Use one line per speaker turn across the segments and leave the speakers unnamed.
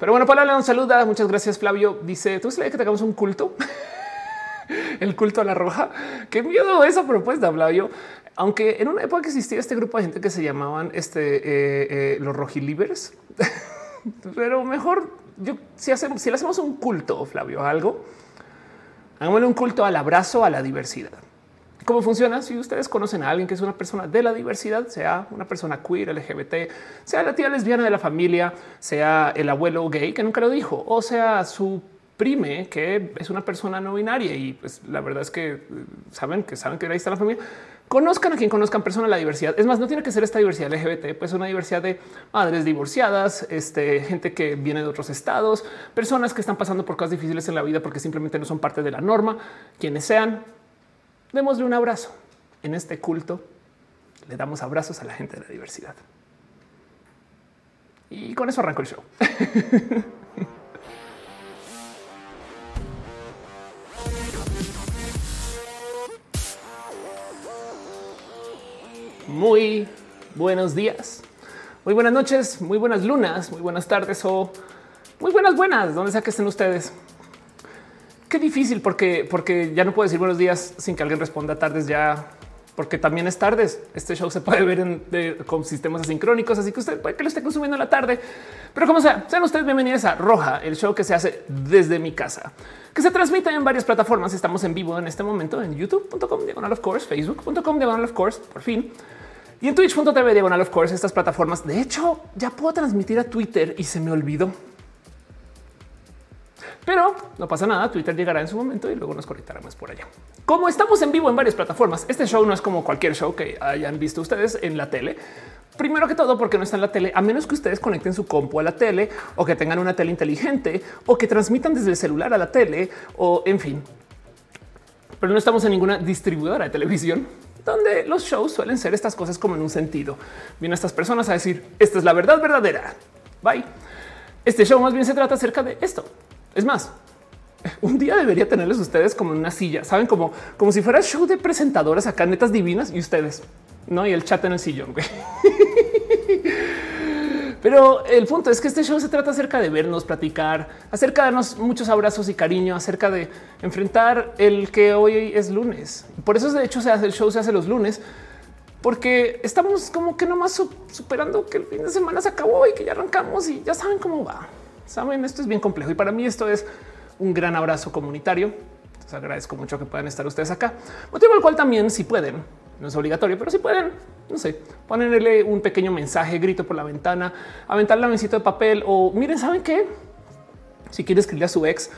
Pero bueno, Paula León saluda. Muchas gracias, Flavio. Dice: ¿Tú sabes que tengamos un culto? el culto a la roja. Qué miedo esa propuesta, Flavio. Aunque en una época existía este grupo de gente que se llamaban este, eh, eh, los rojilivers, pero mejor yo si hacemos, si le hacemos un culto, Flavio, algo, hagámosle un culto al abrazo a la diversidad. ¿Cómo funciona? Si ustedes conocen a alguien que es una persona de la diversidad, sea una persona queer, LGBT, sea la tía lesbiana de la familia, sea el abuelo gay que nunca lo dijo, o sea su prime que es una persona no binaria y pues la verdad es que eh, saben que saben que ahí está la familia. Conozcan a quien conozcan personas de la diversidad. Es más, no tiene que ser esta diversidad LGBT, pues una diversidad de madres divorciadas, este, gente que viene de otros estados, personas que están pasando por cosas difíciles en la vida porque simplemente no son parte de la norma, quienes sean. Démosle un abrazo. En este culto le damos abrazos a la gente de la diversidad. Y con eso arranco el show. muy buenos días, muy buenas noches, muy buenas lunas, muy buenas tardes o muy buenas buenas, donde sea que estén ustedes. Qué difícil porque, porque ya no puedo decir buenos días sin que alguien responda tardes ya, porque también es tardes. Este show se puede ver en, con sistemas asincrónicos, así que usted puede que lo esté consumiendo en la tarde. Pero como sea, sean ustedes bienvenidos a Roja, el show que se hace desde mi casa, que se transmite en varias plataformas. Estamos en vivo en este momento en youtube.com diagonal of course, facebook.com diagonal of course, por fin. Y en twitch.tv diagonal of course, estas plataformas. De hecho, ya puedo transmitir a Twitter y se me olvidó. Pero no pasa nada, Twitter llegará en su momento y luego nos conectaremos por allá. Como estamos en vivo en varias plataformas, este show no es como cualquier show que hayan visto ustedes en la tele. Primero que todo, porque no está en la tele, a menos que ustedes conecten su compu a la tele o que tengan una tele inteligente o que transmitan desde el celular a la tele o en fin. Pero no estamos en ninguna distribuidora de televisión donde los shows suelen ser estas cosas como en un sentido. Vienen estas personas a decir esta es la verdad verdadera. Bye. Este show más bien se trata acerca de esto. Es más, un día debería tenerles ustedes como en una silla, saben, como, como si fuera show de presentadoras acá, netas divinas y ustedes, no? Y el chat en el sillón. Pero el punto es que este show se trata acerca de vernos, platicar, acerca de darnos muchos abrazos y cariño, acerca de enfrentar el que hoy es lunes. Por eso, de hecho, se hace el show, se hace los lunes, porque estamos como que nomás superando que el fin de semana se acabó y que ya arrancamos y ya saben cómo va. Saben, esto es bien complejo y para mí esto es un gran abrazo comunitario. Les agradezco mucho que puedan estar ustedes acá. Motivo al cual también, si pueden, no es obligatorio, pero si pueden, no sé, ponerle un pequeño mensaje, grito por la ventana, aventarle la mesita de papel o miren, ¿saben qué? Si quiere escribirle a su ex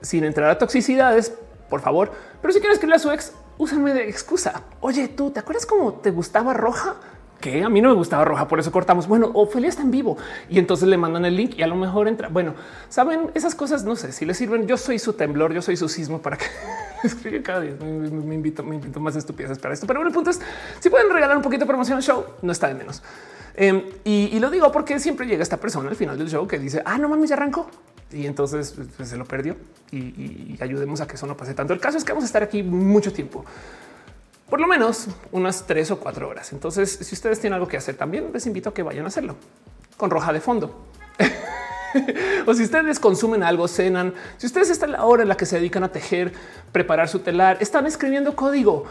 sin entrar a toxicidades, por favor, pero si quiere escribirle a su ex, úsenme de excusa. Oye, tú, ¿te acuerdas cómo te gustaba roja? Que a mí no me gustaba roja, por eso cortamos. Bueno, Ophelia está en vivo y entonces le mandan el link y a lo mejor entra. Bueno, saben esas cosas, no sé si les sirven. Yo soy su temblor, yo soy su sismo para que escribe cada día. Me, invito, me invito más estupideces para esto. Pero bueno, el punto es si pueden regalar un poquito de promoción al show, no está de menos. Em, y, lo digo porque siempre llega esta persona al final del show que dice, ah, no mames, ya arrancó. Y entonces pues, se lo perdió y, y ayudemos a que eso no pase tanto. El caso es que vamos a estar aquí mucho tiempo por lo menos unas tres o cuatro horas. Entonces, si ustedes tienen algo que hacer también, les invito a que vayan a hacerlo con roja de fondo. o si ustedes consumen algo, cenan, si ustedes están la hora en la que se dedican a tejer, preparar su telar, están escribiendo código,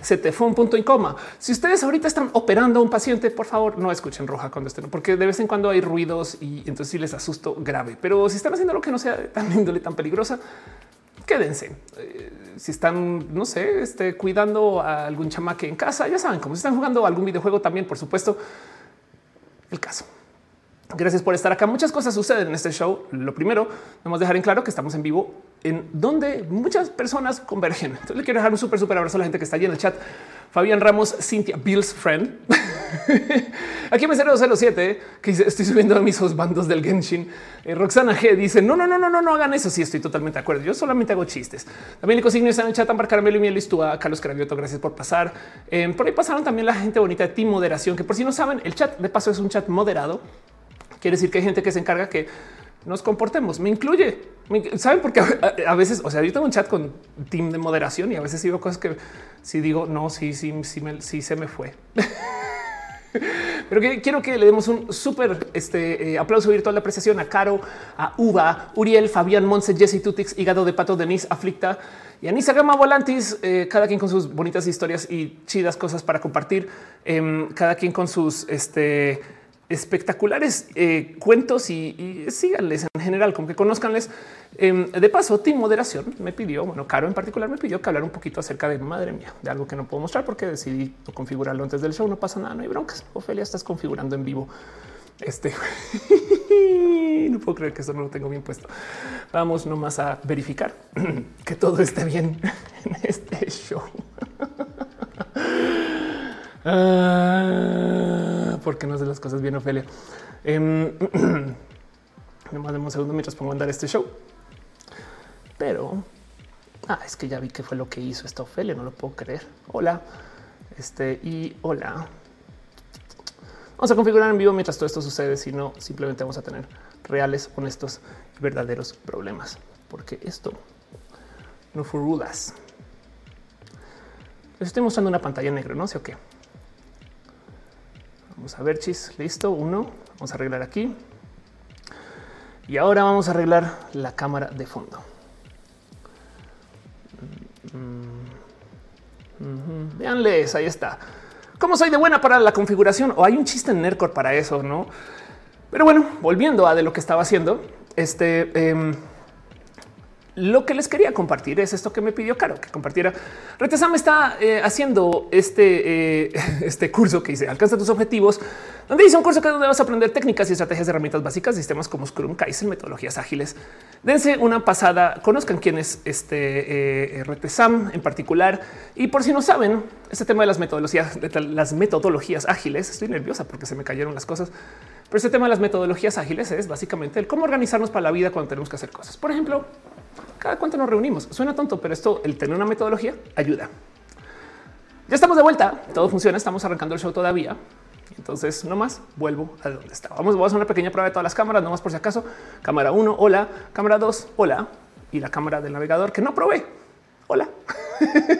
se te fue un punto en coma. Si ustedes ahorita están operando a un paciente, por favor, no escuchen roja cuando estén, porque de vez en cuando hay ruidos y entonces sí les asusto grave. Pero si están haciendo lo que no sea tan índole, tan peligrosa, quédense. Eh, si están, no sé, este, cuidando a algún chamaque en casa, ya saben, como si están jugando algún videojuego también, por supuesto, el caso. Gracias por estar acá. Muchas cosas suceden en este show. Lo primero, vamos a dejar en claro que estamos en vivo en donde muchas personas convergen. Entonces le quiero dejar un súper, súper abrazo a la gente que está allí en el chat. Fabián Ramos, Cintia Bill's friend. Aquí me 007 que estoy subiendo a mis dos bandos del Genshin. Eh, Roxana G dice no, no, no, no, no, no hagan eso. Sí, estoy totalmente de acuerdo. Yo solamente hago chistes. También Nico Signo está en el chat. Ambar Caramelo y Miel a Carlos Cravioto. Gracias por pasar. Eh, por ahí pasaron también la gente bonita de Team Moderación, que por si no saben, el chat de paso es un chat moderado. Quiere decir que hay gente que se encarga que nos comportemos. Me incluye. Saben porque a, veces, o sea, yo tengo un chat con team de moderación y a veces digo cosas que si digo no, sí, sí, sí, sí se me fue. Pero que quiero que le demos un súper este, eh, aplauso virtual de apreciación a Caro, a Uva, Uriel, Fabián, Monse, Jesse Tutix, Hígado de Pato, Denise, Aflicta y Anisa Gama Volantis, eh, cada quien con sus bonitas historias y chidas cosas para compartir, em, cada quien con sus este, espectaculares eh, cuentos y, síganles en general, como que conozcanles. Em, de paso, Team Moderación me pidió, bueno, Caro en particular me pidió que hablar un poquito acerca de madre mía, de algo que no puedo mostrar porque decidí configurarlo antes del show. No pasa nada, no hay broncas. Ofelia, estás configurando en vivo. Este no puedo creer que eso no lo tengo bien puesto. Vamos nomás a verificar que todo esté bien en este show. Ah, porque no sé las cosas bien, Ofelia. Eh, nomás un segundo mientras pongo a andar este show. Pero ah, es que ya vi que fue lo que hizo esta Ofelia. No lo puedo creer. Hola, este y hola. Vamos a configurar en vivo mientras todo esto sucede. Si no, simplemente vamos a tener reales, honestos y verdaderos problemas, porque esto no fue rudas. Les estoy mostrando una pantalla negra, no sé o qué. Vamos a ver, chis. Listo. Uno. Vamos a arreglar aquí. Y ahora vamos a arreglar la cámara de fondo. Mm, Veanles, ahí está. ¿Cómo soy de buena para la configuración? O hay un chiste en Nercor para eso, ¿no? Pero bueno, volviendo a de lo que estaba haciendo, este... Em, lo que les quería compartir es esto que me pidió Caro que compartiera. Retesam está eh, haciendo este, eh, este curso que dice alcanza tus objetivos, donde dice un curso que donde vas a aprender técnicas y estrategias de herramientas básicas, sistemas como Scrum, Kaizen, metodologías ágiles. Dense una pasada, conozcan quién es este eh, Retesam en particular. Y por si no saben, este tema de las metodologías, de las metodologías ágiles, estoy nerviosa porque se me cayeron las cosas. Pero este tema de las metodologías ágiles es básicamente el cómo organizarnos para la vida cuando tenemos que hacer cosas. Por ejemplo, cada cuánto nos reunimos. Suena tonto, pero esto, el tener una metodología ayuda. Ya estamos de vuelta. Todo funciona. Estamos arrancando el show todavía. Entonces, no más vuelvo a donde estaba. Vamos, a hacer una pequeña prueba de todas las cámaras, no más por si acaso. Cámara 1, hola. Cámara 2, hola. Y la cámara del navegador que no probé. Hola.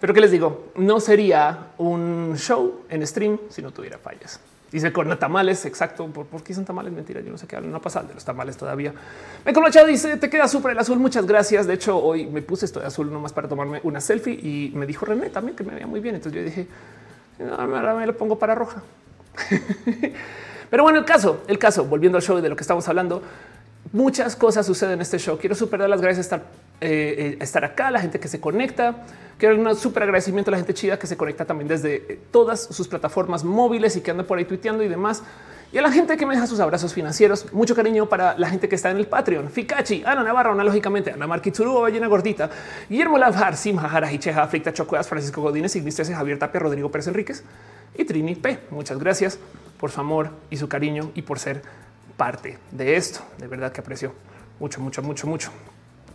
Pero qué les digo, no sería un show en stream si no tuviera fallas. Dice con tamales, exacto. ¿Por, qué son tamales? Mentira, yo no sé qué hablan. No pasa de los tamales todavía. Me chat dice te queda súper el azul. Muchas gracias. De hecho, hoy me puse esto de azul nomás para tomarme una selfie y me dijo René también que me veía muy bien. Entonces yo dije, ahora me lo pongo para roja. Pero bueno, el caso, el caso, volviendo al show de lo que estamos hablando, muchas cosas suceden en este show. Quiero superar las gracias estar, eh, eh, estar acá, la gente que se conecta. Quiero un súper agradecimiento a la gente chida que se conecta también desde eh, todas sus plataformas móviles y que anda por ahí tuiteando y demás. Y a la gente que me deja sus abrazos financieros, mucho cariño para la gente que está en el Patreon. Fikachi, Ana Navarro, analógicamente, Ana Marquitsuru, Ballena Gordita, Guillermo Lavjar, Simha, Jara, Hicheja, Chocuas, Francisco Godínez, Ignistrese, Javier Tapia, Rodrigo Pérez Enríquez y Trini P. Muchas gracias por su amor y su cariño y por ser parte de esto. De verdad que aprecio mucho, mucho, mucho, mucho.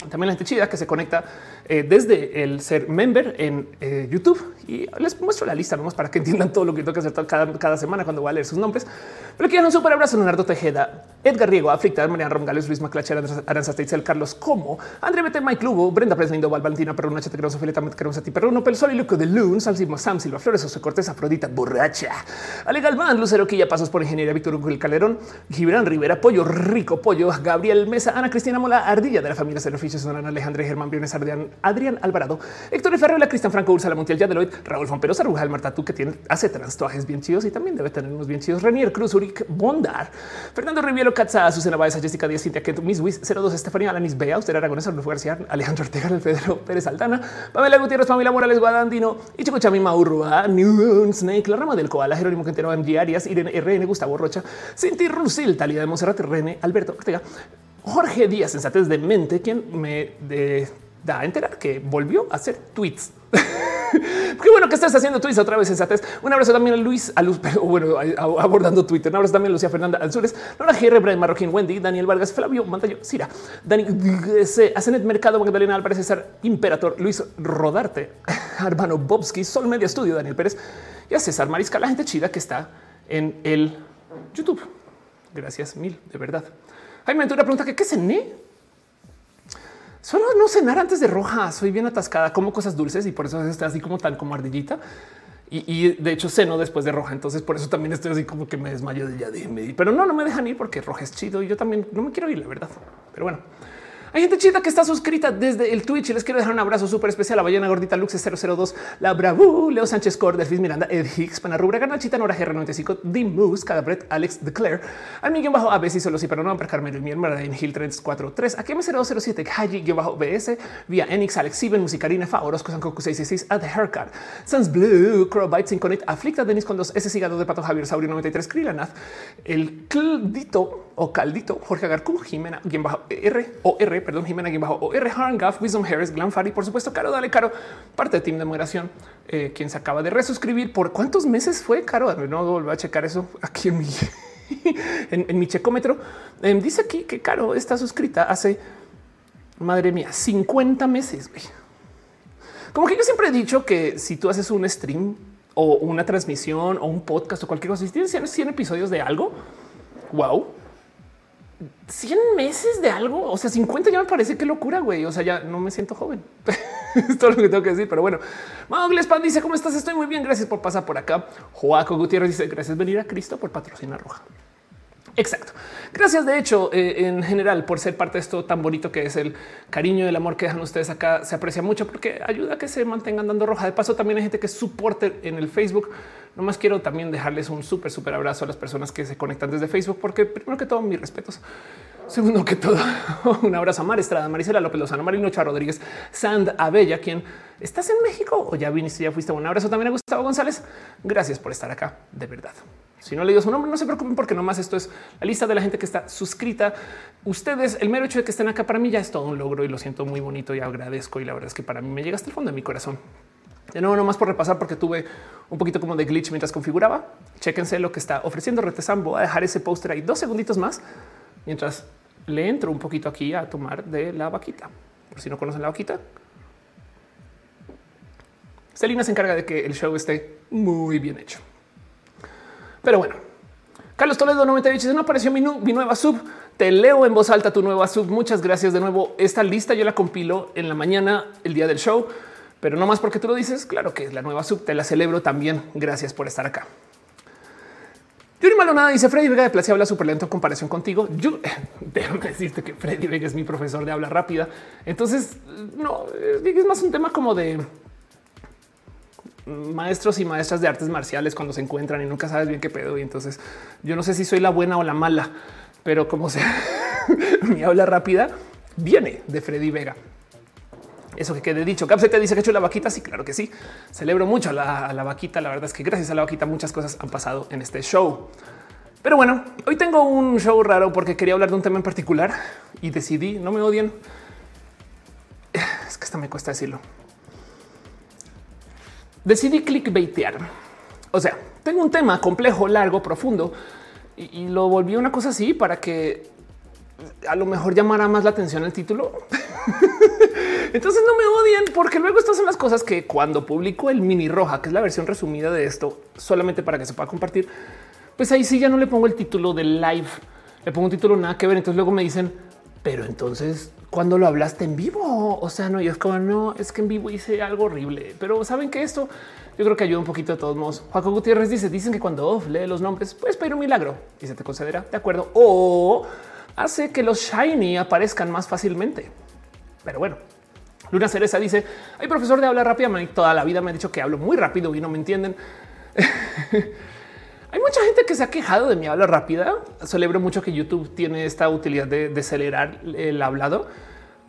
También la gente chida que se conecta eh, desde el ser member en eh, YouTube y les muestro la lista nomás para que entiendan todo lo que tengo que hacer cada, semana cuando voy a leer sus nombres. Pero quiero un super abrazo a Leonardo Tejeda, Edgar Riego, Aflicta, María Romgales, Luis Maclacher, Aranza Teitzel, Carlos Como, André Bete, Mike Lugo, Brenda Preslindo, Val Valentina, Perro, Nacha Tegroso, Fileta, Metcarosa, Ti, Perro, Pel Sol y Luco de Loon, Sal Sam Silva Flores, José Cortés, Afrodita, Borracha, Ale Galván, Lucero Quilla, Pasos por Ingeniería, Víctor Hugo Calderón, Gibran Rivera, Pollo Rico, Pollo, Gabriel Mesa, Ana Cristina Mola, Ardilla de la familia Servicios, Oficios, Alejandra Germán Briones, Adrián, Adrián Alvarado, Héctor Ferreira, Cristian Franco, Ursula Montiel, Yadeloid, Raúl Fomperosa, Rujal Martatú, que tiene, hace transtuajes bien chidos y también debe tener unos bien chidos. Renier Cruz, Uric Bondar, Fernando Rivielo, Katza, Susana Baeza, Jessica Díaz, Cintia Keto, Miss Wiz, 02, Estefanía, Alanis Bea, Usted Aragones, Arnulfo García, Alejandro Ortega, Pedro Pérez Altana, Pamela Gutiérrez, Pamela Morales, Guadandino, Ichico Chami, Maurrua, New Snake, La Rama del Koala, Jerónimo Quintero, MG Arias, Irene RN, Gustavo Rocha, Cinti Rusil, Talía de Monserrat, René, Alberto Ortega, Jorge Díaz, sensatez de mente, quien me de da a enterar que volvió a hacer tweets. Qué bueno que estás haciendo tweets otra vez sensatez. Un abrazo también a Luis, a Luz, pero bueno, abordando Twitter. Un abrazo también a Lucía Fernanda Alzures, Laura GR, Brian Marroquín, Wendy, Daniel Vargas, Flavio Mantallo, Cira, Dani, Asenet Mercado, Magdalena Álvarez, César Imperator, Luis Rodarte, Arbano Bobsky, Sol Media Estudio, Daniel Pérez y a César Marisca, la gente chida que está en el YouTube. Gracias mil, de verdad. Jaime Ventura pregunta que qué cené. Solo no cenar antes de roja. Soy bien atascada, como cosas dulces y por eso está así como tan como ardillita. y, de hecho ceno después de roja. Entonces por eso también estoy así como que me desmayo de ya de pero no, no me dejan ir porque roja es chido y yo también no me quiero ir, la verdad. Pero bueno. Hay gente chida que está suscrita desde el Twitch y les quiero dejar un abrazo súper especial. A Ballena Gordita Lux 002, La Bravu, Leo Sánchez Cord, Delfis Miranda, Ed Hicks, Panarrubra, Ganachita, Nora GR95, The Moose, Cadabret, Alex Declare, al Miguel bajo ABC, solo si pero no, para Carmen y mi hermana en Hill 343, aquí M007, Haji, bajo BS, vía Enix, Alex Sieben, Musicarina, Fa, Orozco, Sankoku 666, A The Haircut, Sans Blue, Crow Bites, Inconit, Aflicta, Denis con dos S, Sigado de Pato, Javier Saurio 93, Krilanath, el Caldito o Caldito, Jorge Agarcu, Jimena, quien bajo R o R, perdón, Jimena, quien bajo o R. Harngaf, Wisdom Harris, Glam Fari, por supuesto, Caro, dale Caro, parte de Team de Moderación, eh, quien se acaba de resuscribir por cuántos meses fue Caro. No volver a checar eso aquí en mi, en, mi checómetro. Em, dice aquí que Caro está suscrita hace madre mía, 50 meses. Como que yo siempre he dicho que si tú haces un stream o una transmisión o un podcast o cualquier cosa, si tienes 100 episodios de algo, wow, 100 meses de algo, o sea, 50 ya me parece que locura, güey. O sea, ya no me siento joven. es todo lo que tengo que decir, pero bueno. Maugles Pan dice, ¿cómo estás? Estoy muy bien, gracias por pasar por acá. Joaco Gutiérrez dice, gracias venir a Cristo por patrocinar Roja. Exacto. Gracias, de hecho, eh, en general, por ser parte de esto tan bonito que es el cariño y el amor que dejan ustedes acá. Se aprecia mucho porque ayuda a que se mantengan dando roja. De paso, también hay gente que soporte en el Facebook. Nomás quiero también dejarles un súper, súper abrazo a las personas que se conectan desde Facebook, porque primero que todo, mis respetos. Segundo que todo, un abrazo a Mar Estrada, Marisela López Lozano, Marino Chá Rodríguez, Sand Abella, quien estás en México o ya viniste, ya fuiste. Un abrazo también a Gustavo González. Gracias por estar acá, de verdad. Si no le digo su nombre, no se preocupen porque nomás esto es la lista de la gente que está suscrita. Ustedes, el mero hecho de que estén acá para mí ya es todo un logro y lo siento muy bonito y agradezco. Y la verdad es que para mí me llega hasta el fondo de mi corazón. De nuevo, nomás por repasar, porque tuve un poquito como de glitch mientras configuraba. Chéquense lo que está ofreciendo Retesam. Voy a dejar ese póster ahí dos segunditos más mientras le entro un poquito aquí a tomar de la vaquita. Por si no conocen la vaquita, Celina se encarga de que el show esté muy bien hecho. Pero bueno, Carlos Toledo 98 dice no apareció mi, nueva sub. Te leo en voz alta tu nueva sub. Muchas gracias de nuevo. Esta lista yo la compilo en la mañana, el día del show, pero no más porque tú lo dices. Claro que es la nueva sub. Te la celebro también. Gracias por estar acá. Yuri Malonada dice Freddy Vega de Plaza habla súper lento en comparación contigo. Yo déjame decirte que Freddy Vega es mi profesor de habla rápida. Entonces, no es más un tema como de maestros y maestras de artes marciales cuando se encuentran y nunca sabes bien qué pedo. Y entonces yo no sé si soy la buena o la mala, pero como sea, mi habla rápida viene de Freddy Vega. Eso que quede dicho. Capse te dice que he hecho la vaquita. Sí, claro que sí. Celebro mucho a la, vaquita. La verdad es que gracias a la vaquita muchas cosas han pasado en este show. Pero bueno, hoy tengo un show raro porque quería hablar de un tema en particular y decidí, no me odien. Es que hasta me cuesta decirlo decidí clickbaitear. O sea, tengo un tema complejo, largo, profundo y, lo volví una cosa así para que a lo mejor llamara más la atención el título. Entonces no me odien porque luego estas son las cosas que cuando publico el mini roja, que es la versión resumida de esto, solamente para que se pueda compartir, pues ahí sí ya no le pongo el título del live, le pongo un título nada que ver. Entonces luego me dicen, pero entonces cuando lo hablaste en vivo. O sea, no, yo es como no, es que en vivo hice algo horrible, pero saben que esto yo creo que ayuda un poquito de todos modos. Juaco Gutiérrez dice: Dicen que cuando lee los nombres puedes pedir un milagro y se te concederá. De acuerdo. O hace que los shiny aparezcan más fácilmente. Pero bueno, Luna Cereza dice: Hay profesor de hablar rápida. Toda la vida me ha dicho que hablo muy rápido y no me entienden. Hay mucha gente que se ha quejado de mi habla rápida. Celebro mucho que YouTube tiene esta utilidad de, acelerar el hablado.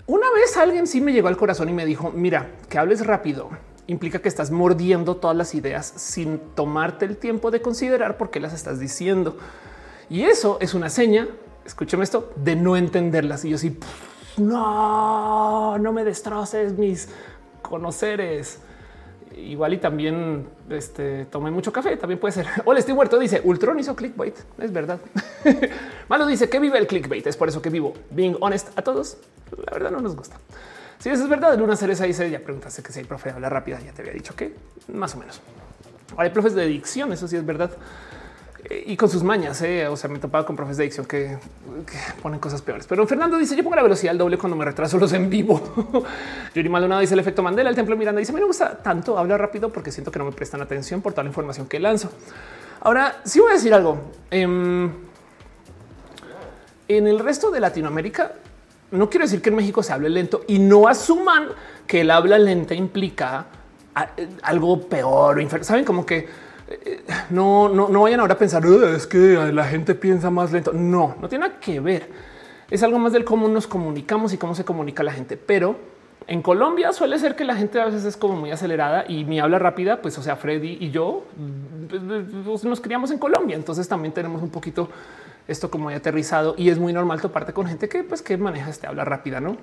Una vez alguien sí me llegó al corazón y me dijo, mira, que hables rápido implica que estás mordiendo todas las ideas sin tomarte el tiempo de considerar por qué las estás diciendo. Y eso es una seña, escúchame esto, de no entenderlas. Y yo sí, no, no me destroces mis conoceres igual y también este, tomé mucho café, también puede ser. Hola, estoy muerto, dice Ultron hizo clickbait, es verdad. Malo dice que vive el clickbait, es por eso que vivo. Being honest a todos, la verdad no nos gusta. Si eso es verdad, Luna Cereza dice, ya preguntaste que si hay profe habla rápida, ya te había dicho que más o menos. Ahora hay profes de dicción, eso sí es verdad. Y con sus mañas. ¿eh? O sea, me topaba con profes de dicción que, ponen cosas peores. Pero Fernando dice: Yo pongo la velocidad al doble cuando me retraso los en vivo. Yuri Maldonado dice: El efecto Mandela. El templo Miranda dice: Me gusta tanto hablar rápido porque siento que no me prestan atención por toda la información que lanzo. Ahora sí voy a decir algo. Em, en el resto de Latinoamérica, no quiero decir que en México se hable lento y no asuman que el habla lenta implica algo peor o inferior. Saben como que eh, no, no, no vayan ahora a pensar es que la gente piensa más lento. No, no tiene nada que ver. Es algo más del cómo nos comunicamos y cómo se comunica la gente. Pero en Colombia suele ser que la gente a veces es como muy acelerada y mi habla rápida, pues o sea, Freddy y yo pues, nos criamos en Colombia. Entonces también tenemos un poquito esto como aterrizado y es muy normal toparte con gente que pues que maneja este habla rápida, ¿no?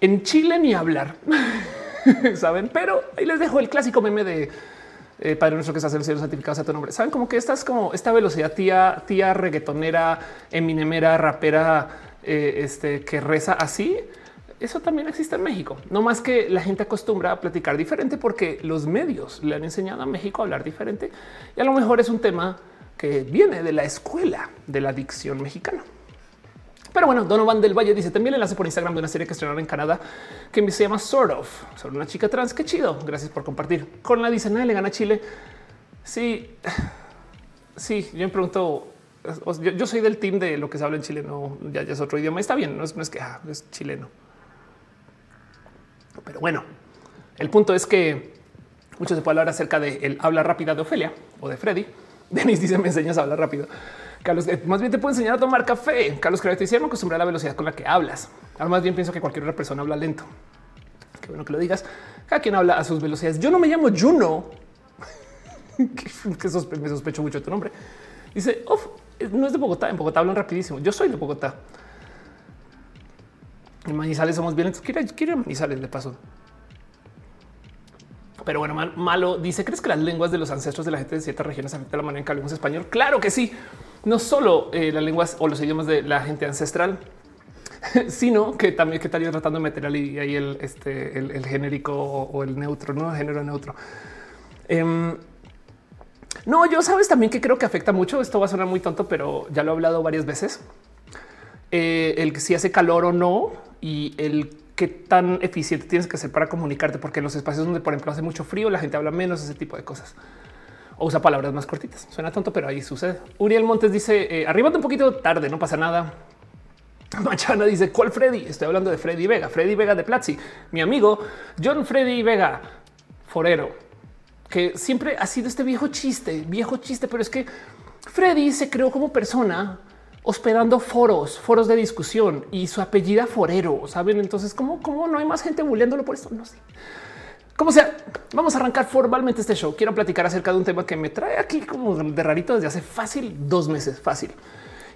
En Chile ni hablar, saben, pero ahí les dejo el clásico meme de eh, Padre nuestro que se hace el cielo santificado sea tu nombre. Saben como que esta es como esta velocidad tía, tía reggaetonera, eminemera, rapera, eh, este que reza así. Eso también existe en México, no más que la gente acostumbra a platicar diferente porque los medios le han enseñado a México a hablar diferente y a lo mejor es un tema que viene de la escuela de la dicción mexicana. Pero bueno, Donovan del Valle dice también enlace por Instagram de una serie que estrenaron en Canadá que se llama Sort of sobre una chica trans. Qué chido. Gracias por compartir. Con la dice le gana Chile. Sí, sí. Yo me pregunto, yo, soy del team de lo que se habla en Chile. No, ya, es otro idioma. Está bien. No es, no es que ah, es chileno. Pero bueno, el punto es que mucho se puede hablar acerca de el habla rápida de Ofelia o de Freddy. Denis dice me enseñas a hablar rápido. Carlos, eh, más bien te puedo enseñar a tomar café. Carlos que te dice, me acostumbré a la velocidad con la que hablas. Ahora más bien pienso que cualquier otra persona habla lento. Qué bueno que lo digas. Cada quien habla a sus velocidades. Yo no me llamo Juno. que me sospecho mucho de tu nombre. Dice, no es de Bogotá. En Bogotá hablan rapidísimo. Yo soy de Bogotá. En Manizales somos bien. Entonces quiero, Manizales de paso. Pero bueno, malo dice: ¿Crees que las lenguas de los ancestros de la gente de ciertas regiones afectan la manera en que hablamos español? Claro que sí no solo eh, las lenguas o los idiomas de la gente ancestral, sino que también que estaría tratando de meter ahí, el, este, el, genérico o, el neutro, no género neutro. Em, no, yo sabes también que creo que afecta mucho. Esto va a sonar muy tonto, pero ya lo he hablado varias veces. Eh, el que si hace calor o no y el qué tan eficiente tienes que ser para comunicarte, porque en los espacios donde, por ejemplo, hace mucho frío, la gente habla menos, ese tipo de cosas o usa palabras más cortitas. Suena tonto, pero ahí sucede. Uriel Montes dice eh, un poquito tarde, no pasa nada. Machana dice cuál Freddy? Estoy hablando de Freddy Vega, Freddy Vega de Platzi, mi amigo John Freddy Vega, forero, que siempre ha sido este viejo chiste, viejo chiste, pero es que Freddy se creó como persona hospedando foros, foros de discusión y su apellido forero, saben? Entonces, ¿cómo, cómo no hay más gente bulleándolo por esto? No sé. Como sea, vamos a arrancar formalmente este show. Quiero platicar acerca de un tema que me trae aquí como de rarito desde hace fácil dos meses, fácil.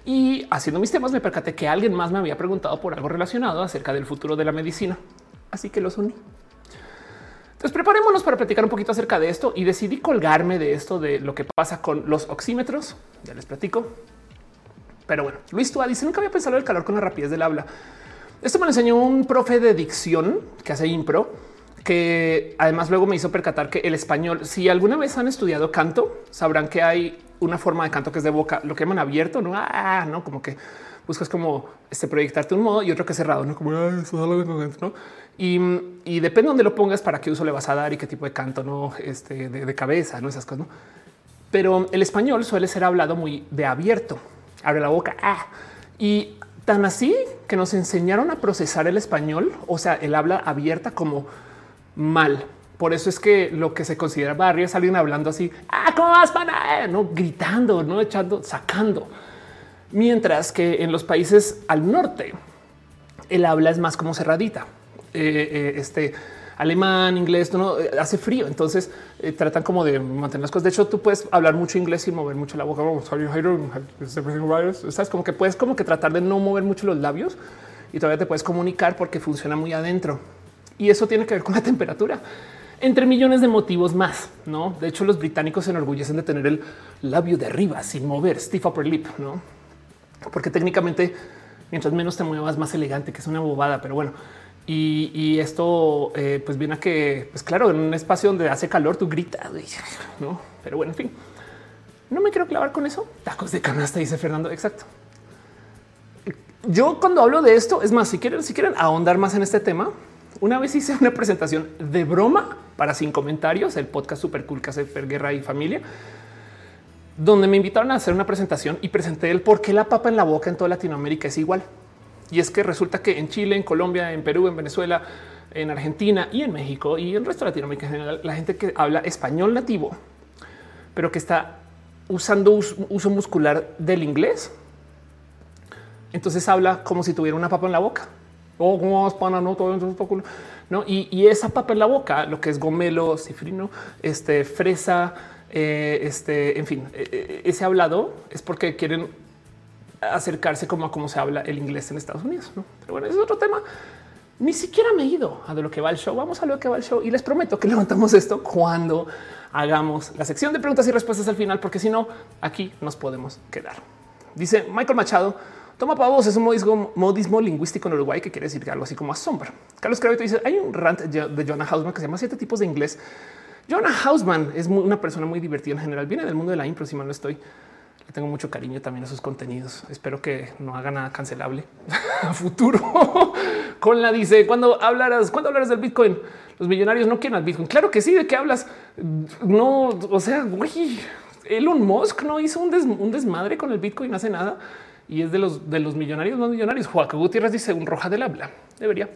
Y haciendo mis temas me percaté que alguien más me había preguntado por algo relacionado acerca del futuro de la medicina. Así que los uní. Entonces preparémonos para platicar un poquito acerca de esto y decidí colgarme de esto de lo que pasa con los oxímetros. Ya les platico. Pero bueno, Luis Tua dice nunca había pensado el calor con la rapidez del habla. Esto me lo enseñó un profe de dicción que hace impro que además luego me hizo percatar que el español, si alguna vez han estudiado canto, sabrán que hay una forma de canto que es de boca, lo que llaman abierto, no, ah, no como que buscas como este proyectarte un modo y otro que es cerrado, no como ah, ¿no? Y, y, depende de dónde lo pongas, para qué uso le vas a dar y qué tipo de canto, no este de, cabeza, no esas cosas. ¿no? Pero el español suele ser hablado muy de abierto, abre la boca ah, y tan así que nos enseñaron a procesar el español, o sea, el habla abierta como mal. Por eso es que lo que se considera barrio es alguien hablando así, ah, ¿cómo vas, pana? Eh, no gritando, no echando, sacando. Mientras que en los países al norte, el habla es más como cerradita. Eh, eh, este alemán, inglés, no hace frío. Entonces tratan como de mantener las cosas. De hecho, tú puedes hablar mucho inglés y mover mucho la boca. Sabes como que puedes como que tratar de no mover mucho los labios y todavía te puedes comunicar porque funciona muy adentro y eso tiene que ver con la temperatura entre millones de motivos más. No, de hecho, los británicos se enorgullecen de tener el labio de arriba sin mover, stiff upper lip, no? Porque técnicamente, mientras menos te muevas, más elegante, que es una bobada, pero bueno. Y, esto, eh, pues viene a que, pues claro, en un espacio donde hace calor, tú gritas, no? Pero bueno, en fin. No me quiero clavar con eso. Tacos de canasta, dice Fernando. Exacto. Yo cuando hablo de esto, es más, si quieren, si quieren ahondar más en este tema, una vez hice una presentación de broma para sin comentarios, el podcast super cool que hace Fer Guerra y familia, donde me invitaron a hacer una presentación y presenté el por qué la papa en la boca en toda Latinoamérica es igual. Y es que resulta que en Chile, en Colombia, en Perú, en Venezuela, en Argentina y en México y en el resto de Latinoamérica en la gente que habla español nativo, pero que está usando uso muscular del inglés, entonces habla como si tuviera una papa en la boca. Oh, como pana, no todo no. Y, esa papa en la boca, lo que es gomelo, cifrino, este fresa, eh, este, en fin, eh, eh, ese hablado es porque quieren acercarse como a cómo se habla el inglés en Estados Unidos. ¿no? Pero bueno, ese es otro tema. Ni siquiera me he ido a de lo que va el show. Vamos a lo que va el show y les prometo que levantamos esto cuando hagamos la sección de preguntas y respuestas al final, porque si no, aquí nos podemos quedar. Dice Michael Machado. Toma pavos es un modismo, modismo, lingüístico en Uruguay que quiere decir algo así como asombra. Carlos Cravito dice hay un rant de Jonah Hausman que se llama siete tipos de inglés. Jonah Hausman es una persona muy divertida en general. Viene del mundo de la impro, si no estoy tengo mucho cariño también a sus contenidos. Espero que no haga nada cancelable a futuro. Con la dice cuando hablarás, cuando hablarás del Bitcoin, los millonarios no quieren al Bitcoin. Claro que sí. ¿De qué hablas? No, o sea, güey, Elon Musk no hizo un, desmadre con el Bitcoin hace nada y es de los millonarios no millonarios. Joaquín Gutiérrez dice un roja del habla. Debería.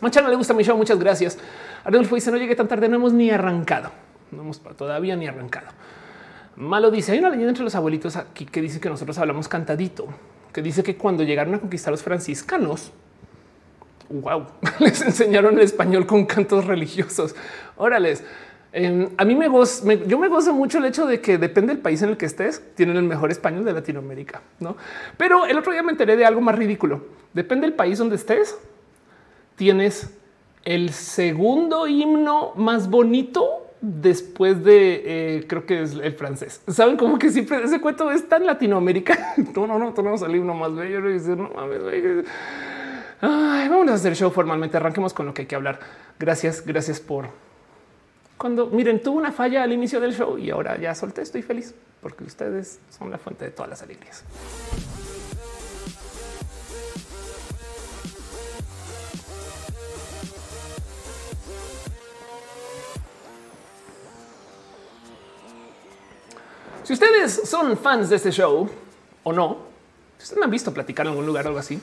Manchano le gusta mi show. Muchas gracias. Arnulfo dice no llegué tan tarde, no hemos ni arrancado. No hemos todavía ni arrancado. Malo dice, hay una leyenda entre los abuelitos aquí que dice que nosotros hablamos cantadito, que dice que cuando llegaron a conquistar los franciscanos, wow, les enseñaron el español con cantos religiosos. Órales. Em, a mí me gozo, yo me gozo mucho el hecho de que depende del país en el que estés, tienen el mejor español de Latinoamérica, no? Pero el otro día me enteré de algo más ridículo. Depende del país donde estés, tienes el segundo himno más bonito después de eh, creo que es el francés. Saben como que siempre ese cuento es tan Latinoamérica. no, no, no, tenemos el himno más bello. Y decir, no mames, Ay, vamos a hacer show formalmente. Arranquemos con lo que hay que hablar. Gracias, gracias por cuando miren, tuve una falla al inicio del show y ahora ya solté. Estoy feliz porque ustedes son la fuente de todas las alegrías. Si ustedes son fans de este show o no, si ustedes me han visto platicar en algún lugar o algo así,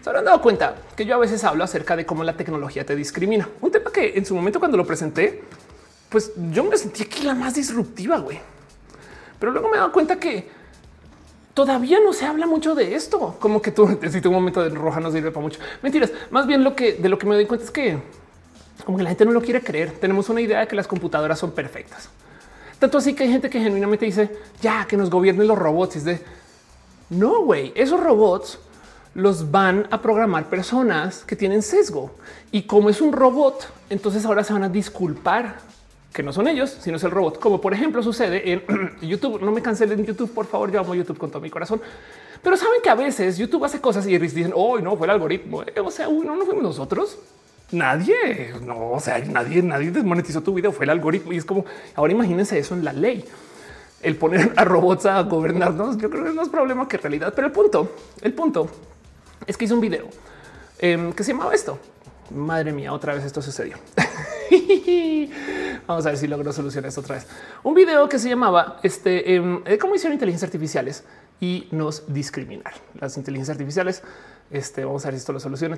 se habrán dado cuenta que yo a veces hablo acerca de cómo la tecnología te discrimina. Un tema que en su momento cuando lo presenté, pues yo me sentí aquí la más disruptiva, güey. Pero luego me he dado cuenta que todavía no se habla mucho de esto. Como que tú necesitas un momento de roja no sirve para mucho. Mentiras. Más bien lo que de lo que me doy cuenta es que como que la gente no lo quiere creer. Tenemos una idea de que las computadoras son perfectas. Tanto así que hay gente que genuinamente dice ya que nos gobiernen los robots. Es de no, güey, esos robots los van a programar personas que tienen sesgo y como es un robot, entonces ahora se van a disculpar que no son ellos, sino es el robot. Como por ejemplo sucede en YouTube. No me cancelen YouTube, por favor. Yo amo YouTube con todo mi corazón. Pero saben que a veces YouTube hace cosas y dicen, hoy no fue el algoritmo. O sea, no, no fuimos nosotros. Nadie, no, o sea, nadie, nadie desmonetizó tu video, fue el algoritmo. Y es como, ahora imagínense eso en la ley. El poner a robots a gobernarnos, yo creo que es más problema que realidad. Pero el punto, el punto es que hice un video em, que se llamaba esto. Madre mía, otra vez esto sucedió. Vamos a ver si logro solucionar esto otra vez. Un video que se llamaba este, eh, cómo hicieron inteligencias artificiales y nos discriminar. Las inteligencias artificiales este, vamos a ver si esto lo soluciona.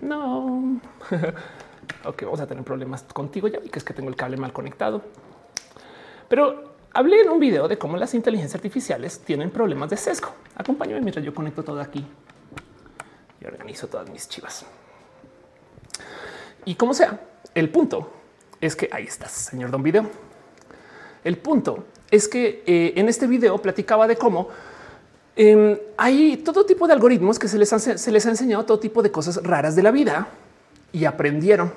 No. ok, vamos a tener problemas contigo ya que es que tengo el cable mal conectado. Pero hablé en un video de cómo las inteligencias artificiales tienen problemas de sesgo. Acompáñame mientras yo conecto todo aquí y organizo todas mis chivas. Y como sea, el punto es que ahí estás, señor Don Video. El punto es que eh, en este video platicaba de cómo Em, hay todo tipo de algoritmos que se les, se les ha enseñado todo tipo de cosas raras de la vida y aprendieron.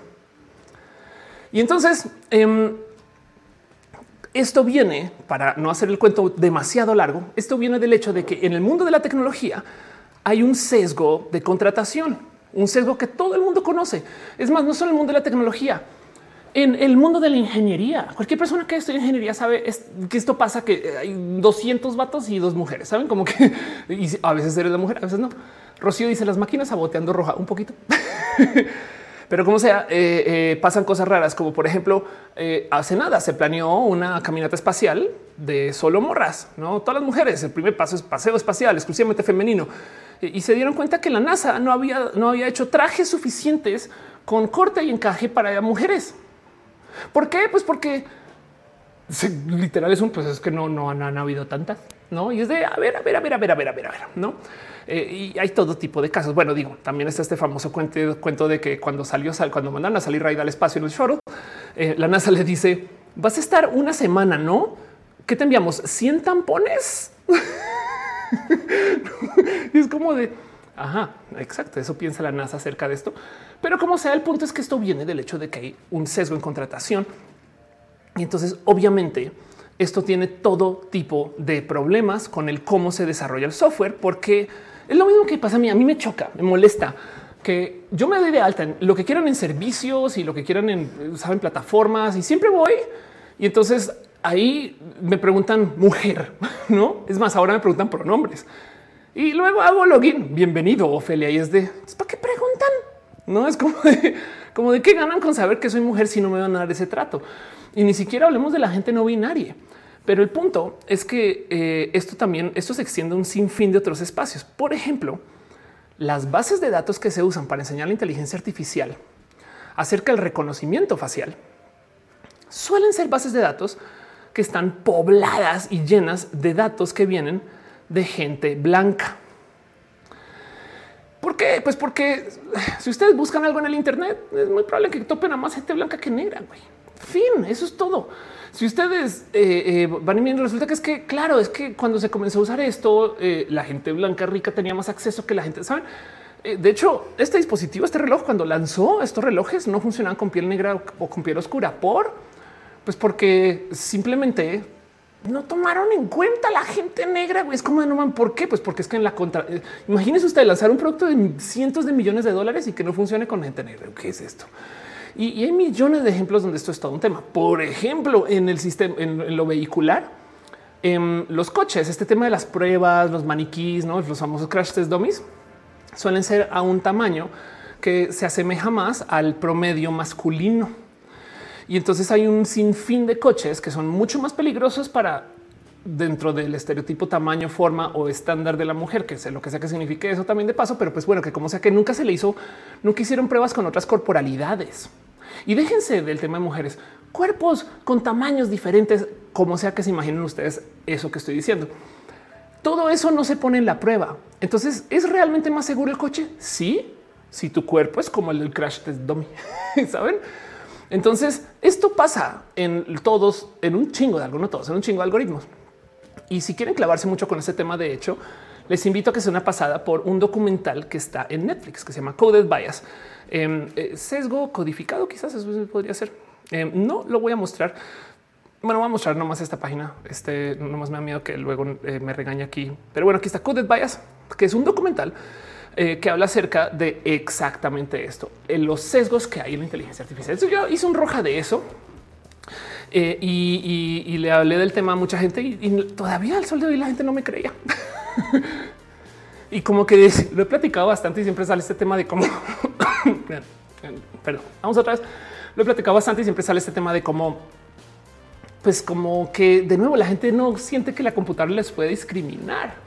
Y entonces em, esto viene para no hacer el cuento demasiado largo. Esto viene del hecho de que en el mundo de la tecnología hay un sesgo de contratación, un sesgo que todo el mundo conoce. Es más, no solo el mundo de la tecnología. En el mundo de la ingeniería. Cualquier persona que estudia ingeniería sabe que esto pasa, que hay 200 vatos y dos mujeres. Saben como que a veces eres la mujer, a veces no. Rocío dice las máquinas saboteando roja un poquito. Pero como sea, eh, eh, pasan cosas raras, como por ejemplo, eh, hace nada se planeó una caminata espacial de solo morras, no todas las mujeres. El primer paso es paseo espacial exclusivamente femenino y se dieron cuenta que la NASA no había, no había hecho trajes suficientes con corte y encaje para mujeres. ¿Por qué? Pues porque literal es un pues es que no, no han, habido tantas, no? Y es de a ver, a ver, a ver, a ver, a ver, a ver, a ver, no? Eh, y hay todo tipo de casos. Bueno, digo, también está este famoso cuento, cuento de que cuando salió, cuando mandan a salir Raid al espacio en el shuttle, eh, la NASA le dice vas a estar una semana, no? ¿Qué te enviamos? ¿100 tampones? es como de ajá, exacto. Eso piensa la NASA acerca de esto. Pero como sea, el punto es que esto viene del hecho de que hay un sesgo en contratación. Y entonces, obviamente, esto tiene todo tipo de problemas con el cómo se desarrolla el software, porque es lo mismo que pasa a mí. A mí me choca, me molesta que yo me doy de alta en lo que quieran en servicios y lo que quieran en saben plataformas y siempre voy. Y entonces ahí me preguntan mujer, no es más. Ahora me preguntan pronombres y luego hago login. Bienvenido, Ofelia. Y es de ¿para qué preguntan? No es como de, como de qué ganan con saber que soy mujer si no me van a dar ese trato. Y ni siquiera hablemos de la gente no binaria. Pero el punto es que eh, esto también, esto se extiende a un sinfín de otros espacios. Por ejemplo, las bases de datos que se usan para enseñar la inteligencia artificial acerca del reconocimiento facial suelen ser bases de datos que están pobladas y llenas de datos que vienen de gente blanca. ¿Por qué? Pues porque si ustedes buscan algo en el Internet, es muy probable que topen a más gente blanca que negra. Fin, eso es todo. Si ustedes eh, eh, van viendo, resulta que es que, claro, es que cuando se comenzó a usar esto, eh, la gente blanca rica tenía más acceso que la gente, ¿saben? de hecho, este dispositivo, este reloj, cuando lanzó estos relojes, no funcionaban con piel negra o con piel oscura. ¿Por? Pues porque simplemente no tomaron en cuenta la gente negra. Güey. Es como no man, ¿por qué? Pues porque es que en la contra. Imagínese usted lanzar un producto de cientos de millones de dólares y que no funcione con gente negra. ¿Qué es esto? Y, hay millones de ejemplos donde esto es todo un tema. Por ejemplo, en el sistema, en, lo vehicular, en los coches, este tema de las pruebas, los maniquís, ¿no? los famosos crash test dummies, suelen ser a un tamaño que se asemeja más al promedio masculino. Y entonces hay un sinfín de coches que son mucho más peligrosos para dentro del estereotipo tamaño, forma o estándar de la mujer, que sé lo que sea que signifique eso también de paso, pero pues bueno, que como sea que nunca se le hizo, nunca hicieron pruebas con otras corporalidades. Y déjense del tema de mujeres, cuerpos con tamaños diferentes, como sea que se imaginen ustedes eso que estoy diciendo. Todo eso no se pone en la prueba. Entonces, ¿es realmente más seguro el coche? Sí, si tu cuerpo es como el del crash test dummy, ¿saben? Entonces, esto pasa en todos, en un chingo de algunos, todos, en un chingo de algoritmos. Y si quieren clavarse mucho con este tema, de hecho, les invito a que sea una pasada por un documental que está en Netflix que se llama Coded Bias. Em, eh, sesgo codificado, quizás eso podría ser. Em, no lo voy a mostrar. Bueno, voy a mostrar nomás esta página. Este nomás me da miedo que luego eh, me regañe aquí. Pero bueno, aquí está Coded Bias, que es un documental eh, que habla acerca de exactamente esto, en los sesgos que hay en la inteligencia artificial. yo hice un roja de eso eh, y, le hablé del tema a mucha gente y, todavía al sol de hoy la gente no me creía. y como que lo he platicado bastante y siempre sale este tema de cómo, perdón, vamos otra vez. Lo he platicado bastante y siempre sale este tema de cómo, pues como que de nuevo la gente no siente que la computadora les puede discriminar.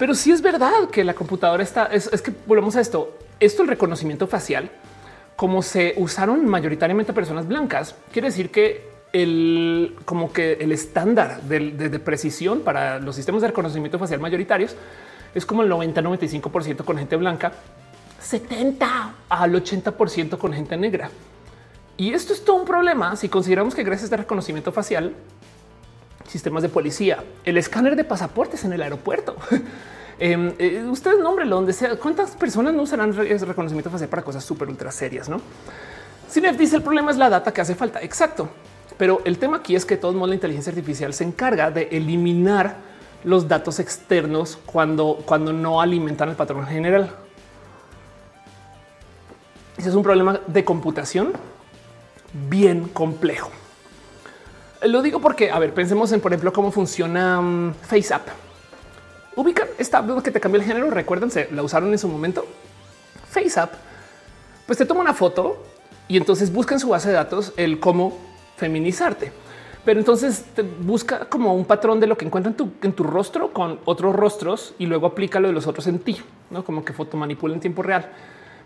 Pero sí es verdad que la computadora está, es, que volvemos a esto, esto el reconocimiento facial, como se usaron mayoritariamente personas blancas, quiere decir que el como que el estándar de, precisión para los sistemas de reconocimiento facial mayoritarios es como el 90-95% con gente blanca, 70 al 80% con gente negra. Y esto es todo un problema si consideramos que gracias a este reconocimiento facial sistemas de policía, el escáner de pasaportes en el aeropuerto. Em, eh, ustedes nómbrelo donde sea. ¿Cuántas personas no usarán reconocimiento facial para cosas súper ultra serias? No? Cinef dice el problema es la data que hace falta. Exacto. Pero el tema aquí es que todo modo la inteligencia artificial se encarga de eliminar los datos externos cuando, cuando no alimentan el patrón general. Ese es un problema de computación bien complejo. Lo digo porque, a ver, pensemos en, por ejemplo, cómo funciona um, FaceApp. Ubican esta app que te cambió el género. Recuérdense, la usaron en su momento. FaceApp, pues te toma una foto y entonces busca en su base de datos el cómo feminizarte. Pero entonces te busca como un patrón de lo que encuentra en tu, rostro con otros rostros y luego aplica lo de los otros en ti, no como que foto manipula en tiempo real.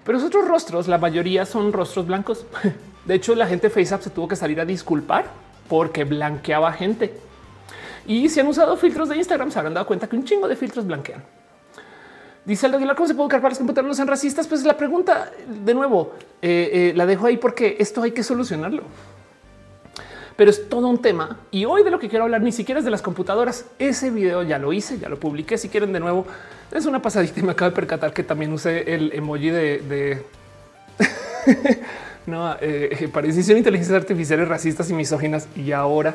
Pero los otros rostros, la mayoría son rostros blancos. De hecho, la gente FaceApp se tuvo que salir a disculpar porque blanqueaba gente. Y si han usado filtros de Instagram, se habrán dado cuenta que un chingo de filtros blanquean. Dice Aldo Aguilar, ¿cómo se puede buscar para los computadores no sean racistas? Pues la pregunta, de nuevo, eh, eh, la dejo ahí porque esto hay que solucionarlo. Pero es todo un tema. Y hoy de lo que quiero hablar ni siquiera es de las computadoras. Ese video ya lo hice, ya lo publiqué. Si quieren de nuevo, es una pasadita y me acabo de percatar que también usé el emoji de no, eh, eh parecen inteligencias artificiales racistas y misóginas. Y ahora,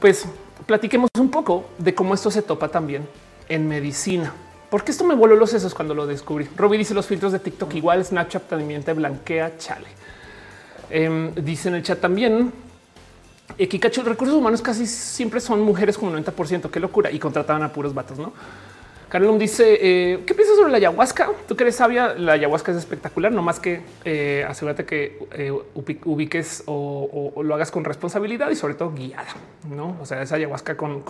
pues platiquemos un poco de cómo esto se topa también en medicina. Porque esto me voló los sesos cuando lo descubrí. Robbie dice los filtros de TikTok igual, Snapchat también te blanquea, chale. Em, dice en el chat también, Kikachu, recursos humanos casi siempre son mujeres como 90%, qué locura, y contrataban a puros vatos, ¿no? Carlum dice, eh, ¿qué piensas sobre la ayahuasca? Tú que eres sabia, la ayahuasca es espectacular, no más que eh, asegúrate que eh, ubiques o, lo hagas con responsabilidad y sobre todo guiada, ¿no? O sea, esa ayahuasca con,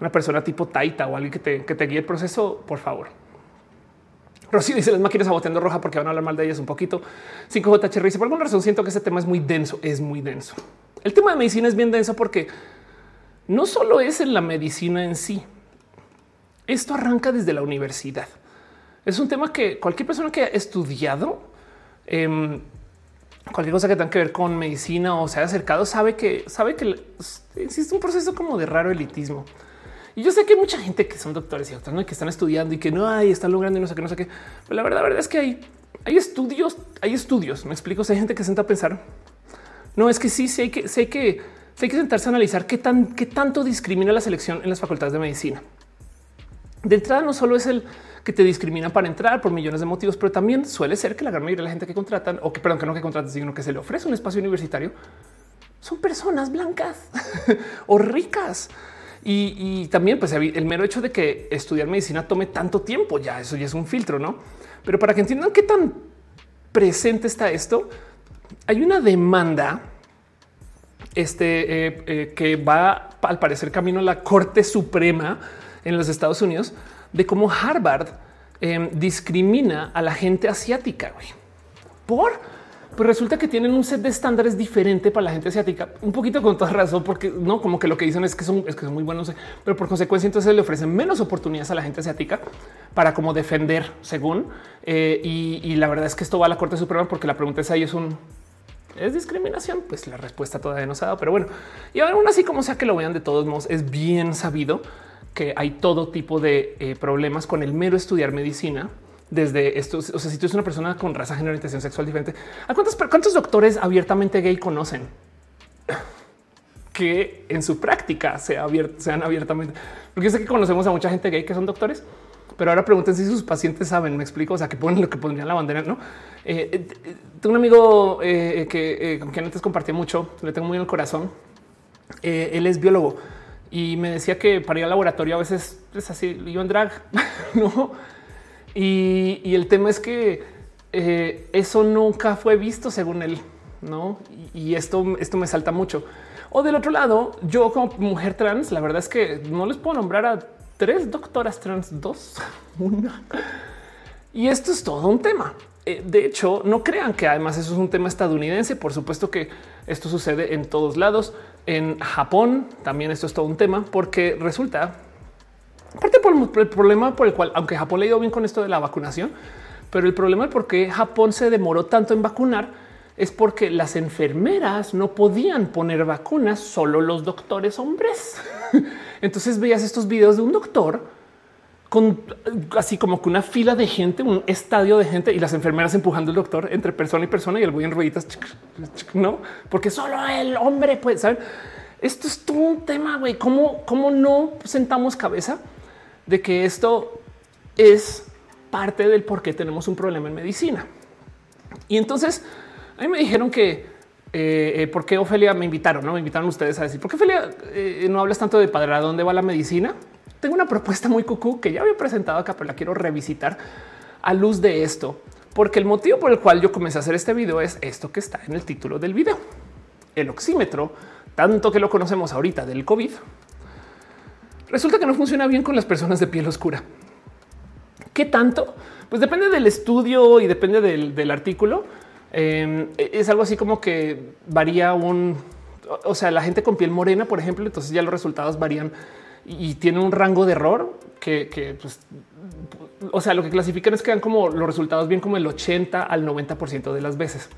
una persona tipo Taita o alguien que te, guíe el proceso, por favor. Rocío dice las máquinas saboteando roja porque van a hablar mal de ellas un poquito. 5J dice por alguna razón siento que ese tema es muy denso, es muy denso. El tema de medicina es bien denso porque no solo es en la medicina en sí. Esto arranca desde la universidad. Es un tema que cualquier persona que ha estudiado em, cualquier cosa que tenga que ver con medicina o se haya acercado sabe que sabe que existe un proceso como de raro elitismo. Y yo sé que hay mucha gente que son doctores y doctores que están estudiando y que no hay, están logrando y no sé qué, no sé qué. Pero la verdad, la verdad es que hay, hay estudios, hay estudios. Me explico. Si hay gente que se sienta a pensar, no es que sí, sí hay que, hay que, hay que sentarse a analizar qué tan, qué tanto discrimina la selección en las facultades de medicina. De entrada, no solo es el que te discrimina para entrar por millones de motivos, pero también suele ser que la gran mayoría de la gente que contratan o que, perdón, que no que contratan, sino que se le ofrece un espacio universitario son personas blancas o ricas. Y, también pues el mero hecho de que estudiar medicina tome tanto tiempo, ya eso ya es un filtro, ¿no? Pero para que entiendan qué tan presente está esto, hay una demanda este, eh, eh, que va al parecer camino a la Corte Suprema en los Estados Unidos de cómo Harvard em, discrimina a la gente asiática. Por pues resulta que tienen un set de estándares diferente para la gente asiática, un poquito con toda razón, porque no como que lo que dicen es que son, es que son muy buenos, pero por consecuencia entonces le ofrecen menos oportunidades a la gente asiática para como defender según. Eh, y, la verdad es que esto va a la Corte Suprema porque la pregunta es ahí es un es discriminación. Pues la respuesta todavía no se ha dado, pero bueno, y aún así como sea que lo vean de todos modos, es bien sabido que hay todo tipo de eh, problemas con el mero estudiar medicina desde esto. O sea, si tú eres una persona con raza, género, orientación sexual diferente, ¿a cuántos, cuántos doctores abiertamente gay conocen? que en su práctica sea sean abiertamente, porque yo sé que conocemos a mucha gente gay que son doctores, pero ahora pregunten si sus pacientes saben. Me explico. O sea, que ponen lo que pondrían la bandera. No eh, eh, tengo un amigo que con quien antes compartía mucho, le tengo muy en el corazón. él es biólogo y me decía que para ir al laboratorio a veces es así, yo en drag, no y, el tema es que eh, eso nunca fue visto según él, no? Y, esto, esto me salta mucho. O del otro lado, yo como mujer trans, la verdad es que no les puedo nombrar a tres doctoras trans, dos, una. Y esto es todo un tema. Eh, de hecho, no crean que además eso es un tema estadounidense. Por supuesto que esto sucede en todos lados. En Japón también esto es todo un tema porque resulta Aparte por el problema por el cual, aunque Japón le ha ido bien con esto de la vacunación, pero el problema de por qué Japón se demoró tanto en vacunar es porque las enfermeras no podían poner vacunas, solo los doctores hombres. Entonces veías estos videos de un doctor con así como que una fila de gente, un estadio de gente y las enfermeras empujando al doctor entre persona y persona y el güey en rueditas, no, porque solo el hombre puede saber. Esto es todo un tema, güey. ¿Cómo, ¿Cómo no sentamos cabeza? de que esto es parte del por qué tenemos un problema en medicina. Y entonces A mí me dijeron que eh, eh, por qué Ofelia me invitaron, no me invitaron ustedes a decir por qué Ofelia eh, no hablas tanto de padre, ¿a dónde va la medicina? Tengo una propuesta muy cucú que ya había presentado acá, pero la quiero revisitar a luz de esto, porque el motivo por el cual yo comencé a hacer este video es esto que está en el título del video. El oxímetro, tanto que lo conocemos ahorita del COVID, resulta que no funciona bien con las personas de piel oscura. ¿Qué tanto? Pues depende del estudio y depende del, artículo. Em, es algo así como que varía un, o sea, la gente con piel morena, por ejemplo, entonces ya los resultados varían y tiene un rango de error que, pues, o sea, lo que clasifican es que dan como los resultados bien como el 80 al 90% de las veces.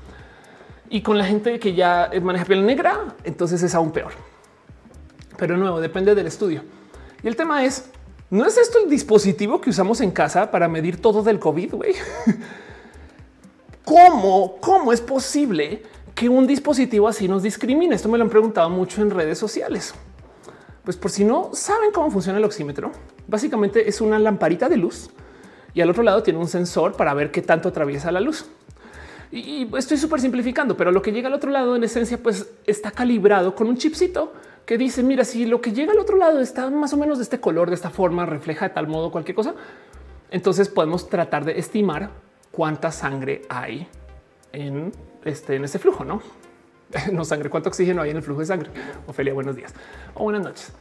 Y con la gente que ya maneja piel negra, entonces es aún peor. Pero nuevo, depende del estudio. Y el tema es, ¿no es esto el dispositivo que usamos en casa para medir todo del COVID? Güey? ¿Cómo? ¿Cómo es posible que un dispositivo así nos discrimine? Esto me lo han preguntado mucho en redes sociales. Pues por si no saben cómo funciona el oxímetro, básicamente es una lamparita de luz y al otro lado tiene un sensor para ver qué tanto atraviesa la luz. Y estoy súper simplificando, pero lo que llega al otro lado en esencia pues está calibrado con un chipcito que dice, mira, si lo que llega al otro lado está más o menos de este color, de esta forma, refleja de tal modo cualquier cosa, entonces podemos tratar de estimar cuánta sangre hay en este, en este flujo, ¿no? No sangre, cuánto oxígeno hay en el flujo de sangre. Ofelia, buenos días o buenas noches.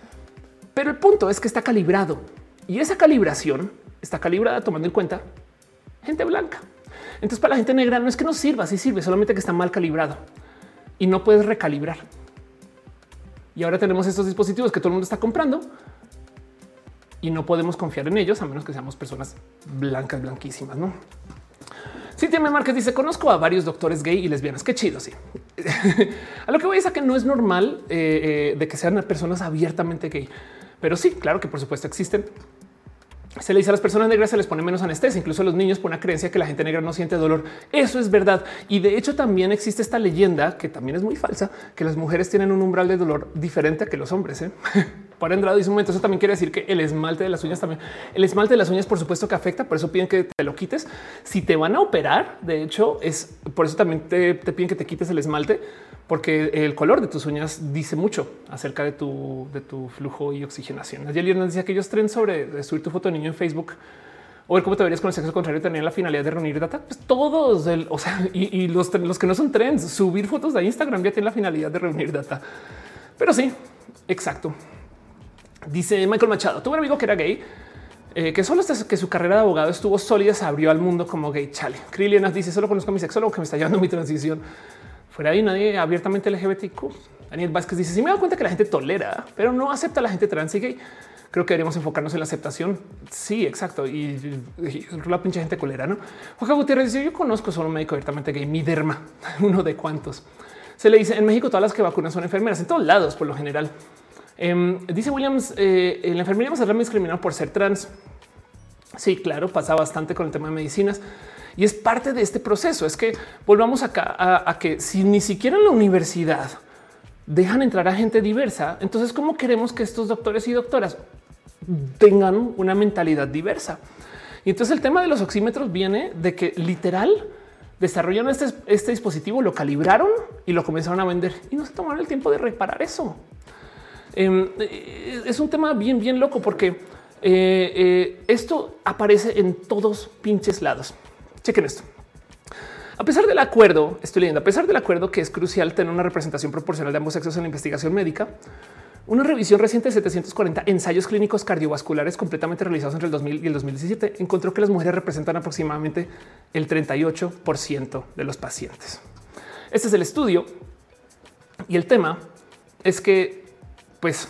Pero el punto es que está calibrado y esa calibración está calibrada tomando en cuenta gente blanca. Entonces para la gente negra no es que no sirva, sí sirve, solamente que está mal calibrado y no puedes recalibrar. Y ahora tenemos estos dispositivos que todo el mundo está comprando y no podemos confiar en ellos a menos que seamos personas blancas, blanquísimas, ¿no? Cintia Márquez dice: Conozco a varios doctores gay y lesbianas. Qué chido. Sí, a lo que voy a que no es normal eh, eh, de que sean personas abiertamente gay, pero sí, claro que por supuesto existen se le dice a las personas negras se les pone menos anestesia, incluso a los niños por una creencia que la gente negra no siente dolor. Eso es verdad. Y de hecho también existe esta leyenda que también es muy falsa, que las mujeres tienen un umbral de dolor diferente a que los hombres. ¿eh? Para Andrade dice un momento, eso también quiere decir que el esmalte de las uñas también, el esmalte de las uñas por supuesto que afecta, por eso piden que te lo quites. Si te van a operar, de hecho es por eso también te, piden que te quites el esmalte porque el color de tus uñas dice mucho acerca de tu, de tu flujo y oxigenación. Ayer nos decía que ellos tren sobre subir tu foto de niño en Facebook o ver cómo te verías con el sexo contrario tener la finalidad de reunir data. Pues todos, el, o sea, y, los, los, que no son trends, subir fotos de Instagram ya tienen la finalidad de reunir data. Pero sí, exacto. Dice Michael Machado, tuve un amigo que era gay, eh, que solo hasta que su carrera de abogado estuvo sólida, se abrió al mundo como gay. Chale. Krilian dice, solo conozco a mi sexólogo que me está llevando mi transición fuera ahí nadie abiertamente LGBTQ. Daniel Vázquez dice: Si me da cuenta que la gente tolera, pero no acepta a la gente trans y gay. Creo que deberíamos enfocarnos en la aceptación. Sí, exacto. Y, la pinche gente colera, no? Jorge Gutiérrez dice: Yo conozco solo un médico abiertamente gay, mi derma, uno de cuantos. Se le dice en México todas las que vacunan son enfermeras en todos lados, por lo general. Em, dice Williams: eh, En la enfermería ser discriminado por ser trans. Sí, claro, pasa bastante con el tema de medicinas. Y es parte de este proceso. Es que volvamos acá a, que si ni siquiera en la universidad dejan entrar a gente diversa, entonces cómo queremos que estos doctores y doctoras tengan una mentalidad diversa? Y entonces el tema de los oxímetros viene de que literal desarrollaron este, este dispositivo, lo calibraron y lo comenzaron a vender y no se tomaron el tiempo de reparar eso. Em, eh, es un tema bien, bien loco porque eh, eh, esto aparece en todos pinches lados. Chequen esto. A pesar del acuerdo, estoy leyendo, a pesar del acuerdo que es crucial tener una representación proporcional de ambos sexos en la investigación médica, una revisión reciente de 740 ensayos clínicos cardiovasculares completamente realizados entre el 2000 y el 2017 encontró que las mujeres representan aproximadamente el 38% de los pacientes. Este es el estudio y el tema es que, pues,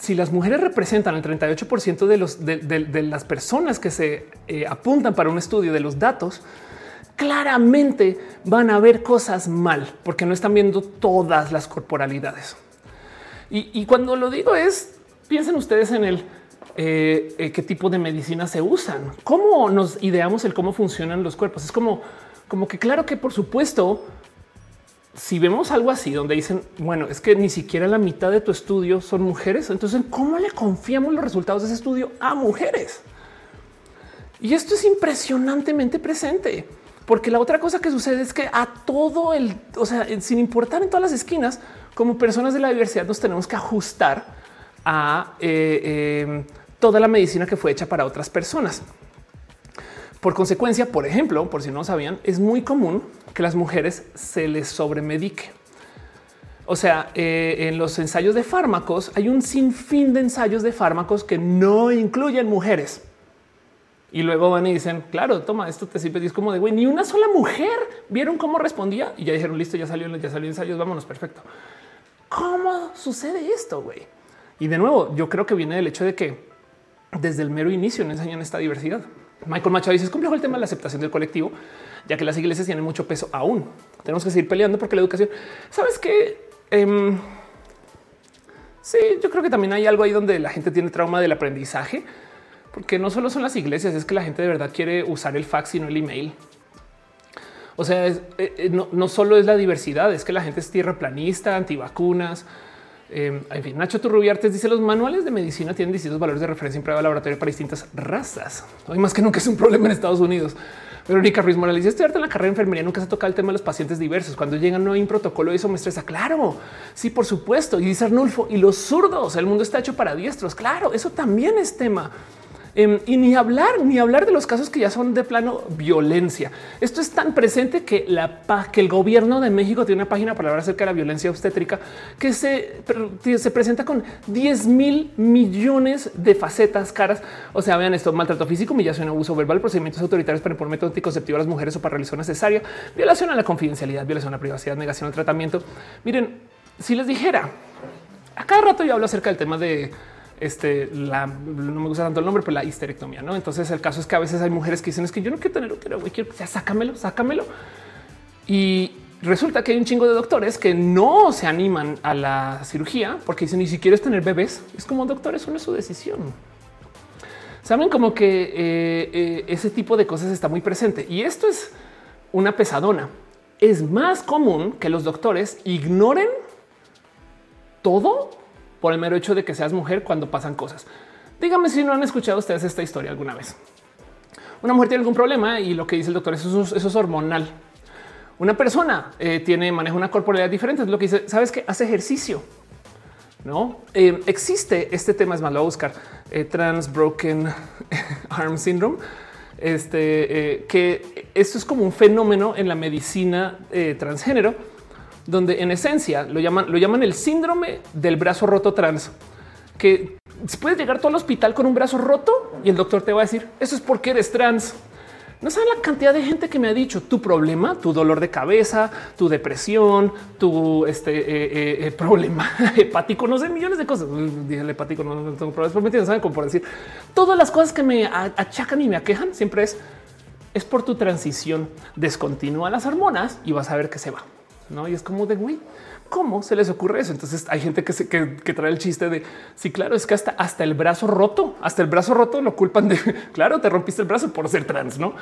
si las mujeres representan el 38% de, los, de, las personas que se eh, apuntan para un estudio de los datos, claramente van a ver cosas mal porque no están viendo todas las corporalidades. Y, cuando lo digo es, piensen ustedes en el eh, eh, qué tipo de medicina se usan, cómo nos ideamos el cómo funcionan los cuerpos. Es como, como que claro que por supuesto si vemos algo así donde dicen, bueno, es que ni siquiera la mitad de tu estudio son mujeres, entonces ¿cómo le confiamos los resultados de ese estudio a mujeres? Y esto es impresionantemente presente, Porque la otra cosa que sucede es que a todo el, o sea, sin importar en todas las esquinas, como personas de la diversidad nos tenemos que ajustar a eh, em, toda la medicina que fue hecha para otras personas. Por consecuencia, por ejemplo, por si no sabían, es muy común que las mujeres se les sobremedique. O sea, eh, en los ensayos de fármacos hay un sinfín de ensayos de fármacos que no incluyen mujeres. Y luego van y dicen, claro, toma, esto te sirve. Y es como de, güey, ni una sola mujer vieron cómo respondía y ya dijeron, listo, ya salió, ya salió ensayos, vámonos, perfecto. ¿Cómo sucede esto, güey? Y de nuevo, yo creo que viene del hecho de que desde el mero inicio no enseñan esta diversidad. Michael Machado dice, es complejo el tema de la aceptación del colectivo, ya que las iglesias tienen mucho peso aún. Tenemos que seguir peleando porque la educación, ¿sabes qué? Em, sí, yo creo que también hay algo ahí donde la gente tiene trauma del aprendizaje porque no solo son las iglesias, es que la gente de verdad quiere usar el fax y no el email. O sea, eh, eh, no, solo es la diversidad, es que la gente es tierraplanista, antivacunas. Eh, en fin, Nacho Turrubiartes dice los manuales de medicina tienen distintos valores de referencia en prueba de laboratorio para distintas razas. Hoy más que nunca es un problema en Estados Unidos. Verónica Ruiz Morales dice estoy en la carrera de enfermería, nunca se toca el tema de los pacientes diversos. Cuando llegan no hay un protocolo, eso me estresa. Claro, sí, por supuesto. Y dice Arnulfo y los zurdos, el mundo está hecho para diestros. Claro, eso también es tema. Em, y ni hablar, ni hablar de los casos que ya son de plano violencia. Esto es tan presente que la que el gobierno de México tiene una página para hablar acerca de la violencia obstétrica que se, se presenta con 10 mil millones de facetas caras. O sea, vean esto: maltrato físico, humillación, abuso verbal, procedimientos autoritarios para imponer método anticonceptivo a las mujeres o para realizar necesaria, violación a la confidencialidad, violación a la privacidad, negación al tratamiento. Miren, si les dijera a cada rato yo hablo acerca del tema de este, la, no me gusta tanto el nombre, pero la histerectomía, ¿no? Entonces el caso es que a veces hay mujeres que dicen es que yo no quiero tener útero, güey, quiero, ya sácamelo, sácamelo. Y resulta que hay un chingo de doctores que no se animan a la cirugía porque dicen, y si quieres tener bebés, es como doctor, eso no es su decisión. Saben como que eh, eh, ese tipo de cosas está muy presente y esto es una pesadona. Es más común que los doctores ignoren todo por el mero hecho de que seas mujer cuando pasan cosas. Dígame si no han escuchado ustedes esta historia alguna vez. Una mujer tiene algún problema y lo que dice el doctor es eso, es hormonal. Una persona eh, tiene maneja una corporalidad diferente. Lo que dice. Sabes que hace ejercicio. No eh, existe este tema. Es más, lo voy a buscar eh, trans broken arm syndrome. Este que esto es como un fenómeno en la medicina transgénero donde en esencia lo llaman, lo llaman el síndrome del brazo roto trans, que puedes llegar todo al hospital con un brazo roto y el doctor te va a decir eso es porque eres trans. No saben la cantidad de gente que me ha dicho tu problema, tu dolor de cabeza, tu depresión, tu este, eh, eh, eh, problema hepático, no sé, millones de cosas. Dije el hepático, no, tengo problemas, pero me saben cómo por decir todas las cosas que me achacan y me aquejan siempre es es por tu transición. Descontinúa las hormonas y vas a ver que se va. No, y es como de güey, ¿cómo se les ocurre eso? Entonces hay gente que, se, que, trae el chiste de sí, claro, es que hasta, hasta el brazo roto, hasta el brazo roto lo culpan de claro, te rompiste el brazo por ser trans, no?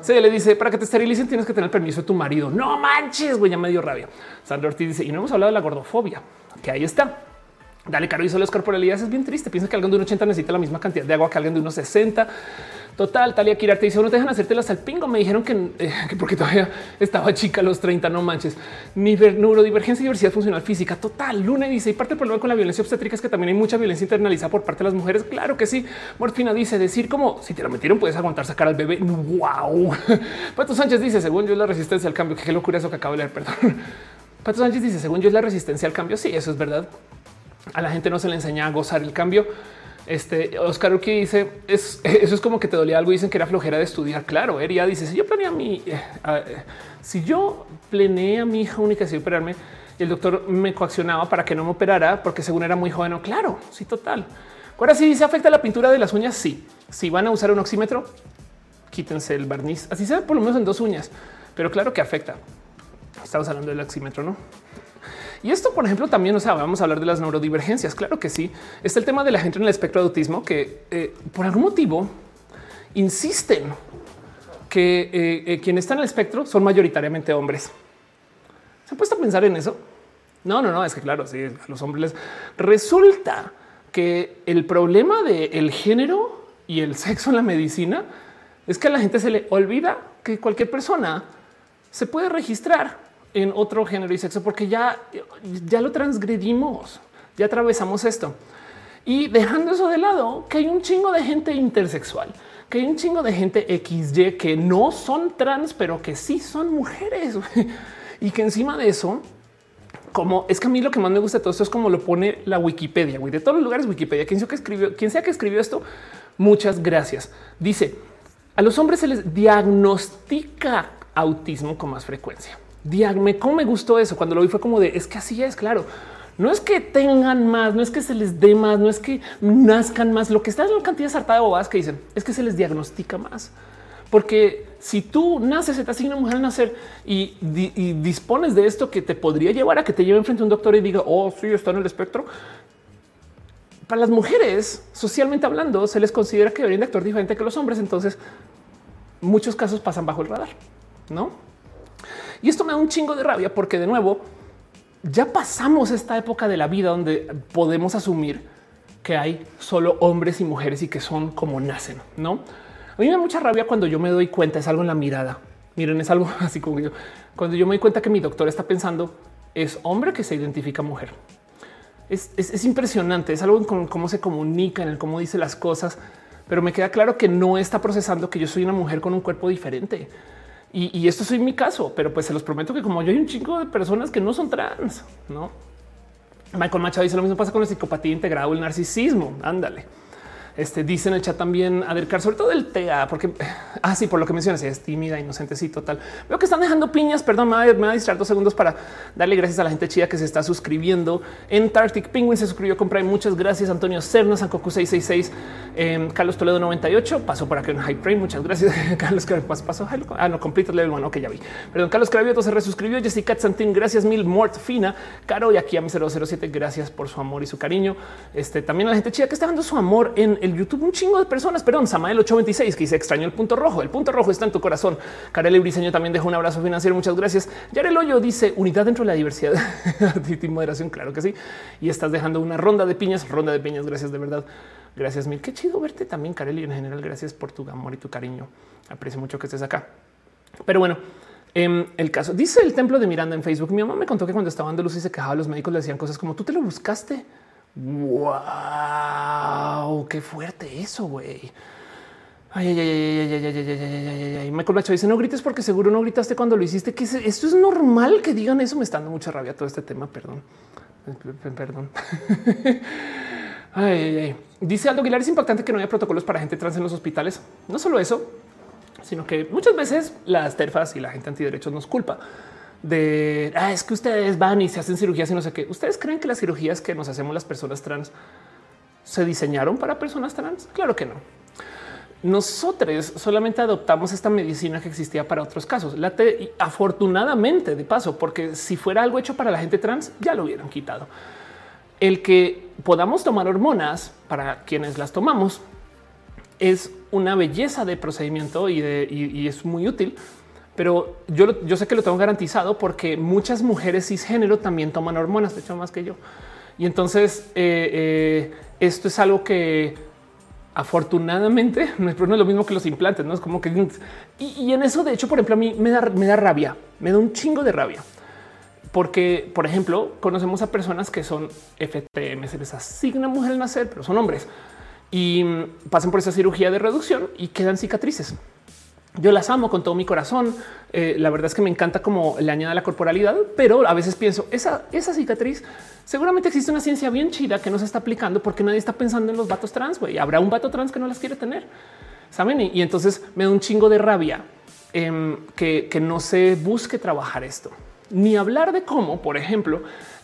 Se le dice para que te esterilicen tienes que tener el permiso de tu marido. No manches, güey, ya me dio rabia. Sandra Ortiz dice y no hemos hablado de la gordofobia, que ahí está. Dale, caro, y solo las corporalidades es bien triste. Piensa que alguien de un 80 necesita la misma cantidad de agua que alguien de unos 60. Total, Talia Kirarte dice, no te dejan hacértelas al pingo. Me dijeron eh, que, porque todavía estaba chica los 30, no manches. Neurodivergencia y diversidad funcional física. Total, Luna dice, y parte del problema con la violencia obstétrica es que también hay mucha violencia internalizada por parte de las mujeres. Claro que sí. Morfina dice, decir como, si te la metieron puedes aguantar sacar al bebé. Wow. Pato Sánchez dice, según yo la resistencia al cambio. Qué locura eso que acabo de leer, perdón. Pato Sánchez dice, según yo es la resistencia al cambio. Sí, eso es verdad. A la gente no se le enseña a gozar el cambio este Oscar dice es, eso es como que te dolía algo. Dicen que era flojera de estudiar. Claro, Eria dice si yo planeé a mi, eh, eh, si yo planeé a mi hija única si operarme el doctor me coaccionaba para que no me operara porque según era muy joven. claro, sí, total. Ahora sí se afecta la pintura de las uñas. Sí, si van a usar un oxímetro, quítense el barniz. Así sea por lo menos en dos uñas, pero claro que afecta. Estamos hablando del oxímetro, no? Y esto, por ejemplo, también, o sea, vamos a hablar de las neurodivergencias. Claro que sí. Está el tema de la gente en el espectro de autismo que eh, por algún motivo insisten que eh, eh, quienes están en el espectro son mayoritariamente hombres. ¿Se ha puesto a pensar en eso? No, no, no, es que claro, sí, a los hombres resulta que el problema del género y el sexo en la medicina es que a la gente se le olvida que cualquier persona se puede registrar en otro género y sexo porque ya, ya lo transgredimos, ya atravesamos esto. Y dejando eso de lado, que hay un chingo de gente intersexual, que hay un chingo de gente XY que no son trans, pero que sí son mujeres. y que encima de eso, como es que a mí lo que más me gusta de todo esto es como lo pone la Wikipedia, güey, de todos los lugares Wikipedia. Quien sea que escribió, quien sea que escribió esto, muchas gracias. Dice a los hombres se les diagnostica autismo con más frecuencia. Diagme, cómo me gustó eso cuando lo vi fue como de es que así es claro. No es que tengan más, no es que se les dé más, no es que nazcan más. Lo que está en la cantidad de de bobadas que dicen es que se les diagnostica más. Porque si tú naces, se te asigna mujer a nacer y, dispones de esto que te podría llevar a que te lleven frente a un doctor y diga, oh, sí, está en el espectro. Para las mujeres, socialmente hablando, se les considera que deberían de actuar diferente que los hombres. Entonces, muchos casos pasan bajo el radar, no? Y esto me da un chingo de rabia porque, de nuevo, ya pasamos esta época de la vida donde podemos asumir que hay solo hombres y mujeres y que son como nacen, no? A mí me da mucha rabia cuando yo me doy cuenta, es algo en la mirada. Miren, es algo así como yo. Cuando yo me doy cuenta que mi doctor está pensando es hombre que se identifica mujer. Es, impresionante, es algo con cómo se comunica, en el cómo dice las cosas, pero me queda claro que no está procesando que yo soy una mujer con un cuerpo diferente. Y, esto soy mi caso, pero pues se los prometo que como yo hay un chico de personas que no son trans, no? Michael Machado dice lo mismo pasa con la psicopatía integrada o el narcisismo. Ándale. Este dice en el chat también Adelcar, sobre todo el TEA, porque así ah, por lo que mencionas, es tímida, inocente. Sí, total. Veo que están dejando piñas. Perdón, me voy, a, distraer dos segundos para darle gracias a la gente chida que se está suscribiendo. En Tartic Penguin se suscribió con Prime. Muchas gracias. Antonio Cerna, Sankoku 666, eh, Carlos Toledo 98. Pasó por acá en High Prime. Muchas gracias. Carlos pasó. Ah, no, completo level bueno, que ya vi. Perdón, Carlos Cravioto se resuscribió. Jessica Santín, gracias mil. Mort Fina, Caro y aquí a mi 007. Gracias por su amor y su cariño. Este también a la gente chida que está dando su amor en el YouTube un chingo de personas. Perdón, Samael 826 que dice extraño el punto rojo. El punto rojo está en tu corazón. Karel Briseño también dejó un abrazo financiero. Muchas gracias. Yarel Hoyo dice unidad dentro de la diversidad y moderación. Claro que sí. Y estás dejando una ronda de piñas, ronda de piñas. Gracias de verdad. Gracias mil. Qué chido verte también, Karel. Y en general, gracias por tu amor y tu cariño. Aprecio mucho que estés acá. Pero bueno, en em, el caso dice el templo de Miranda en Facebook. Mi mamá me contó que cuando estaba dando luz y se quejaba, los médicos le decían cosas como tú te lo buscaste. Wow, qué fuerte eso, güey. Ay, ay, ay, ay, ay, ay, ay, ay, ay, Michael Bacho dice no grites porque seguro no gritaste cuando lo hiciste. Que esto es normal que digan eso. Me está dando mucha rabia todo este tema. Perdón, perdón. ay, ay, ay. Dice Aldo Aguilar es impactante que no haya protocolos para gente trans en los hospitales. No solo eso, sino que muchas veces las terfas y la gente antiderechos nos culpa de ah, es que ustedes van y se hacen cirugías y no sé qué. ¿Ustedes creen que las cirugías que nos hacemos las personas trans se diseñaron para personas trans? Claro que no. Nosotros solamente adoptamos esta medicina que existía para otros casos. La afortunadamente, de paso, porque si fuera algo hecho para la gente trans, ya lo hubieran quitado. El que podamos tomar hormonas para quienes las tomamos es una belleza de procedimiento y es muy útil pero yo, yo sé que lo tengo garantizado porque muchas mujeres cisgénero también toman hormonas, de hecho más que yo. Y entonces eh, eh, esto es algo que afortunadamente no es, lo mismo que los implantes, no es como que y, en eso, de hecho, por ejemplo, a mí me da, me da rabia, me da un chingo de rabia, porque, por ejemplo, conocemos a personas que son FTM, se les asigna mujer al nacer, pero son hombres y pasan por esa cirugía de reducción y quedan cicatrices. Yo las amo con todo mi corazón. Eh, la verdad es que me encanta como le añada la corporalidad, pero a veces pienso esa, esa cicatriz seguramente existe una ciencia bien chida que no se está aplicando porque nadie está pensando en los vatos trans. y Habrá un vato trans que no las quiere tener. Saben? Y, entonces me da un chingo de rabia em, que, que no se busque trabajar esto, ni hablar de cómo, por ejemplo,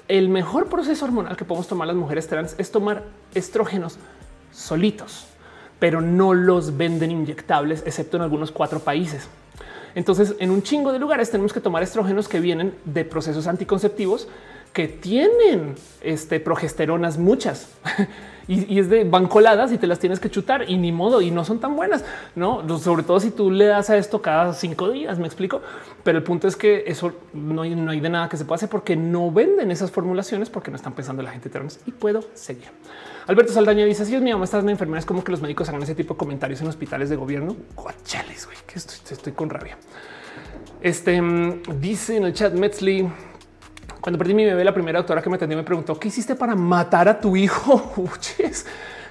el mejor proceso hormonal que podemos tomar las mujeres trans es tomar estrógenos solitos pero no los venden inyectables, excepto en algunos cuatro países. Entonces, en un chingo de lugares tenemos que tomar estrógenos que vienen de procesos anticonceptivos que tienen este, progesteronas muchas. y, es de bancoladas y te las tienes que chutar y ni modo y no son tan buenas, no? Sobre todo si tú le das a esto cada cinco días, me explico. Pero el punto es que eso no hay, no hay de nada que se pueda hacer porque no venden esas formulaciones porque no están pensando en la gente trans y puedo seguir. Alberto Saldaña dice: Si es mi mamá, estás una enfermera, es como que los médicos hagan ese tipo de comentarios en hospitales de gobierno. Guachales, güey, que estoy, con rabia. Este mm, dice en el chat Metzli. Cuando perdí mi bebé, la primera doctora que me atendió me preguntó qué hiciste para matar a tu hijo.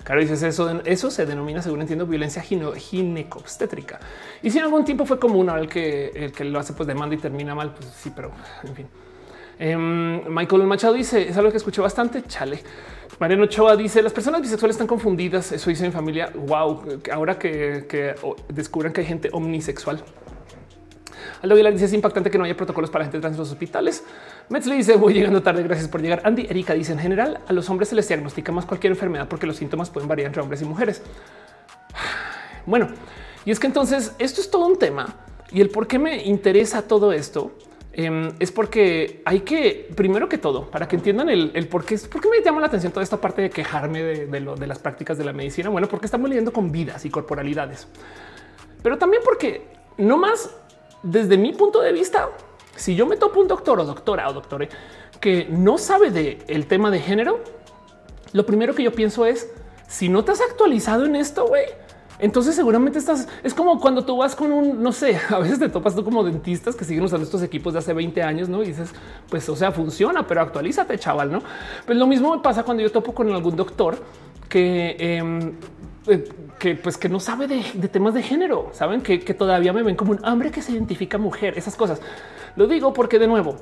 Claro, dices eso. Eso se denomina, según entiendo, violencia ginecobstétrica. Y si en algún tiempo fue común, el que el que lo hace, pues demanda y termina mal. Pues sí, pero en fin. Em, Michael Machado dice es algo que escuché bastante. Chale. Mariano Ochoa dice las personas bisexuales están confundidas. Eso dice mi familia. Wow, ahora que, descubran que hay gente omnisexual. Aldo Aguilar dice es impactante que no haya protocolos para gente trans en los hospitales. Metzli dice voy llegando tarde. Gracias por llegar. Andy Erika dice en general a los hombres se les diagnostica más cualquier enfermedad porque los síntomas pueden variar entre hombres y mujeres. Bueno, y es que entonces esto es todo un tema y el por qué me interesa todo esto em, es porque hay que, primero que todo, para que entiendan el, por qué, por qué me llama la atención toda esta parte de quejarme de, de las prácticas de la medicina. Bueno, porque estamos lidiando con vidas y corporalidades, pero también porque no más desde mi punto de vista, si yo me topo un doctor o doctora o doctore que no sabe de el tema de género, lo primero que yo pienso es si no te has actualizado en esto, güey, entonces seguramente estás, es como cuando tú vas con un, no sé, a veces te topas tú como dentistas que siguen usando estos equipos de hace 20 años, ¿no? Y dices, pues, o sea, funciona, pero actualízate, chaval, ¿no? Pues lo mismo me pasa cuando yo topo con algún doctor que em, eh, que pues que no sabe de, temas de género, saben que, todavía me ven como un hombre que se identifica mujer, esas cosas. Lo digo porque de nuevo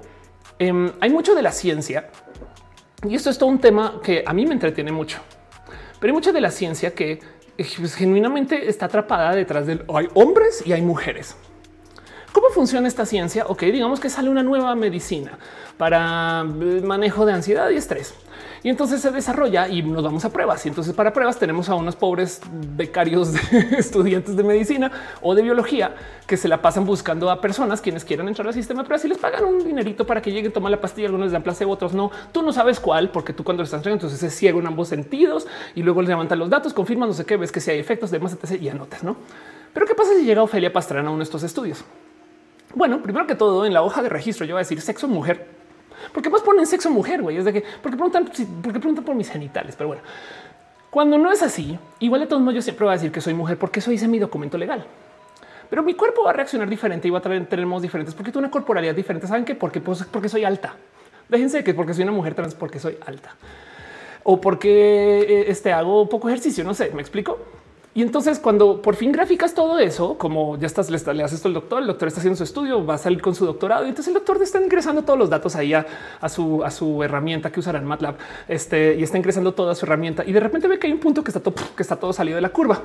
em, hay mucho de la ciencia y esto es todo un tema que a mí me entretiene mucho, pero hay mucha de la ciencia que pues, genuinamente está atrapada detrás del hay hombres y hay mujeres. ¿Cómo funciona esta ciencia? Ok, digamos que sale una nueva medicina para el manejo de ansiedad y estrés. Y entonces se desarrolla y nos vamos a pruebas. Y entonces para pruebas tenemos a unos pobres becarios de estudiantes de medicina o de biología que se la pasan buscando a personas quienes quieran entrar al sistema de pruebas y les pagan un dinerito para que lleguen, tomar la pastilla. Algunos les dan placebo, otros no. Tú no sabes cuál, porque tú cuando estás entonces es ciego en ambos sentidos y luego les levantan los datos, confirman, no sé qué, ves que si hay efectos, demás, etc. y anotas, no? Pero qué pasa si llega Ofelia Pastrana a uno de estos estudios? Bueno, primero que todo, en la hoja de registro yo voy a decir sexo mujer ¿Por qué más ponen sexo mujer? Güey, es de que porque preguntan, por mis genitales, pero bueno, cuando no es así, igual de todos modos yo siempre voy a decir que soy mujer porque eso dice mi documento legal. Pero mi cuerpo va a reaccionar diferente y va a tener modos diferentes porque tengo una corporalidad diferente. ¿Saben qué? Porque, pues, porque soy alta. Déjense que porque soy una mujer trans, porque soy alta. O porque eh, este, hago poco ejercicio, no sé, ¿me explico? Y entonces cuando por fin gráficas todo eso, como ya estás, le, haces esto al doctor, el doctor está haciendo su estudio, va a salir con su doctorado y entonces el doctor está ingresando todos los datos ahí a, su, a su herramienta que usará en MATLAB este, y está ingresando toda su herramienta y de repente ve que hay un punto que está todo, que está todo salido de la curva.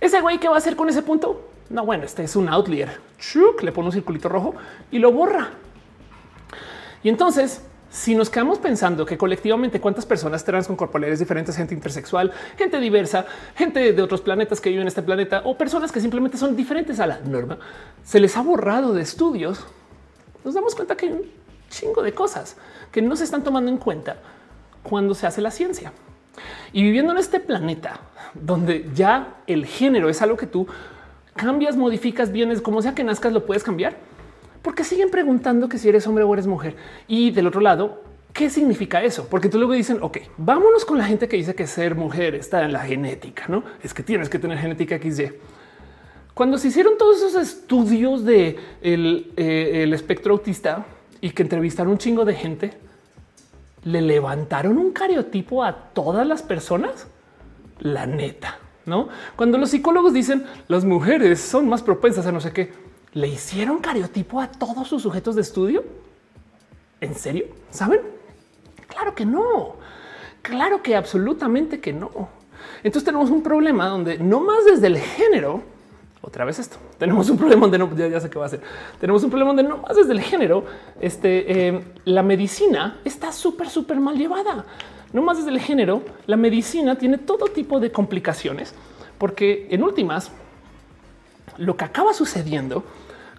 Ese güey, ¿qué va a hacer con ese punto? No, bueno, este es un outlier. Chuk, le pone un circulito rojo y lo borra. Y entonces si nos quedamos pensando que colectivamente cuántas personas trans con corporalidades diferentes, gente intersexual, gente diversa, gente de otros planetas que viven en este planeta o personas que simplemente son diferentes a la norma, se les ha borrado de estudios, nos damos cuenta que hay un chingo de cosas que no se están tomando en cuenta cuando se hace la ciencia. Y viviendo en este planeta donde ya el género es algo que tú cambias, modificas, vienes, como sea que nazcas, lo puedes cambiar porque siguen preguntando que si eres hombre o eres mujer. Y del otro lado, ¿qué significa eso? Porque tú luego dicen, ok, vámonos con la gente que dice que ser mujer está en la genética, no es que tienes que tener genética XY. Cuando se hicieron todos esos estudios de eh, el, espectro autista y que entrevistaron un chingo de gente, le levantaron un cariotipo a todas las personas. La neta, no? Cuando los psicólogos dicen las mujeres son más propensas a no sé qué, le hicieron cariotipo a todos sus sujetos de estudio. ¿En serio? ¿Saben? Claro que no. Claro que absolutamente que no. Entonces tenemos un problema donde no más desde el género, otra vez esto, tenemos un problema donde no, ya, sé qué va a hacer. Tenemos un problema donde no más desde el género, este, eh, la medicina está súper, súper mal llevada. No más desde el género, la medicina tiene todo tipo de complicaciones, porque en últimas, lo que acaba sucediendo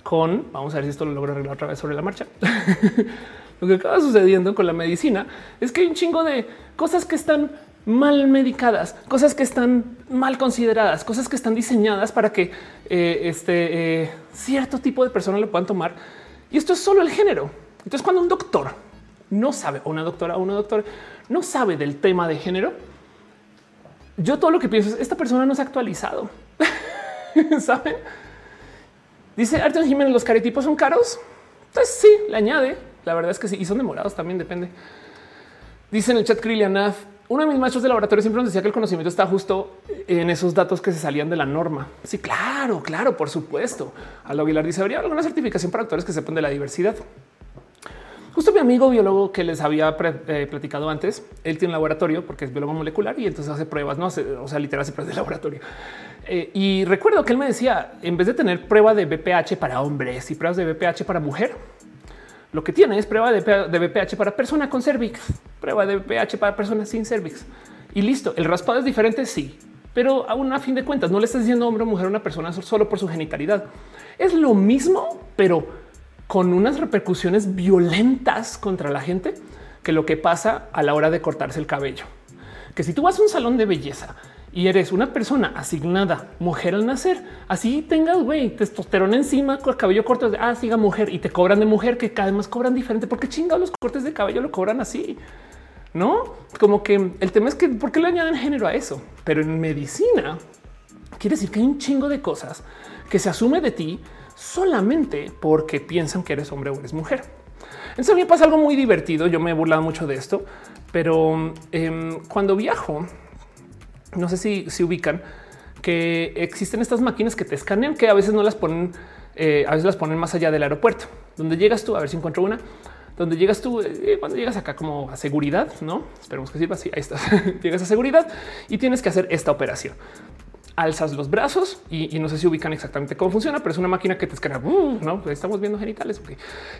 con, vamos a ver si esto lo logro arreglar otra vez sobre la marcha. lo que acaba sucediendo con la medicina es que hay un chingo de cosas que están mal medicadas, cosas que están mal consideradas, cosas que están diseñadas para que eh, este eh, cierto tipo de personas lo puedan tomar. Y esto es solo el género. Entonces, cuando un doctor no sabe, o una doctora o una doctora no sabe del tema de género, yo todo lo que pienso es esta persona no se ha actualizado. ¿Saben? Dice Arthur Jiménez, los caretipos son caros. Pues sí, le añade. La verdad es que sí, y son demorados también, depende. Dice en el chat Krilianaf, uno de mis maestros de laboratorio siempre nos decía que el conocimiento está justo en esos datos que se salían de la norma. Sí, claro, claro, por supuesto. A lo Aguilar dice, ¿habría alguna certificación para actores que sepan de la diversidad? Justo mi amigo biólogo que les había eh, platicado antes, él tiene un laboratorio porque es biólogo molecular y entonces hace pruebas, no o sea, literal hace pruebas de laboratorio. Eh, y recuerdo que él me decía, en vez de tener prueba de BPH para hombres y pruebas de BPH para mujer, lo que tiene es prueba de, BPH para persona con cervix, prueba de BPH para personas sin cervix y listo. El raspado es diferente, sí, pero aún a fin de cuentas no le estás diciendo hombre o mujer a una persona solo por su genitalidad. Es lo mismo, pero con unas repercusiones violentas contra la gente que lo que pasa a la hora de cortarse el cabello. Que si tú vas a un salón de belleza y eres una persona asignada mujer al nacer, así tengas güey testosterona encima con el cabello corto, ah, siga mujer y te cobran de mujer que cada vez más cobran diferente porque chingados los cortes de cabello lo cobran así. No como que el tema es que por qué le añaden género a eso, pero en medicina quiere decir que hay un chingo de cosas que se asume de ti solamente porque piensan que eres hombre o eres mujer. Entonces a pasa algo muy divertido. Yo me he burlado mucho de esto, pero em, cuando viajo no sé si se ubican que existen estas máquinas que te escanean, que a veces no las ponen, eh, a veces las ponen más allá del aeropuerto, donde llegas tú, a ver si encuentro una, donde llegas tú, eh, cuando llegas acá como a seguridad, no esperemos que sirva así. Ahí estás, llegas a seguridad y tienes que hacer esta operación. Alzas los brazos y, no sé si ubican exactamente cómo funciona, pero es una máquina que te escanea. Uh, no pues estamos viendo genitales.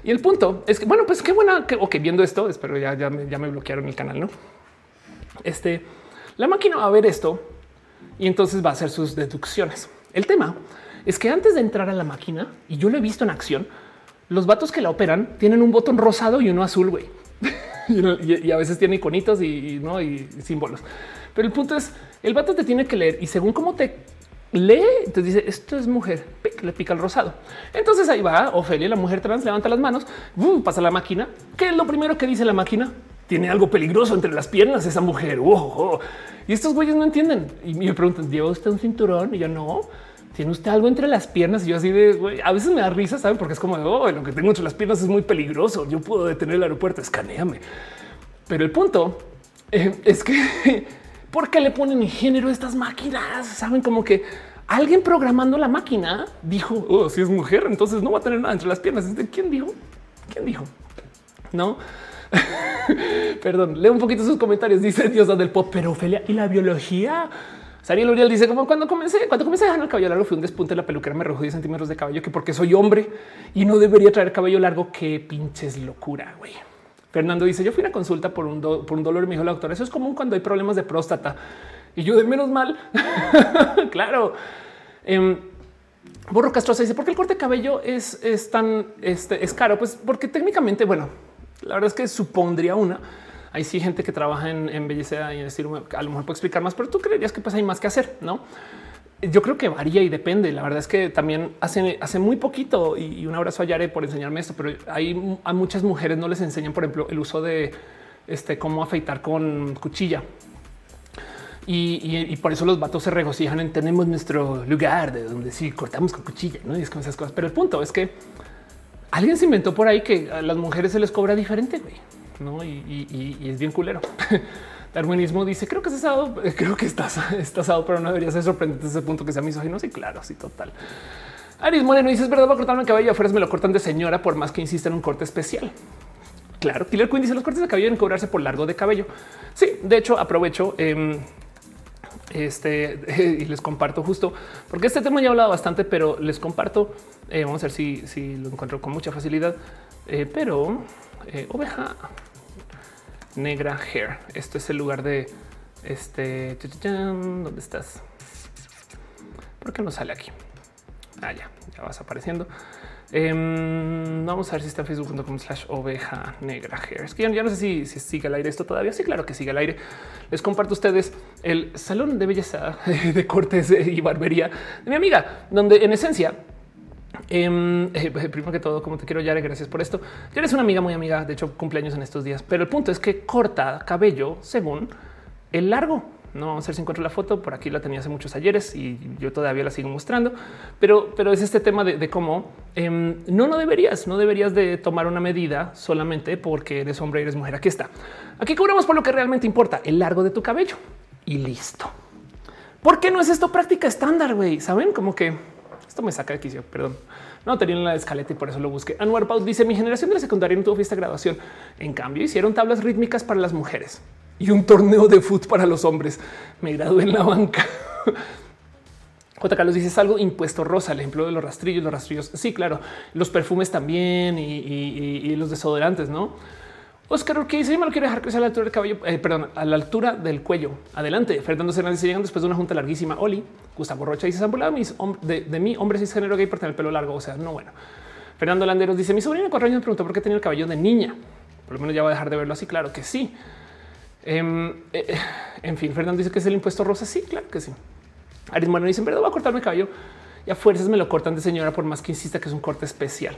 Y el punto es que, bueno, pues qué buena que, ok, viendo esto, espero ya, ya, me, bloquearon el canal, no? Este la máquina va a ver esto y entonces va a hacer sus deducciones. El tema es que antes de entrar a la máquina, y yo lo he visto en acción, los vatos que la operan tienen un botón rosado y uno azul, güey. y, a veces tiene iconitos y, ¿no? y símbolos. Pero el punto es, el vato te tiene que leer y según cómo te lee, te dice esto es mujer, le pica el rosado. Entonces ahí va Ofelia, la mujer trans, levanta las manos, pasa la máquina. ¿Qué es lo primero que dice la máquina? tiene algo peligroso entre las piernas esa mujer. Y estos güeyes no entienden. Y me preguntan, ¿lleva usted un cinturón? Y yo no. ¿Tiene usted algo entre las piernas? Y yo así de, a veces me da risa, ¿saben? Porque es como, oh, lo que tengo entre las piernas es muy peligroso. Yo puedo detener el aeropuerto, escaneame. Pero el punto eh, es que, ¿por qué le ponen género a estas máquinas? Saben como que alguien programando la máquina dijo, oh, si es mujer, entonces no va a tener nada entre las piernas. ¿Quién dijo? ¿Quién dijo? No. Perdón, leo un poquito sus comentarios. Dice Diosa del pop, pero Ophelia y la biología. Sariel Uriel dice como cuando comencé, cuando comencé a dejar el cabello largo fue un despunte de la peluquera, me arrojó 10 centímetros de cabello que porque soy hombre y no debería traer cabello largo. Qué pinches locura, güey. Fernando dice yo fui a consulta por un, por un dolor y me dijo la doctora, eso es común cuando hay problemas de próstata y yo de menos mal. claro. Eh, Borro Castrosa dice por qué el corte de cabello es, es tan este, es caro, pues porque técnicamente, bueno, la verdad es que supondría una. Hay sí gente que trabaja en, belleza y decir, a lo mejor puedo explicar más, pero tú creerías que pues hay más que hacer, no? Yo creo que varía y depende. La verdad es que también hace, hace muy poquito y un abrazo a Yare por enseñarme esto, pero hay a muchas mujeres no les enseñan, por ejemplo, el uso de este cómo afeitar con cuchilla. Y, por eso los vatos se regocijan en tenemos nuestro lugar de donde sí cortamos con cuchilla, no y es con esas cosas. Pero el punto es que alguien se inventó por ahí que a las mujeres se les cobra diferente, güey, ¿no? Y, es bien culero. Darwinismo dice, creo que es asado, creo que estás, asado, pero no debería ser sorprendente ese punto que sea misógino. Sí, claro, sí, total. Aris Moreno dice, es verdad, va a cortarme el cabello afuera, me lo cortan de señora por más que insista en un corte especial. Claro, Killer Queen dice, los cortes de cabello deben cobrarse por largo de cabello. Sí, de hecho, aprovecho. Eh, este y les comparto justo porque este tema ya he hablado bastante, pero les comparto. Eh, vamos a ver si, lo encuentro con mucha facilidad, eh, pero eh, oveja negra hair. Esto es el lugar de este. ¿Dónde estás? ¿Por qué no sale aquí? Ah, ya, ya vas apareciendo. Em, vamos a ver si está en facebook.com slash oveja negra hair. Es que ya, no sé si, sigue al aire esto todavía. Sí, claro que sigue al aire. Les comparto a ustedes el salón de belleza de cortes y barbería de mi amiga, donde en esencia em, eh, primero que todo, como te quiero, Yare, gracias por esto. Ya eres una amiga muy amiga, de hecho, cumpleaños en estos días, pero el punto es que corta cabello según el largo. No vamos a ver si encuentro la foto. Por aquí la tenía hace muchos ayeres y yo todavía la sigo mostrando. Pero, pero es este tema de, cómo no, no deberías, no deberías de tomar una medida solamente porque eres hombre y eres mujer. Aquí está. Aquí cobramos por lo que realmente importa, el largo de tu cabello y listo. ¿Por qué no es esto práctica estándar? Güey, saben como que esto me saca de quicio. Perdón. No tenía la escaleta y por eso lo busqué. Anwar Pau dice: Mi generación de la secundaria no tuvo fiesta de graduación. En cambio, hicieron tablas rítmicas para las mujeres y un torneo de fútbol para los hombres. Me gradué en la banca. J. Carlos dice algo impuesto rosa, el ejemplo de los rastrillos, los rastrillos. Sí, claro, los perfumes también y, los desodorantes, no? Oscar dice: Yo me lo quiero dejar crecer a la altura del cabello, eh, perdón, a la altura del cuello. Adelante. Fernando Hernández llegan después de una junta larguísima. Oli, Gustavo Rocha dice: han mis de, de mí, hombre cisgénero gay por tener el pelo largo. O sea, no, bueno. Fernando Landeros dice: Mi sobrina de cuatro años me preguntó por qué tenía el cabello de niña. Por lo menos ya va a dejar de verlo así. Claro que sí. Em, eh, eh, en fin, Fernando dice que es el impuesto rosa. Sí, claro que sí. Aris Moreno dice: En verdad, voy a cortarme el cabello y a fuerzas me lo cortan de señora, por más que insista que es un corte especial.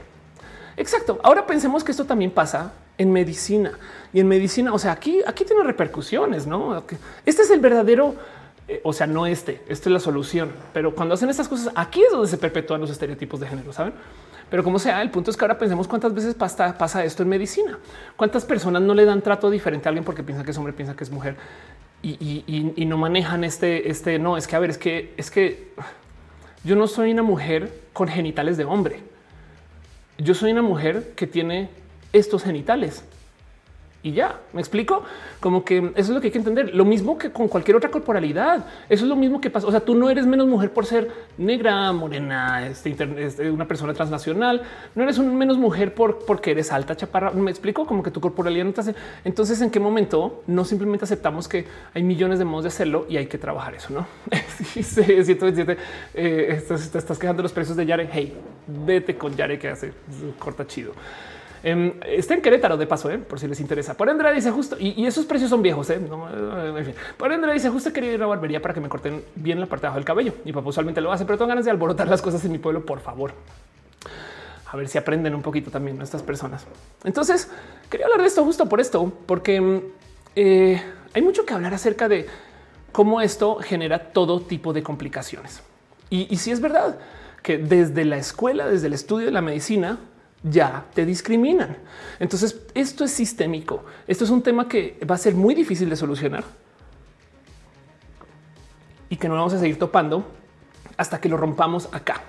Exacto. Ahora pensemos que esto también pasa en medicina y en medicina. O sea, aquí, aquí tiene repercusiones, no? Este es el verdadero. Eh, o sea, no este, esta es la solución. Pero cuando hacen estas cosas, aquí es donde se perpetúan los estereotipos de género, saben? Pero como sea, el punto es que ahora pensemos cuántas veces pasa, pasa esto en medicina. Cuántas personas no le dan trato diferente a alguien porque piensa que es hombre, piensa que es mujer y, no manejan este, este. No es que a ver, es que es que yo no soy una mujer con genitales de hombre. Yo soy una mujer que tiene estos genitales y ya me explico como que eso es lo que hay que entender. Lo mismo que con cualquier otra corporalidad. Eso es lo mismo que pasa. O sea, tú no eres menos mujer por ser negra, morena, este, este, una persona transnacional. No eres un menos mujer por porque eres alta, chaparra. Me explico como que tu corporalidad no te hace. Entonces, en qué momento no simplemente aceptamos que hay millones de modos de hacerlo y hay que trabajar eso, no? sí, 127. Eh, estás, estás quejando los precios de Yare. Hey, vete con Yare que hace corta chido. Em, está en Querétaro de paso, eh, por si les interesa. Por Andrea dice justo y, esos precios son viejos. Eh, Por Andrea dice justo quería ir a barbería para que me corten bien la parte de abajo del cabello. Mi papá usualmente lo hace, pero tengo ganas de alborotar las cosas en mi pueblo. Por favor, a ver si aprenden un poquito también nuestras personas. Entonces quería hablar de esto justo por esto, porque eh, hay mucho que hablar acerca de cómo esto genera todo tipo de complicaciones. Y, y si es verdad que desde la escuela, desde el estudio de la medicina, ya te discriminan. Entonces, esto es sistémico. Esto es un tema que va a ser muy difícil de solucionar y que no vamos a seguir topando hasta que lo rompamos acá.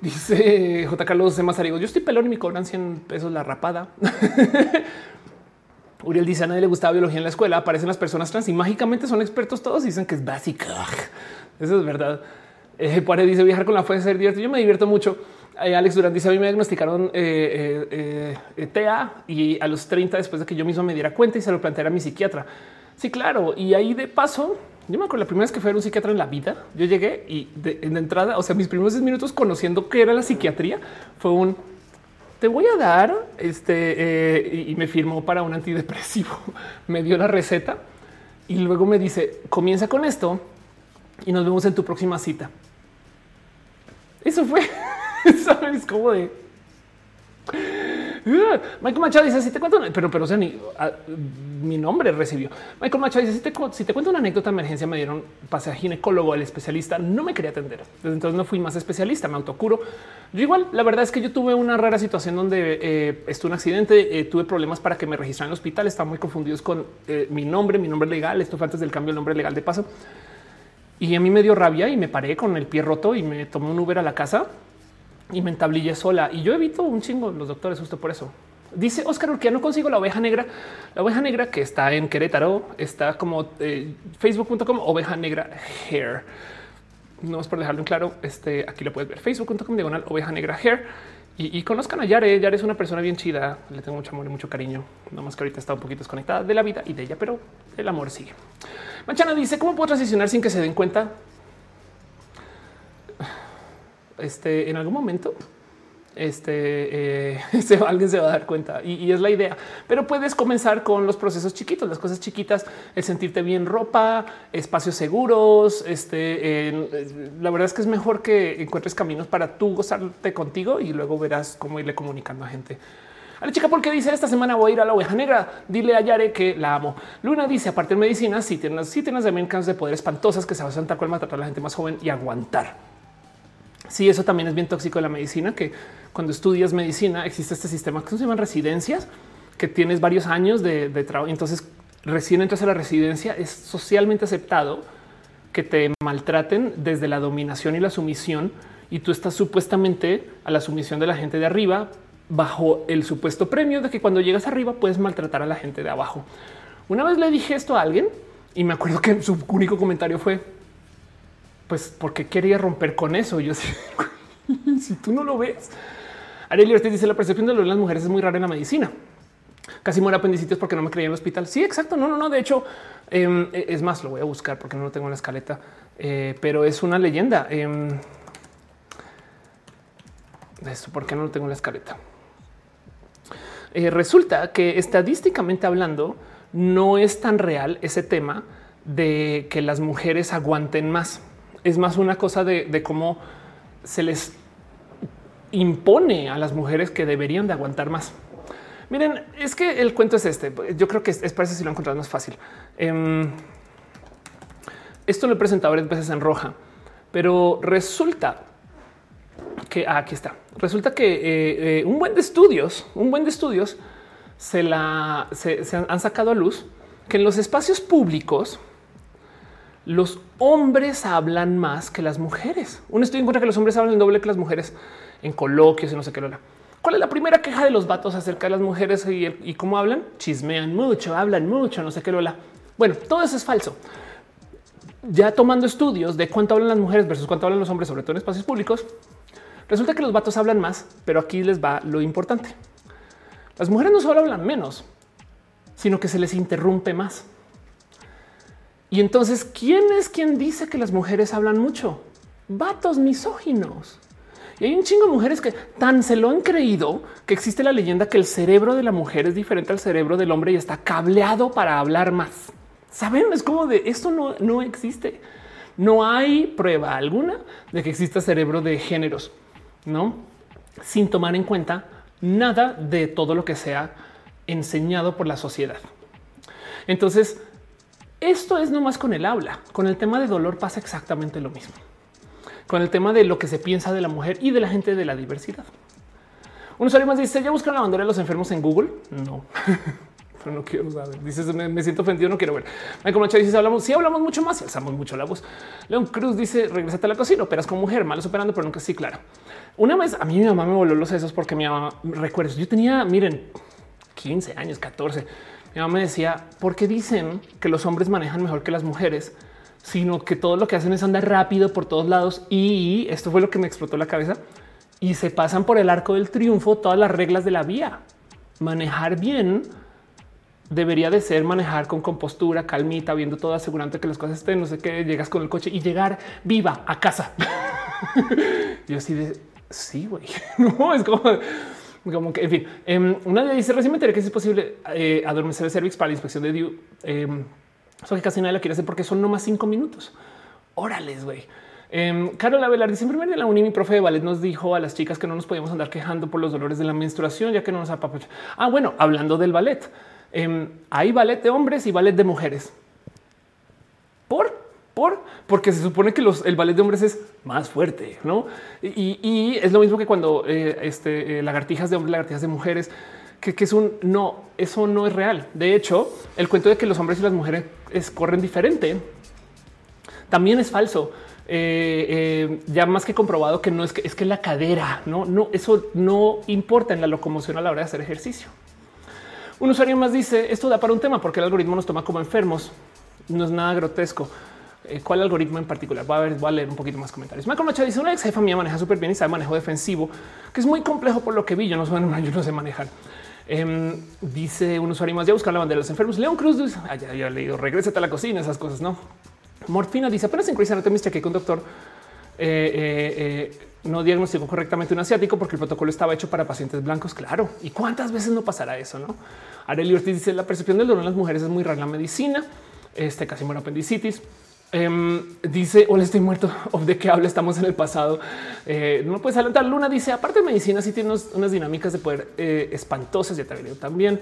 Dice J. Carlos de Mazarigo, yo estoy pelón y me cobran 100 pesos la rapada. Uriel dice a nadie le gustaba biología en la escuela. Aparecen las personas trans y mágicamente son expertos todos. Dicen que es básica. Eso es verdad. Eh, dice viajar con la fuerza ser divertido. Yo me divierto mucho. Alex Durán dice a mí me diagnosticaron eh, eh, eh y a los 30 después de que yo mismo me diera cuenta y se lo planteara a mi psiquiatra. Sí, claro. Y ahí de paso, yo me acuerdo la primera vez que fui a un psiquiatra en la vida, yo llegué y de, en entrada, o sea, mis primeros 10 minutos conociendo qué era la psiquiatría fue un te voy a dar este eh, y me firmó para un antidepresivo. me dio la receta y luego me dice comienza con esto y nos vemos en tu próxima cita. Eso fue. Sabes cómo de Michael Machado dice: Si te cuento, pero, pero, o sea, ni, mi nombre recibió. Michael Machado dice: si te, si te cuento una anécdota de emergencia, me dieron pase a ginecólogo, el especialista no me quería atender. Desde entonces no fui más especialista, me autocuro. Yo igual, la verdad es que yo tuve una rara situación donde eh, estuve un accidente, eh, tuve problemas para que me registraran en el hospital, estaban muy confundidos con eh, mi nombre, mi nombre legal. Esto fue antes del cambio del nombre legal de paso. Y a mí me dio rabia y me paré con el pie roto y me tomé un Uber a la casa y me entablillé sola. Y yo evito un chingo los doctores justo por eso. Dice Oscar Urquía, no consigo la oveja negra. La oveja negra que está en Querétaro está como eh, facebook.com oveja negra hair. No es por dejarlo en claro. Este aquí lo puedes ver facebook.com diagonal oveja negra hair y, conozcan a Yare. Yare es una persona bien chida. Le tengo mucho amor y mucho cariño. No más que ahorita está un poquito desconectada de la vida y de ella, pero el amor sigue. Manchana dice cómo puedo transicionar sin que se den cuenta Este en algún momento este, eh, alguien se va a dar cuenta y, es la idea. Pero puedes comenzar con los procesos chiquitos, las cosas chiquitas, el sentirte bien ropa, espacios seguros. Este, la verdad es que es mejor que encuentres caminos para tú gozarte contigo y luego verás cómo irle comunicando a gente. A la chica, porque dice esta semana voy a ir a la oveja negra. Dile a Yare que la amo. Luna dice, aparte de medicina, si tienes, si tienes también casos de poder espantosas que se basan tal cual maltratar a la gente más joven y aguantar. Sí, eso también es bien tóxico de la medicina, que cuando estudias medicina existe este sistema que se llaman residencias, que tienes varios años de, trabajo. Entonces, recién entras a la residencia, es socialmente aceptado que te maltraten desde la dominación y la sumisión y tú estás supuestamente a la sumisión de la gente de arriba bajo el supuesto premio de que cuando llegas arriba puedes maltratar a la gente de abajo. Una vez le dije esto a alguien y me acuerdo que su único comentario fue, pues, porque quería romper con eso? Yo si tú no lo ves, Ariel usted dice la percepción de las mujeres es muy rara en la medicina. Casi muere apendicitis porque no me creía en el hospital. Sí, exacto. No, no, no. De hecho, em, e, es más, lo voy a buscar porque no lo tengo en la escaleta, eh, pero es una leyenda. Eh, esto, ¿por qué no lo tengo en la escaleta? Eh, resulta que estadísticamente hablando, no es tan real ese tema de que las mujeres aguanten más. Es más una cosa de, cómo se les impone a las mujeres que deberían de aguantar más. Miren, es que el cuento es este. Yo creo que es, parece si lo encontramos más fácil. Em, esto lo he presentado varias veces en roja, pero resulta que ah, aquí está. Resulta que eh, eh, un buen de estudios, un buen de estudios se la se han sacado a luz que en los espacios públicos los hombres hablan más que las mujeres. Un estudio encuentra que los hombres hablan el doble que las mujeres en coloquios y no sé qué. Lola. ¿Cuál es la primera queja de los vatos acerca de las mujeres y, cómo hablan? Chismean mucho, hablan mucho, no sé qué. Lola. Bueno, todo eso es falso. Ya tomando estudios de cuánto hablan las mujeres versus cuánto hablan los hombres, sobre todo en espacios públicos, resulta que los vatos hablan más, pero aquí les va lo importante. Las mujeres no solo hablan menos, sino que se les interrumpe más. Y entonces, ¿quién es quien dice que las mujeres hablan mucho? Vatos misóginos. Y hay un chingo de mujeres que tan se lo han creído que existe la leyenda que el cerebro de la mujer es diferente al cerebro del hombre y está cableado para hablar más. Saben, es como de esto no, no existe. No hay prueba alguna de que exista cerebro de géneros, no sin tomar en cuenta nada de todo lo que sea enseñado por la sociedad. Entonces, esto es nomás con el habla. Con el tema de dolor pasa exactamente lo mismo. Con el tema de lo que se piensa de la mujer y de la gente de la diversidad. Un usuario más dice: ¿Ya buscan la bandera de los enfermos en Google? No. Pero no quiero saber. Dices, me, siento ofendido, no quiero ver. Michael Macha dice, hablamos, sí hablamos mucho más y alzamos mucho la voz. León Cruz dice, regresate a la cocina, operas con mujer, malo superando, pero nunca sí, claro. Una vez a mí mi mamá me voló los sesos porque mi mamá, recuerdo, yo tenía, miren, 15 años, 14 mi mamá me decía, ¿por qué dicen que los hombres manejan mejor que las mujeres? Sino que todo lo que hacen es andar rápido por todos lados. Y esto fue lo que me explotó la cabeza. Y se pasan por el arco del triunfo todas las reglas de la vía. Manejar bien debería de ser manejar con compostura, calmita, viendo todo, asegurando que las cosas estén, no sé qué, llegas con el coche y llegar viva a casa. Yo así de sí, güey. No es como como que, en fin, eh, una de dice recién me enteré que es posible eh, adormecer el cervix para la inspección de DIU. Eh, que casi nadie la quiere hacer porque son no más cinco minutos. Órales, güey. Eh, Carol Avelar dice en día la uni, mi profe de ballet nos dijo a las chicas que no nos podíamos andar quejando por los dolores de la menstruación, ya que no nos apapacha. Ah, bueno, hablando del ballet, em, hay ballet de hombres y ballet de mujeres. Por por porque se supone que el ballet de hombres es más fuerte, no? Y, es lo mismo que cuando eh, este, eh, lagartijas de hombres, lagartijas de mujeres, que, es un no, eso no es real. De hecho, el cuento de que los hombres y las mujeres corren diferente también es falso. Eh, ya más que comprobado que no es que es que la cadera no, no, eso no importa en la locomoción a la hora de hacer ejercicio. Un usuario más dice esto da para un tema porque el algoritmo nos toma como enfermos. No es nada grotesco. Eh, cuál algoritmo en particular. Va a ver, voy a leer un poquito más comentarios. Michael Machado dice una ex jefa mía maneja súper bien y sabe manejo defensivo, que es muy complejo por lo que vi. Yo no, sé, yo no sé manejar. Em, dice un usuario más ya buscar la bandera de los enfermos. León Cruz dice ah, ya, he leído, regrésate a la cocina, esas cosas, no? Morfina dice apenas en Chris Anatomy chequeé con doctor. Eh, eh, no diagnosticó correctamente un asiático porque el protocolo estaba hecho para pacientes blancos. Claro. ¿Y cuántas veces no pasará eso? No? Arely Ortiz dice la percepción del dolor en las mujeres es muy rara en la medicina. Este casi muere apendicitis. Em, dice hola, estoy muerto. ¿De qué habla? Estamos en el pasado. Eh, no puedes adelantar. Luna dice aparte de medicina, sí tiene unas dinámicas de poder eh, espantosas. Ya te también.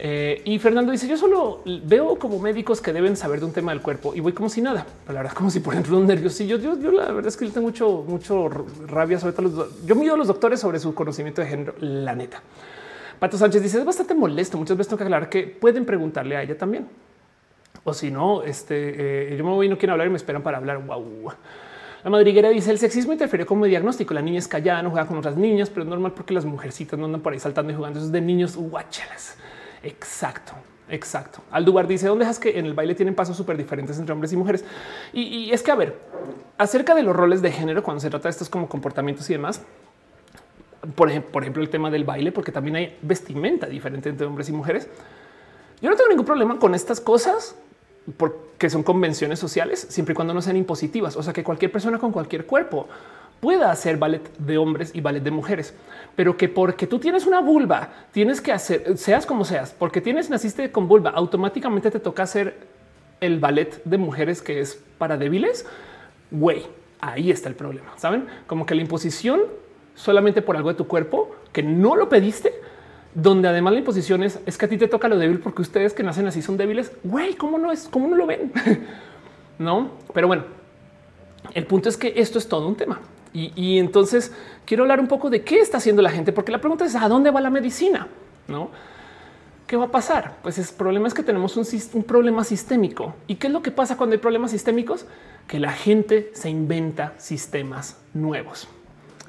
Eh, y Fernando dice: Yo solo veo como médicos que deben saber de un tema del cuerpo y voy como si nada. Pero la verdad, como si por ejemplo un nerviosillo. Yo, yo la verdad es que tengo mucho, mucho rabia sobre todo. Los, yo mido a los doctores sobre su conocimiento de género. La neta. Pato Sánchez dice: Es bastante molesto. Muchas veces tengo que aclarar que pueden preguntarle a ella también. O si no, este eh, yo me voy y no quiero hablar y me esperan para hablar. Wow. La madriguera dice el sexismo interfiere como diagnóstico. La niña es callada, no juega con otras niñas, pero es normal porque las mujercitas no andan por ahí saltando y jugando. Eso es de niños guachalas. Exacto. Exacto. Aldubar dice dónde dejas que en el baile tienen pasos súper diferentes entre hombres y mujeres. Y, es que, a ver, acerca de los roles de género, cuando se trata de estos como comportamientos y demás, por ejemplo, por ejemplo, el tema del baile, porque también hay vestimenta diferente entre hombres y mujeres. Yo no tengo ningún problema con estas cosas porque son convenciones sociales, siempre y cuando no sean impositivas. O sea, que cualquier persona con cualquier cuerpo pueda hacer ballet de hombres y ballet de mujeres, pero que porque tú tienes una vulva, tienes que hacer, seas como seas, porque tienes, naciste con vulva, automáticamente te toca hacer el ballet de mujeres que es para débiles. Güey, ahí está el problema. Saben como que la imposición solamente por algo de tu cuerpo que no lo pediste, donde además la imposición es, es que a ti te toca lo débil porque ustedes que nacen así son débiles. Güey, cómo no es, cómo no lo ven? no, pero bueno, el punto es que esto es todo un tema. Y, entonces quiero hablar un poco de qué está haciendo la gente, porque la pregunta es a dónde va la medicina, no? ¿Qué va a pasar? Pues el problema es que tenemos un, un, problema sistémico. ¿Y qué es lo que pasa cuando hay problemas sistémicos? Que la gente se inventa sistemas nuevos.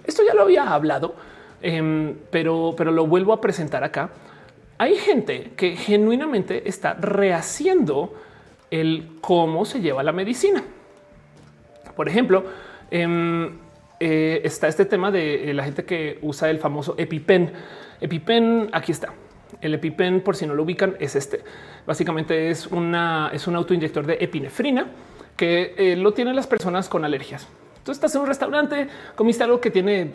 Esto ya lo había hablado, em, pero, pero lo vuelvo a presentar acá. Hay gente que genuinamente está rehaciendo el cómo se lleva la medicina. Por ejemplo, em, eh, está este tema de eh, la gente que usa el famoso EpiPen. EpiPen, aquí está. El EpiPen, por si no lo ubican, es este. Básicamente es una es un autoinyector de epinefrina que eh, lo tienen las personas con alergias. Tú estás en un restaurante, comiste algo que tiene,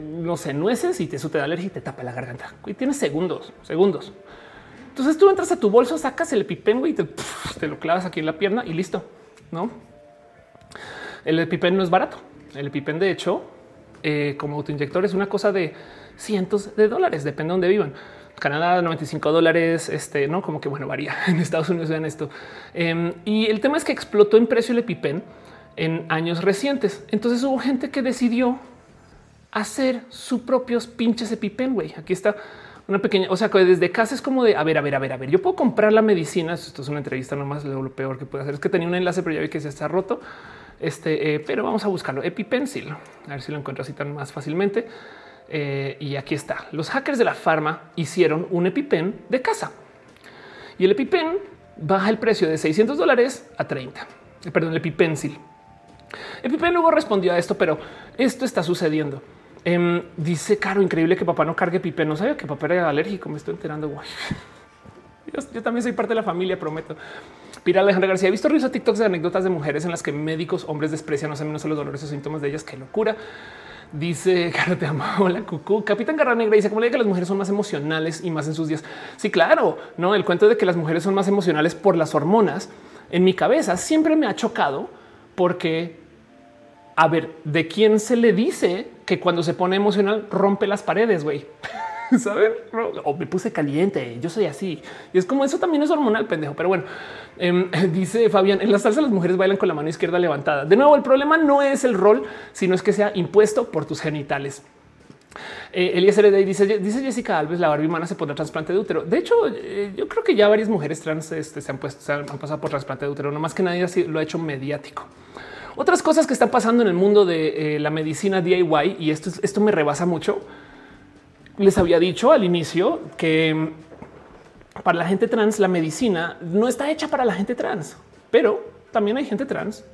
no sé, nueces y te da alergia y te tapa la garganta. Y tienes segundos, segundos. Entonces tú entras a tu bolso, sacas el EpiPen y te, te lo clavas aquí en la pierna y listo. No, el EpiPen no es barato el EpiPen, de hecho, eh, como autoinyector es una cosa de cientos de dólares, depende de dónde vivan. Canadá 95 dólares, este no como que bueno varía en Estados Unidos vean esto. Em, y el tema es que explotó en precio el EpiPen en años recientes. Entonces hubo gente que decidió hacer sus propios pinches EpiPen. Güey, aquí está una pequeña, o sea, desde casa es como de a ver, a ver, a ver, a ver. Yo puedo comprar la medicina. Esto es una entrevista nomás. Lo peor que puede hacer es que tenía un enlace, pero ya vi que se está roto. Este, eh, pero vamos a buscarlo. EpiPencil, a ver si lo encuentro así tan más fácilmente. Eh, y aquí está. Los hackers de la farma hicieron un EpiPen de casa y el EpiPen baja el precio de 600 dólares a 30. Eh, perdón, el EpiPencil. EpiPen luego respondió a esto, pero esto está sucediendo. Em, dice Caro, increíble que papá no cargue EpiPen. No sabía que papá era alérgico. Me estoy enterando. Yo, también soy parte de la familia, prometo. Pira Alejandra García. He visto risas TikToks de anécdotas de mujeres en las que médicos hombres desprecian no sé menos los dolores o síntomas de ellas. Qué locura. Dice Caro, te amo. Hola, cucú. Capitán Garra Negra dice como le que las mujeres son más emocionales y más en sus días. Sí, claro, no el cuento de que las mujeres son más emocionales por las hormonas en mi cabeza siempre me ha chocado porque a ver, ¿de quién se le dice que cuando se pone emocional rompe las paredes, güey? saben? O me puse caliente. Yo soy así. Y es como eso también es hormonal, pendejo. Pero bueno, em, dice Fabián, en la salsa las mujeres bailan con la mano izquierda levantada. De nuevo, el problema no es el rol, sino es que sea impuesto por tus genitales. Eh, Elías dice, dice Jessica Alves, la Barbie humana se pondrá trasplante de útero. De hecho, eh, yo creo que ya varias mujeres trans este, se han puesto, se han, pasado por trasplante de útero, no más que nadie lo ha hecho mediático. Otras cosas que están pasando en el mundo de eh, la medicina DIY, y esto, esto me rebasa mucho, les había dicho al inicio que mm, para la gente trans la medicina no está hecha para la gente trans, pero también hay gente trans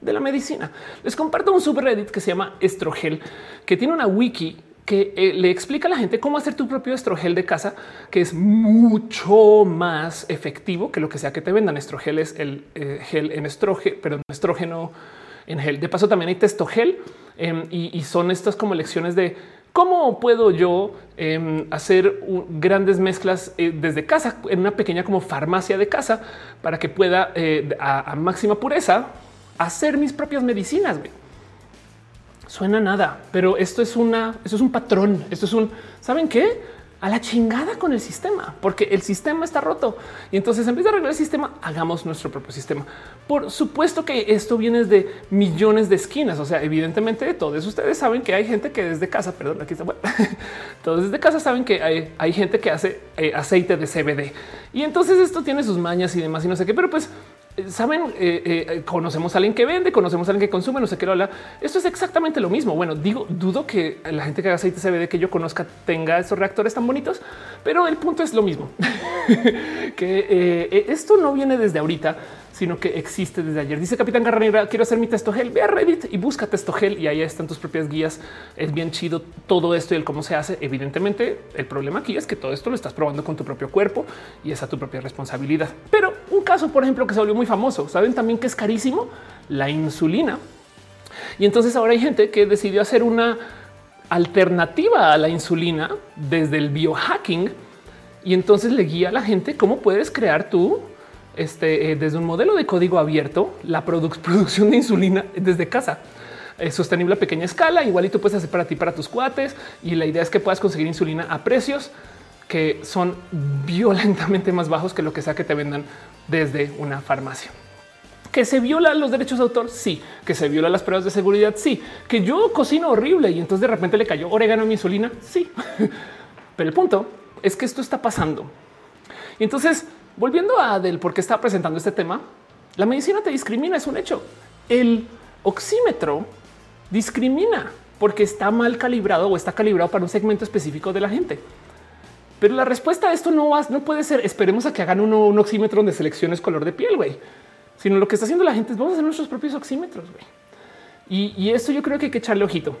de la medicina. Les comparto un subreddit que se llama Estrogel, que tiene una wiki que eh, le explica a la gente cómo hacer tu propio estrogel de casa, que es mucho más efectivo que lo que sea que te vendan. Estrogel es el eh, gel en estrógeno, perdón, estrógeno en gel. De paso, también hay testogel Em, y, son estas como lecciones de cómo puedo yo em, hacer grandes mezclas eh, desde casa en una pequeña como farmacia de casa para que pueda eh, a, máxima pureza hacer mis propias medicinas. Suena nada, pero esto es una, esto es un patrón. Esto es un, ¿saben qué? a la chingada con el sistema, porque el sistema está roto. Y entonces, en vez de arreglar el sistema, hagamos nuestro propio sistema. Por supuesto que esto viene de millones de esquinas. O sea, evidentemente, todos ustedes saben que hay gente que desde casa, perdón, aquí está, bueno, todos desde casa saben que hay, hay gente que hace eh, aceite de CBD. Y entonces esto tiene sus mañas y demás y no sé qué, pero pues saben, eh, eh, conocemos a alguien que vende, conocemos a alguien que consume, no sé qué habla. Esto es exactamente lo mismo. Bueno, digo, dudo que la gente que haga aceite CBD que yo conozca tenga esos reactores tan bonitos, pero el punto es lo mismo. que eh, esto no viene desde ahorita sino que existe desde ayer. Dice Capitán Garra quiero hacer mi testo gel. Ve a Reddit y busca testo gel y ahí están tus propias guías. Es bien chido todo esto y el cómo se hace. Evidentemente, el problema aquí es que todo esto lo estás probando con tu propio cuerpo y es a tu propia responsabilidad. Pero un caso, por ejemplo, que se volvió muy famoso. Saben también que es carísimo la insulina. Y entonces ahora hay gente que decidió hacer una alternativa a la insulina desde el biohacking y entonces le guía a la gente cómo puedes crear tu este, eh, desde un modelo de código abierto, la producción de insulina desde casa. Es sostenible a pequeña escala, igual y tú puedes hacer para ti, para tus cuates. Y la idea es que puedas conseguir insulina a precios que son violentamente más bajos que lo que sea que te vendan desde una farmacia. Que se violan los derechos de autor, sí. Que se violan las pruebas de seguridad, sí. Que yo cocino horrible y entonces de repente le cayó orégano a mi insulina, sí. Pero el punto es que esto está pasando. Y entonces Volviendo a del por qué está presentando este tema, la medicina te discrimina, es un hecho. El oxímetro discrimina porque está mal calibrado o está calibrado para un segmento específico de la gente. Pero la respuesta a esto no, va, no puede ser esperemos a que hagan un oxímetro donde selecciones color de piel, güey. Sino lo que está haciendo la gente es vamos a hacer nuestros propios oxímetros, güey. Y, y esto yo creo que hay que echarle ojito.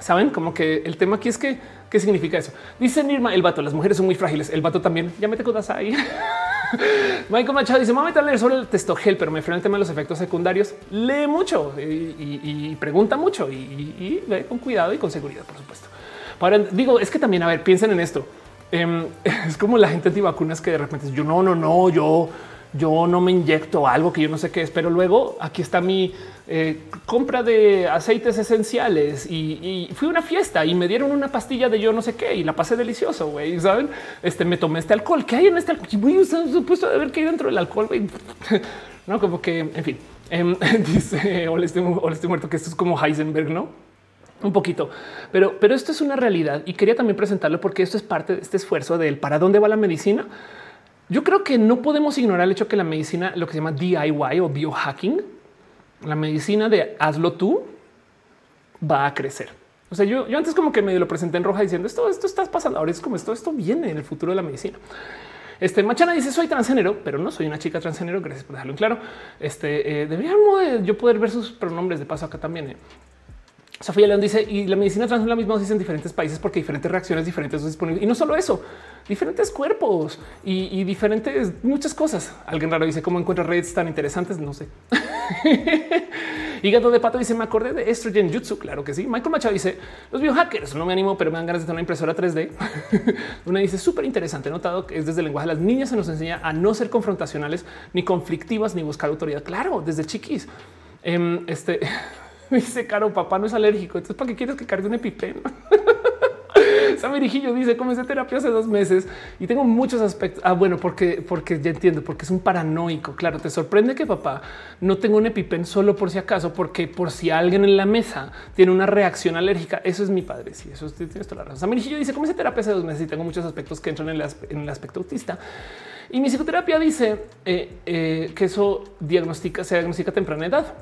Saben como que el tema aquí es que qué significa eso. Dice Nirma, el vato, las mujeres son muy frágiles. El vato también. Ya mete cosas ahí. Michael Machado dice: Mami, a leer sobre el testogel, pero me frena el tema de los efectos secundarios. Lee mucho y, pregunta mucho y, ve con cuidado y con seguridad, por supuesto. Para, digo, es que también, a ver, piensen en esto. Em, es como la gente antivacunas que de repente yo no, no, no, yo yo no me inyecto algo que yo no sé qué es, pero luego aquí está mi eh, compra de aceites esenciales y, fui a una fiesta y me dieron una pastilla de yo no sé qué y la pasé delicioso, güey, ¿saben? Este, me tomé este alcohol. ¿Qué hay en este alcohol? Voy supuesto de ver qué hay dentro del alcohol, güey. no, como que, en fin, em, dice, hola estoy, estoy muerto, que esto es como Heisenberg, ¿no? Un poquito, pero, pero esto es una realidad y quería también presentarlo porque esto es parte de este esfuerzo del para dónde va la medicina yo creo que no podemos ignorar el hecho que la medicina, lo que se llama DIY o biohacking, la medicina de hazlo tú, va a crecer. O sea, yo, yo antes como que medio lo presenté en roja diciendo esto, esto está pasando. Ahora es como esto, esto viene en el futuro de la medicina. Este Machana dice soy transgénero, pero no soy una chica transgénero. Gracias por dejarlo en claro. Este eh, debería yo poder ver sus pronombres de paso acá también. Eh. Sofía León dice y la medicina trans es la misma dosis en diferentes países porque diferentes reacciones diferentes son disponibles. Y no solo eso, diferentes cuerpos y, diferentes muchas cosas. Alguien raro dice cómo encuentra redes tan interesantes. No sé. y gato de pato dice me acordé de estrogen jutsu. Claro que sí. Michael Machado dice los biohackers no me animo, pero me dan ganas de tener una impresora 3D. una dice súper interesante. Notado que es desde el lenguaje de las niñas se nos enseña a no ser confrontacionales ni conflictivas ni buscar autoridad. Claro, desde chiquis. Em, este Me dice Caro, papá no es alérgico. Entonces, ¿para qué quieres que cargue un EpiPen? Samirijillo dice comencé terapia hace dos meses y tengo muchos aspectos. Ah, bueno, porque, porque ya entiendo, porque es un paranoico. Claro, te sorprende que papá no tenga un EpiPen solo por si acaso, porque por si alguien en la mesa tiene una reacción alérgica. Eso es mi padre. Sí, eso tienes toda la razón. Samirijillo dice comencé terapia hace dos meses y tengo muchos aspectos que entran en el, aspecto autista. Y mi psicoterapia dice eh, eh, que eso diagnostica, se diagnostica a temprana edad.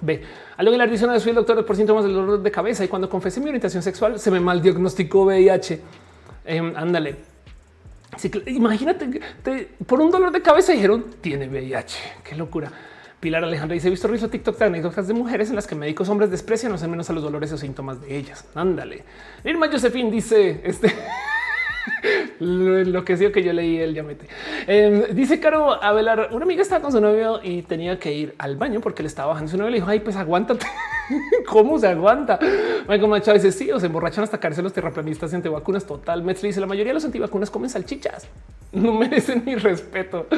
B. Algo en la adición soy el doctor por síntomas del dolor de cabeza y cuando confesé mi orientación sexual se me mal diagnosticó VIH. Em, ándale. imagínate por un dolor de cabeza dijeron tiene VIH. Qué locura. Pilar Alejandra dice: He visto rizo TikTok de anécdotas de mujeres en las que médicos hombres desprecian o menos a los dolores o síntomas de ellas. Ándale. Irma Josephine dice: Este. lo que que yo leí el llamete. Eh, dice Caro Abelar, una amiga estaba con su novio y tenía que ir al baño porque le estaba bajando su novio. Le dijo, ay, pues aguántate. ¿Cómo se aguanta? Michael Machado dice sí, o se emborrachan hasta caerse los terraplanistas y antivacunas. Total. Metz dice la mayoría de los antivacunas comen salchichas. No merecen mi respeto.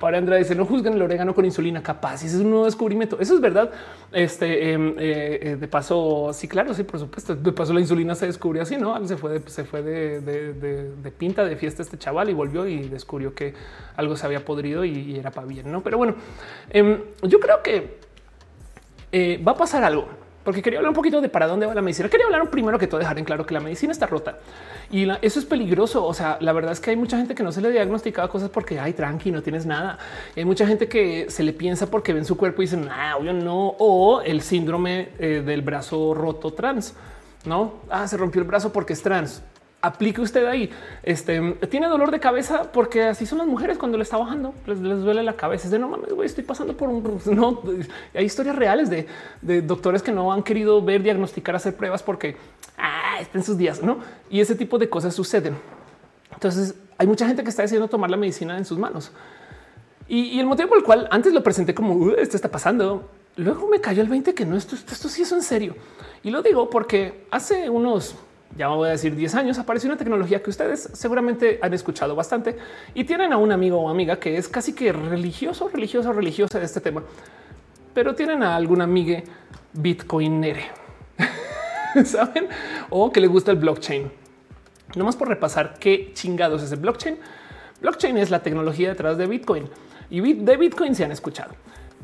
Para Andrea dice no juzguen el orégano con insulina capaz. Ese es un nuevo descubrimiento. Eso es verdad. Este em, eh, eh, de paso, sí, claro, sí, por supuesto. De paso, la insulina se descubrió así, no se fue de, se fue de, pinta de fiesta este chaval y volvió y descubrió que algo se había podrido y, era para bien. No, pero bueno, em, yo creo que eh, va a pasar algo porque quería hablar un poquito de para dónde va la medicina. Quería hablar primero que todo dejar en claro que la medicina está rota y eso es peligroso. O sea, la verdad es que hay mucha gente que no se le diagnostica cosas porque hay tranqui, no tienes nada. hay mucha gente que se le piensa porque ven su cuerpo y dicen, ah, obvio no, o el síndrome eh, del brazo roto trans. No, ah, se rompió el brazo porque es trans aplique usted ahí. Este tiene dolor de cabeza porque así son las mujeres cuando le está bajando, les, duele la cabeza. Es de no mames, güey, estoy pasando por un no. Hay historias reales de, doctores que no han querido ver, diagnosticar, hacer pruebas porque ah, está en sus días, no? Y ese tipo de cosas suceden. Entonces hay mucha gente que está decidiendo tomar la medicina en sus manos. Y, el motivo por el cual antes lo presenté como esto está pasando, luego me cayó el 20 que no, esto, esto sí es en serio. Y lo digo porque hace unos ya voy a decir 10 años, apareció una tecnología que ustedes seguramente han escuchado bastante y tienen a un amigo o amiga que es casi que religioso, religioso, religiosa de este tema, pero tienen a algún amigo bitcoinere, saben, o que le gusta el blockchain. Nomás por repasar qué chingados es el blockchain. Blockchain es la tecnología detrás de Bitcoin y de Bitcoin se han escuchado,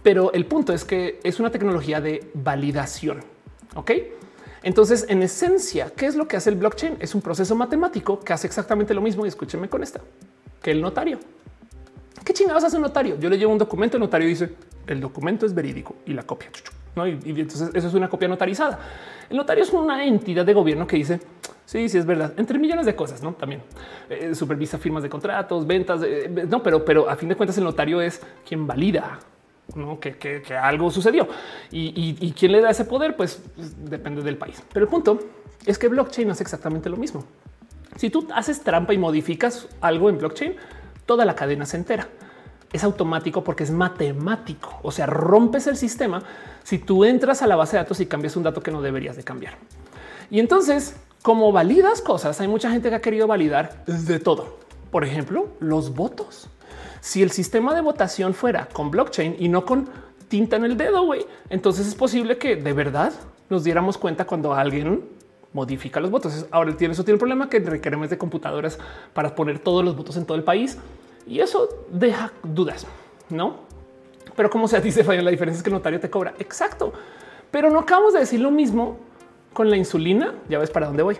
pero el punto es que es una tecnología de validación. Ok, entonces, en esencia, ¿qué es lo que hace el blockchain? Es un proceso matemático que hace exactamente lo mismo. Y escúcheme con esta, que el notario. ¿Qué chingados hace un notario? Yo le llevo un documento, el notario dice, el documento es verídico y la copia. ¿no? Y, entonces eso es una copia notarizada. El notario es una entidad de gobierno que dice, sí, sí es verdad, entre millones de cosas, ¿no? También eh, supervisa firmas de contratos, ventas, eh, no, pero, pero a fin de cuentas el notario es quien valida ¿no? Que, algo sucedió. Y, quién le da ese poder, pues, depende del país. Pero el punto es que blockchain es exactamente lo mismo. Si tú haces trampa y modificas algo en blockchain, toda la cadena se entera. Es automático porque es matemático. O sea, rompes el sistema si tú entras a la base de datos y cambias un dato que no deberías de cambiar. Y entonces, como validas cosas, hay mucha gente que ha querido validar de todo. Por ejemplo, los votos. Si el sistema de votación fuera con blockchain y no con tinta en el dedo, güey, entonces es posible que de verdad nos diéramos cuenta cuando alguien modifica los votos. Ahora tiene eso tiene el problema que requeremos de computadoras para poner todos los votos en todo el país y eso deja dudas, no? Pero como se dice, la diferencia es que el notario te cobra. Exacto. Pero no acabamos de decir lo mismo con la insulina. Ya ves para dónde voy.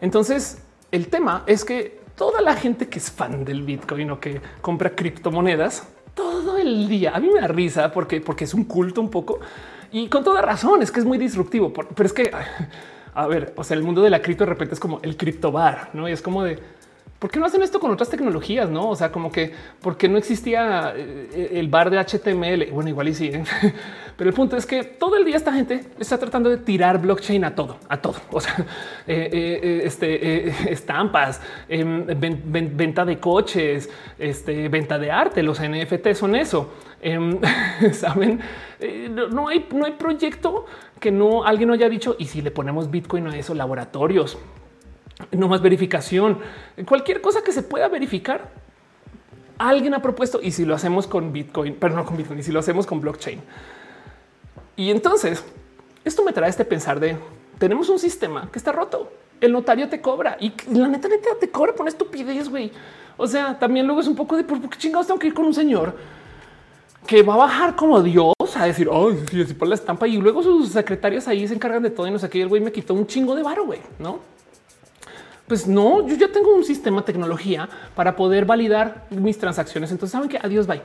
Entonces, el tema es que toda la gente que es fan del Bitcoin o que compra criptomonedas todo el día. A mí me da risa porque, porque es un culto un poco y con toda razón es que es muy disruptivo, pero es que a ver, o sea, el mundo de la cripto de repente es como el criptobar, no? Y es como de ¿Por qué no hacen esto con otras tecnologías? No, o sea, como que porque no existía eh, el bar de HTML. Bueno, igual y sí, ¿eh? pero el punto es que todo el día esta gente está tratando de tirar blockchain a todo, a todo. O sea, eh, este, estampas, em, venta de coches, este, venta de arte. Los NFT son eso. Em, Saben, no hay, no hay proyecto que no alguien no haya dicho. Y si le ponemos Bitcoin a eso, laboratorios, no más verificación, cualquier cosa que se pueda verificar. Alguien ha propuesto y si lo hacemos con Bitcoin, pero no con Bitcoin, y si lo hacemos con blockchain. Y entonces esto me trae este pensar de tenemos un sistema que está roto. El notario te cobra y la neta, neta te cobra por estupidez. Güey. O sea, también luego es un poco de por qué chingados tengo que ir con un señor que va a bajar como Dios a decir, oh, sí, por la estampa y luego sus secretarios ahí se encargan de todo y no sé qué. El güey me quitó un chingo de varo, güey, no? Pues no, yo ya tengo un sistema tecnología para poder validar mis transacciones. Entonces saben que adiós, bye.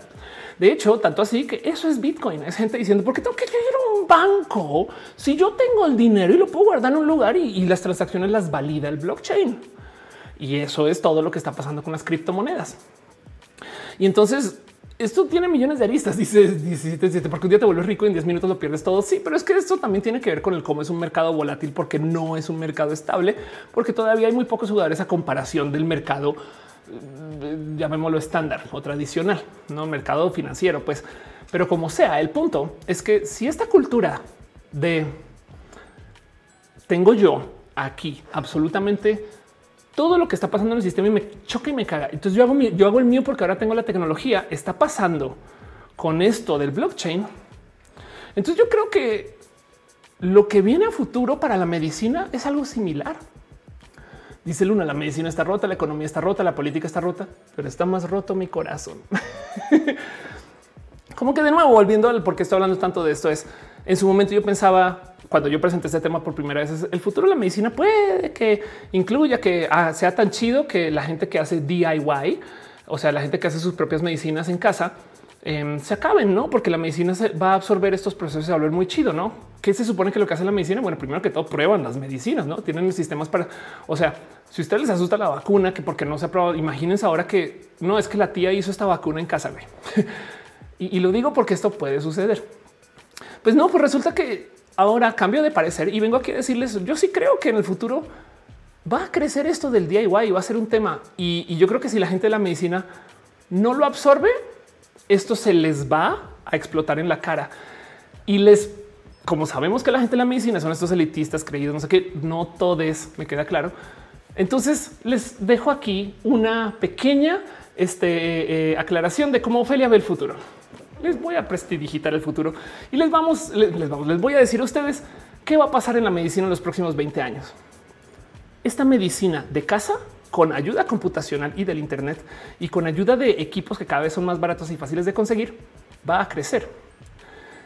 De hecho, tanto así que eso es Bitcoin. Es gente diciendo por qué tengo que ir a un banco si yo tengo el dinero y lo puedo guardar en un lugar y, y las transacciones las valida el blockchain. Y eso es todo lo que está pasando con las criptomonedas. Y entonces esto tiene millones de aristas, dice 17, porque un día te vuelves rico y en 10 minutos lo pierdes todo. Sí, pero es que esto también tiene que ver con el cómo es un mercado volátil, porque no es un mercado estable, porque todavía hay muy pocos jugadores a comparación del mercado, eh, llamémoslo estándar o tradicional, no mercado financiero, pues. Pero como sea, el punto es que si esta cultura de tengo yo aquí absolutamente todo lo que está pasando en el sistema y me choca y me caga. Entonces yo hago, yo hago el mío porque ahora tengo la tecnología. Está pasando con esto del blockchain. Entonces yo creo que lo que viene a futuro para la medicina es algo similar. Dice Luna, la medicina está rota, la economía está rota, la política está rota, pero está más roto mi corazón. Como que de nuevo, volviendo al por qué estoy hablando tanto de esto, es en su momento yo pensaba cuando yo presenté este tema por primera vez, el futuro de la medicina puede que incluya que ah, sea tan chido que la gente que hace DIY, o sea, la gente que hace sus propias medicinas en casa, em, se acaben, no? Porque la medicina se va a absorber estos procesos y a volver muy chido, no? ¿Qué se supone que lo que hace la medicina? Bueno, primero que todo prueban las medicinas, no tienen sistemas para, o sea, si usted les asusta la vacuna, que porque no se ha probado, imagínense ahora que no es que la tía hizo esta vacuna en casa. y, y lo digo porque esto puede suceder. Pues no, pues resulta que ahora cambio de parecer y vengo aquí a decirles, yo sí creo que en el futuro va a crecer esto del DIY y va a ser un tema. Y, yo creo que si la gente de la medicina no lo absorbe, esto se les va a explotar en la cara y les, como sabemos que la gente de la medicina son estos elitistas creídos, no sé qué, no todos, me queda claro. Entonces les dejo aquí una pequeña este, eh, aclaración de cómo Ofelia ve el futuro les voy a prestidigitar el futuro y les vamos, les, vamos, les voy a decir a ustedes qué va a pasar en la medicina en los próximos 20 años. Esta medicina de casa con ayuda computacional y del Internet y con ayuda de equipos que cada vez son más baratos y fáciles de conseguir, va a crecer.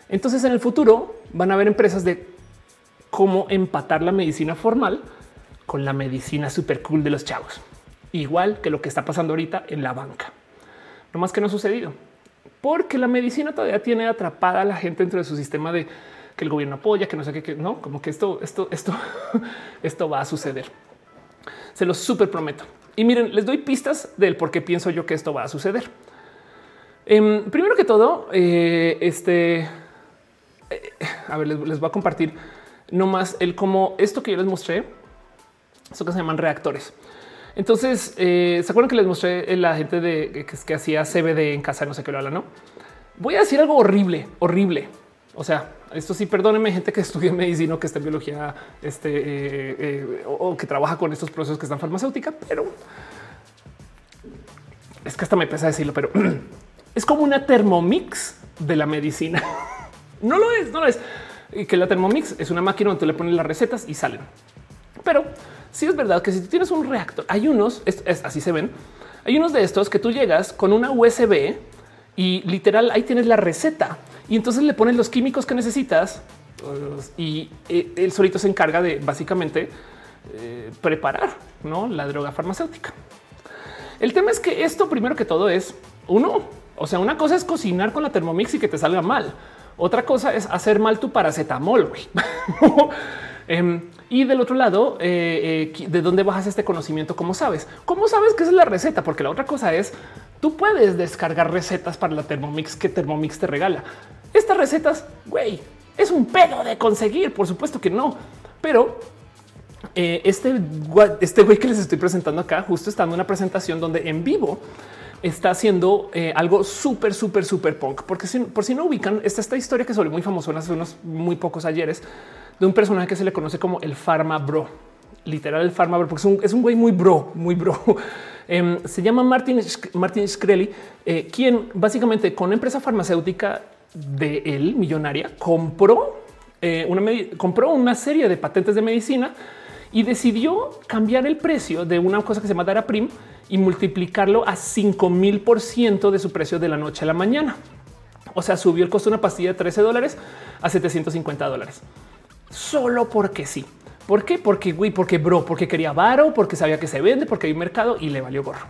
Entonces en el futuro van a haber empresas de cómo empatar la medicina formal con la medicina super cool de los chavos, igual que lo que está pasando ahorita en la banca. No más que no ha sucedido porque la medicina todavía tiene atrapada a la gente dentro de su sistema de que el gobierno apoya, que no sé qué, no, como que esto, esto, esto, esto va a suceder. Se lo súper prometo. Y miren, les doy pistas del por qué pienso yo que esto va a suceder. Em, primero que todo, eh, este, eh, a ver, les, les, voy a compartir nomás el cómo esto que yo les mostré, eso que se llaman reactores. Entonces, eh, ¿se acuerdan que les mostré la gente de que, hacía CBD en casa? No sé qué lo habla, no? Voy a decir algo horrible, horrible. O sea, esto sí, perdónenme, gente que estudia medicina que está en biología este, eh, eh, o, que trabaja con estos procesos que están farmacéutica, pero es que hasta me pesa decirlo, pero es como una termomix de la medicina. no lo es, no lo es. Y que la termomix es una máquina donde le pones las recetas y salen. Pero si es verdad que si tú tienes un reactor, hay unos, así se ven, hay unos de estos que tú llegas con una USB y literal ahí tienes la receta y entonces le pones los químicos que necesitas y eh, él solito se encarga de básicamente eh, preparar ¿no? la droga farmacéutica. El tema es que esto primero que todo es uno, o sea, una cosa es cocinar con la Thermomix y que te salga mal. Otra cosa es hacer mal tu paracetamol. Em, y del otro lado, eh, eh, ¿de dónde bajas este conocimiento? ¿Cómo sabes? ¿Cómo sabes que es la receta? Porque la otra cosa es, tú puedes descargar recetas para la Thermomix que Thermomix te regala. Estas recetas, güey, es un pedo de conseguir, por supuesto que no. Pero eh, este, este güey que les estoy presentando acá, justo estando en una presentación donde en vivo está haciendo algo súper, súper, súper punk. Porque por si no ubican, está esta historia que sobre muy famosa hace unos muy pocos ayeres de un personaje que se le conoce como el Pharma Bro, literal el Pharma Bro, porque es un, güey muy bro, muy bro. Em, se llama Martin, Martin eh, quien básicamente con una empresa farmacéutica de él, millonaria, compró, eh, una, compró una serie de patentes de medicina y decidió cambiar el precio de una cosa que se llama Daraprim y multiplicarlo a 5 mil por ciento de su precio de la noche a la mañana. O sea, subió el costo de una pastilla de 13 dólares a 750 dólares solo porque sí. ¿Por qué? Porque güey, porque bro, porque quería varo, porque sabía que se vende, porque hay mercado y le valió gorro.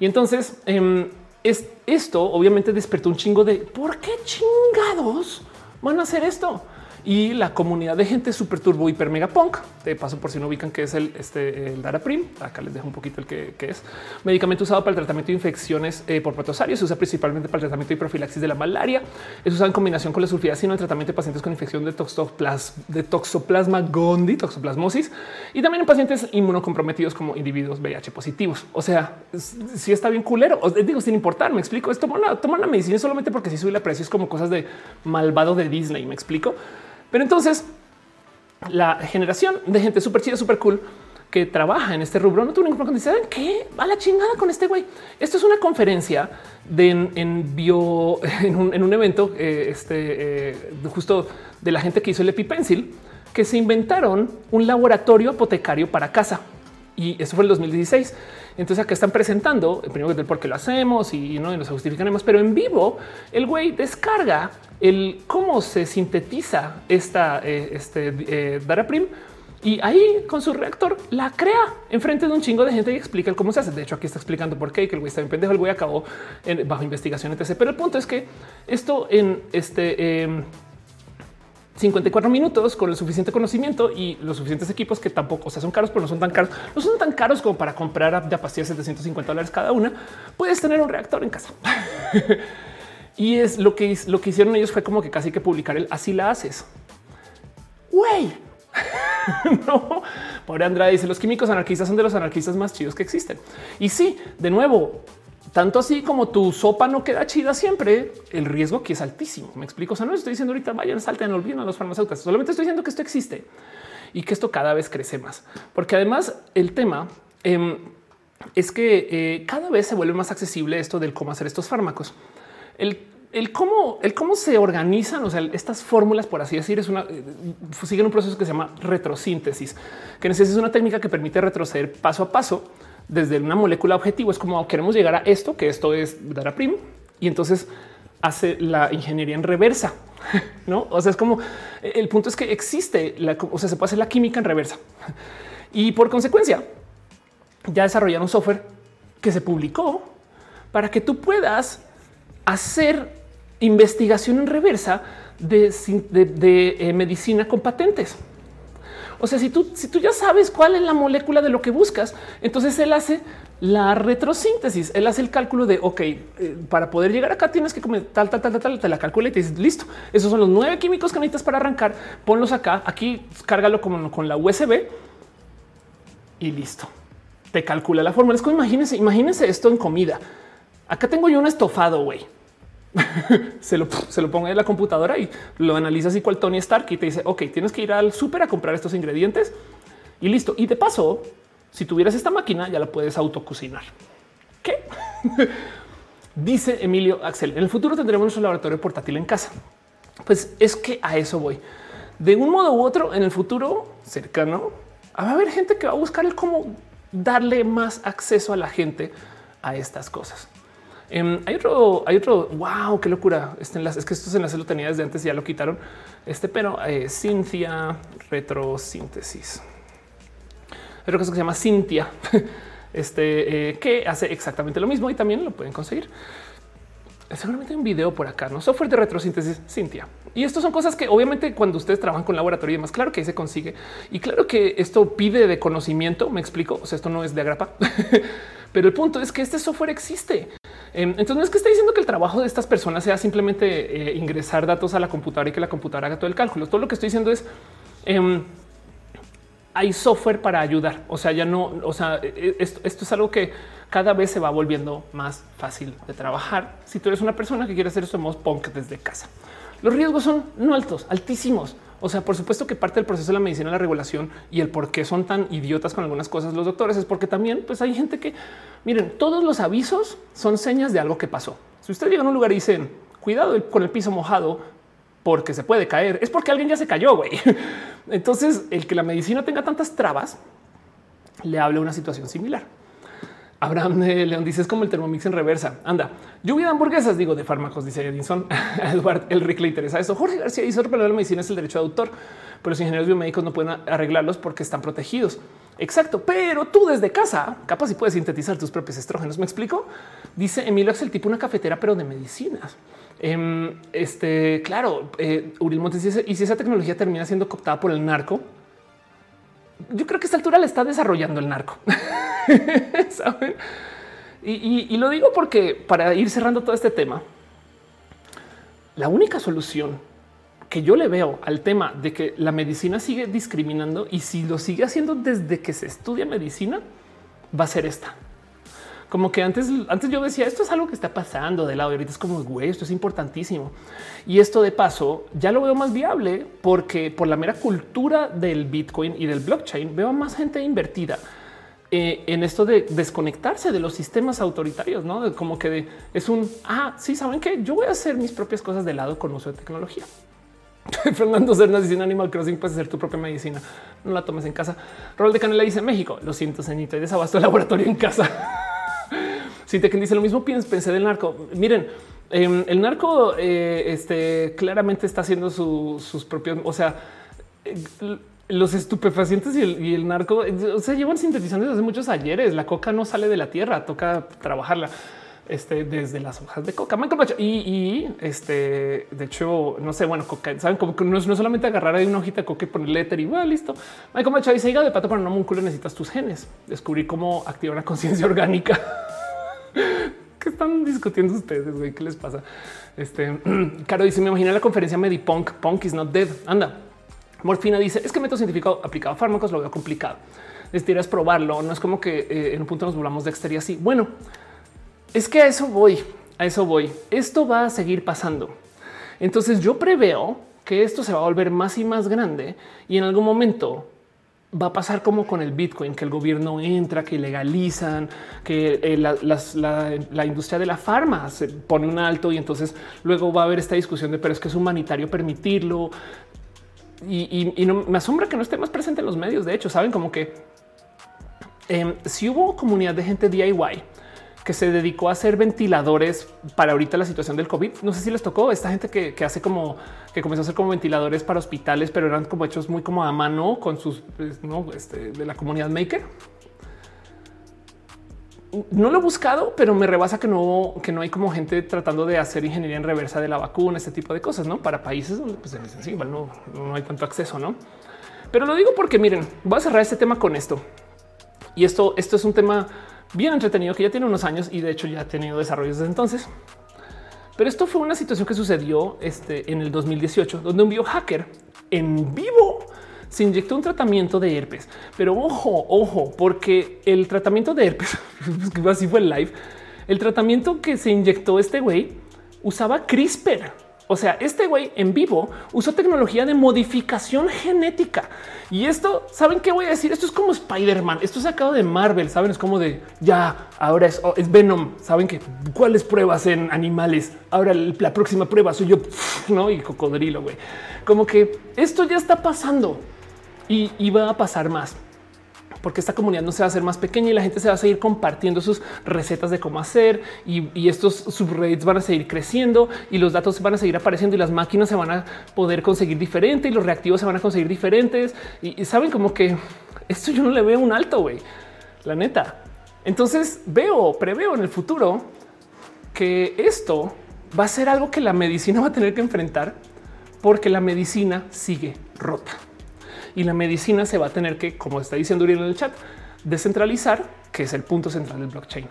Y entonces em, es, esto obviamente despertó un chingo de por qué chingados van a hacer esto y la comunidad de gente super turbo hiper mega punk. De paso, por si no ubican que es el, este, el Daraprim, acá les dejo un poquito el que, es medicamento usado para el tratamiento de infecciones eh, por protosarios. Se usa principalmente para el tratamiento y profilaxis de la malaria. Es usado en combinación con la sulfidacina en el tratamiento de pacientes con infección de, toxoplasma, de toxoplasma gondii, toxoplasmosis y también en pacientes inmunocomprometidos como individuos VIH positivos. O sea, si está bien culero, os digo sin importar. Me explico. Es tomar la, la medicina solamente porque si sube la precio es como cosas de malvado de Disney. Me explico Pero entonces la generación de gente súper chida, súper cool que trabaja en este rubro no tuvo ningún problema. ¿Saben qué? Va la chingada con este güey. Esto es una conferencia de en, bio, en un, evento eh, este, eh, justo de la gente que hizo el EpiPencil, que se inventaron un laboratorio apotecario para casa. Y eso fue el 2016. Entonces acá están presentando el primero del por qué lo hacemos y no nos justificaremos, pero en vivo el güey descarga el cómo se sintetiza esta eh, este, eh, Daraprim y ahí con su reactor la crea enfrente de un chingo de gente y explica cómo se hace. De hecho, aquí está explicando por qué que el güey está bien pendejo. El güey acabó bajo investigación, etc. Pero el punto es que esto en este 54 em, minutos con el suficiente conocimiento y los suficientes equipos que tampoco o sea, son caros, pero no son tan caros. No son tan caros como para comprar de pastillas 750 dólares cada una. Puedes tener un reactor en casa. y es lo que lo que hicieron ellos fue como que casi que publicar el así la haces. Güey, no, pobre Andrade dice los químicos anarquistas son de los anarquistas más chidos que existen. Y sí, de nuevo, tanto así como tu sopa no queda chida siempre, el riesgo que es altísimo. Me explico. O sea, no estoy diciendo ahorita vayan, salten, olviden a los farmacéuticos. Solamente estoy diciendo que esto existe y que esto cada vez crece más, porque además el tema em, es que eh, cada vez se vuelve más accesible esto del cómo hacer estos fármacos. El cómo, el cómo se organizan, o sea, estas fórmulas, por así decir, es una eh, siguen un proceso que se llama retrosíntesis, que es una técnica que permite retroceder paso a paso desde una molécula objetivo. Es como queremos llegar a esto, que esto es prim y entonces hace la ingeniería en reversa. No, o sea, es como el punto es que existe, la, o sea, se puede hacer la química en reversa y por consecuencia ya desarrollaron un software que se publicó para que tú puedas hacer investigación en reversa de, eh, medicina con patentes. O sea, si tú, si tú ya sabes cuál es la molécula de lo que buscas, entonces él hace la retrosíntesis. Él hace el cálculo de, ok, eh, para poder llegar acá tienes que comer tal, tal, tal, tal, te la calcula y te dice, listo, esos son los nueve químicos que necesitas para arrancar, ponlos acá, aquí cárgalo como con la USB y listo. Te calcula la fórmula. Es como imagínense, imagínense esto en comida. Acá tengo yo un estofado, güey. se, lo, se lo ponga en la computadora y lo analiza así cual Tony Stark y te dice, ok, tienes que ir al súper a comprar estos ingredientes y listo. Y de paso, si tuvieras esta máquina, ya la puedes autococinar. ¿Qué? Dice Emilio Axel, en el futuro tendremos un laboratorio portátil en casa. Pues es que a eso voy. De un modo u otro, en el futuro cercano, va a haber gente que va a buscar el cómo darle más acceso a la gente a estas cosas. Em, hay otro, hay otro. Wow, qué locura. Este enlace es que estos enlaces lo tenía desde antes, ya lo quitaron. Este, pero eh, Cintia retrosíntesis. Hay cosa que se llama Cintia, este eh, que hace exactamente lo mismo y también lo pueden conseguir. Seguramente hay un video por acá, no software de retrosíntesis Cintia. Y esto son cosas que obviamente cuando ustedes trabajan con laboratorio y demás, claro que se consigue. Y claro que esto pide de conocimiento. Me explico. O sea, esto no es de agrapa, pero el punto es que este software existe. Em, entonces no es que esté diciendo que el trabajo de estas personas sea simplemente eh, ingresar datos a la computadora y que la computadora haga todo el cálculo. Todo lo que estoy diciendo es em, hay software para ayudar. O sea, ya no, o sea, e, e, esto, es algo que cada vez se va volviendo más fácil de trabajar. Si tú eres una persona que quiere hacer esto en punk desde casa, los riesgos son no altos, altísimos. O sea, por supuesto que parte del proceso de la medicina, la regulación y el por qué son tan idiotas con algunas cosas los doctores es porque también pues hay gente que miren, todos los avisos son señas de algo que pasó. Si usted llega a un lugar y dicen cuidado con el piso mojado porque se puede caer, es porque alguien ya se cayó. güey. Entonces, el que la medicina tenga tantas trabas le habla una situación similar. Abraham León dice es como el termomix en reversa. Anda, lluvia de hamburguesas, digo de fármacos, dice Edinson. Eduard Rick le interesa eso. Jorge García dice pero la medicina es el derecho de autor, pero los ingenieros biomédicos no pueden arreglarlos porque están protegidos. Exacto, pero tú desde casa capaz si puedes sintetizar tus propios estrógenos. Me explico. Dice Emilio Axel, tipo una cafetera, pero de medicinas. Em, este, claro, eh, Uriel Montes dice, y si esa tecnología termina siendo cooptada por el narco, yo creo que a esta altura le está desarrollando el narco. Y, lo digo porque para ir cerrando todo este tema, la única solución que yo le veo al tema de que la medicina sigue discriminando y si lo sigue haciendo desde que se estudia medicina, va a ser esta. Como que antes, antes yo decía esto es algo que está pasando de lado y ahorita es como güey, esto es importantísimo. Y esto de paso ya lo veo más viable porque por la mera cultura del Bitcoin y del blockchain veo a más gente invertida eh, en esto de desconectarse de los sistemas autoritarios, no como que es un ah, sí, saben que yo voy a hacer mis propias cosas de lado con uso de tecnología. Fernando Cernas dice Animal Crossing puedes hacer tu propia medicina. No la tomes en casa. Rol de Canela dice México. Lo siento, ceñito. Y desabasto el laboratorio en casa. Si te dice lo mismo, pensé del narco. Miren, em, el narco eh, este, claramente está haciendo sus propios, o sea, eh, los estupefacientes y el, narco se llevan sintetizando desde muchos ayeres. La coca no sale de la tierra, toca trabajarla este, desde las hojas de coca. Y, y, este, de hecho, no sé, bueno, coca, saben como que no es, no solamente agarrar ahí una hojita de coca y ponerle éter y bueno, listo. Michael Macho dice hígado de pato para un homúnculo necesitas tus genes. Descubrir cómo activar una conciencia orgánica. ¿Qué están discutiendo ustedes? Güey? ¿Qué les pasa? Este Caro dice: Me imaginé la conferencia Medipunk. Punk is not dead. Anda. Morfina dice: Es que método científico aplicado a fármacos lo veo complicado. Necesitarías probarlo. No es como que eh, en un punto nos volvamos de exterior así. Bueno, es que a eso voy. A eso voy. Esto va a seguir pasando. Entonces yo preveo que esto se va a volver más y más grande y en algún momento va a pasar como con el Bitcoin, que el gobierno entra, que legalizan, que eh, la, industria de la farma se pone un alto y entonces luego va a haber esta discusión de pero es que es humanitario permitirlo. Y, no, me asombra que no esté más presente en los medios. De hecho, saben como que em, si hubo comunidad de gente DIY que se dedicó a hacer ventiladores para ahorita la situación del COVID. No sé si les tocó esta gente que, hace como que comenzó a hacer como ventiladores para hospitales, pero eran como hechos muy como a mano con sus pues, no este, de la comunidad maker. No lo he buscado, pero me rebasa que no, que no hay como gente tratando de hacer ingeniería en reversa de la vacuna, este tipo de cosas, no para países donde pues, no, no hay tanto acceso, no? Pero lo digo porque miren, voy a cerrar este tema con esto. Y esto, esto es un tema bien entretenido que ya tiene unos años y de hecho ya ha tenido desarrollos desde entonces. Pero esto fue una situación que sucedió este, en el 2018, donde un biohacker en vivo se inyectó un tratamiento de herpes. Pero ojo, ojo, porque el tratamiento de herpes, así fue el live, el tratamiento que se inyectó este güey usaba CRISPR. O sea, este güey en vivo usó tecnología de modificación genética. Y esto, ¿saben qué voy a decir? Esto es como Spider-Man. Esto es sacado de Marvel, ¿saben? Es como de, ya, ahora es, oh, Venom. ¿Saben que cuáles pruebas en animales? Ahora la próxima prueba soy yo, ¿no? Y cocodrilo, güey. Como que esto ya está pasando y va a pasar más porque esta comunidad no se va a hacer más pequeña y la gente se va a seguir compartiendo sus recetas de cómo hacer y, estos subreddits van a seguir creciendo y los datos van a seguir apareciendo y las máquinas se van a poder conseguir diferente y los reactivos se van a conseguir diferentes y, saben como que esto yo no le veo un alto, güey, la neta. Entonces veo, preveo en el futuro que esto va a ser algo que la medicina va a tener que enfrentar porque la medicina sigue rota y la medicina se va a tener que, como está diciendo Uriel en el chat, descentralizar, que es el punto central del blockchain.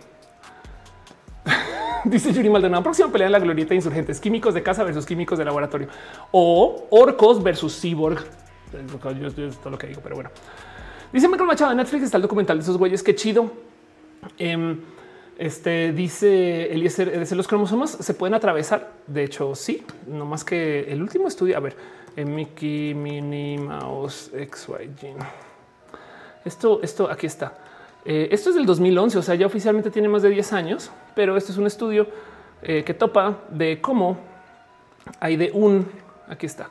Dice Yuri Maldonado, próxima pelea en la glorieta insurgentes, químicos de casa versus químicos de laboratorio o orcos versus cyborg. Es todo lo que digo, pero bueno. Dice Michael Machado, en Netflix está el documental de esos güeyes, qué chido. Em, este dice Eliezer, los cromosomas se pueden atravesar. De hecho, sí, no más que el último estudio. A ver, Mickey, Minnie, Mouse, XY. Esto, esto aquí está. Eh, esto es del 2011, o sea, ya oficialmente tiene más de 10 años, pero este es un estudio eh, que topa de cómo hay de un. Aquí está.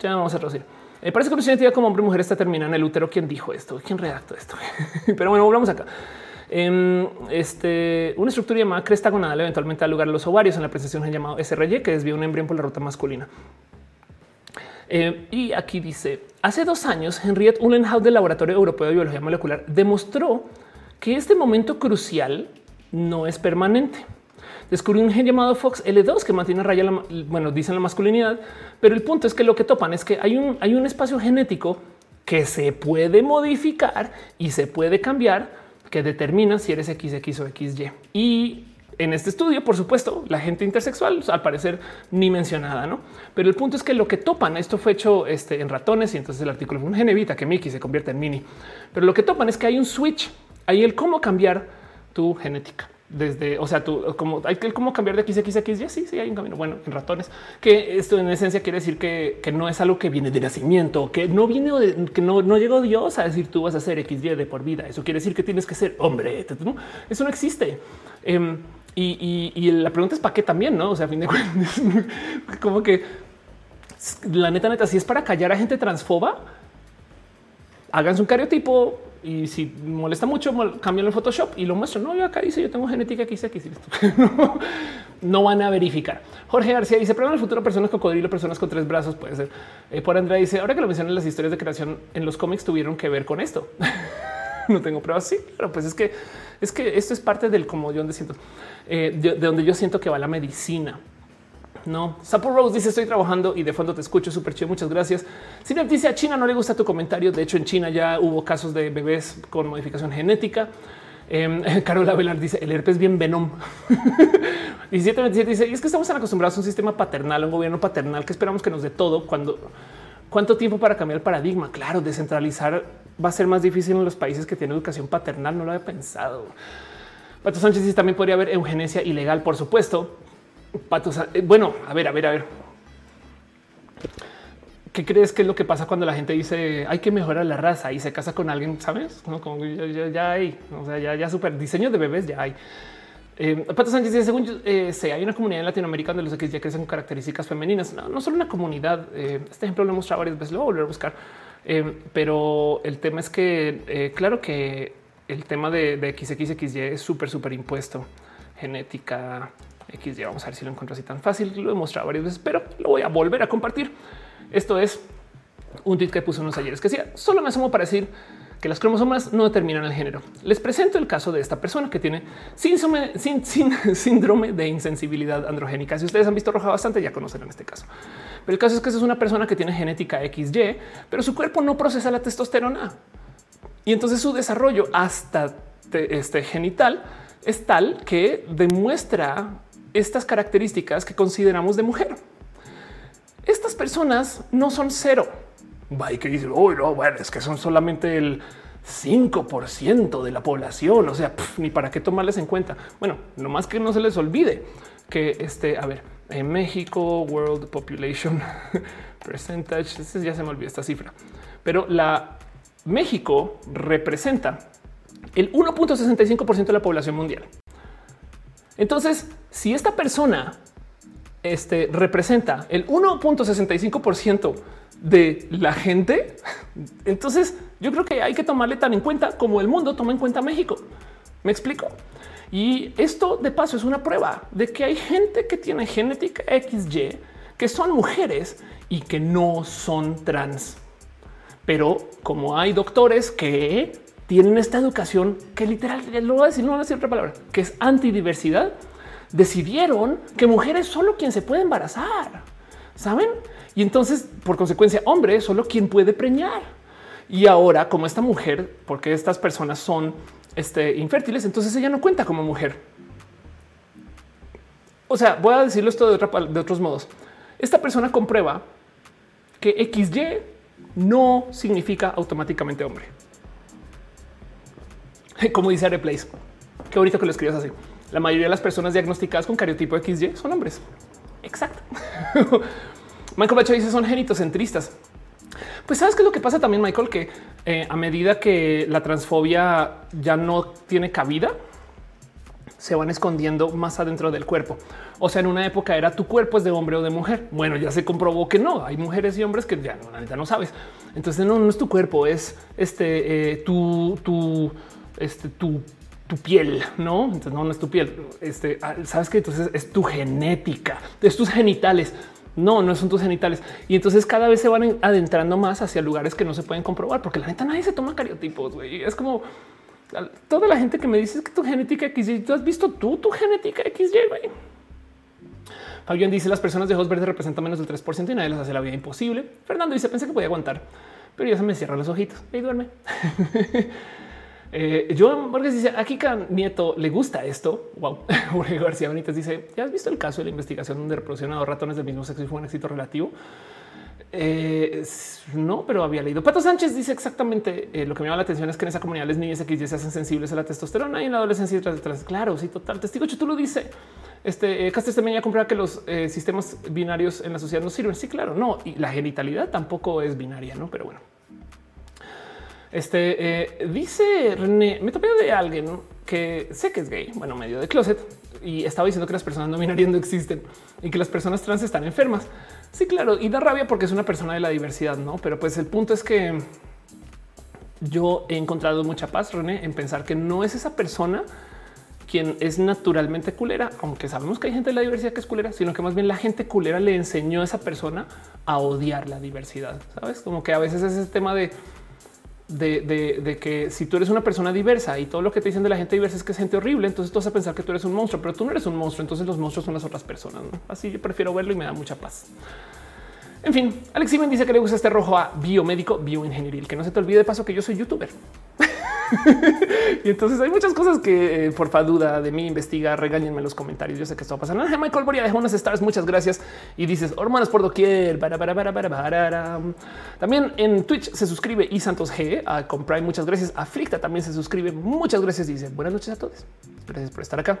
Ya vamos a traducir. Me parece que la identidad como hombre y mujer está terminada en el útero. ¿Quién dijo esto? ¿Quién redactó esto? pero bueno, volvamos acá. Em, este, una estructura llamada cresta gonadal eventualmente da lugar a los ovarios en la precisión llamado SRY, que desvía un embrión por la ruta masculina. Eh, y aquí dice, hace dos años, Henriette Uhlenhaut del Laboratorio Europeo de Biología Molecular demostró que este momento crucial no es permanente. Descubrió un gen llamado Fox L2 que mantiene raya, la, bueno, dicen la masculinidad, pero el punto es que lo que topan es que hay un, hay un espacio genético que se puede modificar y se puede cambiar que determina si eres XX o XY. Y en este estudio, por supuesto, la gente intersexual al parecer ni mencionada, no? Pero el punto es que lo que topan, esto fue hecho este, en ratones y entonces el artículo fue un gen evita que Mickey se convierte en mini. Pero lo que topan es que hay un switch, hay el cómo cambiar tu genética. desde, o sea, tú como hay que cómo cambiar de X a X a X, ya sí, sí hay un camino. Bueno, en ratones, que esto en esencia quiere decir que, que no es algo que viene de nacimiento, que no viene que no, no llegó Dios a decir tú vas a ser X, Y de por vida. Eso quiere decir que tienes que ser hombre. Eso no existe. Em, y, y, la pregunta es para qué también, no? O sea, a fin de cuentas, como que la neta, neta, si es para callar a gente transfoba, háganse un cariotipo y si molesta mucho, cambien el Photoshop y lo muestro. No, yo acá dice yo tengo genética aquí, aquí, no, van a verificar. Jorge García dice: Pero en el futuro, personas cocodrilo, personas con tres brazos puede ser. Eh, por Andrea dice: Ahora que lo mencionan, las historias de creación en los cómics tuvieron que ver con esto. no tengo pruebas. Sí, pero pues es que es que esto es parte del como yo donde siento eh, de donde yo siento que va la medicina. No, Sapo Rose dice estoy trabajando y de fondo te escucho súper chido. Muchas gracias. Si dice a China no le gusta tu comentario. De hecho, en China ya hubo casos de bebés con modificación genética. Eh, Carola Velar dice el herpes bien venom. 1727 dice y es que estamos acostumbrados a un sistema paternal, un gobierno paternal que esperamos que nos dé todo cuando cuánto tiempo para cambiar el paradigma. Claro, descentralizar va a ser más difícil en los países que tienen educación paternal. No lo había pensado. Pato Sánchez dice también podría haber eugenesia ilegal, por supuesto. Eh, bueno, a ver, a ver, a ver. ¿Qué crees que es lo que pasa cuando la gente dice hay que mejorar la raza y se casa con alguien? Sabes, ¿No? como ya, hay, o sea, ya, ya super diseño de bebés, ya hay. Eh, Pato Sánchez dice, según yo eh, sé, hay una comunidad en Latinoamérica donde los X ya crecen características femeninas. No, no solo una comunidad. Eh, este ejemplo lo he mostrado varias veces, lo voy a volver a buscar. pero el tema es que, claro que el tema de, de XXXY es súper, súper impuesto. Genética, XY. Vamos a ver si lo encuentro así tan fácil. Lo he mostrado varias veces, pero lo voy a volver a compartir. Esto es un tweet que puso unos ayeres que decía solo me asumo para decir que las cromosomas no determinan el género. Les presento el caso de esta persona que tiene síndrome, síndrome de insensibilidad androgénica. Si ustedes han visto roja bastante, ya conocerán este caso. Pero el caso es que es una persona que tiene genética XY, pero su cuerpo no procesa la testosterona. Y entonces su desarrollo hasta este genital es tal que demuestra estas características que consideramos de mujer. Estas personas no son cero. Va y que dice, oh, no, bueno, es que son solamente el 5% de la población. O sea, ni para qué tomarles en cuenta. Bueno, no más que no se les olvide que este, a ver, en México, World Population Percentage, ya se me olvidó esta cifra, pero la México representa el 1.65% de la población mundial. Entonces, si esta persona este, representa el 1.65% de la gente, entonces yo creo que hay que tomarle tan en cuenta como el mundo toma en cuenta México. ¿Me explico? Y esto de paso es una prueba de que hay gente que tiene genética XY, que son mujeres y que no son trans. Pero como hay doctores que tienen esta educación que literal, lo voy a decir, no voy a decir otra palabra, que es antidiversidad, decidieron que mujer es solo quien se puede embarazar, ¿saben? Y entonces, por consecuencia, hombre solo quien puede preñar. Y ahora, como esta mujer, porque estas personas son este, infértiles, entonces ella no cuenta como mujer. O sea, voy a decirlo esto de, otra, de otros modos. Esta persona comprueba que XY no significa automáticamente hombre. como dice Areplace. Qué bonito que lo escribas así. La mayoría de las personas diagnosticadas con cariotipo XY son hombres. Exacto. Michael Bacho dice son genitocentristas. Pues sabes qué es lo que pasa también, Michael, que eh, a medida que la transfobia ya no tiene cabida, se van escondiendo más adentro del cuerpo. O sea, en una época era tu cuerpo es de hombre o de mujer. Bueno, ya se comprobó que no. Hay mujeres y hombres que ya no, no sabes. Entonces no, no es tu cuerpo, es este eh, tu, este, tu, tu piel, no? Entonces no, es tu piel. Este ah, sabes que entonces es tu genética, es tus genitales. No, no son tus genitales. Y entonces cada vez se van adentrando más hacia lugares que no se pueden comprobar, porque la neta nadie se toma cariotipos. güey. Es como toda la gente que me dice que tu genética XY, tú has visto tú tu genética XY. güey. Fabián dice las personas de ojos verdes representan menos del 3% y nadie les hace la vida imposible. Fernando dice pensé que podía aguantar, pero ya se me cierran los ojitos y duerme. Eh, Joan dice aquí Nieto le gusta esto. Wow. Jorge García Benítez dice: ¿Ya has visto el caso de la investigación donde reproduccionado ratones del mismo sexo y fue un éxito relativo? Eh, no, pero había leído. Pato Sánchez dice exactamente eh, lo que me llama la atención es que en esa comunidad las niñas XY se hacen sensibles a la testosterona y en la adolescencia tras, Claro, sí, total. Testigo tú lo dice. Este eh, Castes también ya que los eh, sistemas binarios en la sociedad no sirven. Sí, claro, no. Y la genitalidad tampoco es binaria, no? Pero bueno, este dice René, me topé de alguien que sé que es gay, bueno, medio de closet y estaba diciendo que las personas no binarias no existen y que las personas trans están enfermas. Sí, claro, y da rabia porque es una persona de la diversidad, no? Pero pues el punto es que yo he encontrado mucha paz, René, en pensar que no es esa persona quien es naturalmente culera, aunque sabemos que hay gente de la diversidad que es culera, sino que más bien la gente culera le enseñó a esa persona a odiar la diversidad. Sabes como que a veces es ese tema de de, que si tú eres una persona diversa y todo lo que te dicen de la gente diversa es que es gente horrible, entonces tú vas a pensar que tú eres un monstruo, pero tú no eres un monstruo. Entonces los monstruos son las otras personas. Así yo prefiero verlo y me da mucha paz. En fin, Alex me dice que le gusta este rojo a biomédico, bioingenieril, que no se te olvide de paso que yo soy youtuber. y entonces hay muchas cosas que eh, por fa duda de mí investiga, regáñenme en los comentarios. Yo sé que esto va pasar. Michael Boria dejó unas stars. Muchas gracias. Y dices hormonas por doquier. Para, para, para, para, para. También en Twitch se suscribe y Santos G a comprar. Muchas gracias. Aflicta también se suscribe. Muchas gracias. Dice buenas noches a todos. Gracias por estar acá.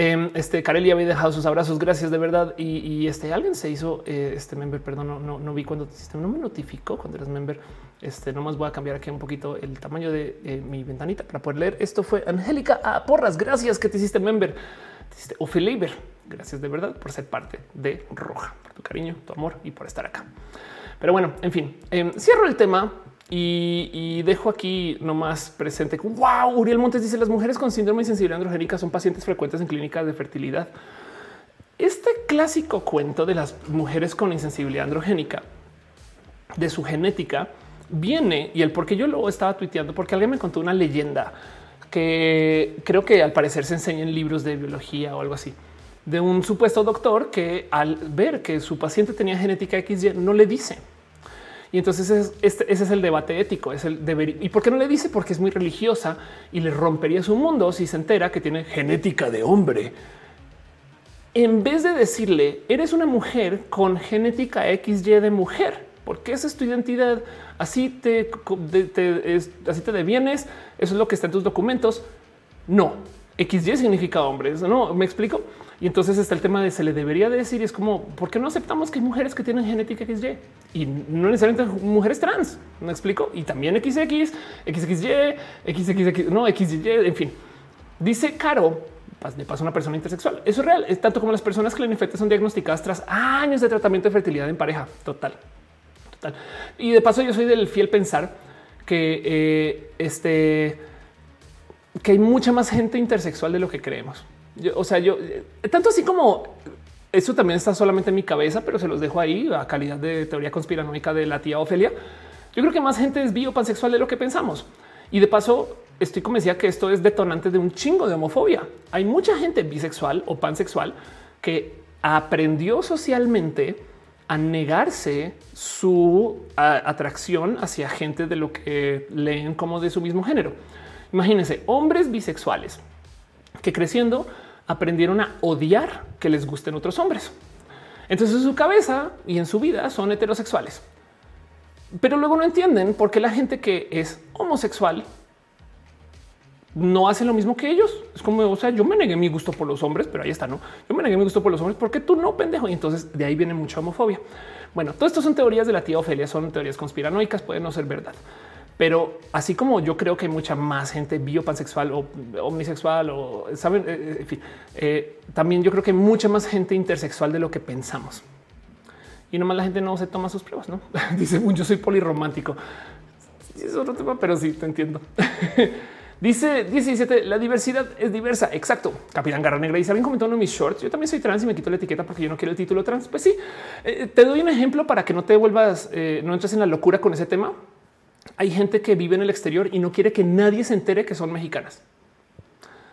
Em, este Carelli había dejado sus abrazos. Gracias de verdad. Y, este alguien se hizo eh, este member. Perdón, no, no, vi cuando no me notificó cuando eres member. Este nomás voy a cambiar aquí un poquito el tamaño de eh, mi ventanita para poder leer. Esto fue Angélica a Porras. Gracias que te hiciste member. Te hiciste Ophelia. Gracias de verdad por ser parte de Roja, por tu cariño, tu amor y por estar acá. Pero bueno, en fin, em, cierro el tema y, dejo aquí nomás presente. Wow, Uriel Montes dice las mujeres con síndrome de sensibilidad androgénica son pacientes frecuentes en clínicas de fertilidad. Este clásico cuento de las mujeres con insensibilidad androgénica, de su genética, viene y el por qué yo lo estaba tuiteando, porque alguien me contó una leyenda que creo que al parecer se enseña en libros de biología o algo así de un supuesto doctor que al ver que su paciente tenía genética XY no le dice. Y entonces este, ese es el debate ético, es el deber. ¿Y por qué no le dice? Porque es muy religiosa y le rompería su mundo si se entera que tiene genética de hombre. En vez de decirle, eres una mujer con genética XY de mujer, porque esa es tu identidad, así te, así te devienes, eso es lo que está en tus documentos. No, XY significa hombre, no, me explico. Y entonces está el tema de se le debería decir, y es como, ¿por qué no aceptamos que hay mujeres que tienen genética XY? Y no necesariamente mujeres trans, ¿me explico? Y también XX, XXY, XXX, no, XY, en fin. Dice Caro, le pasa a una persona intersexual. Eso es real, es tanto como las personas que la infectan son diagnosticadas tras años de tratamiento de fertilidad en pareja. Total, total. Y de paso yo soy del fiel pensar que eh, este que hay mucha más gente intersexual de lo que creemos o sea, yo tanto así como eso también está solamente en mi cabeza, pero se los dejo ahí a calidad de teoría conspiranoica de la tía Ofelia. Yo creo que más gente es bio pansexual de lo que pensamos. Y de paso, estoy convencida que esto es detonante de un chingo de homofobia. Hay mucha gente bisexual o pansexual que aprendió socialmente a negarse su atracción hacia gente de lo que leen como de su mismo género. Imagínense hombres bisexuales que creciendo aprendieron a odiar que les gusten otros hombres. Entonces en su cabeza y en su vida son heterosexuales. Pero luego no entienden por qué la gente que es homosexual no hace lo mismo que ellos. Es como, o sea, yo me negué mi gusto por los hombres, pero ahí está, ¿no? Yo me negué mi gusto por los hombres porque tú no, pendejo. Y entonces de ahí viene mucha homofobia. Bueno, todo esto son teorías de la tía Ofelia, son teorías conspiranoicas, pueden no ser verdad. Pero así como yo creo que hay mucha más gente biopansexual o omnisexual o saben, eh, eh, en eh, también yo creo que hay mucha más gente intersexual de lo que pensamos. Y nomás la gente no se toma sus pruebas, no dice yo soy polirromántico. Es otro tema, pero sí te entiendo. Dice 17, la diversidad es diversa. Exacto. Capitán Garra Negra dice, alguien comentó de mis shorts. Yo también soy trans y me quito la etiqueta porque yo no quiero el título trans. Pues sí, te doy un ejemplo para que no te vuelvas, no entres en la locura con ese tema hay gente que vive en el exterior y no quiere que nadie se entere que son mexicanas.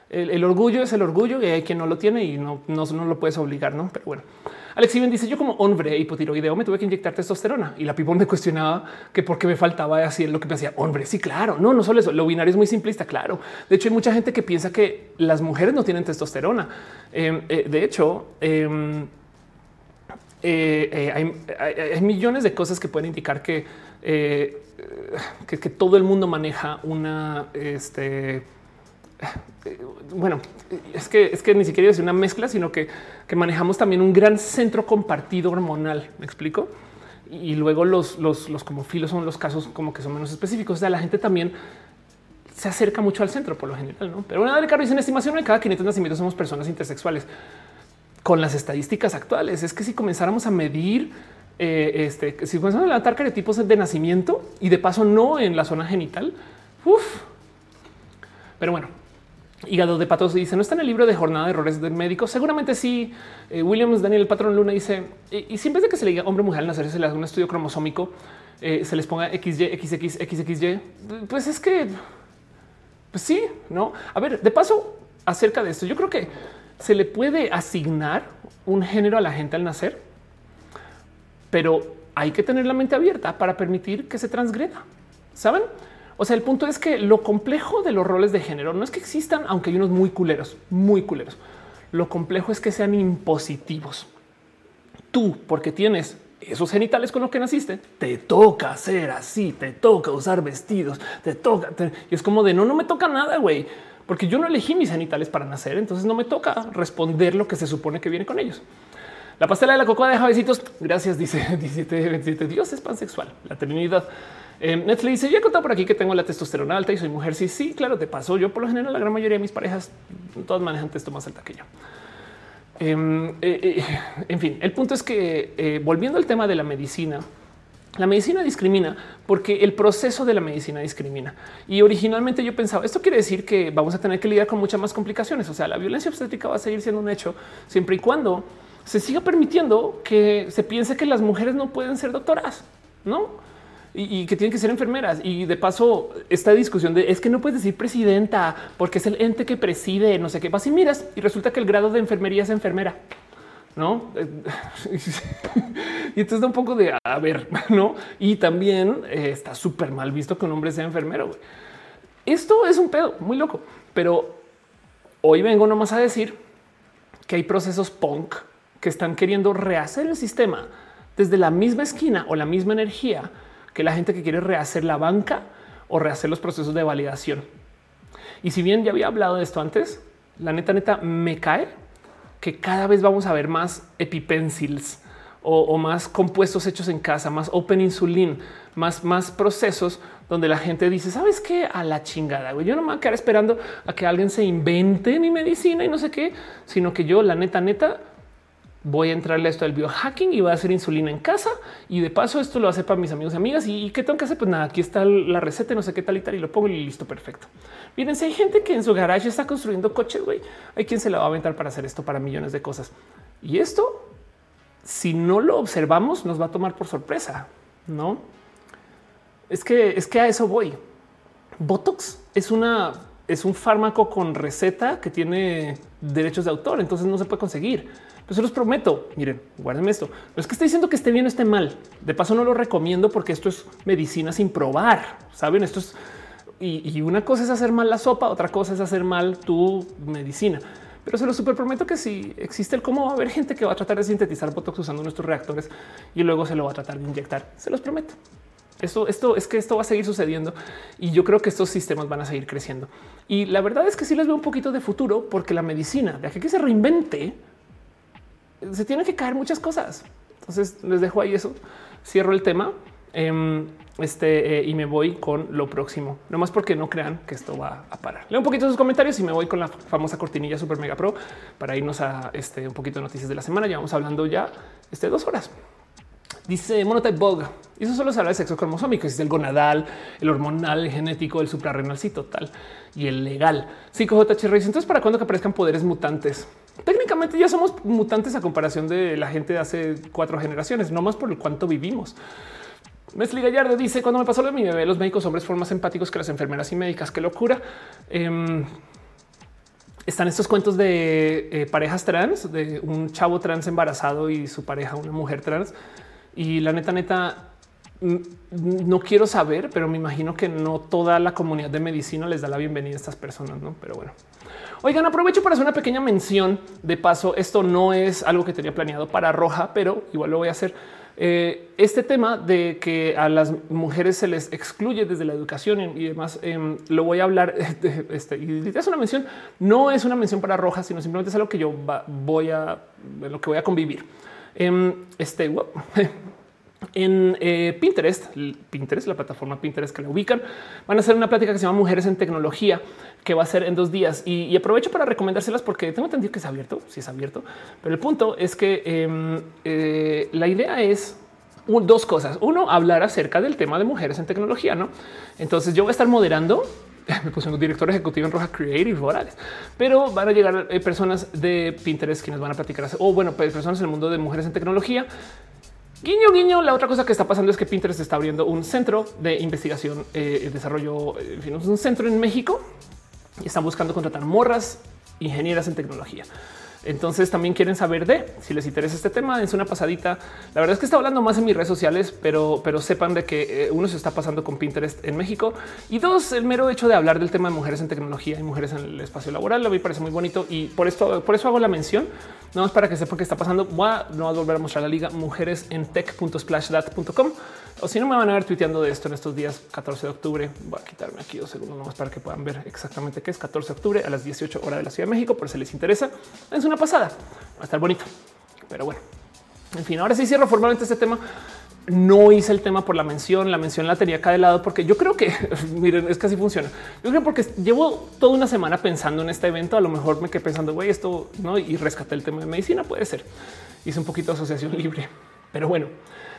El, orgullo es el orgullo y hay quien no lo tiene y no, no, lo puedes obligar, no? Pero bueno, Alex Iben dice: Yo, como hombre hipotiroideo, me tuve que inyectar testosterona y la people me cuestionaba que por qué me faltaba así lo que me hacía hombre. Sí, claro, no, no solo eso. Lo binario es muy simplista. Claro. De hecho, hay mucha gente que piensa que las mujeres no tienen testosterona. Em, eh, de hecho, em, eh, hay, millones de cosas que pueden indicar que, que, todo el mundo maneja una, este, bueno, es que es que ni siquiera es una mezcla, sino que, que manejamos también un gran centro compartido hormonal. Me explico. Y luego los, los, los como filos son los casos como que son menos específicos. O sea, la gente también se acerca mucho al centro por lo general, ¿no? Pero una de Carlos en estimación de cada 500 nacimientos somos personas intersexuales. Con las estadísticas actuales es que si comenzáramos a medir eh, este, si comenzamos a levantar carotipos de nacimiento y de paso no en la zona genital, uff. Pero bueno, Hígado de patos dice no está en el libro de jornada de errores del médico. Seguramente sí. Eh, Williams Daniel, el patrón Luna dice y, siempre de que se le diga hombre mujer al nacer se le hace un estudio cromosómico, eh, se les ponga XY, XX, XXY. Pues es que pues sí, no. A ver, de paso, acerca de esto, yo creo que se le puede asignar un género a la gente al nacer, pero hay que tener la mente abierta para permitir que se transgreda. Saben? O sea, el punto es que lo complejo de los roles de género no es que existan, aunque hay unos muy culeros, muy culeros. Lo complejo es que sean impositivos. Tú, porque tienes esos genitales con los que naciste, te toca ser así, te toca usar vestidos, te toca. Y es como de no, no me toca nada, güey, porque yo no elegí mis genitales para nacer, entonces no me toca responder lo que se supone que viene con ellos. La pastela de la cocoa de javecitos. Gracias, dice 17, 27. Dios es pansexual. La Trinidad. Eh, Netflix dice: Ya he contado por aquí que tengo la testosterona alta y soy mujer. Sí, sí, claro, te pasó. Yo, por lo general, la gran mayoría de mis parejas, todas manejan testo más alta que yo. Em, eh, eh, en fin, el punto es que eh, volviendo al tema de la medicina, la medicina discrimina porque el proceso de la medicina discrimina. Y originalmente yo pensaba, esto quiere decir que vamos a tener que lidiar con muchas más complicaciones. O sea, la violencia obstétrica va a seguir siendo un hecho siempre y cuando se siga permitiendo que se piense que las mujeres no pueden ser doctoras, ¿no? y, que tienen que ser enfermeras. Y de paso, esta discusión de es que no puedes decir presidenta porque es el ente que preside, no sé qué pasa y miras y resulta que el grado de enfermería es enfermera. No, y entonces da un poco de a ver, no? Y también eh, está súper mal visto que un hombre sea enfermero. Esto es un pedo muy loco, pero hoy vengo nomás a decir que hay procesos punk que están queriendo rehacer el sistema desde la misma esquina o la misma energía que la gente que quiere rehacer la banca o rehacer los procesos de validación. Y si bien ya había hablado de esto antes, la neta, neta, me cae que cada vez vamos a ver más epipencils o, más compuestos hechos en casa, más open insulin, más, más procesos donde la gente dice, ¿sabes qué? A la chingada, güey. Yo no me voy a quedar esperando a que alguien se invente mi medicina y no sé qué, sino que yo, la neta, neta, voy a entrarle a esto del biohacking y voy a hacer insulina en casa. Y de paso, esto lo hace para mis amigos y amigas. ¿Y qué tengo que hacer? Pues nada, aquí está la receta, no sé qué tal y tal, y lo pongo y listo, perfecto. Miren, si hay gente que en su garage está construyendo coches, güey, hay quien se la va a aventar para hacer esto para millones de cosas. Y esto, si no lo observamos, nos va a tomar por sorpresa, no? Es que es que a eso voy. Botox es una es un fármaco con receta que tiene derechos de autor, entonces no se puede conseguir pues se los prometo. Miren, guárdenme esto. No es que esté diciendo que esté bien o esté mal. De paso, no lo recomiendo porque esto es medicina sin probar. Saben, esto es y, una cosa es hacer mal la sopa, otra cosa es hacer mal tu medicina. Pero se lo super prometo que si existe el cómo va a haber gente que va a tratar de sintetizar botox usando nuestros reactores y luego se lo va a tratar de inyectar. Se los prometo. Esto, esto es que esto va a seguir sucediendo y yo creo que estos sistemas van a seguir creciendo. Y la verdad es que sí les veo un poquito de futuro porque la medicina de aquí que se reinvente se tienen que caer muchas cosas. Entonces les dejo ahí eso. Cierro el tema em, este, eh, y me voy con lo próximo. No más porque no crean que esto va a parar. Leo un poquito sus comentarios y me voy con la famosa cortinilla Super Mega Pro para irnos a este un poquito de noticias de la semana. Ya vamos hablando ya este dos horas. Dice Monotype Bug. Y eso solo se habla de sexo cromosómico. Es el gonadal, el hormonal, el genético, el suprarrenal, sí, total y el legal. Psico JH Entonces, para cuando que aparezcan poderes mutantes? Técnicamente ya somos mutantes a comparación de la gente de hace cuatro generaciones, no más por el cuánto vivimos. Mesli Gallardo dice cuando me pasó lo de mi bebé, los médicos hombres fueron más empáticos que las enfermeras y médicas. Qué locura. Em, están estos cuentos de eh, parejas trans, de un chavo trans embarazado y su pareja, una mujer trans. Y la neta, neta, no quiero saber, pero me imagino que no toda la comunidad de medicina les da la bienvenida a estas personas, ¿no? Pero bueno. Oigan, aprovecho para hacer una pequeña mención de paso. Esto no es algo que tenía planeado para Roja, pero igual lo voy a hacer. Eh, este tema de que a las mujeres se les excluye desde la educación y demás, em, lo voy a hablar. Este, y es una mención, no es una mención para Roja, sino simplemente es algo que yo voy a, lo que voy a convivir. Em, este, en eh, Pinterest, Pinterest, la plataforma Pinterest que la ubican, van a hacer una plática que se llama Mujeres en Tecnología, que va a ser en dos días. Y, aprovecho para recomendárselas porque tengo entendido que es abierto, si es abierto. Pero el punto es que em, eh, la idea es dos cosas. Uno, hablar acerca del tema de mujeres en tecnología, ¿no? Entonces yo voy a estar moderando me puse un director ejecutivo en Roja Creative Morales, pero van a llegar eh, personas de Pinterest quienes van a platicar o bueno, pues, personas en el mundo de mujeres en tecnología Guiño, guiño. La otra cosa que está pasando es que Pinterest está abriendo un centro de investigación eh, desarrollo, fin, un centro en México y están buscando contratar morras ingenieras en tecnología. Entonces también quieren saber de si les interesa este tema. Es una pasadita. La verdad es que está hablando más en mis redes sociales, pero, pero sepan de que eh, uno se está pasando con Pinterest en México y dos, el mero hecho de hablar del tema de mujeres en tecnología y mujeres en el espacio laboral. A mí me parece muy bonito y por esto, por eso hago la mención. No es para que sepan qué está pasando. Voy a, no a volver a mostrar la liga mujeres en tech.splashdat.com o si no me van a ver tuiteando de esto en estos días 14 de octubre. Voy a quitarme aquí dos segundos más para que puedan ver exactamente qué es 14 de octubre a las 18 horas de la Ciudad de México, por si les interesa. Es una pasada, va a estar bonito, pero bueno. En fin, ahora sí cierro formalmente este tema. No hice el tema por la mención, la mención la tenía acá de lado porque yo creo que miren, es que así funciona. Yo creo porque llevo toda una semana pensando en este evento. A lo mejor me quedé pensando, güey, esto no y rescaté el tema de medicina. Puede ser. Hice un poquito de asociación libre, pero bueno.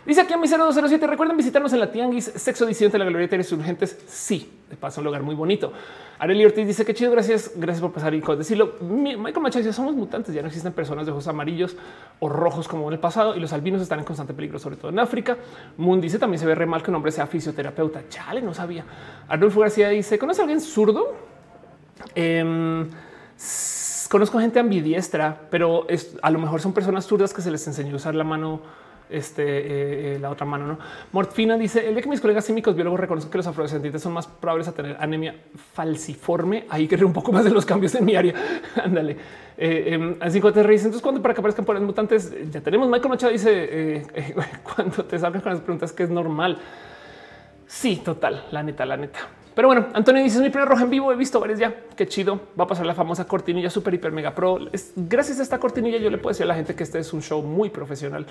Dice aquí a mi 0207. Recuerden visitarnos en la Tianguis Sexo Edición de la Glorieta de Insurgentes. Sí, de paso, un lugar muy bonito. Areli Ortiz dice que chido. Gracias. Gracias por pasar y decirlo. Michael Machado dice somos mutantes. Ya no existen personas de ojos amarillos o rojos como en el pasado y los albinos están en constante peligro, sobre todo en África. Moon dice también se ve re mal que un hombre sea fisioterapeuta. Chale, no sabía. Arnulfo García dice conoce a alguien zurdo. Em, conozco gente ambidiestra, pero a lo mejor son personas zurdas que se les enseñó a usar la mano este, eh, eh, la otra mano. No Mortfina dice el día que mis colegas químicos biólogos reconocen que los afrodescendientes son más probables a tener anemia falciforme. Ahí que un poco más de los cambios en mi área. Ándale. Así que te Entonces, cuando para que aparezcan por mutantes, ya tenemos. Michael Machado dice eh, cuando te salgan con las preguntas que es normal. Sí, total. La neta, la neta. Pero bueno, Antonio dice: es mi primer roja en vivo. He visto varios ya. Qué chido. Va a pasar la famosa cortinilla super hiper mega pro. Es, gracias a esta cortinilla, yo le puedo decir a la gente que este es un show muy profesional.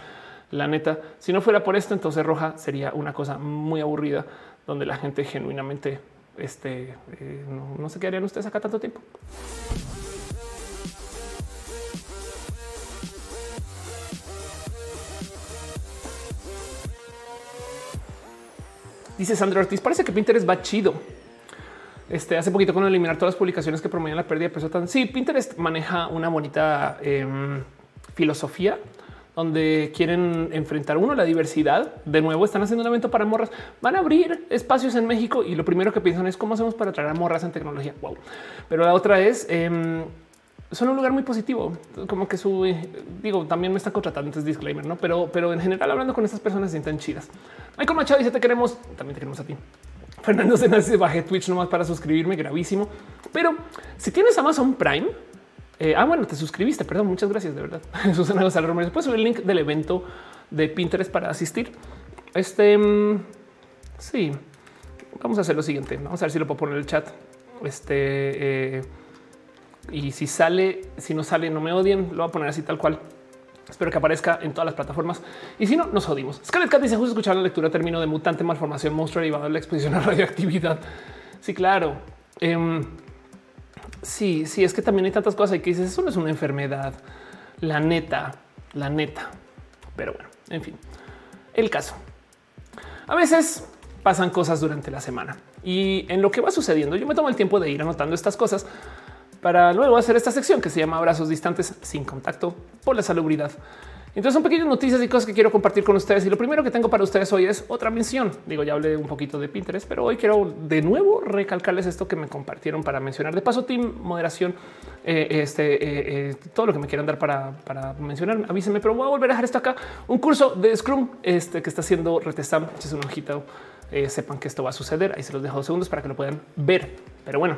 La neta, si no fuera por esto, entonces roja sería una cosa muy aburrida donde la gente genuinamente este, eh, no, no sé qué harían ustedes acá tanto tiempo. Dice Sandra Ortiz, parece que Pinterest va chido. Este hace poquito con eliminar todas las publicaciones que promovían la pérdida de peso tan. Sí, Pinterest maneja una bonita em, filosofía donde quieren enfrentar uno la diversidad. De nuevo, están haciendo un evento para morras. Van a abrir espacios en México y lo primero que piensan es cómo hacemos para traer a morras en tecnología. Wow. Pero la otra es em, son un lugar muy positivo, como que su digo, también me están contratando. Entonces, disclaimer, no? Pero, pero en general, hablando con estas personas, se sienten chidas. Michael Machado dice: Te queremos, también te queremos a ti. Fernando Senas bajé Twitch nomás para suscribirme, gravísimo. Pero si tienes Amazon Prime, eh, ah, bueno, te suscribiste, perdón, muchas gracias, de verdad. Susana González Romero. Puedes subir el link del evento de Pinterest para asistir. Este, mm, sí, vamos a hacer lo siguiente. Vamos a ver si lo puedo poner en el chat. Este, eh, y si sale, si no sale, no me odien, lo voy a poner así tal cual. Espero que aparezca en todas las plataformas. Y si no, nos jodimos. Scarlett Cat dice justo escuchar la lectura término de mutante, malformación, monstruo derivado de la exposición a radioactividad. Sí, claro. Em, Sí, sí, es que también hay tantas cosas que dices, eso no es una enfermedad. La neta, la neta. Pero bueno, en fin, el caso. A veces pasan cosas durante la semana y en lo que va sucediendo, yo me tomo el tiempo de ir anotando estas cosas para luego hacer esta sección que se llama abrazos distantes sin contacto por la salubridad. Entonces son pequeñas noticias y cosas que quiero compartir con ustedes. Y lo primero que tengo para ustedes hoy es otra mención. Digo, ya hablé un poquito de Pinterest, pero hoy quiero de nuevo recalcarles esto que me compartieron para mencionar. De paso, team, moderación, eh, este, eh, eh, todo lo que me quieran dar para, para, mencionar, avísenme, pero voy a volver a dejar esto acá. Un curso de Scrum este, que está haciendo Retestam, es un ojito. sepan que esto va a suceder. Ahí se los dejo dos segundos para que lo puedan ver. Pero bueno,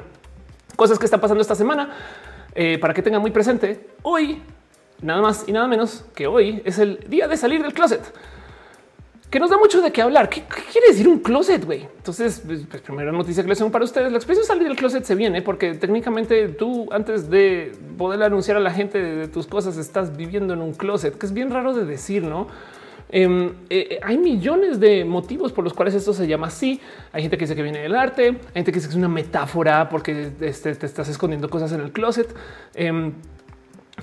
cosas que están pasando esta semana para que tengan muy presente. Hoy nada más y nada menos que hoy es el día de salir del closet, que nos da mucho de qué hablar. ¿Qué, quiere decir un closet, güey? Entonces, pues, primera noticia que les tengo para ustedes, la expresión salir del closet se viene porque técnicamente tú antes de poder anunciar a la gente de tus cosas estás viviendo en un closet, que es bien raro de decir, ¿no? Em, eh, eh, hay millones de motivos por los cuales esto se llama así. Hay gente que dice que viene del arte, hay gente que dice que es una metáfora porque este, te estás escondiendo cosas en el closet. Em,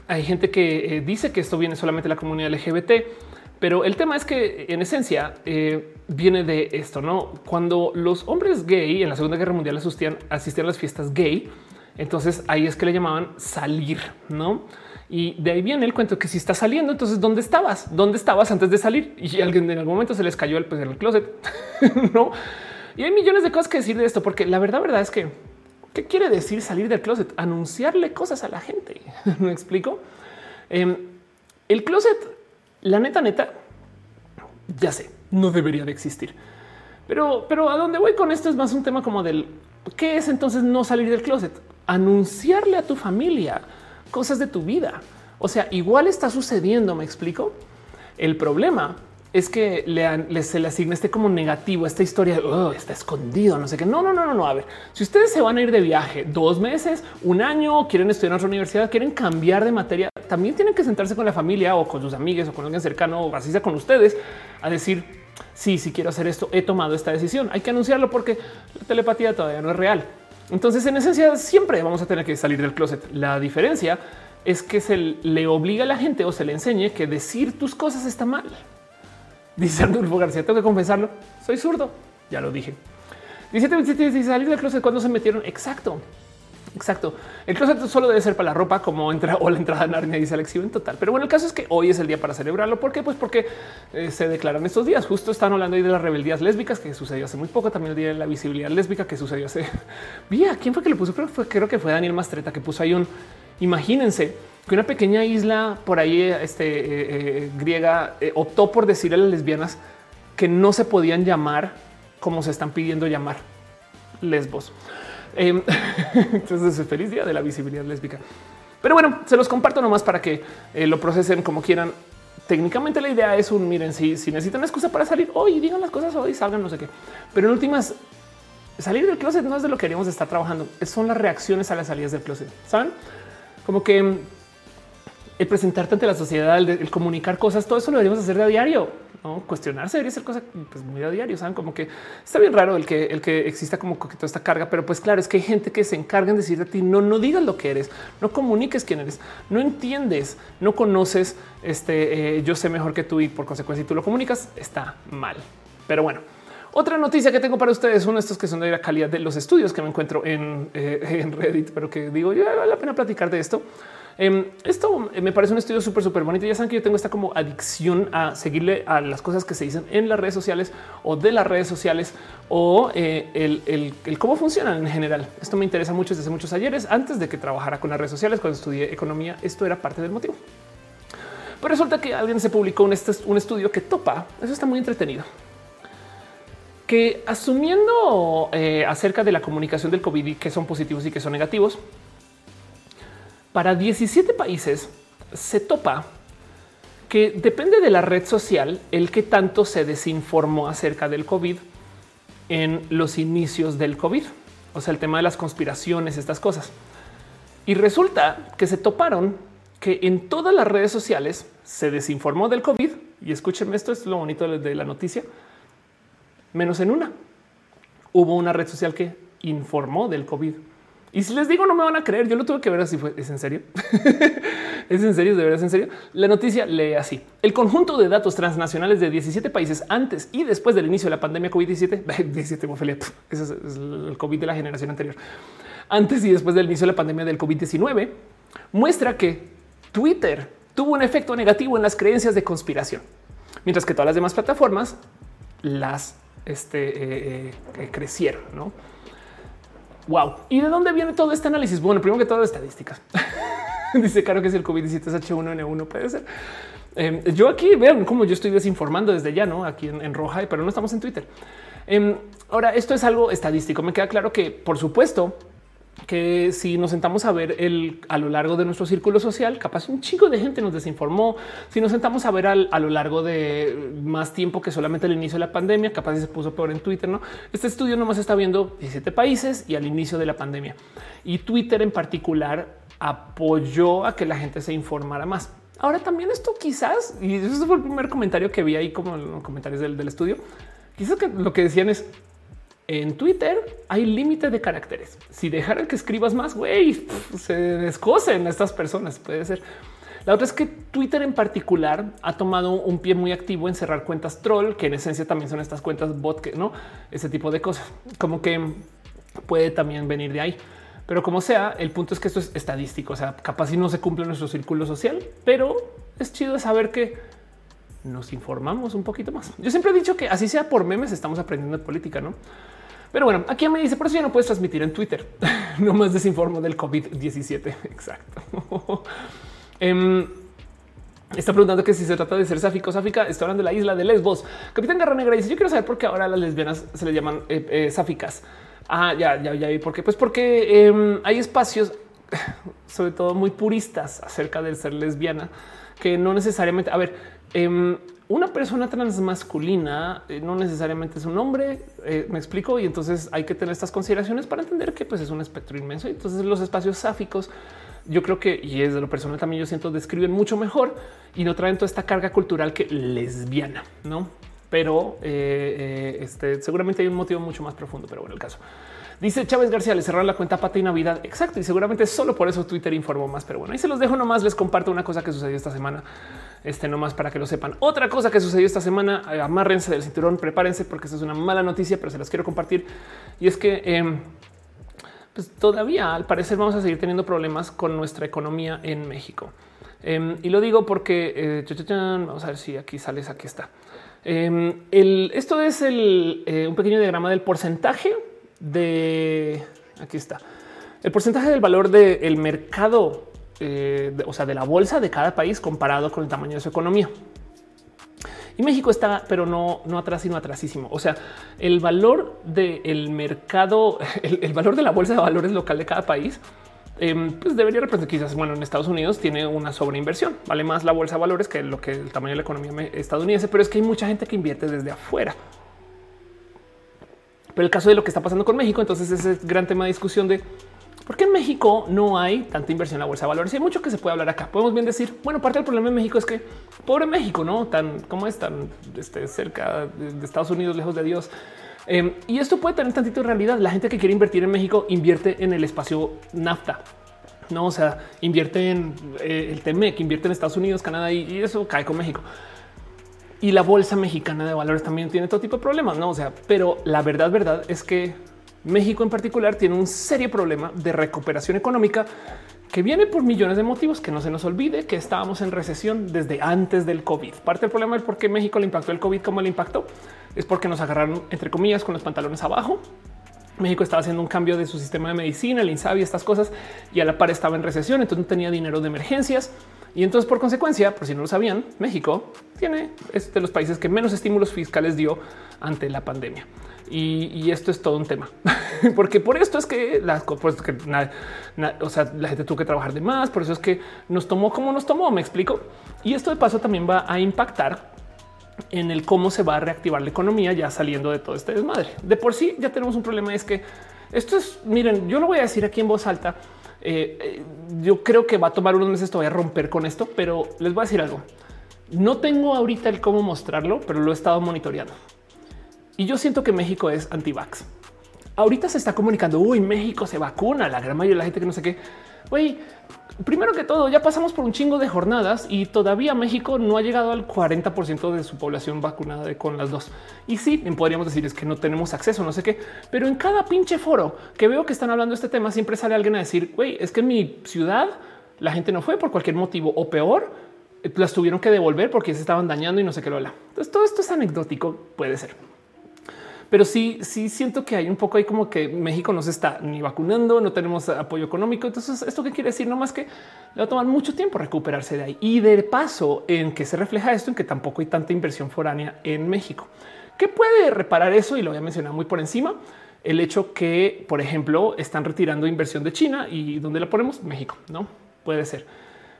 hay gente que eh, dice que esto viene solamente de la comunidad LGBT, pero el tema es que en esencia eh, viene de esto, ¿no? Cuando los hombres gay en la Segunda Guerra Mundial asistían, asistían a las fiestas gay, entonces ahí es que le llamaban salir, ¿no? Y de ahí viene el cuento que si estás saliendo, entonces ¿dónde estabas? ¿Dónde estabas antes de salir? Y alguien en algún momento se les cayó el, pues, en el closet, ¿no? Y hay millones de cosas que decir de esto, porque la verdad, verdad es que ¿Qué quiere decir salir del closet? Anunciarle cosas a la gente. ¿Me explico? Em, el closet, la neta, neta, ya sé, no debería de existir. Pero, pero a dónde voy con esto es más un tema como del qué es entonces no salir del closet, anunciarle a tu familia cosas de tu vida. O sea, igual está sucediendo. Me explico. El problema es que le, se le asigna este como negativo, esta historia oh, está escondido, no sé qué. No, no, no, no. A ver, si ustedes se van a ir de viaje dos meses, un año, quieren estudiar en otra universidad, quieren cambiar de materia, también tienen que sentarse con la familia o con sus amigos o con alguien cercano o así sea con ustedes a decir sí, si quiero hacer esto, he tomado esta decisión. Hay que anunciarlo porque la telepatía todavía no es real. Entonces, en esencia, siempre vamos a tener que salir del closet. La diferencia es que se le obliga a la gente o se le enseñe que decir tus cosas está mal. Dice Arnulfo García, tengo que confesarlo. Soy zurdo. Ya lo dije. 1727 dice salir del closet cuando se metieron. Exacto. Exacto. El closet solo debe ser para la ropa, como entra o la entrada en Narnia, dice Alex en total. Pero bueno, el caso es que hoy es el día para celebrarlo. ¿Por qué? Pues porque eh, se declaran estos días. Justo están hablando ahí de las rebeldías lésbicas que sucedió hace muy poco. También el día de la visibilidad lésbica que sucedió hace. Vía, ¿quién fue que le puso? Creo, fue, creo que fue Daniel Mastreta que puso ahí un. Imagínense que una pequeña isla por ahí este, eh, eh, griega optó por decir a las lesbianas que no se podían llamar como se están pidiendo llamar lesbos. Em, entonces, feliz día de la visibilidad lésbica. Pero bueno, se los comparto nomás para que lo procesen como quieran. Técnicamente la idea es un miren, si, si necesitan excusa para salir hoy, digan las cosas hoy, salgan, no sé qué. Pero en últimas, salir del closet no es de lo que queríamos estar trabajando, son las reacciones a las salidas del closet. Saben como que el presentarte ante la sociedad, el, comunicar cosas, todo eso lo deberíamos hacer de a diario. ¿No? Cuestionarse debería ser cosa pues, muy a diario. Saben como que está bien raro el que el que exista como que toda esta carga, pero pues claro, es que hay gente que se encarga en decirte a ti no, no digas lo que eres, no comuniques quién eres, no entiendes, no conoces. Este eh, yo sé mejor que tú y por consecuencia, si tú lo comunicas, está mal. Pero bueno, otra noticia que tengo para ustedes, uno de estos que son de la calidad de los estudios que me encuentro en, eh, en Reddit, pero que digo, ya vale la pena platicar de esto. Em, esto me parece un estudio súper, súper bonito. Ya saben que yo tengo esta como adicción a seguirle a las cosas que se dicen en las redes sociales o de las redes sociales o eh, el, cómo funcionan en general. Esto me interesa mucho desde hace muchos ayeres. Antes de que trabajara con las redes sociales, cuando estudié economía, esto era parte del motivo. Pero resulta que alguien se publicó un, un estudio que topa. Eso está muy entretenido que asumiendo eh, acerca de la comunicación del COVID y que son positivos y que son negativos, para 17 países se topa que depende de la red social el que tanto se desinformó acerca del COVID en los inicios del COVID. O sea, el tema de las conspiraciones, estas cosas. Y resulta que se toparon que en todas las redes sociales se desinformó del COVID. Y escúchenme, esto es lo bonito de la noticia, menos en una. Hubo una red social que informó del COVID. Y si les digo, no me van a creer. Yo lo tuve que ver así. Fue es en serio. es en serio, de verdad, es en serio. La noticia lee así: el conjunto de datos transnacionales de 17 países antes y después del inicio de la pandemia COVID-17, 17, ese es el COVID de la generación anterior. Antes y después del inicio de la pandemia del COVID-19 muestra que Twitter tuvo un efecto negativo en las creencias de conspiración, mientras que todas las demás plataformas las este, eh, eh, crecieron. ¿no? Wow. ¿Y de dónde viene todo este análisis? Bueno, primero que todo, estadísticas. Dice Caro que si el COVID-17 es H1N1 puede ser. Em, yo aquí vean cómo yo estoy desinformando desde ya, no aquí en, en roja, pero no estamos en Twitter. Em, ahora, esto es algo estadístico. Me queda claro que, por supuesto, que si nos sentamos a ver el, a lo largo de nuestro círculo social, capaz un chico de gente nos desinformó. Si nos sentamos a ver a lo largo de más tiempo que solamente el inicio de la pandemia, capaz se puso peor en Twitter. No, este estudio nomás está viendo 17 países y al inicio de la pandemia y Twitter en particular apoyó a que la gente se informara más. Ahora también esto quizás, y ese fue el primer comentario que vi ahí como en los comentarios del, del estudio, quizás que lo que decían es en Twitter hay límite de caracteres. Si dejaran que escribas más, güey, se descosen estas personas. Puede ser. La otra es que Twitter en particular ha tomado un pie muy activo en cerrar cuentas troll, que en esencia también son estas cuentas bot, que no ese tipo de cosas, como que puede también venir de ahí. Pero como sea, el punto es que esto es estadístico, o sea, capaz si no se cumple nuestro círculo social, pero es chido saber que nos informamos un poquito más. Yo siempre he dicho que así sea por memes, estamos aprendiendo de política, no? Pero bueno, aquí me dice por eso ya no puedes transmitir en Twitter. no más desinformo del COVID-17. Exacto. Em, está preguntando que si se trata de ser sáfico, sáfica. Está hablando de la isla de Lesbos. Capitán Garra Negra dice: Yo quiero saber por qué ahora las lesbianas se les llaman eh, eh, sáficas. Ah, ya, ya, ya vi por qué. Pues porque em, hay espacios, sobre todo muy puristas, acerca del ser lesbiana, que no necesariamente. A ver, em, una persona transmasculina eh, no necesariamente es un hombre, eh, me explico, y entonces hay que tener estas consideraciones para entender que pues, es un espectro inmenso. Y entonces los espacios sáficos, yo creo que, y es de lo personal también yo siento, describen mucho mejor y no traen toda esta carga cultural que lesbiana, ¿no? Pero eh, este, seguramente hay un motivo mucho más profundo, pero bueno, el caso. Dice Chávez García, le cerraron la cuenta Pata y Navidad. Exacto. Y seguramente solo por eso Twitter informó más. Pero bueno, ahí se los dejo nomás. Les comparto una cosa que sucedió esta semana este nomás para que lo sepan. Otra cosa que sucedió esta semana, eh, amárrense del cinturón, prepárense porque esta es una mala noticia, pero se las quiero compartir. Y es que em, pues todavía al parecer vamos a seguir teniendo problemas con nuestra economía en México. Em, y lo digo porque eh, vamos a ver si aquí sales, aquí está. Em, esto es eh, un pequeño diagrama del porcentaje de aquí está el porcentaje del valor del mercado eh, o sea, de la bolsa de cada país comparado con el tamaño de su economía. Y México está, pero no, no atrás, sino atrasísimo. O sea, el valor del mercado, el, valor de la bolsa de valores local de cada país, em, pues debería representar quizás, bueno, en Estados Unidos tiene una sobreinversión, vale más la bolsa de valores que lo que el tamaño de la economía estadounidense, pero es que hay mucha gente que invierte desde afuera. Pero el caso de lo que está pasando con México, entonces ese es gran tema de discusión de porque en México no hay tanta inversión en la bolsa de valores y hay mucho que se puede hablar acá. Podemos bien decir, bueno, parte del problema en México es que pobre México, no tan como es tan este, cerca de Estados Unidos, lejos de Dios. Em, y esto puede tener tantito de realidad. La gente que quiere invertir en México invierte en el espacio NAFTA. No, o sea, invierte en eh, el TMEC, invierte en Estados Unidos, Canadá y, eso cae con México. Y la bolsa mexicana de valores también tiene todo tipo de problemas, no? O sea, pero la verdad, verdad es que México en particular tiene un serio problema de recuperación económica que viene por millones de motivos, que no se nos olvide que estábamos en recesión desde antes del COVID. Parte del problema es por qué México le impactó el COVID como le impactó, es porque nos agarraron entre comillas con los pantalones abajo. México estaba haciendo un cambio de su sistema de medicina, el INSABI, estas cosas, y a la par estaba en recesión, entonces no tenía dinero de emergencias. Y entonces, por consecuencia, por si no lo sabían, México tiene es de los países que menos estímulos fiscales dio ante la pandemia. Y, esto es todo un tema, porque por esto es que las cosas que o sea, la gente tuvo que trabajar de más. Por eso es que nos tomó como nos tomó. Me explico. Y esto de paso también va a impactar en el cómo se va a reactivar la economía ya saliendo de todo este desmadre. De por sí ya tenemos un problema. Es que esto es, miren, yo lo voy a decir aquí en voz alta. Eh, eh, yo creo que va a tomar unos meses todavía romper con esto, pero les voy a decir algo. No tengo ahorita el cómo mostrarlo, pero lo he estado monitoreando. Y yo siento que México es anti-vax. Ahorita se está comunicando, uy, México se vacuna, la gran mayoría de la gente que no sé qué. Güey, primero que todo, ya pasamos por un chingo de jornadas y todavía México no ha llegado al 40% de su población vacunada con las dos. Y sí, podríamos decir es que no tenemos acceso, no sé qué, pero en cada pinche foro que veo que están hablando de este tema, siempre sale alguien a decir, güey, es que en mi ciudad la gente no fue por cualquier motivo o peor, las tuvieron que devolver porque se estaban dañando y no sé qué lo. Entonces todo esto es anecdótico, puede ser. Pero sí, sí siento que hay un poco ahí como que México no se está ni vacunando, no tenemos apoyo económico. Entonces, ¿esto qué quiere decir? No más que le va a tomar mucho tiempo recuperarse de ahí. Y de paso, en que se refleja esto, en que tampoco hay tanta inversión foránea en México. ¿Qué puede reparar eso? Y lo voy a mencionar muy por encima. El hecho que, por ejemplo, están retirando inversión de China y dónde la ponemos? México, ¿no? Puede ser.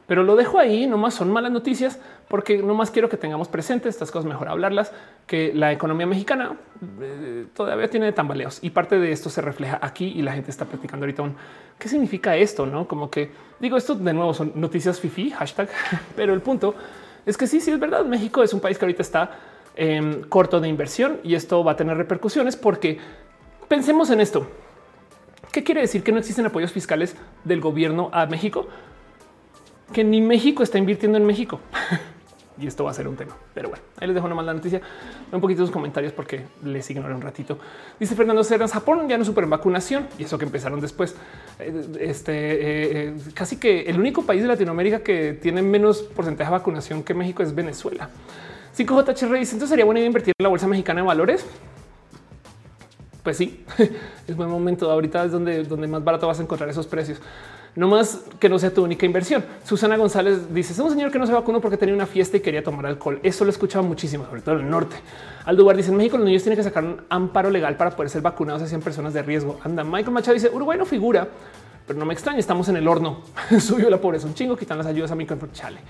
Pero lo dejo ahí, nomás son malas noticias, porque nomás quiero que tengamos presente estas cosas, mejor hablarlas, que la economía mexicana eh, todavía tiene tambaleos y parte de esto se refleja aquí y la gente está platicando ahorita qué significa esto, no como que digo esto de nuevo son noticias fifi hashtag, pero el punto es que sí, sí es verdad. México es un país que ahorita está em, corto de inversión y esto va a tener repercusiones porque pensemos en esto. ¿Qué quiere decir que no existen apoyos fiscales del gobierno a México? Que ni México está invirtiendo en México. y esto va a ser un tema. Pero bueno, ahí les dejo una mala noticia. Un poquito sus comentarios porque les ignoré un ratito. Dice Fernando Serras, Japón ya no super en vacunación y eso que empezaron después. Eh, este eh, eh, casi que el único país de Latinoamérica que tiene menos porcentaje de vacunación que México es Venezuela. 5JH dice entonces sería buena idea invertir en la bolsa mexicana de valores. Pues sí, es buen momento. Ahorita es donde, donde más barato vas a encontrar esos precios no más que no sea tu única inversión. Susana González dice: Es un señor que no se vacunó porque tenía una fiesta y quería tomar alcohol. Eso lo escuchaba muchísimo, sobre todo en el norte. Aldo dice: En México los niños tienen que sacar un amparo legal para poder ser vacunados hacia personas de riesgo. Anda, Michael Machado dice: Uruguay no figura, pero no me extraña. Estamos en el horno. Subió la pobreza un chingo, quitan las ayudas a mi chale.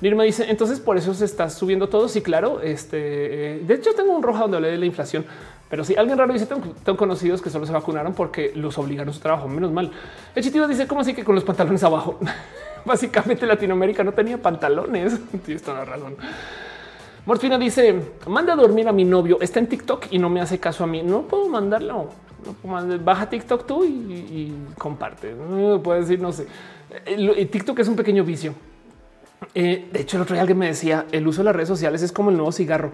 Nirma dice: Entonces por eso se está subiendo todo. Sí, claro. Este eh, de hecho, tengo un roja donde hablé de la inflación. Pero si alguien raro dice, tengo, conocidos que solo se vacunaron porque los obligaron a su trabajo. Menos mal. El chitivo dice, ¿cómo así que con los pantalones abajo? Básicamente Latinoamérica no tenía pantalones. Tienes toda la razón. Morfina dice, manda a dormir a mi novio. Está en TikTok y no me hace caso a mí. No puedo mandarlo. Baja TikTok tú y, comparte. No puedo decir, no sé. TikTok es un pequeño vicio. Eh, de hecho, el otro día alguien me decía, el uso de las redes sociales es como el nuevo cigarro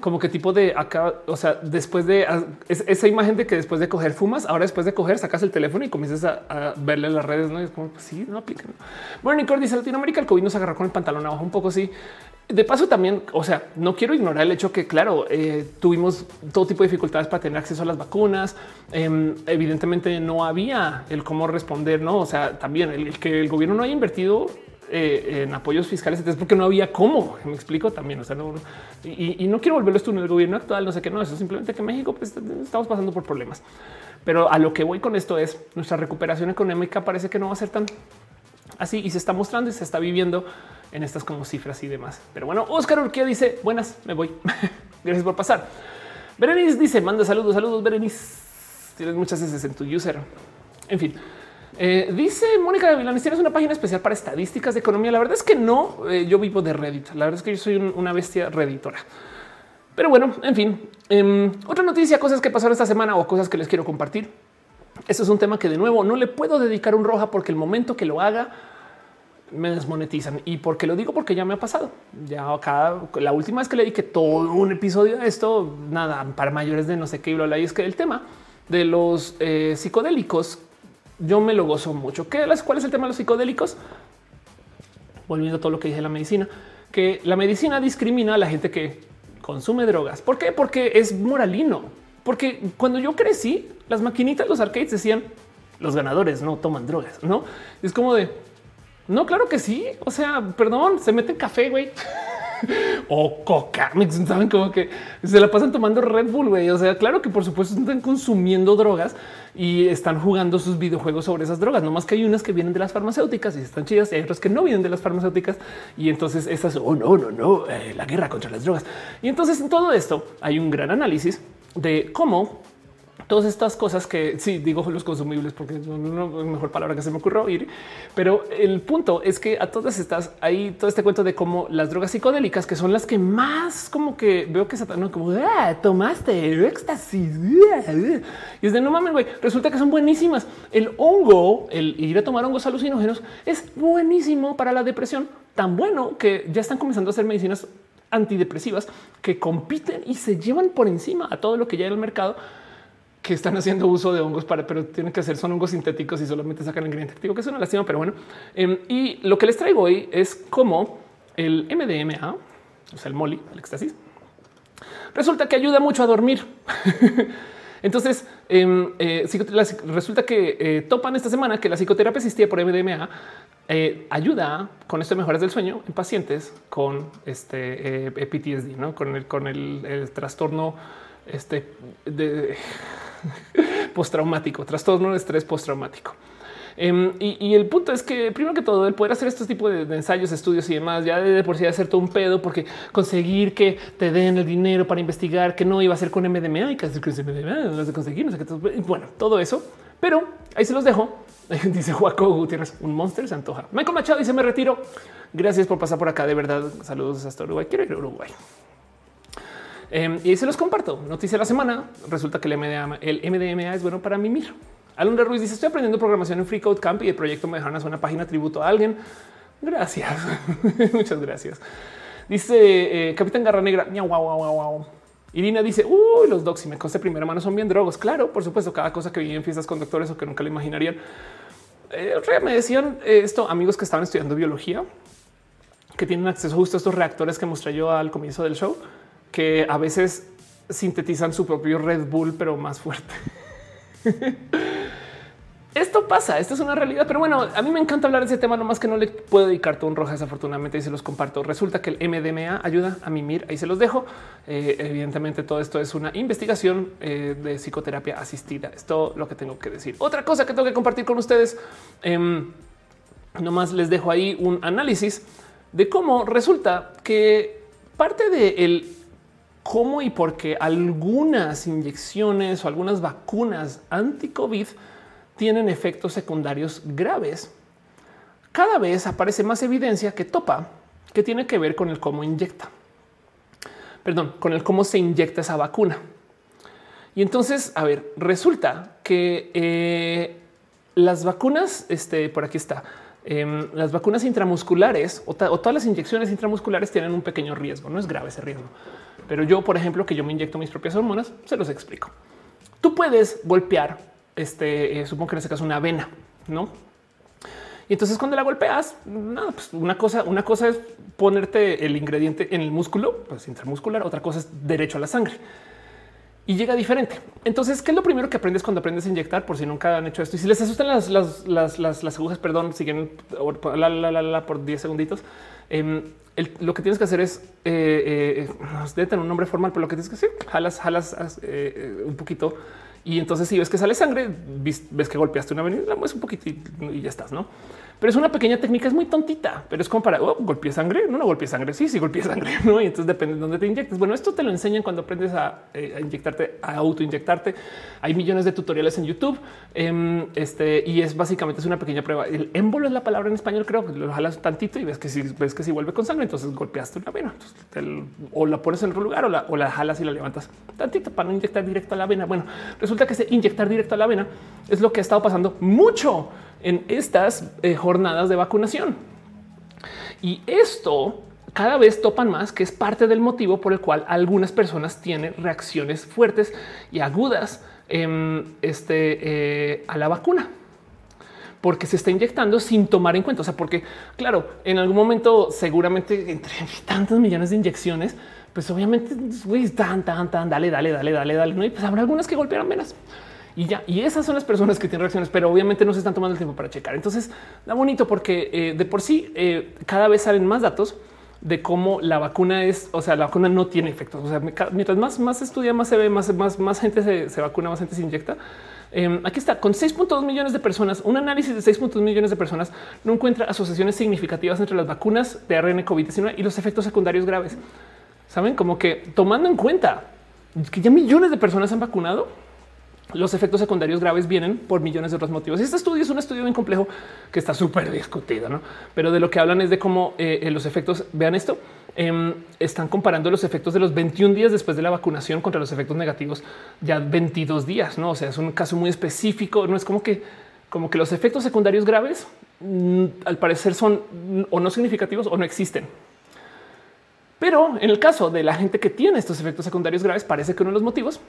como que tipo de acá, o sea, después de esa imagen de que después de coger fumas, ahora después de coger sacas el teléfono y comienzas a, verle en las redes, no es como pues sí, no aplican. Bueno, Nicole dice Latinoamérica, el COVID nos agarró con el pantalón abajo un poco así. De paso también, o sea, no quiero ignorar el hecho que claro, eh, tuvimos todo tipo de dificultades para tener acceso a las vacunas. Em, evidentemente no había el cómo responder, no? O sea, también el que el gobierno no haya invertido eh, en apoyos fiscales, es porque no había cómo. Me explico también. O sea, no, y, no quiero volverlo esto en el gobierno actual, no sé qué, no, eso simplemente que México pues, estamos pasando por problemas. Pero a lo que voy con esto es nuestra recuperación económica parece que no va a ser tan así y se está mostrando y se está viviendo en estas como cifras y demás. Pero bueno, Oscar Urquía dice buenas, me voy. Gracias por pasar. Berenice dice manda saludos, saludos. Berenice, tienes muchas veces en tu user. En fin, eh, dice Mónica de Vilanes, tienes una página especial para estadísticas de economía. La verdad es que no, eh, yo vivo de Reddit. La verdad es que yo soy una bestia redditora. Pero bueno, en fin, em, otra noticia, cosas que pasaron esta semana o cosas que les quiero compartir. Esto es un tema que de nuevo no le puedo dedicar un roja porque el momento que lo haga me desmonetizan. Y porque lo digo porque ya me ha pasado. Ya acá la última vez que le dediqué todo un episodio de esto, nada, para mayores de no sé qué, y es que el tema de los eh, psicodélicos yo me lo gozo mucho. ¿Qué, ¿Cuál es el tema de los psicodélicos? Volviendo a todo lo que dije de la medicina, que la medicina discrimina a la gente que consume drogas. ¿Por qué? Porque es moralino. Porque cuando yo crecí, las maquinitas, los arcades decían los ganadores no toman drogas, no es como de no, claro que sí. O sea, perdón, se mete café, güey. o coca. Saben como que se la pasan tomando Red Bull. güey. O sea, claro que por supuesto están consumiendo drogas y están jugando sus videojuegos sobre esas drogas. No más que hay unas que vienen de las farmacéuticas y están chidas y hay otras que no vienen de las farmacéuticas. Y entonces esas, oh no, no, no, eh, la guerra contra las drogas. Y entonces en todo esto hay un gran análisis de cómo todas estas cosas que sí digo los consumibles porque es la mejor palabra que se me ocurrió oír, pero el punto es que a todas estas hay todo este cuento de cómo las drogas psicodélicas, que son las que más como que veo que Satanás como ah, tomaste éxtasis y es de no mames, güey, resulta que son buenísimas. El hongo, el ir a tomar hongos alucinógenos es buenísimo para la depresión, tan bueno que ya están comenzando a hacer medicinas antidepresivas que compiten y se llevan por encima a todo lo que ya en el mercado que están haciendo uso de hongos para, pero tienen que hacer son hongos sintéticos y solamente sacan el ingrediente activo, que es una lástima, pero bueno. Em, y lo que les traigo hoy es cómo el MDMA, o sea, el Molly, el éxtasis, resulta que ayuda mucho a dormir. Entonces, em, eh, resulta que eh, topan esta semana que la psicoterapia asistida por MDMA eh, ayuda con esto de mejoras del sueño en pacientes con este PTSD, ¿no? con el, con el, trastorno este, de postraumático, trastorno de estrés postraumático. Em, y, el punto es que, primero que todo, el poder hacer estos tipos de, ensayos, estudios y demás, ya de por sí hacer todo un pedo, porque conseguir que te den el dinero para investigar que no iba a ser con MDMA y que hacer con MDMA, de conseguir. Bueno, todo eso, pero ahí se los dejo. Dice Juaco Gutiérrez, un monster se antoja. Michael Machado dice: Me retiro. Gracias por pasar por acá. De verdad, saludos hasta Uruguay. Quiero ir a Uruguay. Em, y se los comparto. Noticia de la semana. Resulta que el MDMA, el MDMA es bueno para mimir. Alondra Ruiz dice: Estoy aprendiendo programación en Free Code Camp y el proyecto me dejaron hacer una página tributo a alguien. Gracias. Muchas gracias. Dice eh, Capitán Garra Negra. Wow, wow, wow, wow. Irina dice: Uy, los docs, si me conste primera mano, son bien drogos. Claro, por supuesto, cada cosa que vi en fiestas con doctores o que nunca lo imaginarían. Eh, me decían eh, esto, amigos que estaban estudiando biología, que tienen acceso justo a estos reactores que mostré yo al comienzo del show, que a veces sintetizan su propio Red Bull, pero más fuerte. Esto pasa, esto es una realidad, pero bueno, a mí me encanta hablar de ese tema, nomás que no le puedo dedicar todo un roja desafortunadamente y se los comparto. Resulta que el MDMA ayuda a mimir, ahí se los dejo. Eh, evidentemente todo esto es una investigación eh, de psicoterapia asistida. Es todo lo que tengo que decir. Otra cosa que tengo que compartir con ustedes, eh, nomás les dejo ahí un análisis de cómo resulta que parte de el cómo y por qué algunas inyecciones o algunas vacunas anti-COVID tienen efectos secundarios graves. Cada vez aparece más evidencia que topa que tiene que ver con el cómo inyecta. Perdón, con el cómo se inyecta esa vacuna. Y entonces, a ver, resulta que eh, las vacunas, este por aquí está, em, las vacunas intramusculares o, o, todas las inyecciones intramusculares tienen un pequeño riesgo. No es grave ese riesgo, pero yo, por ejemplo, que yo me inyecto mis propias hormonas, se los explico. Tú puedes golpear, este, eh, supongo que en este caso una vena, no? Y entonces cuando la golpeas, nada, pues una cosa, una cosa es ponerte el ingrediente en el músculo, pues intramuscular, otra cosa es derecho a la sangre y llega diferente. Entonces, ¿qué es lo primero que aprendes cuando aprendes a inyectar? Por si nunca han hecho esto y si les asustan las, las, las, agujas, perdón, siguen la, la, por 10 segunditos. Em, lo que tienes que hacer es eh, eh, debe tener un nombre formal, pero lo que tienes que hacer, jalas, jalas eh, eh, un poquito y entonces si ves que sale sangre, ves, que golpeaste una avenida, la mueves un poquito y, ya estás, ¿no? Pero es una pequeña técnica, es muy tontita, pero es como para oh, golpear sangre. No, no golpeé sangre. Sí, sí, golpeé sangre. ¿no? Y entonces depende de dónde te inyectes. Bueno, esto te lo enseñan cuando aprendes a, eh, inyectarte, a autoinyectarte. Hay millones de tutoriales en YouTube. Em, este y es básicamente es una pequeña prueba. El émbolo es la palabra en español, creo que lo jalas tantito y ves que si ves que si vuelve con sangre, entonces golpeaste una vena o la pones en otro lugar o la, o la jalas y la levantas tantito para no inyectar directo a la vena. Bueno, resulta que ese inyectar directo a la vena es lo que ha estado pasando mucho en estas eh, jornadas de vacunación. Y esto cada vez topan más que es parte del motivo por el cual algunas personas tienen reacciones fuertes y agudas este, eh, a la vacuna porque se está inyectando sin tomar en cuenta. O sea, porque claro, en algún momento seguramente entre tantos millones de inyecciones, pues obviamente tan, tan, tan, dale, dale, dale, dale, dale. ¿no? Y pues habrá algunas que golpearon menos y ya. Y esas son las personas que tienen reacciones, pero obviamente no se están tomando el tiempo para checar. Entonces da bonito porque eh, de por sí eh, cada vez salen más datos de cómo la vacuna es, o sea, la vacuna no tiene efectos. O sea, mientras más, más estudia, más se ve, más, más, más gente se, vacuna, más gente se inyecta. Em, aquí está, con 6.2 millones de personas, un análisis de 6.2 millones de personas no encuentra asociaciones significativas entre las vacunas de ARN COVID-19 y los efectos secundarios graves. Saben como que tomando en cuenta que ya millones de personas han vacunado, los efectos secundarios graves vienen por millones de otros motivos. Este estudio es un estudio bien complejo que está súper discutido, ¿no? pero de lo que hablan es de cómo eh, los efectos, vean esto, em, están comparando los efectos de los 21 días después de la vacunación contra los efectos negativos ya 22 días, ¿no? O sea, es un caso muy específico, no es como que como que los efectos secundarios graves mm, al parecer son o no significativos o no existen. Pero en el caso de la gente que tiene estos efectos secundarios graves, parece que uno de los motivos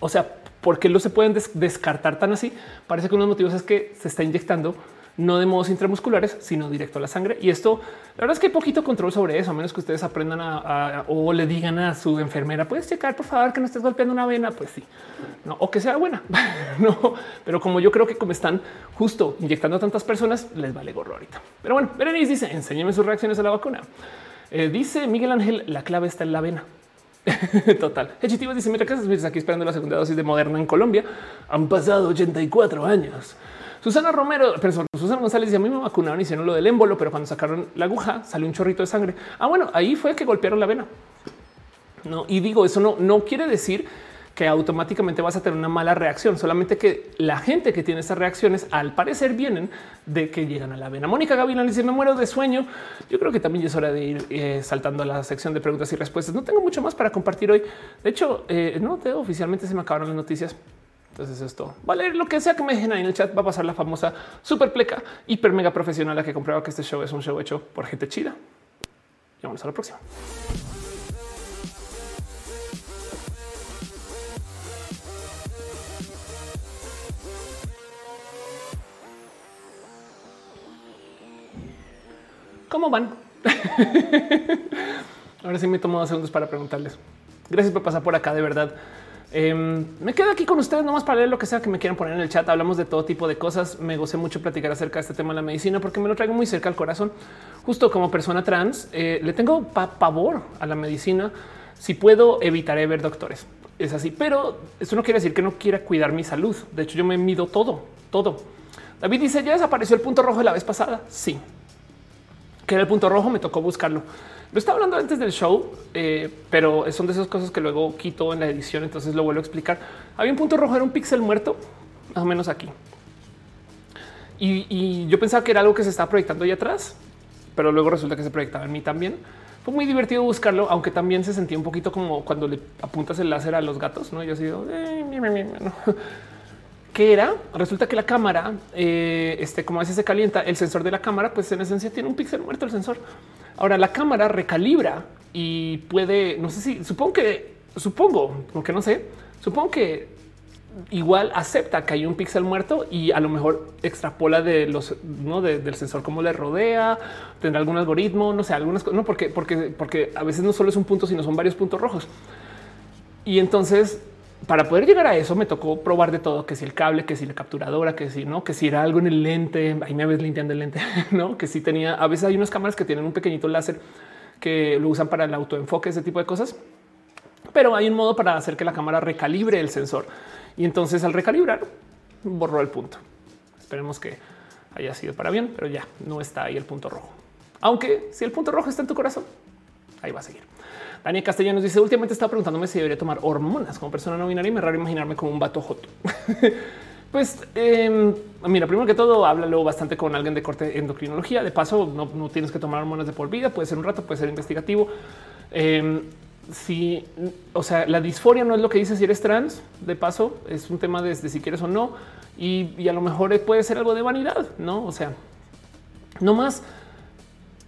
o sea, ¿por qué no se pueden descartar tan así? Parece que uno de los motivos es que se está inyectando no de modos intramusculares, sino directo a la sangre. Y esto, la verdad es que hay poquito control sobre eso, a menos que ustedes aprendan a, o le digan a su enfermera, puedes checar por favor que no estés golpeando una vena. Pues sí, no, o que sea buena, no, pero como yo creo que como están justo inyectando a tantas personas, les vale gorro ahorita. Pero bueno, Berenice dice, enséñeme sus reacciones a la vacuna. Eh, dice Miguel Ángel, la clave está en la vena. Total. Ejitivo dice: Mira, estás aquí esperando la segunda dosis de Moderna en Colombia. Han pasado 84 años. Susana Romero, pero Susana González dice: A mí me vacunaron y hicieron lo del émbolo, pero cuando sacaron la aguja salió un chorrito de sangre. Ah, bueno, ahí fue que golpearon la vena. No, y digo, eso no, no quiere decir que automáticamente vas a tener una mala reacción, solamente que la gente que tiene estas reacciones al parecer vienen de que llegan a la vena. Mónica Gavilán dice me muero de sueño. Yo creo que también es hora de ir eh, saltando a la sección de preguntas y respuestas. No tengo mucho más para compartir hoy. De hecho, eh, no te oficialmente se me acabaron las noticias. Entonces esto vale lo que sea que me dejen ahí en el chat. Va a pasar la famosa super pleca, hiper mega profesional a que comprueba que este show es un show hecho por gente chida. Y vamos a la próxima. ¿Cómo van? Ahora sí me tomo dos segundos para preguntarles. Gracias por pasar por acá, de verdad. Em, me quedo aquí con ustedes nomás para leer lo que sea que me quieran poner en el chat. Hablamos de todo tipo de cosas. Me gocé mucho platicar acerca de este tema de la medicina porque me lo traigo muy cerca al corazón. Justo como persona trans, eh, le tengo pavor a la medicina. Si puedo, evitaré ver doctores. Es así, pero eso no quiere decir que no quiera cuidar mi salud. De hecho, yo me mido todo, todo. David dice, ya desapareció el punto rojo de la vez pasada. Sí, que era el punto rojo, me tocó buscarlo. Lo estaba hablando antes del show, eh, pero son de esas cosas que luego quito en la edición, entonces lo vuelvo a explicar. Había un punto rojo, era un píxel muerto, más o menos aquí. Y, yo pensaba que era algo que se estaba proyectando ahí atrás, pero luego resulta que se proyectaba en mí también. Fue muy divertido buscarlo, aunque también se sentía un poquito como cuando le apuntas el láser a los gatos, ¿no? Yo he sido... Eh, ¿Qué era? Resulta que la cámara, eh, este, como a veces se calienta, el sensor de la cámara, pues en esencia tiene un píxel muerto el sensor. Ahora la cámara recalibra y puede, no sé si, supongo que, supongo, porque no sé, supongo que igual acepta que hay un píxel muerto y a lo mejor extrapola de los no del sensor cómo le rodea, tendrá algún algoritmo, no sé, algunas cosas, no porque, porque, porque a veces no solo es un punto, sino son varios puntos rojos. Y entonces para poder llegar a eso me tocó probar de todo, que si el cable, que si la capturadora, que si no, que si era algo en el lente, ahí me ves limpiando el lente, no, que si tenía, a veces hay unas cámaras que tienen un pequeñito láser que lo usan para el autoenfoque, ese tipo de cosas, pero hay un modo para hacer que la cámara recalibre el sensor y entonces al recalibrar borró el punto. Esperemos que haya sido para bien, pero ya no está ahí el punto rojo. Aunque si el punto rojo está en tu corazón, ahí va a seguir. Daniel Castellanos dice últimamente estaba preguntándome si debería tomar hormonas como persona no binaria y me raro imaginarme como un vato joto. pues em, mira, primero que todo, háblalo bastante con alguien de corte endocrinología. De paso, no, tienes que tomar hormonas de por vida, puede ser un rato, puede ser investigativo. Em, si, o sea, la disforia no es lo que dice si eres trans. De paso, es un tema de, si quieres o no, y, a lo mejor puede ser algo de vanidad, no? O sea, no más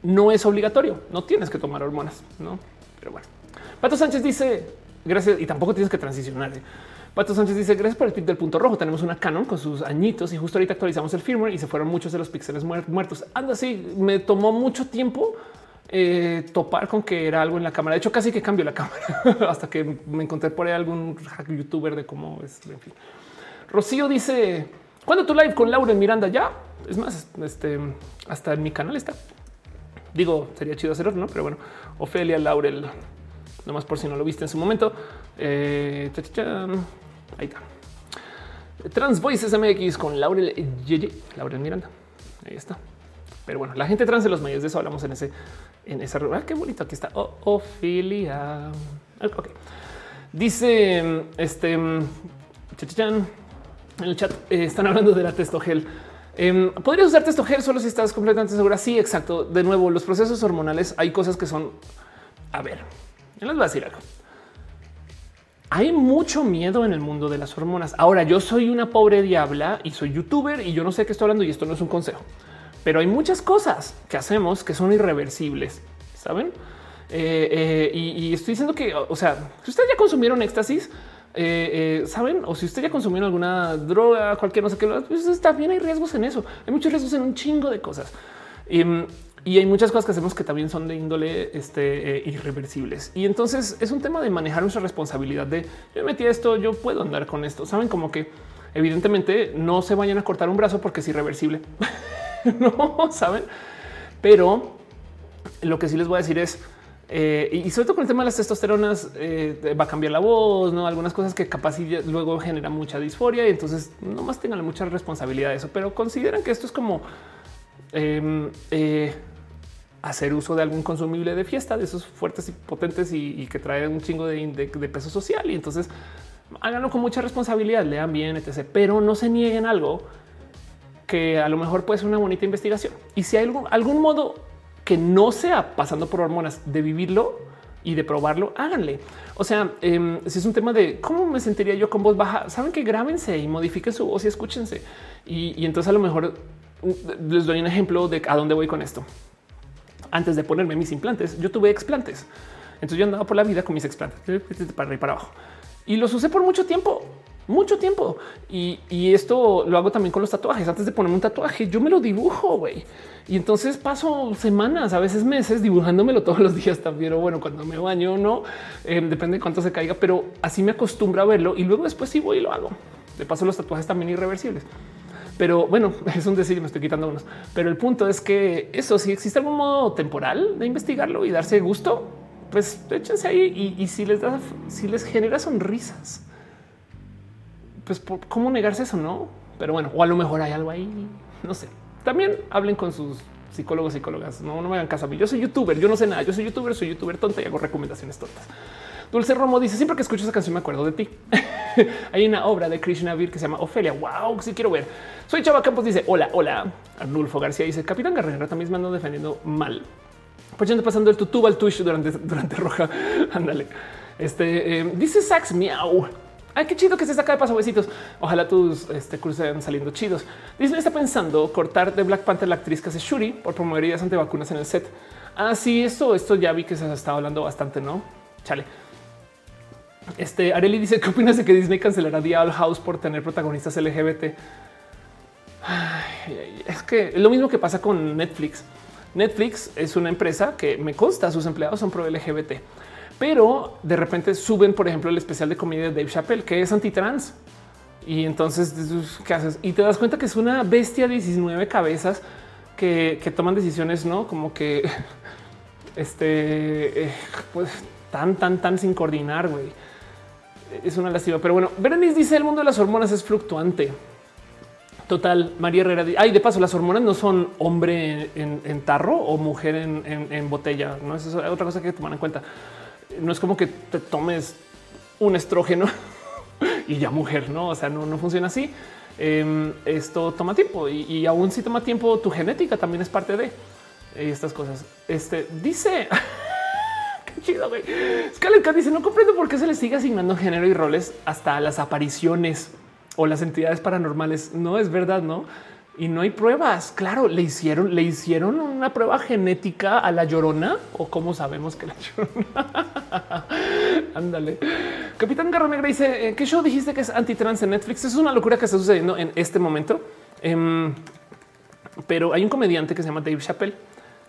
no es obligatorio, no tienes que tomar hormonas, no? Pero bueno, Pato Sánchez dice gracias y tampoco tienes que transicionar. ¿eh? Pato Sánchez dice gracias por el tip del punto rojo. Tenemos una Canon con sus añitos y justo ahorita actualizamos el firmware y se fueron muchos de los píxeles muertos. Anda así, me tomó mucho tiempo eh, topar con que era algo en la cámara. De hecho, casi que cambió la cámara hasta que me encontré por ahí algún youtuber de cómo es. En fin, Rocío dice cuando tu live con Laura Miranda ya es más, este hasta en mi canal está. Digo, sería chido hacerlo, no? Pero bueno, Ofelia Laurel, nomás por si no lo viste en su momento. Eh, ahí está. Trans Voices MX con Laurel Yeye, Laurel Miranda. Ahí está. Pero bueno, la gente trans de los medios de eso hablamos en ese, en esa. Ah, qué bonito. Aquí está Ofelia. Ok. Dice este en el chat eh, están hablando de la testogel. Em, Podrías usar testogel solo si estás completamente segura. Sí, exacto. De nuevo, los procesos hormonales hay cosas que son. A ver, yo les voy a decir algo. Hay mucho miedo en el mundo de las hormonas. Ahora, yo soy una pobre diabla y soy youtuber y yo no sé qué estoy hablando y esto no es un consejo, pero hay muchas cosas que hacemos que son irreversibles. Saben? Eh, eh, y, y, estoy diciendo que, o sea, si ustedes ya consumieron éxtasis, eh, saben, o si usted ya consumió alguna droga, cualquier no sé qué, pues también hay riesgos en eso. Hay muchos riesgos en un chingo de cosas. Em, y hay muchas cosas que hacemos que también son de índole este, eh, irreversibles. Y entonces es un tema de manejar nuestra responsabilidad de yo metí esto, yo puedo andar con esto. Saben como que evidentemente no se vayan a cortar un brazo porque es irreversible. no saben, pero lo que sí les voy a decir es eh, y sobre todo con el tema de las testosteronas eh, va a cambiar la voz, no algunas cosas que capaz y luego genera mucha disforia y entonces no más tengan mucha responsabilidad de eso, pero consideran que esto es como em, eh, hacer uso de algún consumible de fiesta de esos fuertes y potentes y, que trae un chingo de, peso social. Y entonces háganlo con mucha responsabilidad, lean bien, etc. Pero no se nieguen algo que a lo mejor puede ser una bonita investigación. Y si hay algún modo que no sea pasando por hormonas de vivirlo y de probarlo, háganle. O sea, em, si es un tema de cómo me sentiría yo con voz baja, saben que grábense y modifiquen su voz y escúchense. Y, entonces a lo mejor mm, les doy un ejemplo de a dónde voy con esto. Antes de ponerme mis implantes, yo tuve explantes. Entonces yo andaba por la vida con mis explantes para arriba y para abajo y los usé por mucho tiempo mucho tiempo. Y, esto lo hago también con los tatuajes. Antes de ponerme un tatuaje, yo me lo dibujo, güey. Y entonces paso semanas, a veces meses dibujándomelo todos los días también. O bueno, cuando me baño no, eh, depende de cuánto se caiga, pero así me acostumbro a verlo y luego después sí voy y lo hago. De paso, los tatuajes también irreversibles. Pero bueno, es un decir, me estoy quitando unos. Pero el punto es que eso, si existe algún modo temporal de investigarlo y darse gusto, pues échense ahí y, y si les da, si les genera sonrisas, pues cómo negarse eso, no? Pero bueno, o a lo mejor hay algo ahí, no sé. También hablen con sus psicólogos, psicólogas. No, no me hagan caso a mí. Yo soy youtuber, yo no sé nada. Yo soy youtuber, soy youtuber tonta y hago recomendaciones tontas. Dulce Romo dice siempre que escucho esa canción me acuerdo de ti. Hay una obra de Krishna Vir que se llama Ofelia. Wow, si quiero ver. Soy Chava Campos dice hola, hola. Arnulfo García dice Capitán Guerrero también me ando defendiendo mal. Pues ya pasando el tutubo al Twitch durante, durante roja. Ándale. Este eh, dice Sax Miau. Ay, qué chido que se saca de paso besitos. Ojalá tus este, cruces vayan saliendo chidos. Disney está pensando cortar de Black Panther la actriz que hace Shuri por promover ideas antivacunas en el set. Ah, sí, esto, esto ya vi que se estado hablando bastante, no? Chale. Este Areli dice: ¿Qué opinas de que Disney cancelará Diablo House por tener protagonistas LGBT? es que es lo mismo que pasa con Netflix. Netflix es una empresa que me consta sus empleados son pro LGBT pero de repente suben, por ejemplo, el especial de comedia de Dave Chappelle, que es antitrans. Y entonces, ¿qué haces? Y te das cuenta que es una bestia de 19 cabezas que, toman decisiones, no como que este, eh, pues tan, tan, tan sin coordinar. güey. Es una lástima, pero bueno, Berenice dice el mundo de las hormonas es fluctuante. Total, María Herrera. Ay, de paso, las hormonas no son hombre en, tarro o mujer en, en, botella. No es otra cosa que tomar en cuenta no es como que te tomes un estrógeno y ya mujer, no? O sea, no, no funciona así. Em, esto toma tiempo y, aún si toma tiempo, tu genética también es parte de estas cosas. Este dice qué chido. Güey. Dice: No comprendo por qué se le sigue asignando género y roles hasta las apariciones o las entidades paranormales. No es verdad, no? Y no hay pruebas. Claro, le hicieron, le hicieron una prueba genética a la llorona o cómo sabemos que la llorona. Ándale. Capitán Garra Negra dice: eh, ¿Qué show dijiste que es antitrans en Netflix? Es una locura que está sucediendo en este momento. Em, pero hay un comediante que se llama Dave Chappelle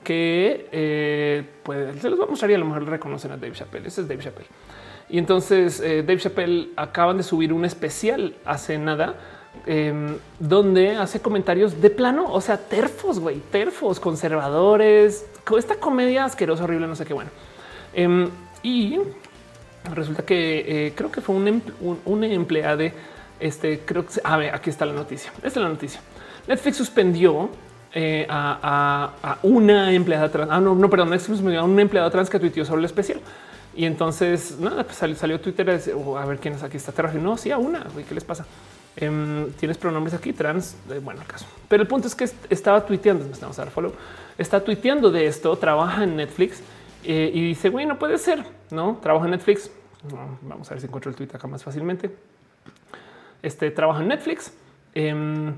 que eh, pues se los va a mostrar y a lo mejor reconocen a Dave Chappelle. Ese es Dave Chappelle. Y entonces eh, Dave Chappelle acaban de subir un especial hace nada Em, donde hace comentarios de plano, o sea, terfos, güey, terfos, conservadores, esta comedia asquerosa, horrible, no sé qué bueno. Em, y resulta que eh, creo que fue un, empleado de este, creo que, a ver, aquí está la noticia, esta es la noticia. Netflix suspendió eh, a, una empleada trans. Ah, no, no, perdón, Netflix suspendió a un empleado trans que tuiteó sobre el especial. Y entonces nada, pues salió, Twitter a, oh, a ver quién es aquí está. No, sí, a una. ¿Qué les pasa? Em, tienes pronombres aquí trans. Eh, bueno, el caso, pero el punto es que estaba tuiteando. Estamos a dar follow. Está tuiteando de esto. Trabaja en Netflix eh, y dice, güey, no puede ser. No trabaja en Netflix. vamos a ver si encuentro el tweet acá más fácilmente. Este trabaja en Netflix. Em,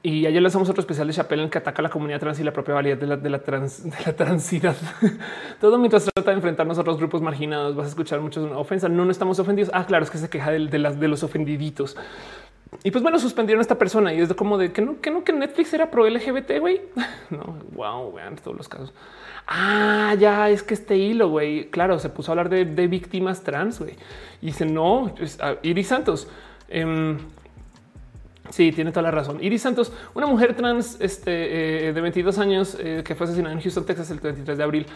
Y ayer hacemos otro especial de Chappelle en que ataca a la comunidad trans y la propia validez de la, de la, trans, de la transidad. Todo mientras trata de enfrentarnos a otros grupos marginados. Vas a escuchar muchas ofensas. No, no estamos ofendidos. Ah, claro, es que se queja de, de, las, de los ofendiditos. Y pues bueno, suspendieron a esta persona y es como de que no, que no, que Netflix era pro LGBT, güey. No, wow, vean todos los casos. Ah, ya es que este hilo, güey, claro, se puso a hablar de, de víctimas trans, güey. Y dice, no, es, uh, Iris Santos. Eh, Sí, tiene toda la razón. Iris Santos, una mujer trans este, eh, de 22 años eh, que fue asesinada en Houston, Texas, el 23 de abril.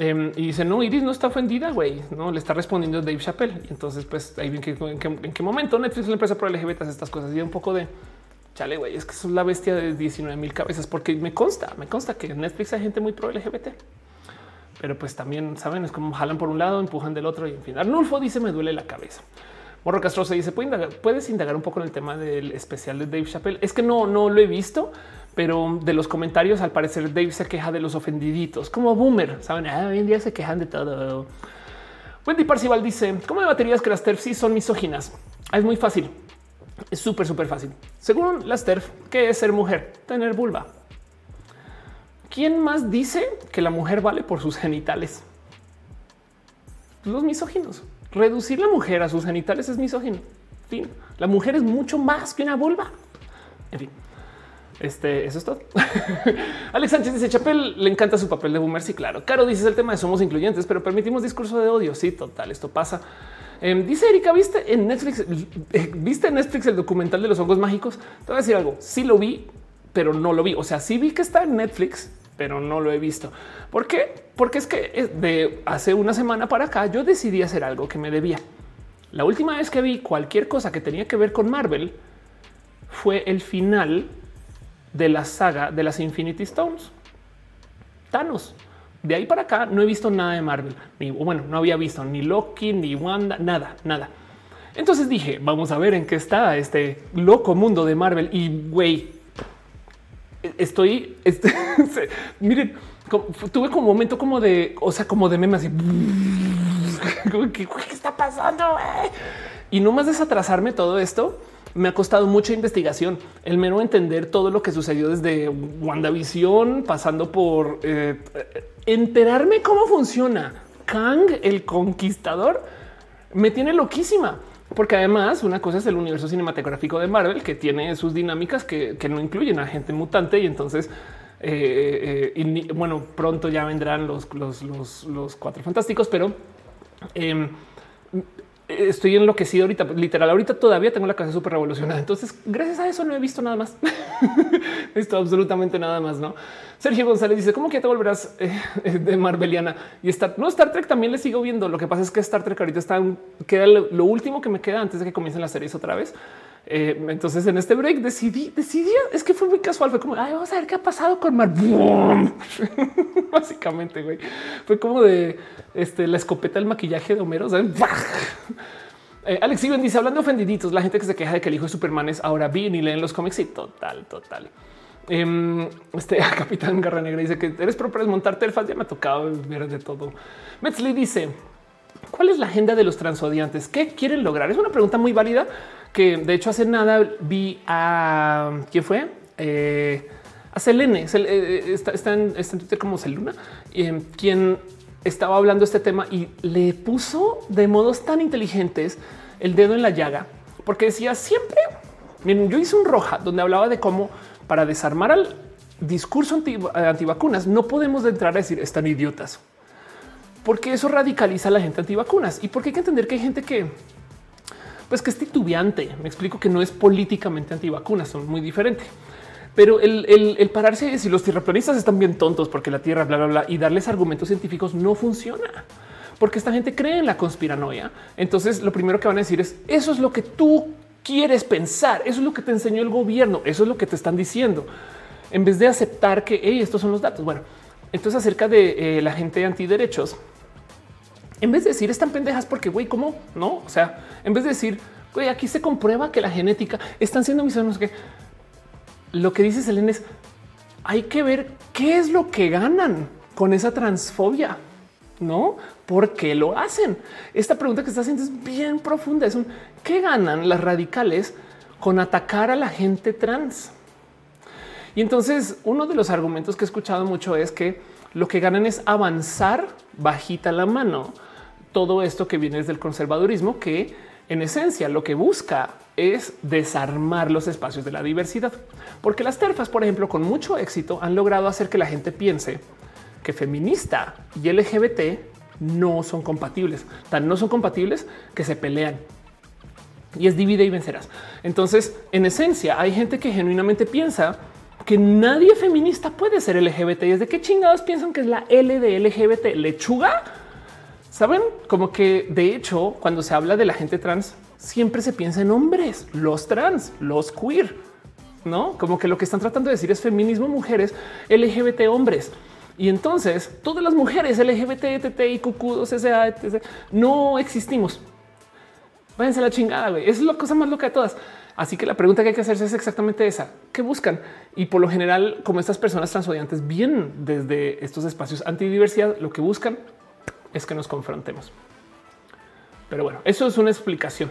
Eh, y dice, no, Iris no está ofendida, güey. No, le está respondiendo Dave Chappelle. Y entonces, pues, ahí ven que en, qué, en qué momento Netflix es la empresa pro LGBT estas cosas. Y un poco de, chale, güey, es que es la bestia de 19 mil cabezas. Porque me consta, me consta que Netflix hay gente muy pro LGBT. Pero pues también, saben, es como jalan por un lado, empujan del otro y en fin. Arnulfo dice, me duele la cabeza. Morro Castro se dice, ¿puedes indagar un poco en el tema del especial de Dave Chappelle? Es que no, no lo he visto, pero de los comentarios al parecer Dave se queja de los ofendiditos, como boomer, saben, ah, hoy en día se quejan de todo. Wendy Parcival dice, ¿cómo debaterías que las TERF sí son misóginas? Es muy fácil, es súper, súper fácil. Según las TERF, ¿qué es ser mujer? Tener vulva. ¿Quién más dice que la mujer vale por sus genitales? Los misóginos. Reducir la mujer a sus genitales es misógino. Fin. La mujer es mucho más que una vulva. En fin. Este, eso es todo. Alex Sánchez dice Chapel le encanta su papel de boomer. Sí, claro. Caro dice el tema de somos incluyentes, pero permitimos discurso de odio. Sí, total. Esto pasa. Eh, dice Erika, viste en Netflix, viste en Netflix el documental de los hongos mágicos. Te voy a decir algo. Sí lo vi, pero no lo vi. O sea, sí vi que está en Netflix, pero no lo he visto. ¿Por qué? Porque es que de hace una semana para acá yo decidí hacer algo que me debía. La última vez que vi cualquier cosa que tenía que ver con Marvel fue el final de la saga de las Infinity Stones. Thanos. De ahí para acá no he visto nada de Marvel, ni bueno, no había visto ni Loki, ni Wanda, nada, nada. Entonces dije, vamos a ver en qué está este loco mundo de Marvel. Y güey, estoy, este, miren, tuve como un momento como de, o sea, como de meme así. ¿Qué, está pasando? Y no más desatrasarme todo esto, me ha costado mucha investigación. El mero entender todo lo que sucedió desde WandaVision, pasando por eh, enterarme cómo funciona Kang, el conquistador, me tiene loquísima. Porque además una cosa es el universo cinematográfico de Marvel que tiene sus dinámicas que, que no incluyen a gente mutante y entonces eh, eh, bueno, pronto ya vendrán los, los, los, los cuatro fantásticos, pero eh, estoy enloquecido ahorita. Literal, ahorita todavía tengo la casa súper revolucionada. Entonces, gracias a eso no he visto nada más. he visto absolutamente nada más. No, Sergio González dice: ¿Cómo que te volverás eh, de Marveliana? Y Star, no, Star Trek también le sigo viendo. Lo que pasa es que Star Trek ahorita está, queda lo, último que me queda antes de que comiencen las series otra vez. Eh, entonces en este break decidí, decidí, es que fue muy casual, fue como, vamos a ver qué ha pasado con Mar. Básicamente, güey. Fue como de este, la escopeta del maquillaje de Homero. Eh, Alex Iben dice, hablando ofendiditos, la gente que se queja de que el hijo de Superman es ahora bien y leen los cómics y total, total. Eh, este Capitán Garra Negra dice que eres propio desmontar telfas. Ya me ha tocado ver de todo. Metzley dice, ¿cuál es la agenda de los transodiantes? ¿Qué quieren lograr? Es una pregunta muy válida que de hecho hace nada vi a quién fue eh, a Selene, eh, eh, está, está, en, está, en, Twitter como Celuna, eh, quien estaba hablando este tema y le puso de modos tan inteligentes el dedo en la llaga, porque decía siempre, miren, yo hice un roja donde hablaba de cómo para desarmar al discurso anti, antivacunas no podemos entrar a decir están idiotas, porque eso radicaliza a la gente antivacunas y porque hay que entender que hay gente que pues que es titubeante. Me explico que no es políticamente antivacunas, son muy diferentes. Pero el, pararse y si los tierraplanistas están bien tontos porque la tierra, bla, bla, bla, y darles argumentos científicos no funciona porque esta gente cree en la conspiranoia. Entonces lo primero que van a decir es eso es lo que tú quieres pensar. Eso es lo que te enseñó el gobierno. Eso es lo que te están diciendo en vez de aceptar que hey, estos son los datos. Bueno, entonces acerca de eh, la gente antiderechos, en vez de decir están pendejas porque güey, cómo no? O sea, en vez de decir güey, aquí se comprueba que la genética están siendo mis que lo que dice Selene es hay que ver qué es lo que ganan con esa transfobia, no? ¿Por qué lo hacen? Esta pregunta que está haciendo es bien profunda. Es un qué ganan las radicales con atacar a la gente trans. Y entonces uno de los argumentos que he escuchado mucho es que lo que ganan es avanzar bajita la mano todo esto que viene desde el conservadurismo, que en esencia lo que busca es desarmar los espacios de la diversidad, porque las terfas, por ejemplo, con mucho éxito han logrado hacer que la gente piense que feminista y LGBT no son compatibles, tan no son compatibles que se pelean y es divide y vencerás. Entonces, en esencia, hay gente que genuinamente piensa que nadie feminista puede ser LGBT. ¿Y es de qué chingados piensan que es la L de LGBT? ¿Lechuga? Saben como que de hecho, cuando se habla de la gente trans, siempre se piensa en hombres, los trans, los queer, no como que lo que están tratando de decir es feminismo, mujeres, LGBT, hombres. Y entonces todas las mujeres LGBT, TT, QQ, CCA, etc. no existimos. Váyanse a la chingada, güey. es la cosa más loca de todas. Así que la pregunta que hay que hacerse es exactamente esa. ¿Qué buscan? Y por lo general, como estas personas transodiantes vienen desde estos espacios antidiversidad, lo que buscan es que nos confrontemos. Pero bueno, eso es una explicación.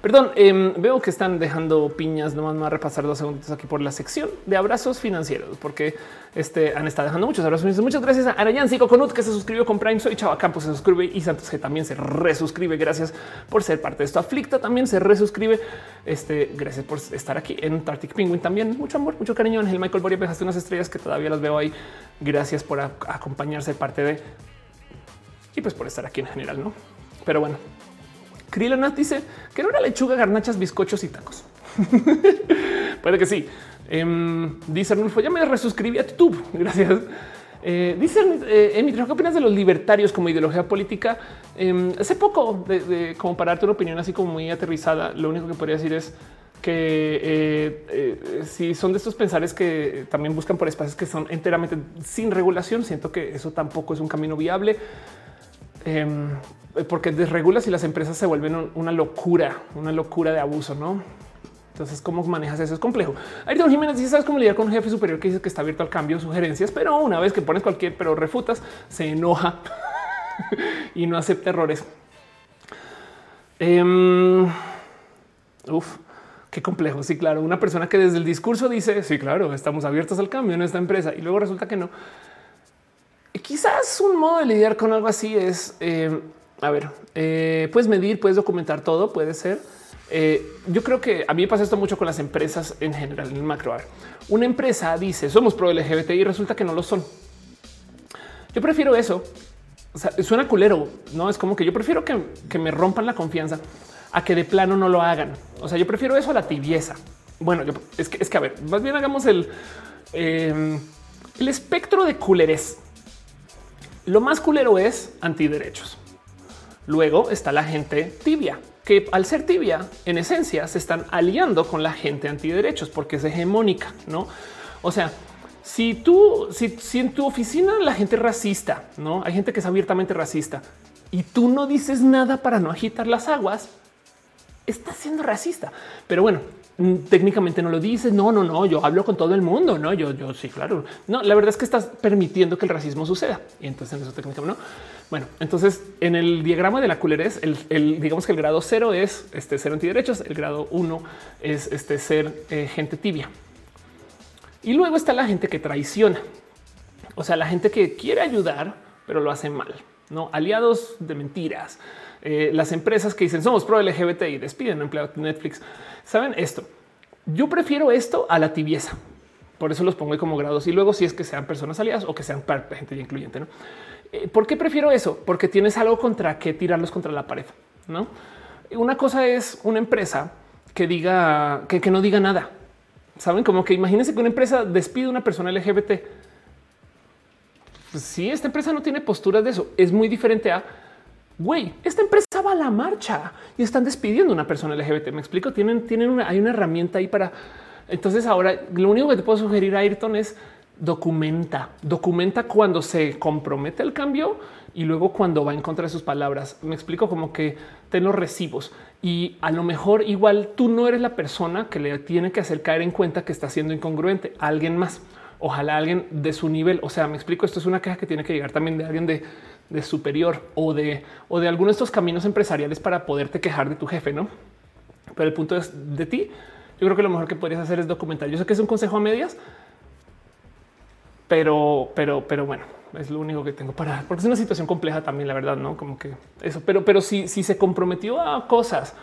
Perdón, em, veo que están dejando piñas. No más a repasar dos segundos aquí por la sección de abrazos financieros, porque este han estado dejando muchos abrazos. Muchas gracias a Arayan Conut que se suscribió con Prime. Soy Chava Campos, se suscribe y Santos que también se resuscribe. Gracias por ser parte de esto. Aflicta también se resuscribe. Este, gracias por estar aquí en Tartic Penguin también. Mucho amor, mucho cariño. Ángel Michael Boria, dejaste unas estrellas que todavía las veo ahí. Gracias por acompañarse parte de y pues por estar aquí en general, no? Pero bueno, Krilanat dice que era lechuga, garnachas, bizcochos y tacos. Puede que sí. Um, dice Arnulfo, ya me resuscribí a YouTube. Gracias. Eh, dice eh, ¿qué opinas de los libertarios como ideología política? Em, hace poco, de, como para darte una opinión así como muy aterrizada, lo único que podría decir es que eh, eh, si son de estos pensares que también buscan por espacios que son enteramente sin regulación, siento que eso tampoco es un camino viable. Em, porque desregulas y las empresas se vuelven una locura, una locura de abuso, ¿no? Entonces, ¿cómo manejas eso? Es complejo. Ayrton Jiménez dice, ¿sabes cómo lidiar con un jefe superior que dice que está abierto al cambio, sugerencias? Pero una vez que pones cualquier, pero refutas, se enoja y no acepta errores. Em, uf, qué complejo. Sí, claro. Una persona que desde el discurso dice, sí, claro, estamos abiertos al cambio en esta empresa y luego resulta que no. Quizás un modo de lidiar con algo así es, eh, a ver, eh, puedes medir, puedes documentar todo, puede ser. Eh, yo creo que a mí me pasa esto mucho con las empresas en general, en el macro. una empresa dice somos pro LGBT y resulta que no lo son. Yo prefiero eso. O sea, suena culero, no es como que yo prefiero que, me rompan la confianza a que de plano no lo hagan. O sea, yo prefiero eso a la tibieza. Bueno, es que es que a ver, más bien hagamos el, el espectro de culerés. Lo más culero es antiderechos. Luego está la gente tibia, que al ser tibia, en esencia, se están aliando con la gente antiderechos porque es hegemónica, ¿no? O sea, si tú, si, en tu oficina la gente racista, no hay gente que es abiertamente racista y tú no dices nada para no agitar las aguas, está siendo racista. Pero bueno, mm, técnicamente no lo dices. No, no, no. Yo hablo con todo el mundo. No, yo, yo sí, claro. No, la verdad es que estás permitiendo que el racismo suceda. Y entonces en eso técnicamente no. Bueno, entonces en el diagrama de la culerez, el, digamos que el grado cero es este ser antiderechos, el grado uno es este ser eh, gente tibia. Y luego está la gente que traiciona. O sea, la gente que quiere ayudar, pero lo hace mal. No aliados de mentiras eh, las empresas que dicen somos pro LGBT y despiden empleados de Netflix. Saben esto. Yo prefiero esto a la tibieza. Por eso los pongo como grados y luego si es que sean personas aliadas o que sean gente incluyente. ¿no? Eh, ¿Por qué prefiero eso? Porque tienes algo contra que tirarlos contra la pared. No una cosa es una empresa que diga que, no diga nada. Saben como que imagínense que una empresa despide a una persona LGBT. Pues si esta empresa no tiene posturas de eso, es muy diferente a güey, esta empresa va a la marcha y están despidiendo a una persona LGBT. Me explico, tienen, tienen una, hay una herramienta ahí para. Entonces ahora lo único que te puedo sugerir a Ayrton es documenta, documenta cuando se compromete el cambio y luego cuando va en contra de sus palabras. Me explico como que ten los recibos y a lo mejor igual tú no eres la persona que le tiene que hacer caer en cuenta que está siendo incongruente a alguien más. Ojalá alguien de su nivel. O sea, me explico. Esto es una queja que tiene que llegar también de alguien de de superior o de, o de alguno de estos caminos empresariales para poderte quejar de tu jefe, ¿no? Pero el punto es de ti yo creo que lo mejor que podrías hacer es documentar. Yo sé que es un consejo a medias, pero, pero, pero bueno, es lo único que tengo para, porque es una situación compleja también, la verdad, no como que eso, pero, pero si, si se comprometió a cosas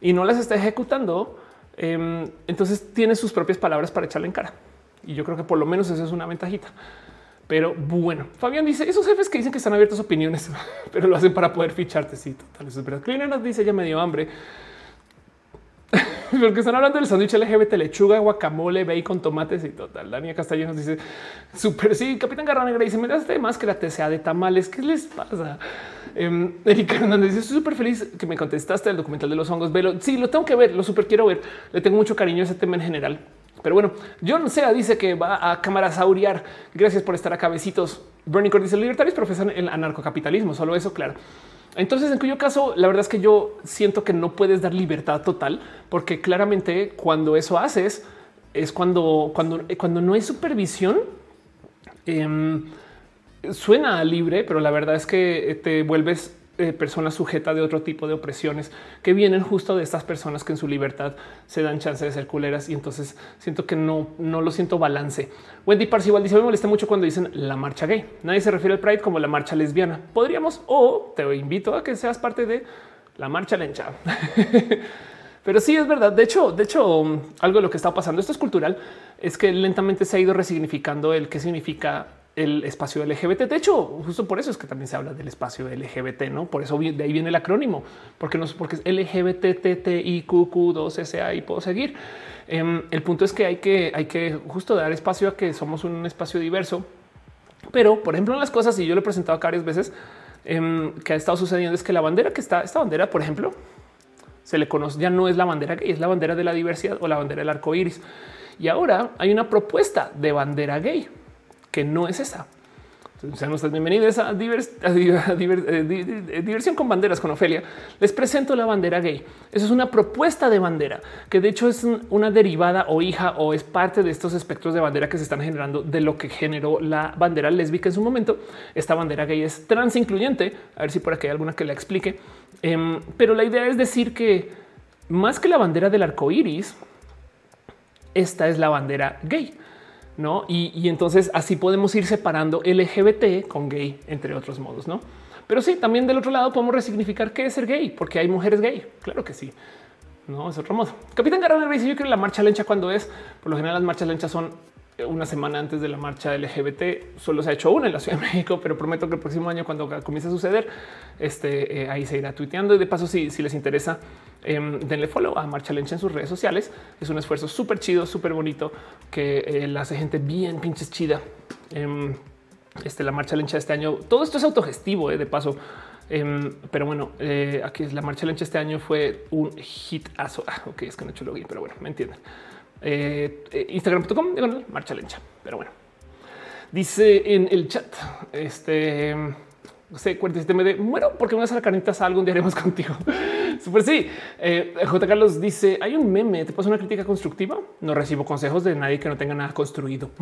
y no las está ejecutando, em, entonces tiene sus propias palabras para echarle en cara. Y yo creo que por lo menos eso es una ventajita. Pero bueno, Fabián dice esos jefes que dicen que están abiertos a opiniones, pero lo hacen para poder ficharte. Sí, total. Eso es verdad. Cleaner nos dice ya me dio hambre. Porque están hablando del sándwich LGBT, lechuga, guacamole, bacon, tomates y total. Dania Castellano nos dice súper. Sí, Capitán Garra Negra dice: Me das más que la TCA de tamales. ¿Qué les pasa? Eh, Erika Hernández dice: súper feliz que me contestaste el documental de los hongos. Velo. Sí, lo tengo que ver, lo súper quiero ver. Le tengo mucho cariño a ese tema en general. Pero bueno, John Sea dice que va a cámara sauriar. Gracias por estar acá. Besitos. Bernie Cord dice libertarios profesan el anarcocapitalismo. Solo eso, claro. Entonces, en cuyo caso, la verdad es que yo siento que no puedes dar libertad total, porque claramente cuando eso haces es cuando, cuando, cuando no hay supervisión. Em, suena libre, pero la verdad es que te vuelves eh, persona sujeta de otro tipo de opresiones que vienen justo de estas personas que en su libertad se dan chance de ser culeras y entonces siento que no, no lo siento balance. Wendy igual dice me molesta mucho cuando dicen la marcha gay. Nadie se refiere al Pride como la marcha lesbiana. Podríamos o te invito a que seas parte de la marcha lencha. Pero sí es verdad. De hecho, de hecho, algo de lo que está pasando, esto es cultural, es que lentamente se ha ido resignificando el qué significa el espacio LGBT. De hecho, justo por eso es que también se habla del espacio LGBT, no? Por eso de ahí viene el acrónimo, porque no sé por qué es LGBTTIQQ2SA y puedo seguir. Em, el punto es que hay que hay que justo dar espacio a que somos un espacio diverso. Pero, por ejemplo, las cosas, y yo lo he presentado varias veces, em, que ha estado sucediendo es que la bandera que está, esta bandera, por ejemplo, se le conoce, ya no es la bandera gay, es la bandera de la diversidad o la bandera del arco iris. Y ahora hay una propuesta de bandera gay que no es esa. Sean ustedes bienvenidos a, eh, diversión con banderas con Ofelia. Les presento la bandera gay. Eso es una propuesta de bandera que de hecho es una derivada o hija o es parte de estos espectros de bandera que se están generando de lo que generó la bandera lésbica en su momento. Esta bandera gay es trans incluyente. A ver si por aquí hay alguna que la explique. Em, pero la idea es decir que más que la bandera del arco iris, esta es la bandera gay. ¿No? Y, entonces así podemos ir separando LGBT con gay, entre otros modos, ¿no? Pero sí, también del otro lado podemos resignificar qué es ser gay, porque hay mujeres gay, claro que sí. No es otro modo. Capitán Garrón dice yo creo la marcha lencha cuando es, por lo general las marchas lenchas son una semana antes de la marcha LGBT. Solo se ha hecho una en la Ciudad de México, pero prometo que el próximo año, cuando comience a suceder, este, eh, ahí se irá tuiteando. Y de paso, si, si les interesa, eh, denle follow a Marcha Lencha en sus redes sociales. Es un esfuerzo súper chido, súper bonito que eh, la hace gente bien pinches chida. Em, este, la Marcha Lencha este año, todo esto es autogestivo, eh, de paso. Em, pero bueno, aquí es la Marcha Lencha este año fue un hitazo. Ah, ok, es que no he hecho pero bueno, me entienden. Eh, eh, Instagram.com de marcha lencha. Pero bueno, dice en el chat este sé me de muero porque me voy a carnitas algún día haremos contigo. Super sí. Eh, J. Carlos dice hay un meme. Te pasa una crítica constructiva. No recibo consejos de nadie que no tenga nada construido.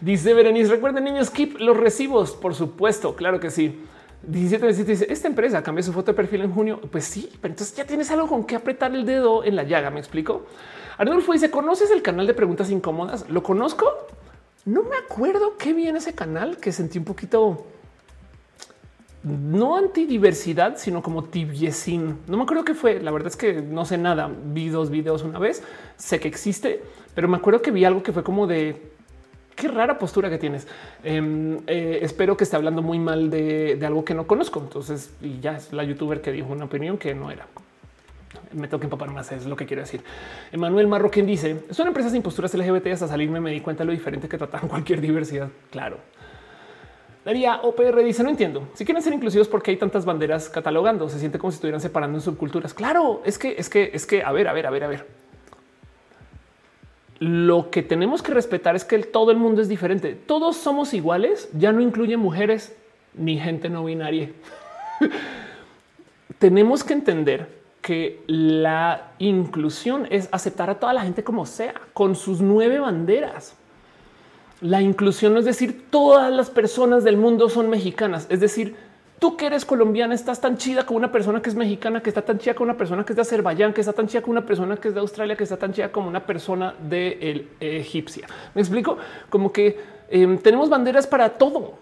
Dice Berenice, recuerden niños, keep los recibos. Por supuesto, claro que sí. 17 veces dice esta empresa cambió su foto de perfil en junio. Pues sí, pero entonces ya tienes algo con que apretar el dedo en la llaga. Me explico. Arnulfo dice: ¿Conoces el canal de preguntas incómodas? ¿Lo conozco? No me acuerdo qué vi en ese canal que sentí un poquito no antidiversidad, sino como tibiecín. No me acuerdo qué fue. La verdad es que no sé nada. Vi dos videos una vez, sé que existe, pero me acuerdo que vi algo que fue como de qué rara postura que tienes. Em, eh, espero que esté hablando muy mal de, algo que no conozco. Entonces, y ya es la youtuber que dijo una opinión que no era. Me toca empapar más, es lo que quiero decir. Emanuel Marroquín dice: Son empresas sin posturas LGBT. Hasta salirme me di cuenta de lo diferente que tratan cualquier diversidad. Claro. Daría OPR dice: No entiendo. Si quieren ser inclusivos, porque hay tantas banderas catalogando? Se siente como si estuvieran separando en subculturas. Claro, es que, es que, es que, a ver, a ver, a ver, a ver lo que tenemos que respetar es que todo el mundo es diferente. Todos somos iguales, ya no incluye mujeres ni gente no binaria. tenemos que entender que la inclusión es aceptar a toda la gente como sea, con sus nueve banderas. La inclusión no es decir todas las personas del mundo son mexicanas, es decir, Tú que eres colombiana estás tan chida como una persona que es mexicana, que está tan chida como una persona que es de Azerbaiyán, que está tan chida como una persona que es de Australia, que está tan chida como una persona de el, egipcia. Me explico como que em, tenemos banderas para todo.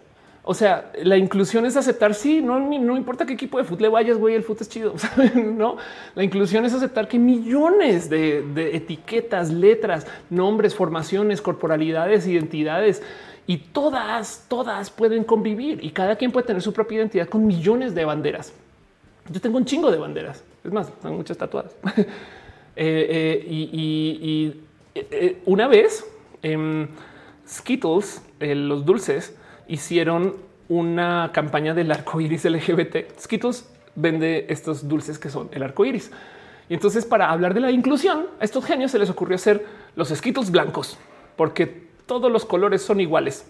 O sea, la inclusión es aceptar. Sí, no, no importa qué equipo de fútbol le vayas, güey, el fútbol es chido. No, la inclusión es aceptar que millones de, de etiquetas, letras, nombres, formaciones, corporalidades, identidades y todas, todas pueden convivir y cada quien puede tener su propia identidad con millones de banderas. Yo tengo un chingo de banderas, es más, tengo muchas tatuadas. Eh, eh, y, eh, una vez em, Skittles, los dulces, hicieron una campaña del arco iris LGBT. Skittles vende estos dulces que son el arco iris. Y entonces, para hablar de la inclusión, a estos genios se les ocurrió hacer los Skittles blancos, porque todos los colores son iguales.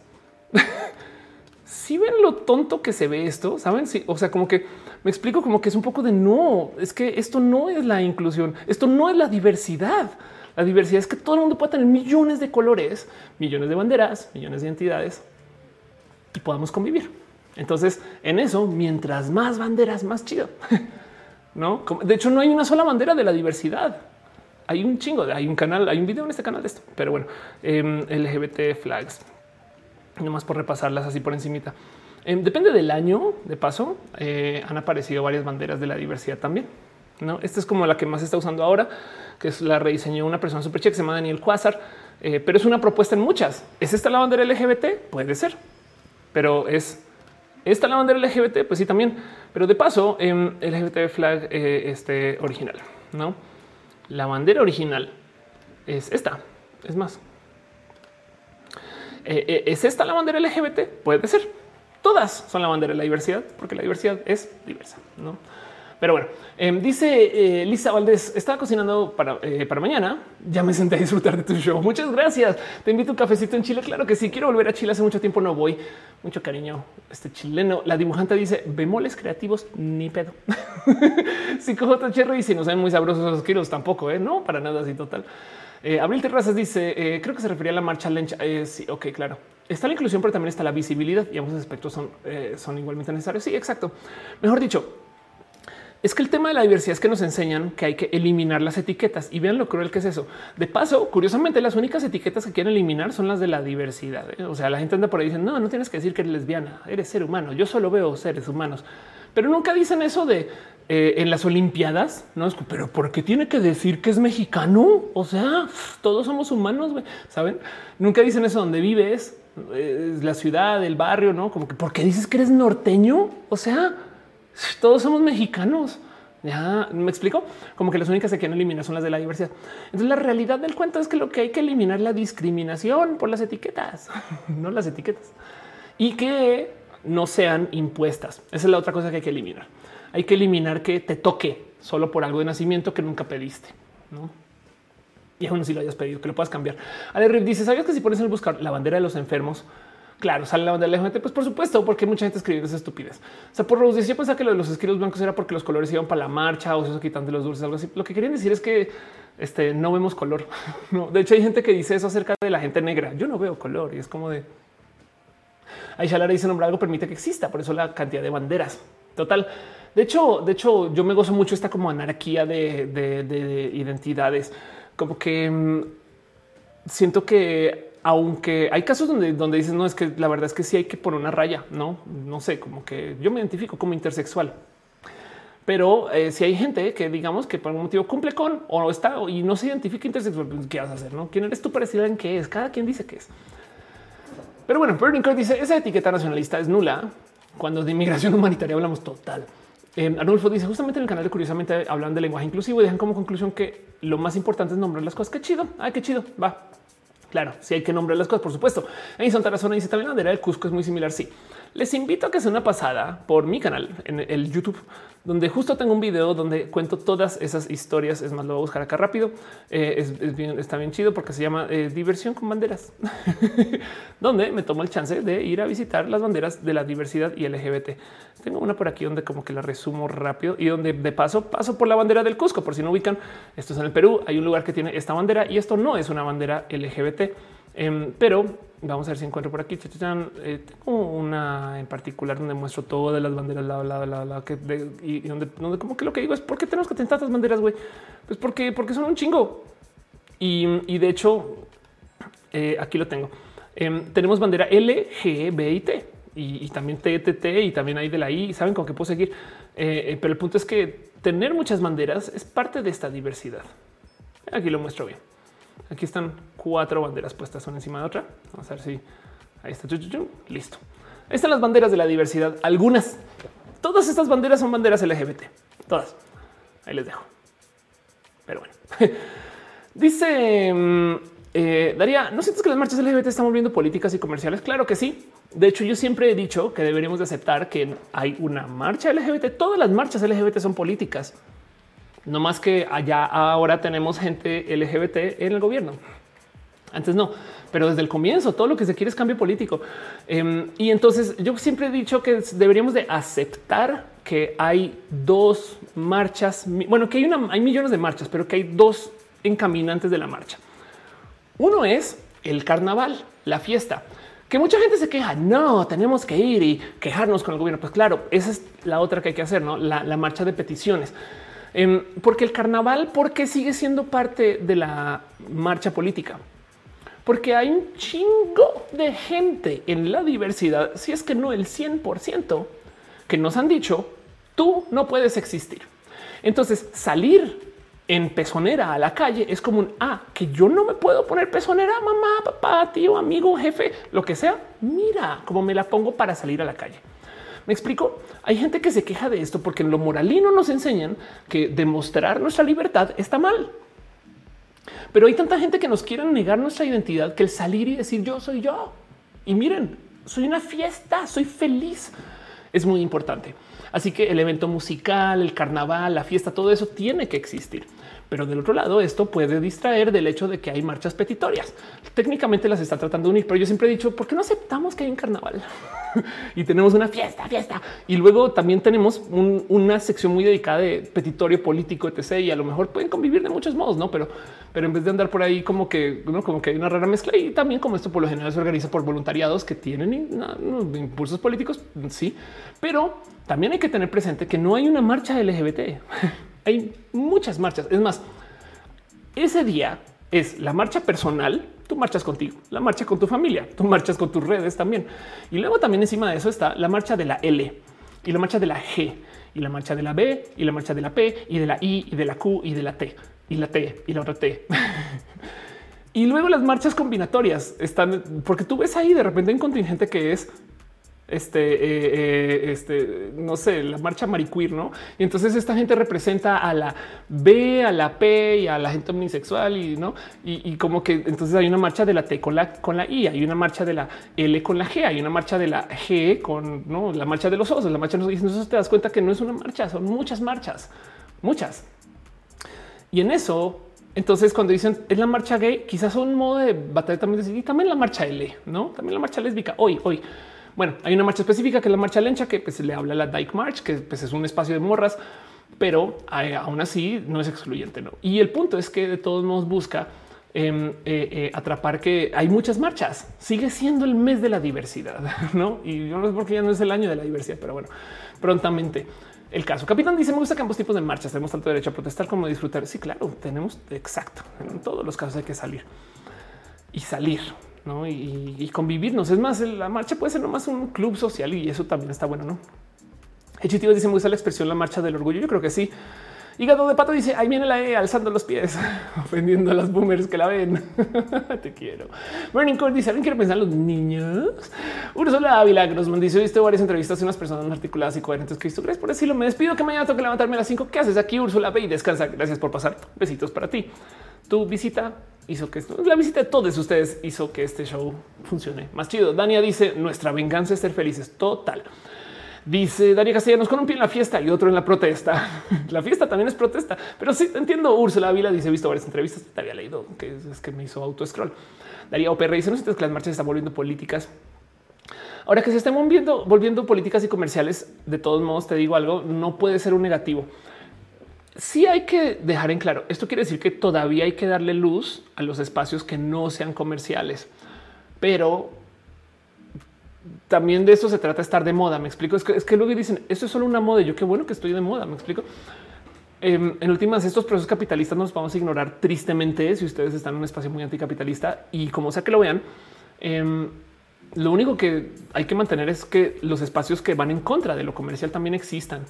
si ven lo tonto que se ve esto, saben? Sí, o sea, como que me explico como que es un poco de no, es que esto no es la inclusión, esto no es la diversidad. La diversidad es que todo el mundo puede tener millones de colores, millones de banderas, millones de identidades y podamos convivir. Entonces, en eso, mientras más banderas, más chido. No, de hecho, no hay una sola bandera de la diversidad hay un chingo, de, hay un canal, hay un video en este canal de esto, pero bueno, em, LGBT flags, nomás por repasarlas así por encimita. Em, depende del año, de paso, eh, han aparecido varias banderas de la diversidad también. No, esta es como la que más está usando ahora, que es la rediseñó una persona super que se llama Daniel Quasar, eh, pero es una propuesta en muchas. ¿Es esta la bandera LGBT? Puede ser, pero es esta la bandera LGBT, pues sí también, pero de paso, en em, LGBT flag eh, este original, no? La bandera original es esta. Es más, eh, eh, ¿es esta la bandera LGBT? Puede ser. Todas son la bandera de la diversidad, porque la diversidad es diversa. ¿no? Pero bueno, em, dice eh, Lisa Valdés, estaba cocinando para, eh, para mañana. Ya me senté a disfrutar de tu show. Muchas gracias. Te invito un cafecito en Chile. Claro que sí. Quiero volver a Chile. Hace mucho tiempo no voy. Mucho cariño. Este chileno. La dibujante dice bemoles creativos ni pedo. Psicojota Cherry. Y si no saben muy sabrosos esos kilos tampoco, ¿eh? no para nada así total. Abril Terrazas dice creo que se refería a la marcha lencha. sí, ok, claro. Está la inclusión, pero también está la visibilidad y ambos aspectos son, son igualmente necesarios. Sí, exacto. Mejor dicho, es que el tema de la diversidad es que nos enseñan que hay que eliminar las etiquetas y vean lo cruel que es eso. De paso, curiosamente, las únicas etiquetas que quieren eliminar son las de la diversidad. ¿eh? O sea, la gente anda por ahí diciendo no, no tienes que decir que eres lesbiana, eres ser humano. Yo solo veo seres humanos, pero nunca dicen eso de eh, en las Olimpiadas. No, pero ¿por qué tiene que decir que es mexicano? O sea, todos somos humanos, saben? Nunca dicen eso donde vives, eh, la ciudad, el barrio, no como que ¿por qué dices que eres norteño? O sea, todos somos mexicanos. Ya me explico como que las únicas que quieren eliminar son las de la diversidad. Entonces, la realidad del cuento es que lo que hay que eliminar es la discriminación por las etiquetas, no las etiquetas y que no sean impuestas. Esa es la otra cosa que hay que eliminar. Hay que eliminar que te toque solo por algo de nacimiento que nunca pediste. ¿no? Y aún si lo hayas pedido, que lo puedas cambiar. Ale dice: ¿Sabías que si pones en buscar la bandera de los enfermos, Claro, sale la bandera LGBT, pues por supuesto, porque mucha gente escribe esas estupidez. O sea, por los decía pensaba que lo de los escritos blancos era porque los colores iban para la marcha o se eso quitan de los dulces, algo así. Lo que querían decir es que este, no vemos color. De hecho, hay gente que dice eso acerca de la gente negra. Yo no veo color y es como de Aisha Lara dice nombrar algo permite que exista, por eso la cantidad de banderas. Total. De hecho, de hecho, yo me gozo mucho esta como anarquía de, de identidades, como que mm, siento que aunque hay casos donde, donde dices no es que la verdad es que sí hay que poner una raya, no, no sé, como que yo me identifico como intersexual, pero eh, si hay gente que digamos que por algún motivo cumple con o está y no se identifica intersexual, pues, ¿qué vas a hacer? No, quién eres tú para decir en qué es? Cada quien dice que es. Pero bueno, Burning dice esa etiqueta nacionalista es nula. Cuando de inmigración humanitaria hablamos total. Eh, Arnulfo dice justamente en el canal de curiosamente hablan de lenguaje inclusivo y dejan como conclusión que lo más importante es nombrar las cosas. Qué chido. Ay, qué chido. Va. Claro, si hay que nombrar las cosas, por supuesto. En Santa Tarazona dice también la del Cusco es muy similar. Sí, les invito a que sea una pasada por mi canal en el YouTube donde justo tengo un video donde cuento todas esas historias. Es más, lo voy a buscar acá rápido. Eh, es, bien, está bien chido porque se llama eh, diversión con banderas, donde me tomo el chance de ir a visitar las banderas de la diversidad y LGBT. Tengo una por aquí donde como que la resumo rápido y donde de paso paso por la bandera del Cusco. Por si no ubican, esto es en el Perú. Hay un lugar que tiene esta bandera y esto no es una bandera LGBT, em, pero Vamos a ver si encuentro por aquí. Eh, tengo una en particular donde muestro todas las banderas, la, la, la, la que y, donde, donde, como que lo que digo es por qué tenemos que tener tantas banderas, güey. Pues porque, porque son un chingo. Y, y de hecho, eh, aquí lo tengo. Em, tenemos bandera L, G, B y T y, también T, T, T y también hay de la I. Saben con qué puedo seguir. Eh, pero el punto es que tener muchas banderas es parte de esta diversidad. Aquí lo muestro bien. Aquí están cuatro banderas puestas una encima de otra. Vamos a ver si ahí está. Listo. Están las banderas de la diversidad. Algunas, todas estas banderas son banderas LGBT. Todas. Ahí les dejo. Pero bueno, dice mm, eh, Daría, ¿no sientes que las marchas LGBT están volviendo políticas y comerciales? Claro que sí. De hecho, yo siempre he dicho que deberíamos de aceptar que hay una marcha LGBT. Todas las marchas LGBT son políticas. No más que allá ahora tenemos gente LGBT en el gobierno. Antes no, pero desde el comienzo todo lo que se quiere es cambio político. Em, y entonces yo siempre he dicho que deberíamos de aceptar que hay dos marchas, bueno, que hay, una, hay millones de marchas, pero que hay dos encaminantes de la marcha. Uno es el carnaval, la fiesta, que mucha gente se queja. No, tenemos que ir y quejarnos con el gobierno. Pues claro, esa es la otra que hay que hacer, no la marcha de peticiones. Em, porque el carnaval, porque sigue siendo parte de la marcha política? Porque hay un chingo de gente en la diversidad, si es que no el 100%, que nos han dicho, tú no puedes existir. Entonces, salir en pezonera a la calle es como un ah, que yo no me puedo poner pezonera, mamá, papá, tío, amigo, jefe, lo que sea. Mira cómo me la pongo para salir a la calle. Me explico. Hay gente que se queja de esto porque en lo moralino nos enseñan que demostrar nuestra libertad está mal. Pero hay tanta gente que nos quiere negar nuestra identidad que el salir y decir yo soy yo. Y miren, soy una fiesta, soy feliz. Es muy importante. Así que el evento musical, el carnaval, la fiesta, todo eso tiene que existir. Pero del otro lado, esto puede distraer del hecho de que hay marchas petitorias. Técnicamente las está tratando de unir, pero yo siempre he dicho, ¿por qué no aceptamos que hay un carnaval? y tenemos una fiesta, fiesta. Y luego también tenemos una sección muy dedicada de petitorio político, etc. Y a lo mejor pueden convivir de muchos modos, no? Pero, pero en vez de andar por ahí como que, ¿no? como que hay una rara mezcla y también como esto por lo general se organiza por voluntariados que tienen impulsos políticos. Sí, pero también hay que tener presente que no hay una marcha LGBT. hay muchas marchas. Es más, ese día es la marcha personal. Tú marchas contigo, la marcha con tu familia, tú marchas con tus redes también. Y luego también encima de eso está la marcha de la L y la marcha de la G y la marcha de la B y la marcha de la P y de la I y de la Q y de la T y la T y la otra T. y luego las marchas combinatorias están porque tú ves ahí de repente un contingente que es este, eh, eh, este, no sé, la marcha mariquir, ¿no? Y entonces esta gente representa a la B, a la P y a la gente omnisexual y no, y, como que entonces hay una marcha de la T con la, con la I, hay una marcha de la L con la G, hay una marcha de la G con ¿no? la marcha de los osos, la marcha de los y entonces te das cuenta que no es una marcha, son muchas marchas, muchas. Y en eso entonces, cuando dicen es la marcha gay, quizás un modo de batalla también y también la marcha L, no? También la marcha lésbica. Hoy, hoy bueno, hay una marcha específica que es la marcha lencha, que pues, le habla la Dyke March, que pues, es un espacio de morras, pero eh, aún así no es excluyente. ¿no? Y el punto es que de todos modos busca em, eh, eh, atrapar que hay muchas marchas. Sigue siendo el mes de la diversidad, no? Y yo no sé por qué ya no es el año de la diversidad, pero bueno, prontamente el caso. Capitán dice: Me gusta que ambos tipos de marchas tenemos tanto derecho a protestar como a disfrutar. Sí, claro, tenemos exacto. En todos los casos hay que salir y salir y, convivirnos. Es más, la marcha puede ser nomás un club social y eso también está bueno, ¿no? Hechitivo dice, me gusta la expresión la marcha del orgullo. Yo creo que sí. Hígado de pato dice ahí viene la E alzando los pies, ofendiendo a las boomers que la ven. Te quiero. Burning Core dice alguien quiere pensar en los niños. Ursula Ávila Grossman dice: visto varias entrevistas de unas personas articuladas y coherentes. Cristo, gracias por decirlo. Me despido que mañana tengo que levantarme a las 5. ¿Qué haces aquí, Ursula? Ve y descansa. Gracias por pasar. Besitos para ti. Tu visita hizo que esto, la visita de todos ustedes hizo que este show funcione más chido. Dania dice nuestra venganza es ser felices. Total. Dice Dania Castellanos con un pie en la fiesta y otro en la protesta. la fiesta también es protesta, pero sí entiendo. Úrsula Vila dice: He visto varias entrevistas, te había leído que es, que me hizo auto scroll. Daría OPR dice: No sientes que las marchas están volviendo políticas. Ahora que se estén volviendo, volviendo políticas y comerciales, de todos modos, te digo algo, no puede ser un negativo sí hay que dejar en claro. Esto quiere decir que todavía hay que darle luz a los espacios que no sean comerciales. pero también de eso se trata estar de moda. Me explico. Es que, es que luego dicen esto es solo una moda. yo qué bueno que estoy de moda. Me explico. Em, en últimas, estos procesos capitalistas nos vamos a ignorar tristemente si ustedes están en un espacio muy anticapitalista y como sea que lo vean, em, lo único que hay que mantener es que los espacios que van en contra de lo comercial también existan.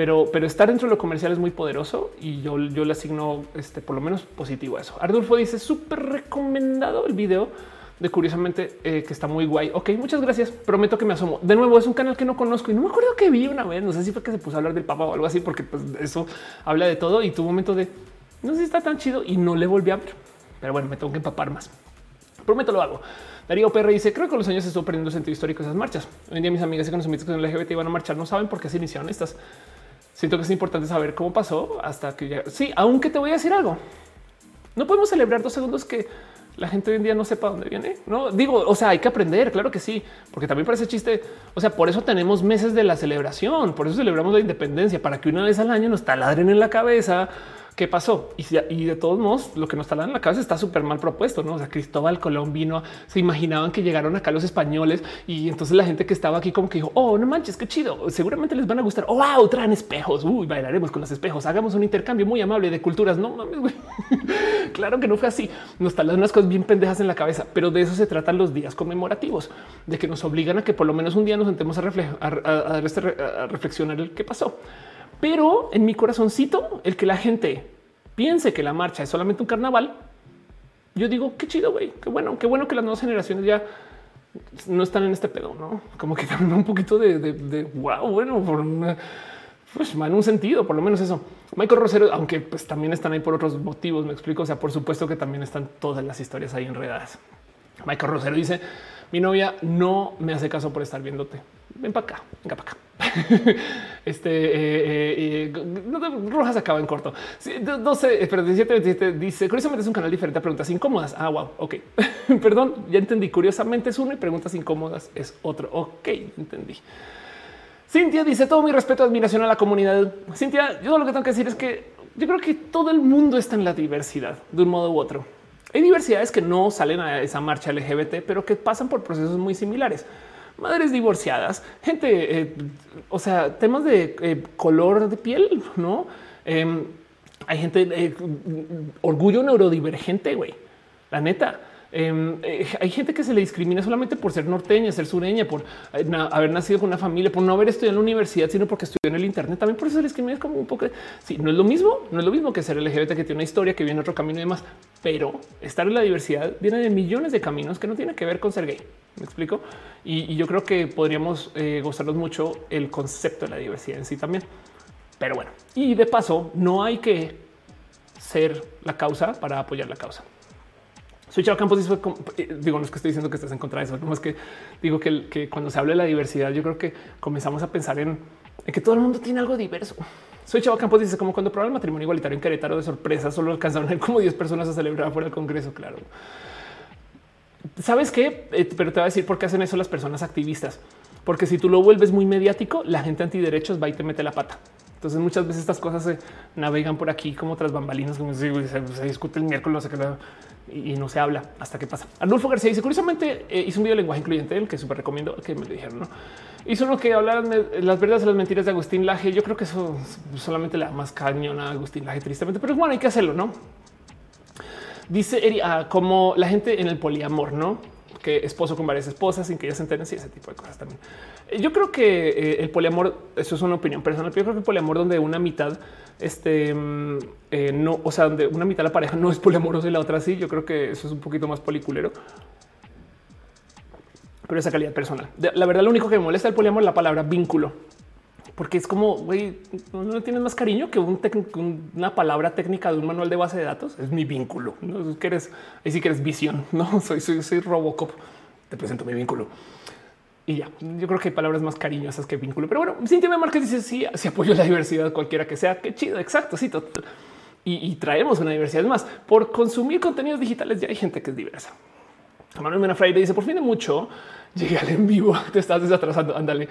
Pero, estar dentro de lo comercial es muy poderoso y yo, le asigno este, por lo menos positivo a eso. Ardulfo dice súper recomendado el video de curiosamente eh, que está muy guay. Ok, muchas gracias. Prometo que me asomo. De nuevo, es un canal que no conozco y no me acuerdo que vi una vez. No sé si fue que se puso a hablar del papa o algo así, porque pues, eso habla de todo y tu momento de no sé si está tan chido y no le volví a ver. Pero bueno, me tengo que empapar más. Prometo lo hago. Darío PR dice: Creo que con los años se estuvo perdiendo sentido histórico esas marchas. Hoy en día, mis amigas y conocimientos que son LGBT iban a marchar no saben por qué se iniciaron estas. Siento que es importante saber cómo pasó hasta que ya. Sí, aunque te voy a decir algo. No podemos celebrar dos segundos que la gente hoy en día no sepa dónde viene. No digo, o sea, hay que aprender, claro que sí, porque también parece chiste. O sea, por eso tenemos meses de la celebración, por eso celebramos la independencia, para que una vez al año nos taladren en la cabeza qué pasó. Y, de todos modos, lo que nos está en la cabeza está súper mal propuesto. No o sea, Cristóbal Colón vino, se imaginaban que llegaron acá los españoles y entonces la gente que estaba aquí, como que dijo, oh, no manches, qué chido. Seguramente les van a gustar. Oh, wow, traen espejos. Uy, bailaremos con los espejos. Hagamos un intercambio muy amable de culturas. No mames, claro que no fue así. Nos talan unas cosas bien pendejas en la cabeza, pero de eso se tratan los días conmemorativos, de que nos obligan a que por lo menos un día nos sentemos a, este a reflexionar el qué pasó. Pero en mi corazoncito, el que la gente piense que la marcha es solamente un carnaval, yo digo qué chido, güey, qué bueno, qué bueno que las nuevas generaciones ya no están en este pedo, no como que también un poquito de, wow, bueno, por pues en un sentido, por lo menos eso. Michael Rosero, aunque pues también están ahí por otros motivos, me explico. O sea, por supuesto que también están todas las historias ahí enredadas. Michael Rosero dice: Mi novia no me hace caso por estar viéndote. Ven para acá, venga para acá. este eh, eh, Rojas acaba en corto. 12, pero 17, 27 dice curiosamente es un canal diferente a preguntas incómodas. Ah, wow. Ok, perdón, ya entendí. Curiosamente es uno y preguntas incómodas es otro. Ok, entendí. Cintia dice todo mi respeto, admiración a la comunidad. Cintia, yo lo que tengo que decir es que yo creo que todo el mundo está en la diversidad de un modo u otro. Hay diversidades que no salen a esa marcha LGBT, pero que pasan por procesos muy similares madres divorciadas, gente, eh, o sea, temas de eh, color de piel, no? Em, hay gente, eh, orgullo neurodivergente, güey, la neta. Em, hay gente que se le discrimina solamente por ser norteña, ser sureña, por haber nacido con una familia, por no haber estudiado en la universidad, sino porque estudió en el Internet. También por eso se le discrimina como un poco. Sí, no es lo mismo, no es lo mismo que ser LGBT, que tiene una historia, que viene otro camino y demás, pero estar en la diversidad viene de millones de caminos que no tiene que ver con ser gay. Me explico. Y, yo creo que podríamos eh, gozarnos mucho el concepto de la diversidad en sí también. Pero bueno, y de paso, no hay que ser la causa para apoyar la causa. Soy Chavo Campos dice, eh, digo, no es que estoy diciendo que estés en contra de eso, no es que digo que, cuando se habla de la diversidad, yo creo que comenzamos a pensar en, que todo el mundo tiene algo diverso. Soy Chavo Campos dice como cuando probó el matrimonio igualitario en Querétaro de sorpresa, solo alcanzaron como 10 personas a celebrar fuera del Congreso. Claro. ¿Sabes qué? Eh, pero te voy a decir por qué hacen eso las personas activistas. Porque si tú lo vuelves muy mediático, la gente antiderechos va y te mete la pata. Entonces muchas veces estas cosas se navegan por aquí como tras bambalinas, como se, discute el miércoles, y, no se habla hasta que pasa. Arnulfo García dice, curiosamente, eh, hizo un video de lenguaje incluyente, el que súper recomiendo, que me lo dijeron, ¿no? Hizo uno que hablaran de las verdades y las mentiras de Agustín Laje. Yo creo que eso solamente le da más cañón a Agustín Laje, tristemente, pero bueno, hay que hacerlo, ¿no? Dice Eri, ah, como la gente en el poliamor, no? Que esposo con varias esposas sin que ellas se enteren, sí, ese tipo de cosas también. Yo creo que eh, el poliamor, eso es una opinión personal, pero yo creo que el poliamor donde una mitad, este, mm, eh, no, o sea, donde una mitad de la pareja no es poliamorosa y la otra sí, yo creo que eso es un poquito más policulero. Pero esa calidad personal. La verdad, lo único que me molesta del poliamor es la palabra vínculo porque es como, güey, no tienes más cariño que una palabra técnica de un manual de base de datos. Es mi vínculo. ¿no? que eres, ahí sí que eres visión. No soy, soy, soy Robocop. Te presento mi vínculo. Y ya, yo creo que hay palabras más cariñosas que vínculo. Pero bueno, Cintia Márquez dice sí, apoyo la diversidad cualquiera que sea. Qué chido. Exacto. Sí, total. Y, traemos una diversidad más por consumir contenidos digitales. Ya hay gente que es diversa. Manuel Mena Freire dice por fin de mucho llegué al en vivo. Te estás desatrasando. Ándale.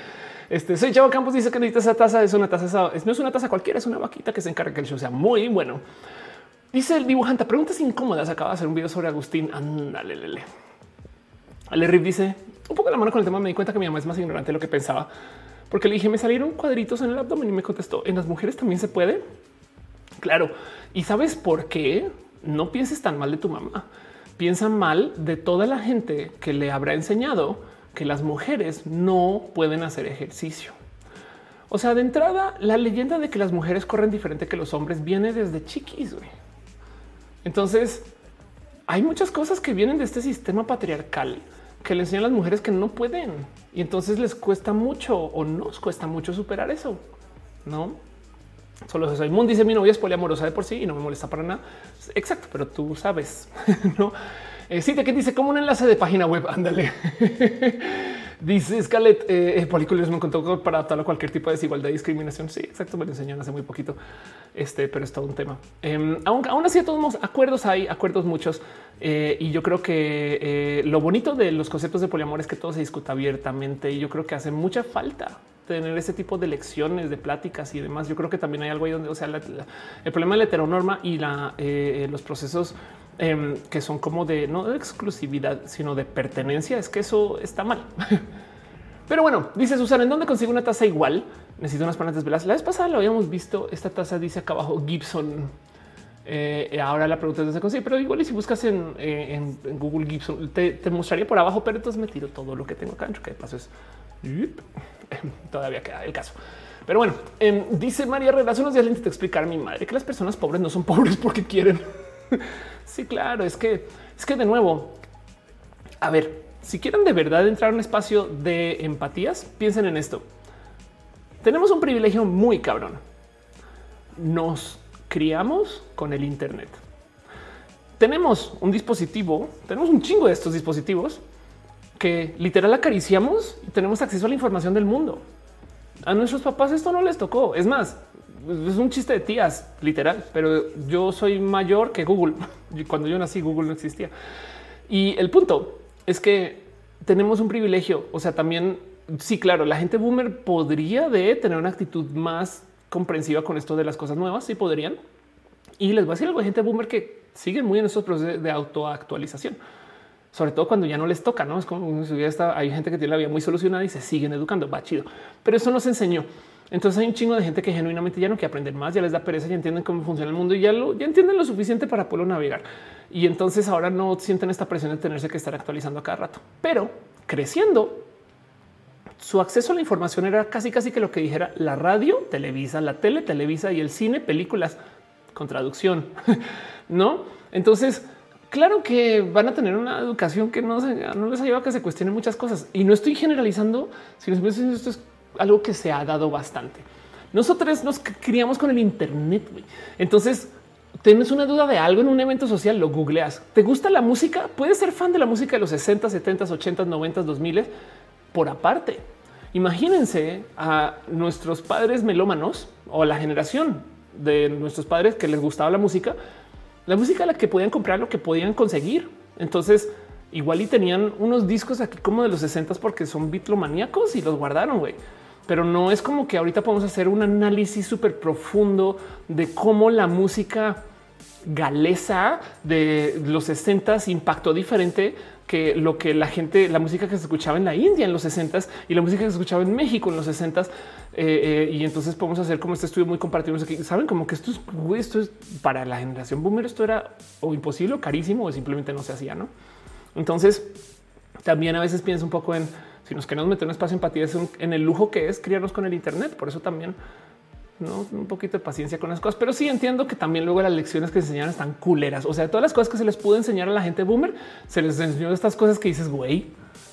Este soy Chavo Campos, dice que necesita esa taza. Es una taza, no es una taza cualquiera, es una vaquita que se encarga que el show sea muy bueno. Dice el dibujante, preguntas incómodas. Acaba de hacer un video sobre Agustín. Ándale, lele. Ale Rip dice un poco la mano con el tema. Me di cuenta que mi mamá es más ignorante de lo que pensaba, porque le dije me salieron cuadritos en el abdomen y me contestó en las mujeres también se puede. Claro. Y sabes por qué no pienses tan mal de tu mamá. Piensa mal de toda la gente que le habrá enseñado que las mujeres no pueden hacer ejercicio. O sea, de entrada, la leyenda de que las mujeres corren diferente que los hombres viene desde chiquis. Entonces, hay muchas cosas que vienen de este sistema patriarcal que le enseñan las mujeres que no pueden y entonces les cuesta mucho o nos cuesta mucho superar eso. No solo soy Moon dice mi novia es poliamorosa de por sí y no me molesta para nada. Exacto, pero tú sabes, no? Eh, sí, que dice como un enlace de página web. Ándale. Dice Scarlett, eh, me contó para adaptarlo a cualquier tipo de desigualdad y discriminación. Sí, exacto, me lo enseñaron hace muy poquito, este, pero es todo un tema. Eh, aún, así, todos acuerdos hay, acuerdos muchos. Eh, y yo creo que eh, lo bonito de los conceptos de poliamor es que todo se discuta abiertamente y yo creo que hace mucha falta tener ese tipo de lecciones, de pláticas y demás. Yo creo que también hay algo ahí donde, o sea, el problema de la heteronorma y la, los procesos Em, que son como de no de exclusividad, sino de pertenencia, es que eso está mal. Pero bueno, dice Susana, ¿en dónde consigo una taza igual? Necesito unas panetas velas. La vez pasada lo habíamos visto. Esta taza dice acá abajo Gibson. Eh, ahora la pregunta es dónde se consigue, pero igual y si buscas en, eh, Google Gibson te, mostraría por abajo, pero entonces me tiro todo lo que tengo acá. Que de paso es todavía queda el caso. Pero bueno, em, dice María Herrera, unos días le intenté explicar a mi madre que las personas pobres no son pobres porque quieren. Sí, claro, es que es que de nuevo, a ver, si quieren de verdad entrar a un espacio de empatías, piensen en esto. Tenemos un privilegio muy cabrón. Nos criamos con el Internet. Tenemos un dispositivo, tenemos un chingo de estos dispositivos que literal acariciamos y tenemos acceso a la información del mundo. A nuestros papás esto no les tocó. Es más, es un chiste de tías, literal, pero yo soy mayor que Google. Cuando yo nací, Google no existía. Y el punto es que tenemos un privilegio. O sea, también, sí, claro, la gente boomer podría de tener una actitud más comprensiva con esto de las cosas nuevas. Sí podrían. Y les voy a decir algo, hay gente boomer que siguen muy en esos procesos de autoactualización sobre todo cuando ya no les toca, no es como si está, hay gente que tiene la vida muy solucionada y se siguen educando, va chido, pero eso nos enseñó entonces hay un chingo de gente que genuinamente ya no quiere aprender más, ya les da pereza, ya entienden cómo funciona el mundo y ya lo ya entienden lo suficiente para poderlo navegar. Y entonces ahora no sienten esta presión de tenerse que estar actualizando a cada rato. Pero creciendo, su acceso a la información era casi casi que lo que dijera la radio, Televisa, la tele, Televisa y el cine, películas con traducción, ¿no? Entonces, claro que van a tener una educación que no, no les ayuda a que se cuestionen muchas cosas. Y no estoy generalizando, sino esto es algo que se ha dado bastante. Nosotros nos criamos con el Internet. Entonces, tienes una duda de algo en un evento social, lo googleas. ¿Te gusta la música? Puedes ser fan de la música de los 60, 70, 80, 90, 2000 por aparte. Imagínense a nuestros padres melómanos o la generación de nuestros padres que les gustaba la música, la música a la que podían comprar lo que podían conseguir. Entonces, igual y tenían unos discos aquí como de los 60 porque son bitlomaníacos y los guardaron, güey pero no es como que ahorita podemos hacer un análisis súper profundo de cómo la música galesa de los 60 impactó diferente que lo que la gente, la música que se escuchaba en la India en los 60 y la música que se escuchaba en México en los 60 eh, eh, y entonces podemos hacer como este estudio muy compartido. Saben como que esto es, esto es para la generación boomer. Esto era o imposible o carísimo o simplemente no se hacía. No, entonces también a veces pienso un poco en si nos queremos meter un espacio de empatía es en el lujo que es criarnos con el Internet. Por eso también ¿no? un poquito de paciencia con las cosas, pero sí entiendo que también luego las lecciones que se enseñan están culeras. O sea, todas las cosas que se les pudo enseñar a la gente boomer, se les enseñó estas cosas que dices, güey,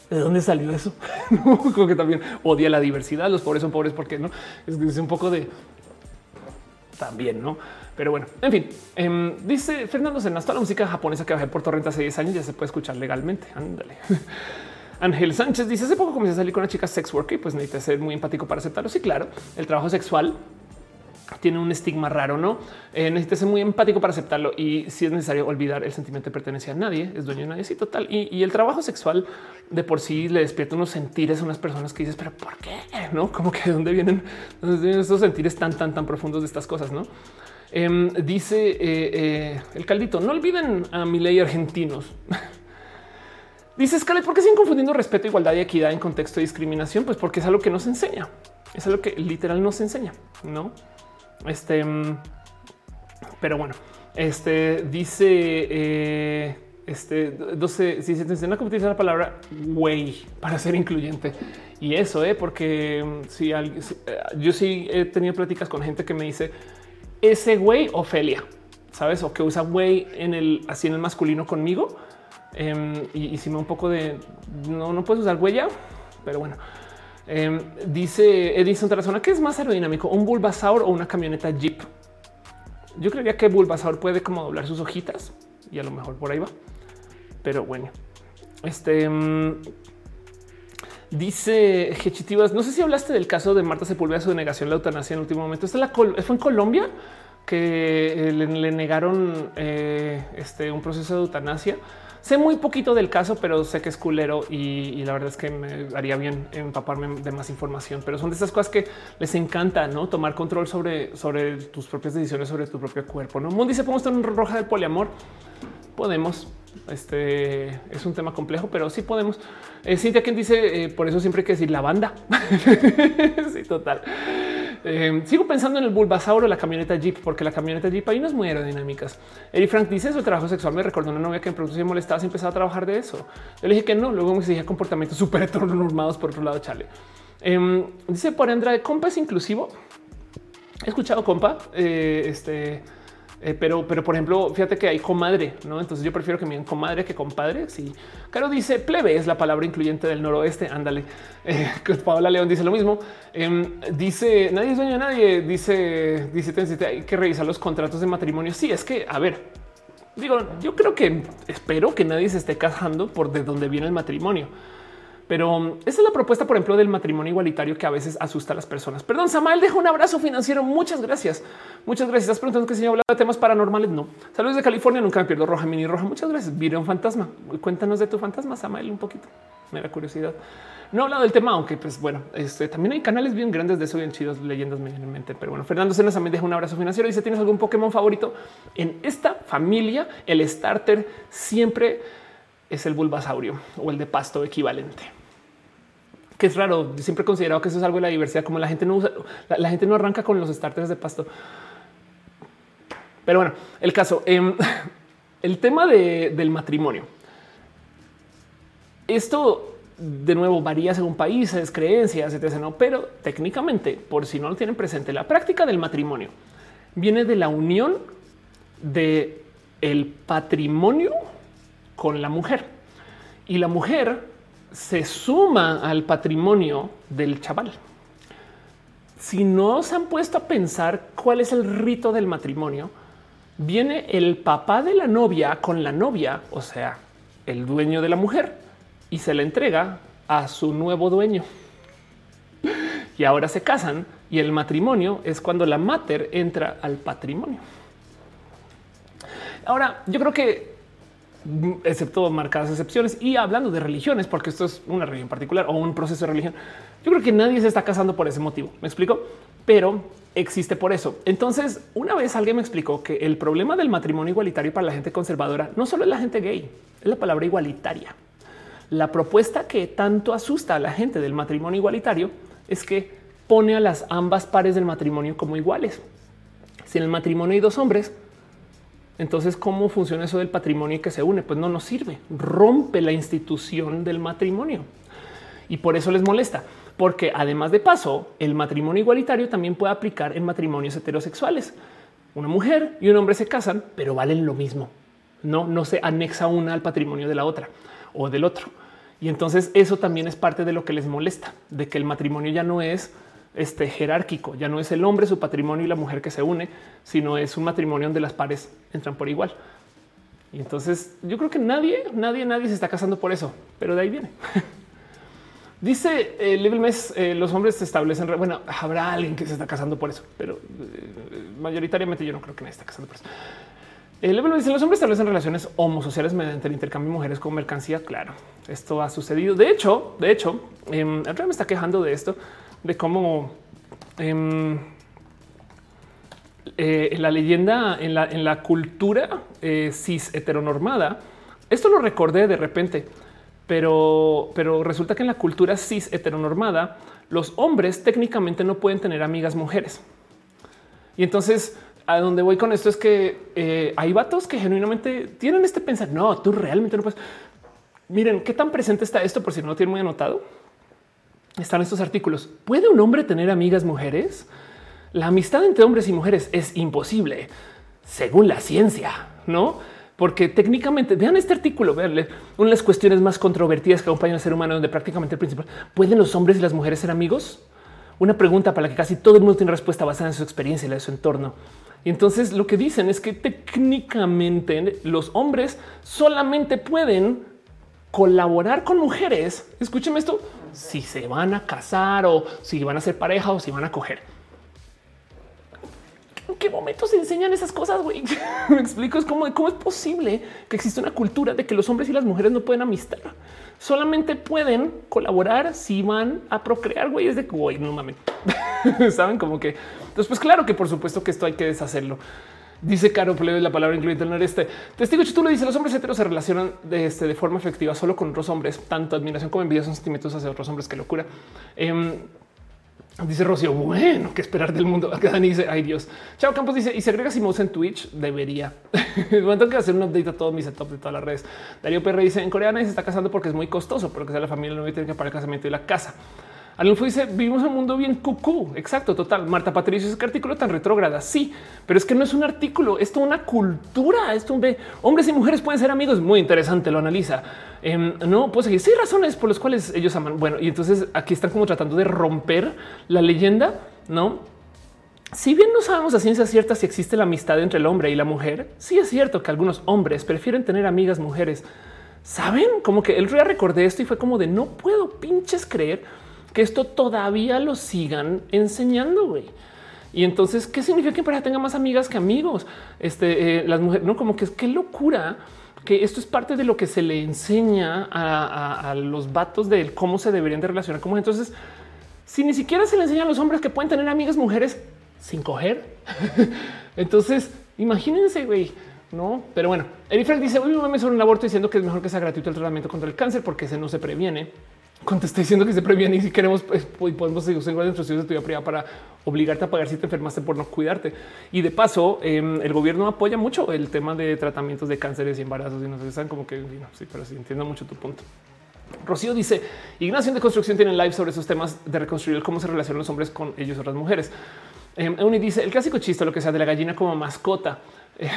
¿de dónde salió eso? Como que también odia la diversidad. Los pobres son pobres porque no es, un poco de también, no? Pero bueno, en fin, em, dice Fernando Senas, toda la música japonesa que bajé por torrent hace 10 años ya se puede escuchar legalmente. Ándale. Ángel Sánchez dice hace poco comencé a salir con una chica sex worker y pues necesita ser muy empático para aceptarlo. Sí, claro, el trabajo sexual tiene un estigma raro, no eh, necesita ser muy empático para aceptarlo y si es necesario olvidar el sentimiento de pertenencia a nadie, es dueño de nadie. Sí, total. Y, el trabajo sexual de por sí le despierta unos sentires a unas personas que dices, pero por qué? No como que de dónde vienen, estos sentires tan, tan, tan profundos de estas cosas, no? Em, dice eh, eh, el caldito, no olviden a mi ley argentinos. Dice Scarlett, ¿por qué siguen confundiendo respeto, igualdad y equidad en contexto de discriminación? Pues porque es algo que nos enseña. Es algo que literal nos enseña, ¿no? Este, mm, pero bueno, este dice, eh, este 12, si se te enseña cómo utilizar la palabra güey para ser incluyente. Y eso, eh, porque mm, si, eh, yo sí he tenido pláticas con gente que me dice ese güey Ofelia, sabes, o que usa güey en el así en el masculino conmigo. Em, y, me un poco de no, no puedes usar huella, pero bueno. Em, dice Edison Tarazona que es más aerodinámico, un Bulbasaur o una camioneta Jeep. Yo creería que Bulbasaur puede como doblar sus hojitas y a lo mejor por ahí va. Pero bueno, este em, dice Gechitivas. No sé si hablaste del caso de Marta Sepúlveda, su denegación de la eutanasia en el último momento. Esta la fue en Colombia que eh, le, negaron eh, este, un proceso de eutanasia Sé muy poquito del caso, pero sé que es culero y, la verdad es que me haría bien empaparme de más información. Pero son de esas cosas que les encanta, no tomar control sobre, sobre tus propias decisiones, sobre tu propio cuerpo. No Mundi dice: Podemos estar en roja del poliamor. Podemos. Este es un tema complejo, pero sí podemos. Eh, Cintia, quien dice eh, por eso siempre hay que decir la banda. sí, total. Eh, sigo pensando en el Bulbasauro, la camioneta Jeep, porque la camioneta Jeep ahí no es muy aerodinámicas. Eri Frank dice su trabajo sexual me recordó una novia que en producción molestaba y empezaba a trabajar de eso. Yo le dije que no, luego me exigía comportamientos súper heteronormados por otro lado, chale. Eh, dice por Andrade, compa es inclusivo. He escuchado compa, eh, este eh, pero, pero por ejemplo, fíjate que hay comadre, no? Entonces yo prefiero que me digan comadre que compadre. Si Caro dice plebe es la palabra incluyente del noroeste. Ándale. Eh, Paola León dice lo mismo. Em, dice nadie es dueño nadie. Dice, dice, hay que revisar los contratos de matrimonio. Sí, es que a ver, digo, yo creo que espero que nadie se esté casando por de dónde viene el matrimonio. Pero um, esa es la propuesta, por ejemplo, del matrimonio igualitario que a veces asusta a las personas. Perdón, Samael deja un abrazo financiero. Muchas gracias. Muchas gracias. Estás preguntando que si yo habla de temas paranormales. No. Saludos de California. Nunca me pierdo roja, mini roja. Muchas gracias. Vire un fantasma. Cuéntanos de tu fantasma, Samael, un poquito. Me da curiosidad. No hablado del tema, aunque pues bueno, este, también hay canales bien grandes de eso, bien chidos, leyendas medianamente. Pero bueno, Fernando Cenas también deja un abrazo financiero. Dice: ¿Tienes algún Pokémon favorito? En esta familia, el starter siempre es el Bulbasaurio o el de pasto equivalente que es raro. Siempre he considerado que eso es algo de la diversidad, como la gente no usa, la, gente no arranca con los starters de pasto. Pero bueno, el caso, em, el tema del matrimonio. Esto de nuevo varía según países, creencias, etcétera. Pero técnicamente, por si no lo tienen presente, la práctica del matrimonio viene de la unión de el patrimonio con la mujer y la mujer se suma al patrimonio del chaval. Si no se han puesto a pensar cuál es el rito del matrimonio, viene el papá de la novia con la novia, o sea, el dueño de la mujer, y se la entrega a su nuevo dueño. Y ahora se casan y el matrimonio es cuando la mater entra al patrimonio. Ahora, yo creo que excepto marcadas excepciones. Y hablando de religiones, porque esto es una religión particular o un proceso de religión, yo creo que nadie se está casando por ese motivo. Me explico, pero existe por eso. Entonces, una vez alguien me explicó que el problema del matrimonio igualitario para la gente conservadora no solo es la gente gay, es la palabra igualitaria. La propuesta que tanto asusta a la gente del matrimonio igualitario es que pone a las ambas pares del matrimonio como iguales. Si en el matrimonio hay dos hombres, entonces, ¿cómo funciona eso del patrimonio que se une? Pues no nos sirve, rompe la institución del matrimonio. Y por eso les molesta, porque además de paso, el matrimonio igualitario también puede aplicar en matrimonios heterosexuales. Una mujer y un hombre se casan, pero valen lo mismo. No, no se anexa una al patrimonio de la otra o del otro. Y entonces eso también es parte de lo que les molesta, de que el matrimonio ya no es este jerárquico. Ya no es el hombre, su patrimonio y la mujer que se une, sino es un matrimonio donde las pares entran por igual. Y entonces yo creo que nadie, nadie, nadie se está casando por eso, pero de ahí viene. Dice el eh, Mes, eh, los hombres se establecen. Bueno, habrá alguien que se está casando por eso, pero eh, mayoritariamente yo no creo que nadie está casando por eso. El dice los hombres establecen relaciones homosociales mediante el intercambio de mujeres con mercancía. Claro, esto ha sucedido. De hecho, de hecho, eh, me está quejando de esto de cómo em, eh, en la leyenda, en la, en la cultura eh, cis heteronormada, esto lo recordé de repente. pero, pero resulta que en la cultura cis heteronormada, los hombres técnicamente no pueden tener amigas mujeres. Y entonces a donde voy con esto es que eh, hay vatos que genuinamente tienen este pensar. No, tú realmente no puedes. Miren qué tan presente está esto por si no lo tienen muy anotado. Están estos artículos. ¿Puede un hombre tener amigas mujeres? La amistad entre hombres y mujeres es imposible, según la ciencia, no? Porque técnicamente, vean este artículo, verle una de las cuestiones más controvertidas que acompañan al ser humano, donde prácticamente el principal pueden los hombres y las mujeres ser amigos. Una pregunta para la que casi todo el mundo tiene respuesta basada en su experiencia y la su entorno. Y entonces lo que dicen es que técnicamente los hombres solamente pueden colaborar con mujeres. Escúcheme esto. Si se van a casar o si van a ser pareja o si van a coger. ¿En qué momento se enseñan esas cosas? Güey? Me explico. Es como cómo es posible que exista una cultura de que los hombres y las mujeres no pueden amistar. Solamente pueden colaborar si van a procrear. Güey, es de güey, no mames. Saben como que entonces, pues claro que por supuesto que esto hay que deshacerlo. Dice Caro la palabra incluida en este testigo. Tú lo dice: los hombres heteros se relacionan de, este, de forma efectiva solo con otros hombres. Tanto admiración como envidia son sentimientos hacia otros hombres. Qué locura. Em, dice Rocío, bueno, que esperar del mundo. Dani dice, ay Dios. Chao Campos dice, y se agrega Simos en Twitch, debería. bueno, tengo que hacer un update a todo mi setup de todas las redes. Darío Perre dice, en Corea nadie se está casando porque es muy costoso, porque sea la familia no tiene que pagar el casamiento y la casa. Alonso dice vivimos un mundo bien cucú. Exacto, total. Marta Patricio es que artículo tan retrógrada. Sí, pero es que no es un artículo, es toda una cultura. Esto un ve hombres y mujeres pueden ser amigos. Muy interesante. Lo analiza. Em, no puedo seguir. Sí, razones por las cuales ellos aman. Bueno, y entonces aquí están como tratando de romper la leyenda, no? Si bien no sabemos a ciencia cierta si existe la amistad entre el hombre y la mujer, sí es cierto que algunos hombres prefieren tener amigas mujeres. Saben como que el día recordé esto y fue como de no puedo pinches creer que esto todavía lo sigan enseñando, güey. Y entonces, ¿qué significa que pareja tenga más amigas que amigos? Este, eh, las mujeres, no como que es qué locura que esto es parte de lo que se le enseña a, los vatos de cómo se deberían de relacionar como entonces si ni siquiera se le enseña a los hombres que pueden tener amigas mujeres sin coger entonces imagínense güey no pero bueno Eric dice hoy me sobre un aborto diciendo que es mejor que sea gratuito el tratamiento contra el cáncer porque ese no se previene contesté diciendo que se previene y si queremos pues, podemos usar instrucciones de tu privada para obligarte a pagar si te enfermaste por no cuidarte. Y de paso, em, el gobierno apoya mucho el tema de tratamientos de cánceres y embarazos y no sé, saben como que sí, pero sí entiendo mucho tu punto. Rocío dice Ignacio de construcción tiene live sobre esos temas de reconstruir cómo se relacionan los hombres con ellos o las mujeres. Eh, dice el clásico chiste, lo que sea de la gallina como mascota. Eh,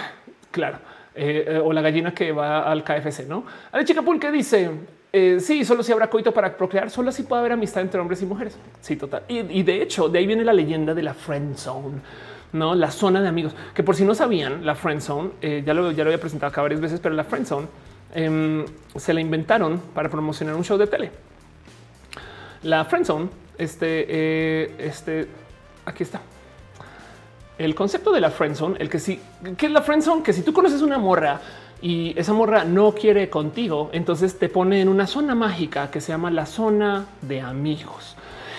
claro. Eh, eh, o la gallina que va al KFC, no? Ale Chica que dice eh, sí, solo si habrá coito para procrear, solo así puede haber amistad entre hombres y mujeres. Sí, total. Y, de hecho, de ahí viene la leyenda de la friend zone, no la zona de amigos, que por si no sabían, la friend zone eh, ya lo ya lo había presentado acá varias veces, pero la friend zone em, se la inventaron para promocionar un show de tele. La friend zone, este, eh, este, aquí está. El concepto de la friend zone, el que sí, que es la friend zone, que si tú conoces una morra y esa morra no quiere contigo, entonces te pone en una zona mágica que se llama la zona de amigos.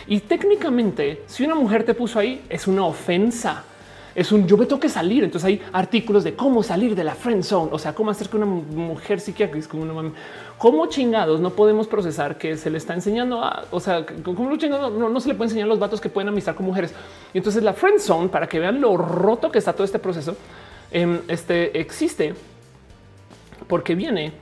Y técnicamente, si una mujer te puso ahí, es una ofensa. Es un yo me tengo que salir. Entonces hay artículos de cómo salir de la friend zone, o sea, cómo hacer que una mujer psiquiátrica, como una cómo chingados no podemos procesar que se le está enseñando o sea, cómo chingados no, no, se le puede enseñar los vatos que pueden amistar con mujeres. Y entonces la friend zone, para que vean lo roto que está todo este proceso, em, este existe porque viene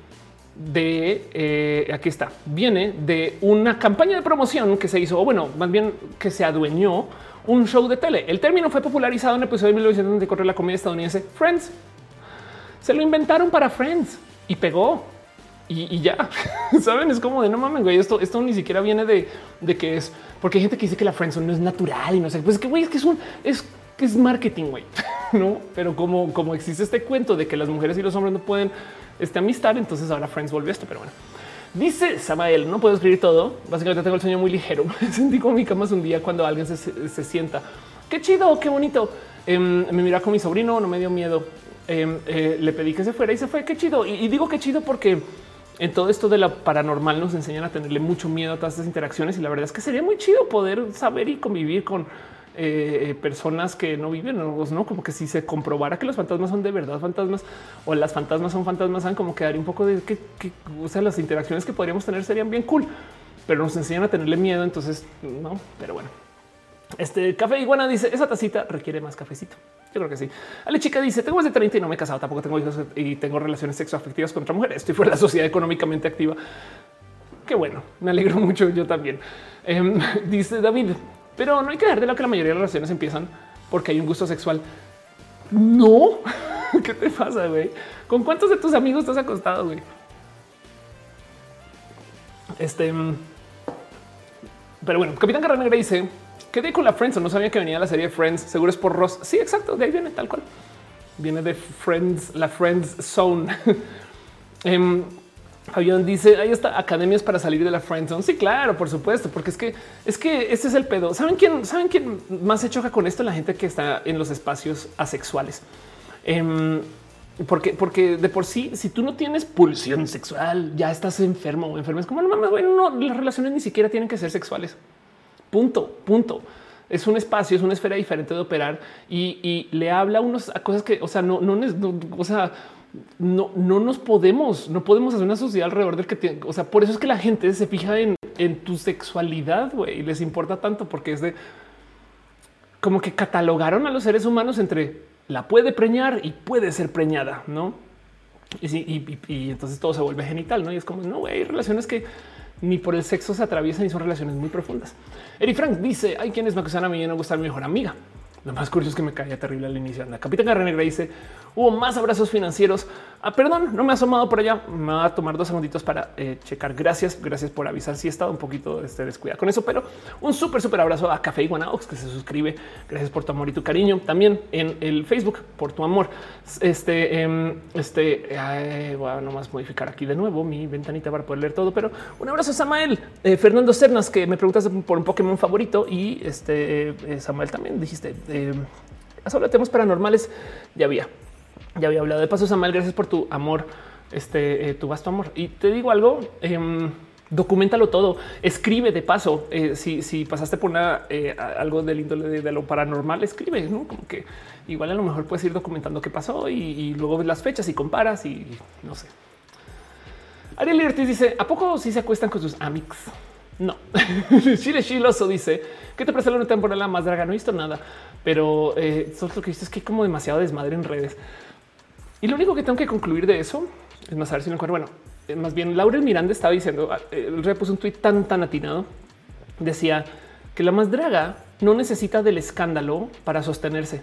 de eh, aquí está, viene de una campaña de promoción que se hizo, o bueno, más bien que se adueñó un show de tele. El término fue popularizado en el episodio de 1994 de la comedia estadounidense Friends. Se lo inventaron para Friends y pegó. Y, ya saben, es como de no mames, güey. Esto, esto ni siquiera viene de, de que es porque hay gente que dice que la friendzone no es natural y no sé, pues es que güey, es que es un es que es marketing, güey, no? Pero como, como existe este cuento de que las mujeres y los hombres no pueden esta amistad. Entonces ahora Friends volvió esto, pero bueno. Dice Samael, no puedo escribir todo. Básicamente tengo el sueño muy ligero. Sentí como mi cama un día cuando alguien se, sienta. Qué chido, qué bonito. Em, me mira con mi sobrino, no me dio miedo. Em, eh, le pedí que se fuera y se fue. Qué chido. Y, digo qué chido porque en todo esto de la paranormal nos enseñan a tenerle mucho miedo a todas estas interacciones. Y la verdad es que sería muy chido poder saber y convivir con eh, personas que no viven, no como que si se comprobara que los fantasmas son de verdad fantasmas o las fantasmas son fantasmas, saben como que daría un poco de que, o sea, las interacciones que podríamos tener serían bien cool, pero nos enseñan a tenerle miedo. Entonces, no, pero bueno. Este café iguana dice esa tacita requiere más cafecito. Yo creo que sí. Ale chica dice tengo más de 30 y no me he casado, tampoco tengo hijos y tengo relaciones sexoafectivas con otra mujer. Estoy fuera de la sociedad económicamente activa. Qué bueno, me alegro mucho. Yo también. Em, dice David, pero no hay que dejar de lo que la mayoría de las relaciones empiezan porque hay un gusto sexual. No, ¿qué te pasa, güey? ¿Con cuántos de tus amigos estás acostado, güey? Este, em, pero bueno, Capitán Carrera Negra dice quedé con la Friends. No sabía que venía la serie Friends. Seguro es por Ross. Sí, exacto. De ahí viene tal cual. Viene de Friends, la Friends Zone. eh, Fabián dice ahí está academias para salir de la friend zone. Sí, claro, por supuesto, porque es que es que este es el pedo. Saben quién saben quién más se choca con esto? La gente que está en los espacios asexuales. Em, porque, porque de por sí, si tú no tienes pulsión sexual, ya estás enfermo o enfermo. Es como no mames, bueno, no, las relaciones ni siquiera tienen que ser sexuales. Punto, punto. Es un espacio, es una esfera diferente de operar y, le habla unos a cosas que, o sea, no, no, no o sea, no, no nos podemos, no podemos hacer una sociedad alrededor del que tiene. O sea, por eso es que la gente se fija en, en tu sexualidad y les importa tanto porque es de como que catalogaron a los seres humanos entre la puede preñar y puede ser preñada, no? Y, y, entonces todo se vuelve genital, no? Y es como no hay relaciones que ni por el sexo se atraviesan y son relaciones muy profundas. Eri Frank dice: Hay quienes me acusan a mí de no gustar mi mejor amiga. Lo más curioso es que me caía terrible al inicio. La Capitán Garra Negra dice hubo más abrazos financieros. Ah, perdón, no me ha asomado por allá. Me va a tomar dos segunditos para eh, checar. Gracias, gracias por avisar. Si he estado un poquito este, descuidado con eso, pero un súper, súper abrazo a Café Iguanaox que se suscribe. Gracias por tu amor y tu cariño. También en el Facebook por tu amor. Este, em, este, voy a nomás modificar aquí de nuevo mi ventanita para poder leer todo. Pero un abrazo a Samael, eh, Fernando Cernas, que me preguntas por un Pokémon favorito y este eh, Samuel también dijiste. solo temas paranormales ya había. Ya había hablado de paso, Samuel. Gracias por tu amor, este, eh, tu vasto amor. Y te digo algo, eh, documentalo todo, escribe de paso. Eh, si, pasaste por una, eh, algo del índole de, lo paranormal, escribe, ¿no? Como que igual a lo mejor puedes ir documentando qué pasó y, luego ves las fechas y comparas y no sé. Ariel Ortiz dice, ¿a poco si se acuestan con sus amics? No. Chile Chiloso dice, ¿qué te parece la temporada más draga? No he visto nada, pero eh, lo que viste es que hay como demasiado desmadre en redes. Y lo único que tengo que concluir de eso es más a ver si me acuerdo. Bueno, eh, más bien Laurel Miranda estaba diciendo, ah, el rey puso un tuit tan tan atinado. Decía que la más draga no necesita del escándalo para sostenerse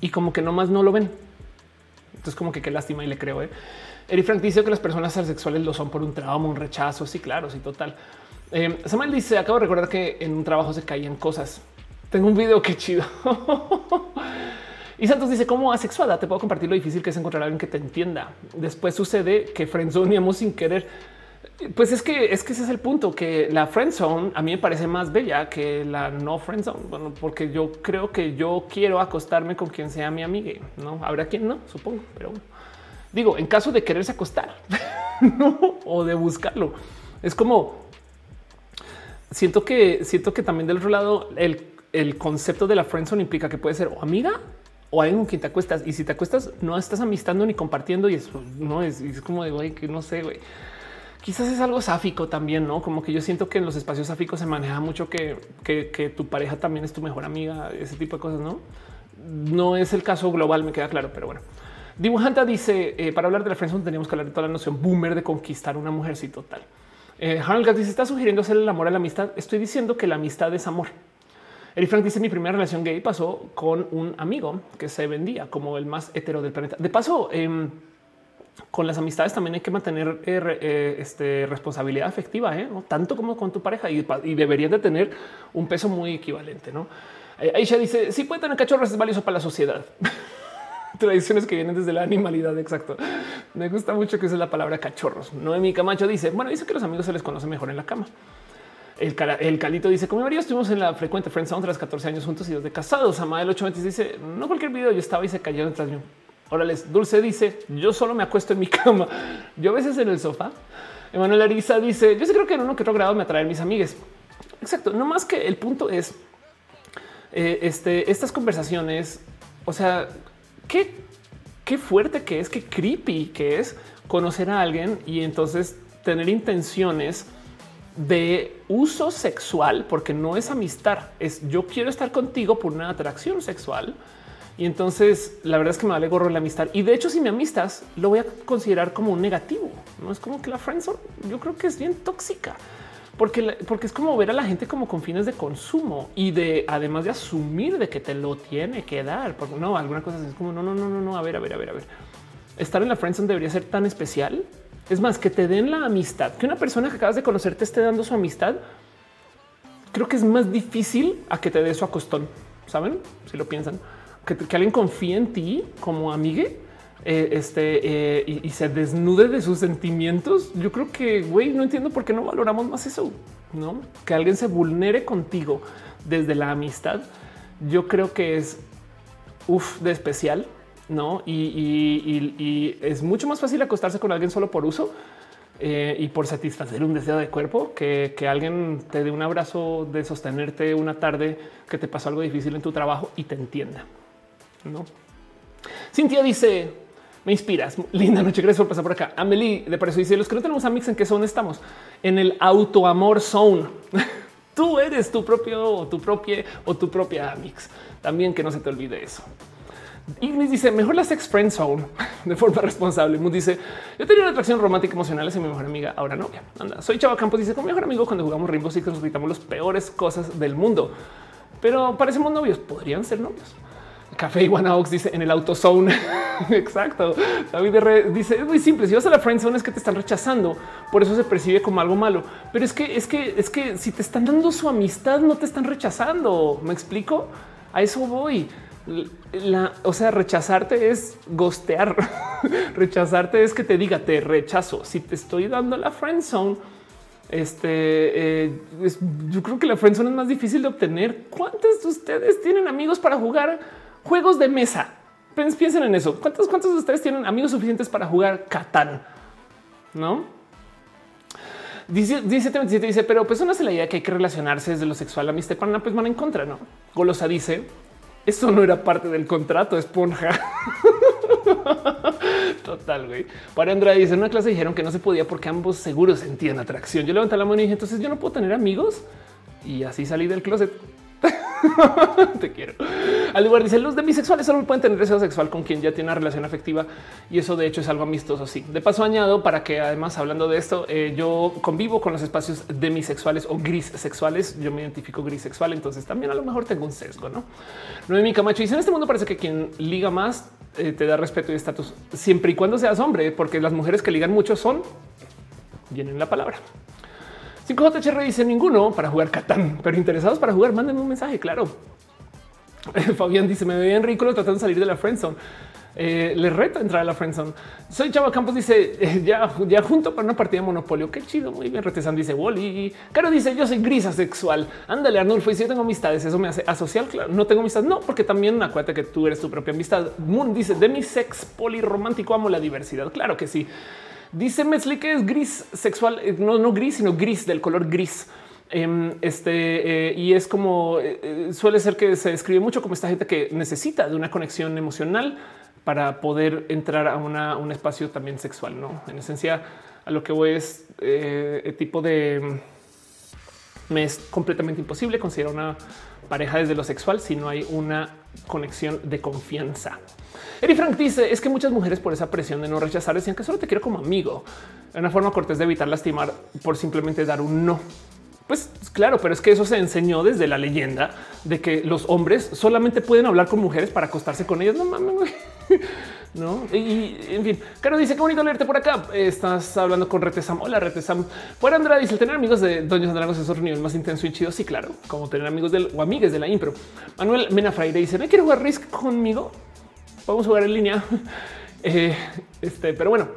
y como que nomás no lo ven. Entonces, como que qué lástima y le creo. ¿eh? Frank dice que las personas asexuales lo son por un trauma, un rechazo. Sí, claro, sí, total. Eh, Samuel dice: Acabo de recordar que en un trabajo se caían cosas. Tengo un video que chido. Y Santos dice cómo asexuada te puedo compartir lo difícil que es encontrar a alguien que te entienda. Después sucede que friendzoneamos sin querer. Pues es que es que ese es el punto que la friendzone a mí me parece más bella que la no friendzone. Bueno, porque yo creo que yo quiero acostarme con quien sea mi amiga. No habrá quien no, supongo, pero digo en caso de quererse acostar o de buscarlo, es como siento que siento que también del otro lado el, el concepto de la friendzone implica que puede ser o amiga o alguien con quien te acuestas. Y si te acuestas, no estás amistando ni compartiendo. Y eso no es, es como de güey, que no sé, güey. Quizás es algo sáfico también, no como que yo siento que en los espacios sáficos se maneja mucho que, que, tu pareja también es tu mejor amiga, ese tipo de cosas. No, no es el caso global, me queda claro, pero bueno. Dibujanta dice eh, para hablar de la friendzone tenemos que hablar de toda la noción boomer de conquistar una mujer. Sí, total. Eh, Harold dice está sugiriendo hacer el amor a la amistad. Estoy diciendo que la amistad es amor. Eric Frank dice mi primera relación gay pasó con un amigo que se vendía como el más hetero del planeta. De paso, em, con las amistades también hay que mantener eh, eh, este, responsabilidad afectiva, ¿eh? tanto como con tu pareja y, y deberías de tener un peso muy equivalente. ¿no? Aisha dice si puede tener cachorros es valioso para la sociedad. Tradiciones que vienen desde la animalidad. Exacto. Me gusta mucho que use la palabra cachorros. Noemi Camacho dice bueno, dice que los amigos se les conoce mejor en la cama. El, Calito dice como María estuvimos en la frecuente Friends tras 14 años juntos y dos de casados. Amael 820 dice no cualquier video yo estaba y se cayó detrás mío. Órales, Dulce dice yo solo me acuesto en mi cama. Yo a veces en el sofá. Emanuel Ariza dice yo sí creo que en uno que otro grado me atraen mis amigues. Exacto. No más que el punto es eh, este, estas conversaciones, o sea, qué, qué fuerte que es, qué creepy que es conocer a alguien y entonces tener intenciones de uso sexual, porque no es amistad, es yo quiero estar contigo por una atracción sexual. Y entonces la verdad es que me vale gorro la amistad. Y de hecho, si me amistas, lo voy a considerar como un negativo. No es como que la friendzone yo creo que es bien tóxica porque, porque es como ver a la gente como con fines de consumo y de además de asumir de que te lo tiene que dar. Porque no, alguna cosa es como no, no, no, no, no. A ver, a ver, a ver, a ver. Estar en la friendzone debería ser tan especial. Es más que te den la amistad, que una persona que acabas de conocer te esté dando su amistad. Creo que es más difícil a que te dé su acostón. Saben si lo piensan, que, que alguien confíe en ti como amigue eh, este, eh, y, se desnude de sus sentimientos, yo creo que, güey, no entiendo por qué no valoramos más eso, ¿no? Que alguien se vulnere contigo desde la amistad, yo creo que es, uff, de especial, ¿no? Y, es mucho más fácil acostarse con alguien solo por uso eh, y por satisfacer un deseo de cuerpo que, que alguien te dé un abrazo de sostenerte una tarde que te pasó algo difícil en tu trabajo y te entienda, ¿no? Cintia dice, me inspiras. Linda noche. Gracias por pasar por acá. Amelie de Parecer dice: Los que no tenemos a Mix, ¿en qué zona estamos? En el autoamor zone. Tú eres tu propio, tu propia o tu propia Mix. También que no se te olvide eso. Ignis dice mejor la sex friend zone de forma responsable. Mood dice yo tenía una atracción romántica emocional hacia mi mejor amiga, ahora novia. Anda, soy Chava Campos. Dice con mi mejor amigo cuando jugamos Rainbow Six nos gritamos las peores cosas del mundo, pero parecemos novios. Podrían ser novios. Café Iguanaox dice en el autozone. Exacto. David R dice es muy simple. Si vas a la friend zone es que te están rechazando. Por eso se percibe como algo malo. Pero es que es que es que si te están dando su amistad, no te están rechazando. Me explico. A eso voy. La, o sea, rechazarte es gostear. rechazarte es que te diga te rechazo. Si te estoy dando la friend zone, este eh, yo creo que la friend zone es más difícil de obtener. ¿Cuántos de ustedes tienen amigos para jugar? Juegos de mesa. Piensen en eso. ¿Cuántos, cuántos de ustedes tienen amigos suficientes para jugar Catán? No? Dice, dice, dice, pero pues una es la idea que hay que relacionarse desde lo sexual a mi Pana, pues van en contra, ¿no? Golosa dice, eso no era parte del contrato, esponja. Total, güey. Para Andrea dice, en una clase dijeron que no se podía porque ambos seguros sentían atracción. Yo levanté la mano y dije, entonces yo no puedo tener amigos. Y así salí del closet. Te quiero. Al lugar dice los de bisexuales solo pueden tener deseo sexual con quien ya tiene una relación afectiva y eso de hecho es algo amistoso. Sí, de paso añado para que además hablando de esto, eh, yo convivo con los espacios demisexuales o gris sexuales. Yo me identifico gris sexual, entonces también a lo mejor tengo un sesgo. No, no mi Camacho dice en este mundo parece que quien liga más eh, te da respeto y estatus siempre y cuando seas hombre, porque las mujeres que ligan mucho son vienen la palabra. 5JHR dice ninguno para jugar Catán, pero interesados para jugar, mándenme un mensaje, claro. Fabián dice me veían ridículo tratando de salir de la friendzone. Eh, le reto a entrar a la friendzone. Soy Chava Campos dice eh, ya, ya junto para una partida de Monopolio. Qué chido. Muy bien. Retezan dice Wally. Caro dice yo soy gris asexual. Ándale Arnulfo. Y si yo tengo amistades, eso me hace asocial. Claro, no tengo amistad. No, porque también acuérdate que tú eres tu propia amistad. Moon dice de mi sex polirromántico amo la diversidad. Claro que sí. Dice Metzli que es gris sexual, eh, no, no gris, sino gris del color gris. Em, este eh, y es como eh, suele ser que se describe mucho como esta gente que necesita de una conexión emocional para poder entrar a un espacio también sexual. No, en esencia, a lo que voy es el tipo de me es completamente imposible considerar una pareja desde lo sexual si no hay una conexión de confianza. Eri Frank dice es que muchas mujeres por esa presión de no rechazar decían que solo te quiero como amigo. Una forma cortés de evitar lastimar por simplemente dar un no. Pues claro, pero es que eso se enseñó desde la leyenda de que los hombres solamente pueden hablar con mujeres para acostarse con ellas. No mames, no? Y en fin, Caro dice qué bonito leerte por acá. Estás hablando con Retesam. Hola, Retesam. Por Andrea dice tener amigos de Doños Dragos es otro nivel más intenso y chido. Sí, claro, como tener amigos del o amigues de la impro. Manuel Mena Fraire dice: ¿Me quiere jugar Risk conmigo? A jugar en línea. Eh, este, pero bueno,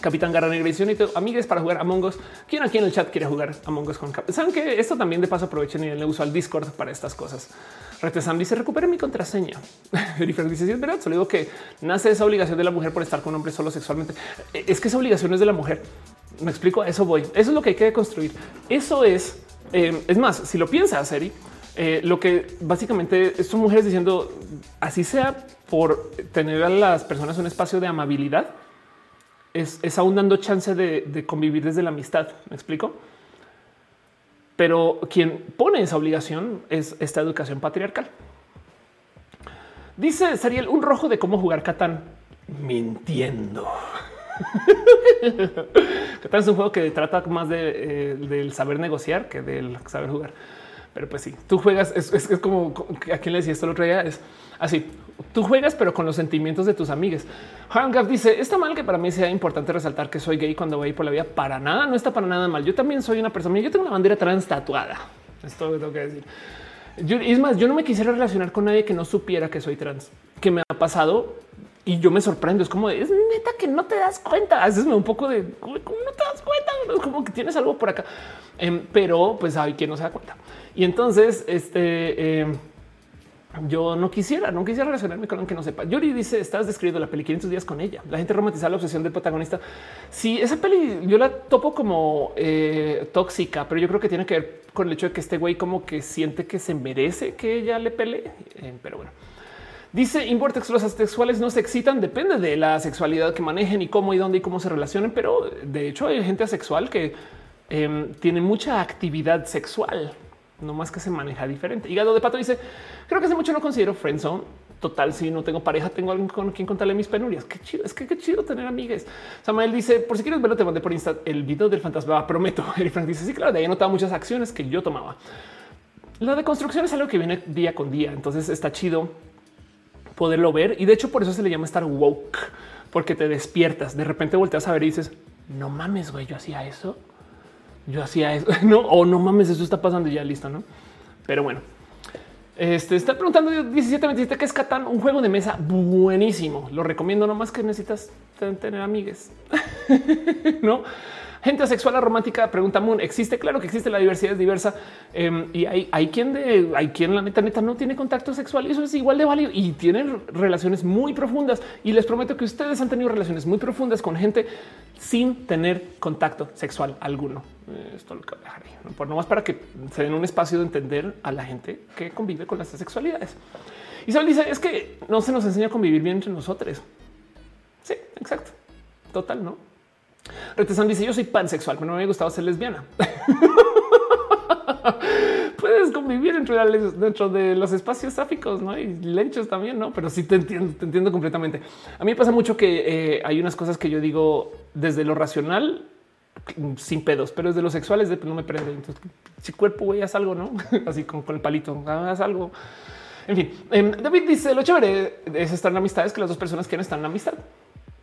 Capitán Garra Negra y amigues para jugar Among Us. ¿Quién aquí en el chat quiere jugar Among Us con Cap? Saben que esto también de paso aprovechen y le uso al Discord para estas cosas. Retesam dice recupere mi contraseña. Jennifer dice es verdad, solo digo que nace esa obligación de la mujer por estar con un hombre solo sexualmente. Es que esa obligación es de la mujer. Me explico, eso voy. Eso es lo que hay que construir. Eso es, eh, es más, si lo piensas, Eri, Eh, lo que básicamente son mujeres diciendo así sea por tener a las personas un espacio de amabilidad, es, aún dando chance de, convivir desde la amistad. Me explico. Pero quien pone esa obligación es esta educación patriarcal. Dice Sariel un rojo de cómo jugar Catán mintiendo. Catán es un juego que trata más de, eh, del saber negociar que del saber jugar. Pero pues sí, tú juegas, es, es, como a quien le decía esto el otro día, es así, tú juegas pero con los sentimientos de tus amigas. Juan Gaff dice, está mal que para mí sea importante resaltar que soy gay cuando voy por la vida, para nada, no está para nada mal. Yo también soy una persona, yo tengo una bandera trans tatuada, esto lo tengo que decir. Yo, es más, yo no me quisiera relacionar con nadie que no supiera que soy trans, que me ha pasado y yo me sorprendo. Es como es neta que no te das cuenta. Haces un poco de cómo no te das cuenta, es como que tienes algo por acá, em, pero pues hay quien no se da cuenta. Y entonces, este em, yo no quisiera, no quisiera relacionarme con alguien que no sepa. Yuri dice: Estás describiendo la peli 500 días con ella. La gente romantiza la obsesión del protagonista. Si esa peli yo la topo como eh, tóxica, pero yo creo que tiene que ver con el hecho de que este güey como que siente que se merece que ella le pelee. Eh, pero bueno, dice Invortex, los asexuales no se excitan, depende de la sexualidad que manejen y cómo y dónde y cómo se relacionen. Pero de hecho hay gente asexual que em, tiene mucha actividad sexual no más que se maneja diferente. Hígado de pato dice: Creo que hace mucho no considero friendzone. Total, si no tengo pareja, tengo alguien con quien contarle mis penurias. Qué chido, es que qué chido tener amigas. Samuel dice: Por si quieres verlo, te mandé por Insta el video del fantasma. Prometo. Eric Frank dice: Sí, claro, de ahí notado muchas acciones que yo tomaba. La deconstrucción es algo que viene día con día. Entonces está chido poderlo ver. Y de hecho, por eso se le llama estar woke, porque te despiertas. De repente volteas a ver y dices: No mames, güey, yo hacía eso yo hacía eso, no, o no mames, eso está pasando y ya listo, no? Pero bueno, este está preguntando 1727 que es Catán, un juego de mesa buenísimo. Lo recomiendo, nomás que necesitas tener amigues, no? gente asexual romántica pregunta Moon existe claro que existe la diversidad es diversa em, y hay, hay quien de hay quien la neta neta no tiene contacto sexual y eso es igual de válido y tienen relaciones muy profundas y les prometo que ustedes han tenido relaciones muy profundas con gente sin tener contacto sexual alguno esto lo que voy a dejar ahí, por nomás para que se den un espacio de entender a la gente que convive con las sexualidades. Isabel dice es que no se nos enseña a convivir bien entre nosotros. Sí, exacto. Total, no? Retezan dice yo soy pansexual, pero no me ha gustado ser lesbiana. Puedes convivir dentro de, dentro de los espacios sáficos ¿no? y lenchos también, no? Pero sí te entiendo, te entiendo completamente. A mí pasa mucho que eh, hay unas cosas que yo digo desde lo racional sin pedos, pero desde los sexuales de, pues, no me prende. Entonces, si cuerpo güey, haz algo, no así con, el palito, haz algo. En fin, em, David dice lo chévere es estar en amistades que las dos personas quieren estar en amistad.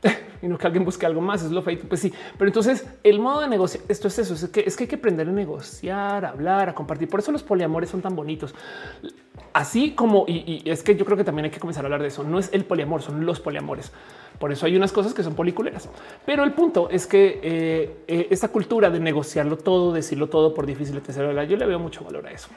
y no que alguien busque algo más. Es lo feito. Pues sí, pero entonces el modo de negociar esto es eso. Es que es que hay que aprender a negociar, a hablar, a compartir. Por eso los poliamores son tan bonitos. Así como y, es que yo creo que también hay que comenzar a hablar de eso. No es el poliamor, son los poliamores. Por eso hay unas cosas que son policuleras. Pero el punto es que eh, eh, esta cultura de negociarlo todo, decirlo todo por difícil, etc. Yo le veo mucho valor a eso.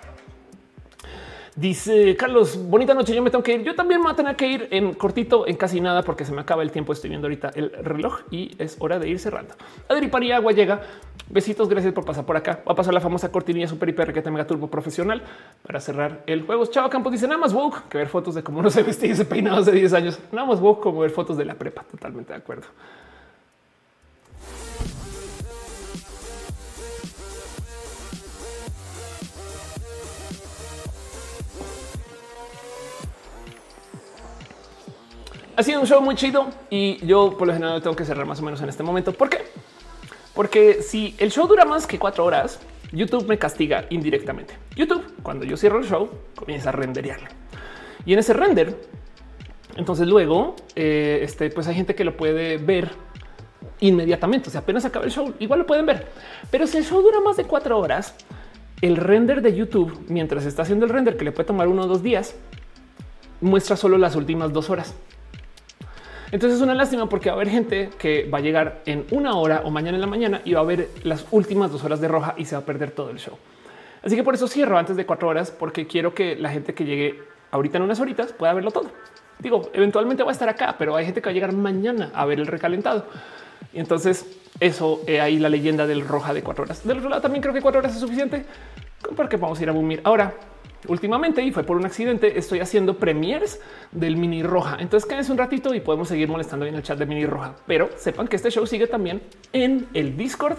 Dice Carlos, bonita noche. Yo me tengo que ir. Yo también me voy a tener que ir en cortito, en casi nada, porque se me acaba el tiempo. Estoy viendo ahorita el reloj y es hora de ir cerrando. Adri Pariagua llega. Besitos, gracias por pasar por acá. Va a pasar la famosa cortinilla super hiper que mega turbo profesional para cerrar el juego. Chao Campos dice nada más woke que ver fotos de cómo no se vestía y se peinaba hace 10 años. Nada más woke como ver fotos de la prepa. Totalmente de acuerdo. Ha sido un show muy chido y yo por lo general tengo que cerrar más o menos en este momento. ¿Por qué? Porque si el show dura más que cuatro horas, YouTube me castiga indirectamente. YouTube, cuando yo cierro el show, comienza a renderearlo. Y en ese render, entonces luego, eh, este, pues hay gente que lo puede ver inmediatamente. O sea, apenas acaba el show, igual lo pueden ver. Pero si el show dura más de cuatro horas, el render de YouTube, mientras está haciendo el render, que le puede tomar uno o dos días, muestra solo las últimas dos horas. Entonces es una lástima porque va a haber gente que va a llegar en una hora o mañana en la mañana y va a ver las últimas dos horas de roja y se va a perder todo el show. Así que por eso cierro antes de cuatro horas, porque quiero que la gente que llegue ahorita en unas horitas pueda verlo todo. Digo, eventualmente va a estar acá, pero hay gente que va a llegar mañana a ver el recalentado. Y entonces eso eh, ahí la leyenda del roja de cuatro horas. Del otro lado también creo que cuatro horas es suficiente para que vamos a ir a boomir. Ahora, últimamente y fue por un accidente. Estoy haciendo premiers del mini roja. Entonces quédense un ratito y podemos seguir molestando en el chat de mini roja, pero sepan que este show sigue también en el Discord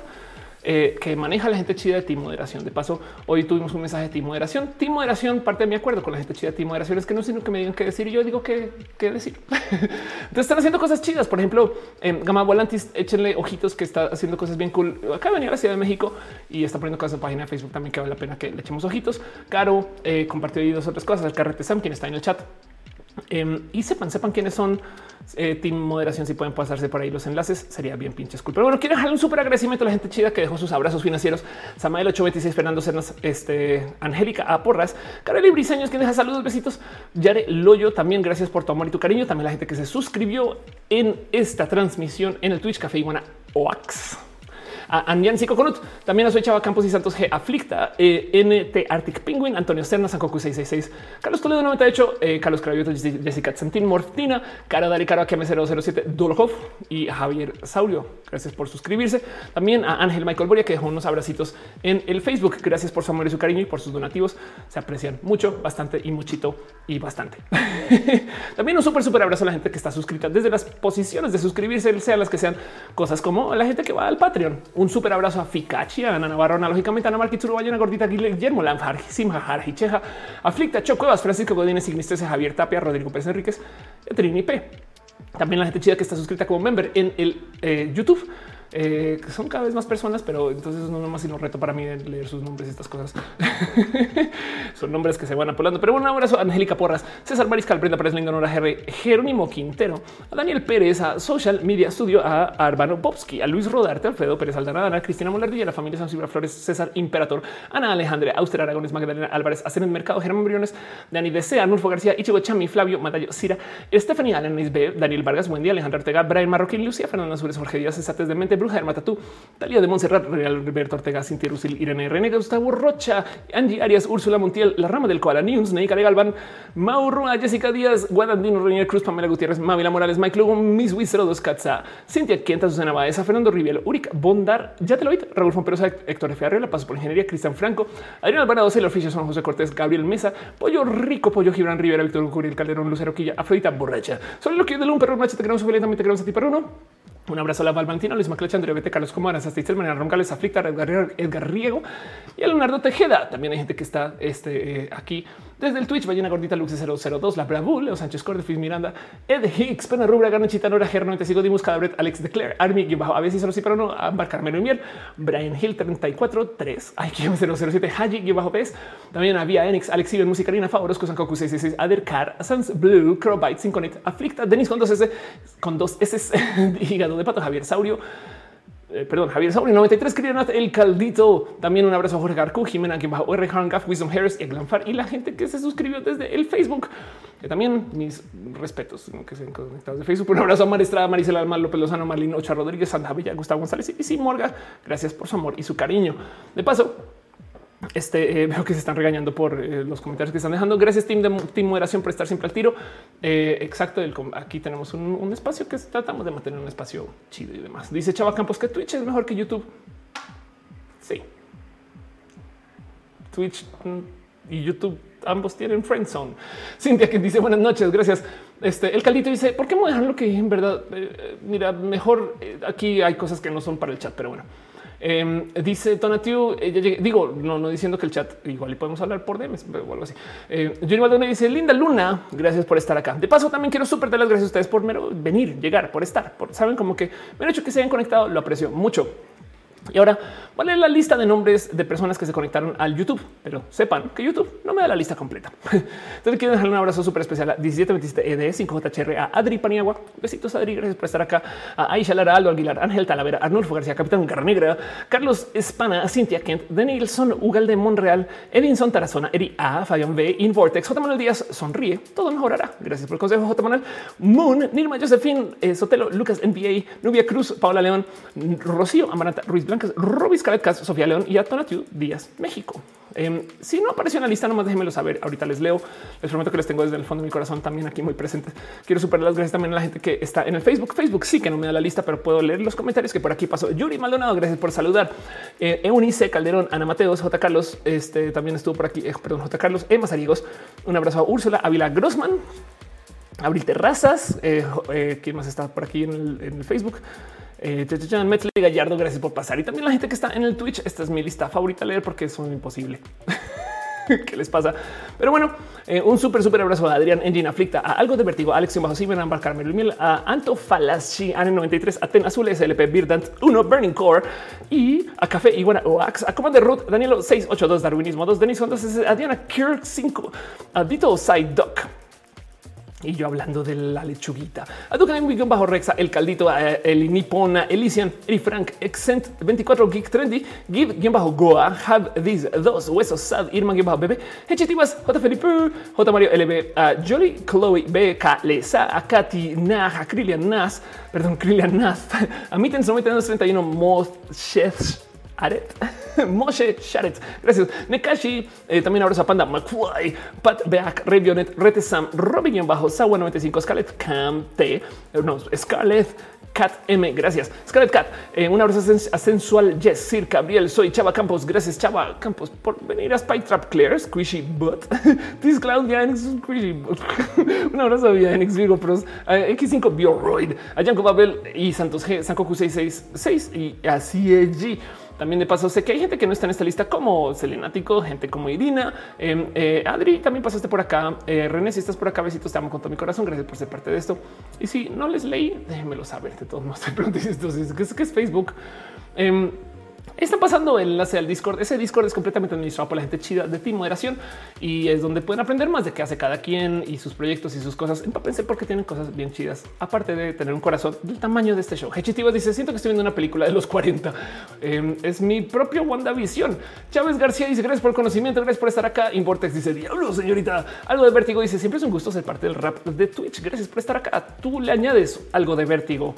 eh, que maneja la gente chida de Team Moderación. De paso, hoy tuvimos un mensaje de Team Moderación. Team Moderación, parte de mi acuerdo con la gente chida de Team Moderación es que no sino que me digan qué decir y yo digo qué, decir. Entonces están haciendo cosas chidas. Por ejemplo, en Gama Volantis, échenle ojitos que está haciendo cosas bien cool. Acá venía a la Ciudad de México y está poniendo cosas en página de Facebook también que vale la pena que le echemos ojitos. Caro eh, compartió dos otras cosas. El carrete Sam, quien está en el chat. Em, y sepan, sepan quiénes son eh, Team Moderación. Si pueden pasarse por ahí los enlaces, sería bien pinches cool. Pero bueno, quiero dejarle un súper agradecimiento a la gente chida que dejó sus abrazos financieros. Samael 826, Fernando Cernas, este, Angélica A. Porras, Carolina Briseños, quien deja saludos, besitos. Yare Loyo, también gracias por tu amor y tu cariño. También la gente que se suscribió en esta transmisión en el Twitch Café Iguana Oax a Anyan Coconut, también a Soy Chava Campos y Santos G. Aflicta, eh, NT Arctic Penguin, Antonio Cerna, Sankoku 666, Carlos Toledo 98, eh, Carlos Cravioto, Jessica Santín, Mortina, Cara Dari Caro, Akeme 007, Dolhov y Javier Saurio. Gracias por suscribirse. También a Ángel Michael Boria, que dejó unos abracitos en el Facebook. Gracias por su amor y su cariño y por sus donativos. Se aprecian mucho, bastante y muchito y bastante. También un súper, súper abrazo a la gente que está suscrita desde las posiciones de suscribirse, sean las que sean cosas como la gente que va al Patreon un súper abrazo a Fikachi, a Ana Navarro, analógicamente a Ana Marquitsuru, Bayona Gordita, Guillermo Lamfar, Simha Hicheja, Aflicta, Chocuevas, Francisco Godínez, Ignistes, Javier Tapia, Rodrigo Pérez Enríquez, Trini P. También la gente chida que está suscrita como member en el eh, YouTube eh, son cada vez más personas, pero entonces no es más sino reto para mí leer sus nombres y estas cosas. son nombres que se van apolando. Pero bueno, un abrazo a Angélica Porras, César Mariscal, Brenda Pérez Linda, Nora GR, Jerónimo Quintero, a Daniel Pérez, a Social Media Studio, a Arbano Bobsky, a Luis Rodarte, Alfredo Pérez Aldana, a Cristina Molardilla, a la familia San Silvia Flores, César Imperator, Ana Alejandra, Auster Aragones, Magdalena Álvarez, a el Mercado, Germán Briones, Dani Desea, Nulfo García, Ichigo Chami, Flavio Matallo, Cira, Estefanía Allen B, Daniel Vargas, buen día, Alejandro Ortega, Brian Marroquín, Lucía, Fernanda Sures, Jorge Díaz, Esates de Mente, Bruja Matatú, Talía de Montserrat, Real Alberto Ortega, Cintia Rusil, Irene René, Gustavo Rocha, Angie Arias, Úrsula Montiel, La Rama del Koala News, Neika Galván, Mauro, Jessica Díaz, Guadandino, Reñer Cruz, Pamela Gutiérrez, Mavila Morales, Mike Lugo, Miss Wizero, Dos Katza, Cintia Quienta, Susana Baeza, Fernando Rivielo, Uric, Bondar, ya te lo oíste, Raúl Fomperosa, Héctor F. Arriola, Paso por Ingeniería, Cristian Franco, Adrián Alvarado, Celo Oficial, Son José Cortés, Gabriel Mesa, Pollo Rico, Pollo Gibran Rivera, Víctor Curiel Calderón, Lucero Quilla, Afrodita Borracha. Solo lo que de un perro, macho, te queremos, también te queremos a ti, perro, un abrazo a la Val Valentina, Luis Maclecha, Andrea Vete, Carlos Comaras, Astistel, María Roncales, Aflicta, Edgar, Edgar Riego y a Leonardo Tejeda. También hay gente que está este, eh, aquí desde el Twitch, Ballena Gordita, Lux 002, La Bravu, Leo Sánchez Cordefis, Miranda, Ed Hicks, Pena Rubra, Garnachita, Nora Gerno, Te sigo Dimus, Cadabret, Alex Declare, Army, y bajo a veces solo sí, pero no, Ambar Carmelo y Miel, Brian Hill 34, 3, IQ 007, Haji, bajo Pez, también había Enix, Alex Iben, Musicarina, Favorosco, Sankoku 666, Adercar, Sans Blue, Crowbite, Sin Aflicta, Denis con dos S, con dos S, Hígado de Pato, Javier Saurio, eh, perdón, Javier Sauri 93 querían el caldito. También un abrazo a Jorge Garcú, Jimena, quien bajo R. Gaff, Wisdom Harris y Glanfar y la gente que se suscribió desde el Facebook. Que también mis respetos que se han conectado de Facebook. Un abrazo a Maristra, Maricela Alma, López Lozano, Marlene Ocha Rodríguez, Santa Bella, Gustavo González y Morga. Gracias por su amor y su cariño. De paso, este eh, veo que se están regañando por eh, los comentarios que están dejando. Gracias, team de Team Moderación, por estar siempre al tiro. Eh, exacto. aquí tenemos un, espacio que tratamos de mantener un espacio chido y demás. Dice Chava Campos que Twitch es mejor que YouTube. Sí, Twitch mm, y YouTube ambos tienen friend zone. Cintia que dice buenas noches, gracias. Este el caldito dice por qué me dejan lo que en verdad mira mejor. aquí hay cosas que no son para el chat, pero bueno. Em, dice Tonatiu, eh, digo, no, no diciendo que el chat igual y podemos hablar por DMs o algo así. Eh, Johnny dice Linda Luna, gracias por estar acá. De paso, también quiero súper dar las gracias a ustedes por venir, llegar, por estar, por saben como que me hecho que se hayan conectado. Lo aprecio mucho. Y ahora ¿Cuál es la lista de nombres de personas que se conectaron al YouTube? Pero sepan que YouTube no me da la lista completa. Entonces quiero dejarle un abrazo súper especial a 1727 ED 5JHR, a Adri Paniagua. Besitos, Adri. Gracias por estar acá. A Aisha Lara, Aldo Aguilar, Ángel Talavera, Arnulfo García, Capitán Carnegra, Carlos Espana, Cintia Kent, Danielson, Ugal de Monreal, Edinson Tarazona, Eri A, Fabián B, Invortex, J. Manuel Díaz, sonríe, todo mejorará. Gracias por el consejo, J. Manuel. Moon, Nirma Josephine, eh, Sotelo, Lucas NBA, Nubia Cruz, Paola León, Rocío, Amaranta, Ruiz Blancas, Robis Scarlett Sofía León y a Tonatiu Díaz, México. Em, si no apareció en la lista, nomás déjenmelo saber. Ahorita les leo. Les prometo que les tengo desde el fondo de mi corazón también aquí muy presente. Quiero superar las gracias también a la gente que está en el Facebook. Facebook sí que no me da la lista, pero puedo leer los comentarios que por aquí pasó. Yuri Maldonado, gracias por saludar. Eh, Eunice Calderón, Ana Mateos, J. Carlos, este también estuvo por aquí. Eh, perdón, J. Carlos, Emma Sarigos. Un abrazo a Úrsula Ávila Grossman. Abril Terrazas, eh, ¿quién más está por aquí en el Facebook? Eh, Metley Gallardo, gracias por pasar. Y también la gente que está en el Twitch. Esta es mi lista favorita a leer porque son imposible. ¿Qué les pasa? Pero bueno, eh, un súper, súper abrazo a Adrián Engine Aflicta, a Algo de Vertigo, Alex Bajo Simen, Ambar Carmelo Miel, a Anto Falashi, N93, Aten Azul, SLP, Birdant 1, Burning Core y a Café Iguana Oax, a Commander Root, Danielo 682, Darwinismo 2, Denis Ondas, a Diana Kirk 5, a Dito Side Doc. Y yo hablando de la lechuguita. A tu canal bajo Rexa, el caldito, eh, el Nipona, Elysian, Eri Frank, Exent 24 Geek Trendy, Give guion bajo Goa, Have These dos huesos, Sad, Irma guion bajo Bebé, Hechitivas, J Felipe, J Mario LB, a Jolly, Chloe, BK, Lesa, a Katy, Nah, a Krillian Nas, perdón, Krillian Nas, a Mittens 9231, Moth Chefs. Aret, Moshe Sharet, gracias. Nekashi, eh, también abrazo a Panda, McFly, Pat Beak, Revionet, Retesam, Robin bajo, Sawa 95, Scarlett Cam T, no, Scarlett Cat M, gracias. Scarlett Cat, eh, un abrazo a sensual Yes, Sir Gabriel, soy Chava Campos, gracias Chava Campos por venir a Spike Trap Claire, Squishy Butt, This Yanix, Squishy Butt. un abrazo a Yanix Virgo Pros, X5 Bioroid, a Janko Babel y Santos G, Sankoku 666 y así es G. También de paso sé que hay gente que no está en esta lista como Selenático, gente como Irina, em, eh, Adri, también pasaste por acá. Eh, René, si estás por acá, besitos, te amo con todo mi corazón. Gracias por ser parte de esto. Y si no les leí, déjenmelo saber. De todos modos, te pregunté esto, ¿qué es, qué es Facebook? Em, Está pasando el enlace al Discord. Ese Discord es completamente administrado por la gente chida de Team Moderación y es donde pueden aprender más de qué hace cada quien y sus proyectos y sus cosas. Empápense porque tienen cosas bien chidas, aparte de tener un corazón del tamaño de este show. Hechitiva dice: Siento que estoy viendo una película de los 40. Em, es mi propio WandaVision. Chávez García dice: Gracias por el conocimiento, gracias por estar acá. Importex dice: Diablo, señorita. Algo de vértigo dice: Siempre es un gusto ser parte del rap de Twitch. Gracias por estar acá. Tú le añades algo de vértigo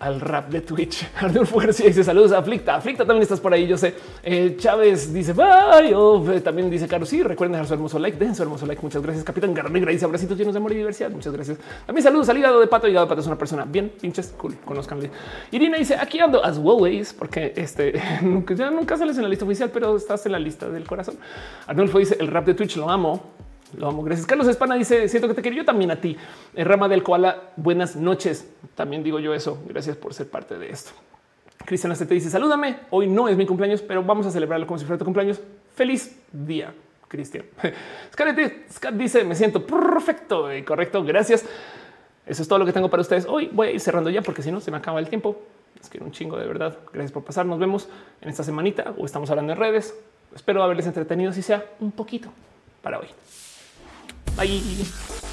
al rap de Twitch. Arnulfo García dice saludos a Aflicta. Aflicta también estás por ahí. Yo sé. Eh, Chávez dice bye. Oh, eh, también dice Caro. Sí, recuerden dejar su hermoso like. Dejen su hermoso like. Muchas gracias. Capitán Garnegra dice abracitos llenos de amor y diversidad. Muchas gracias. También saludos al hígado de pato. Hígado de pato es una persona bien pinches cool. Conozcanle. Irina dice aquí ando as always porque este nunca, ya nunca sales en la lista oficial, pero estás en la lista del corazón. Arnulfo dice el rap de Twitch lo amo. Lo amo. Gracias. Carlos Espana dice: Siento que te quería yo también a ti. El rama del koala. Buenas noches. También digo yo eso. Gracias por ser parte de esto. Cristian te dice: Salúdame. Hoy no es mi cumpleaños, pero vamos a celebrarlo como si fuera tu cumpleaños. Feliz día, Cristian. Scott dice: Me siento perfecto y correcto. Gracias. Eso es todo lo que tengo para ustedes. Hoy voy a ir cerrando ya porque si no se me acaba el tiempo. Es que un chingo de verdad. Gracias por pasar. Nos vemos en esta semanita o estamos hablando en redes. Espero haberles entretenido si sea un poquito para hoy. 拜。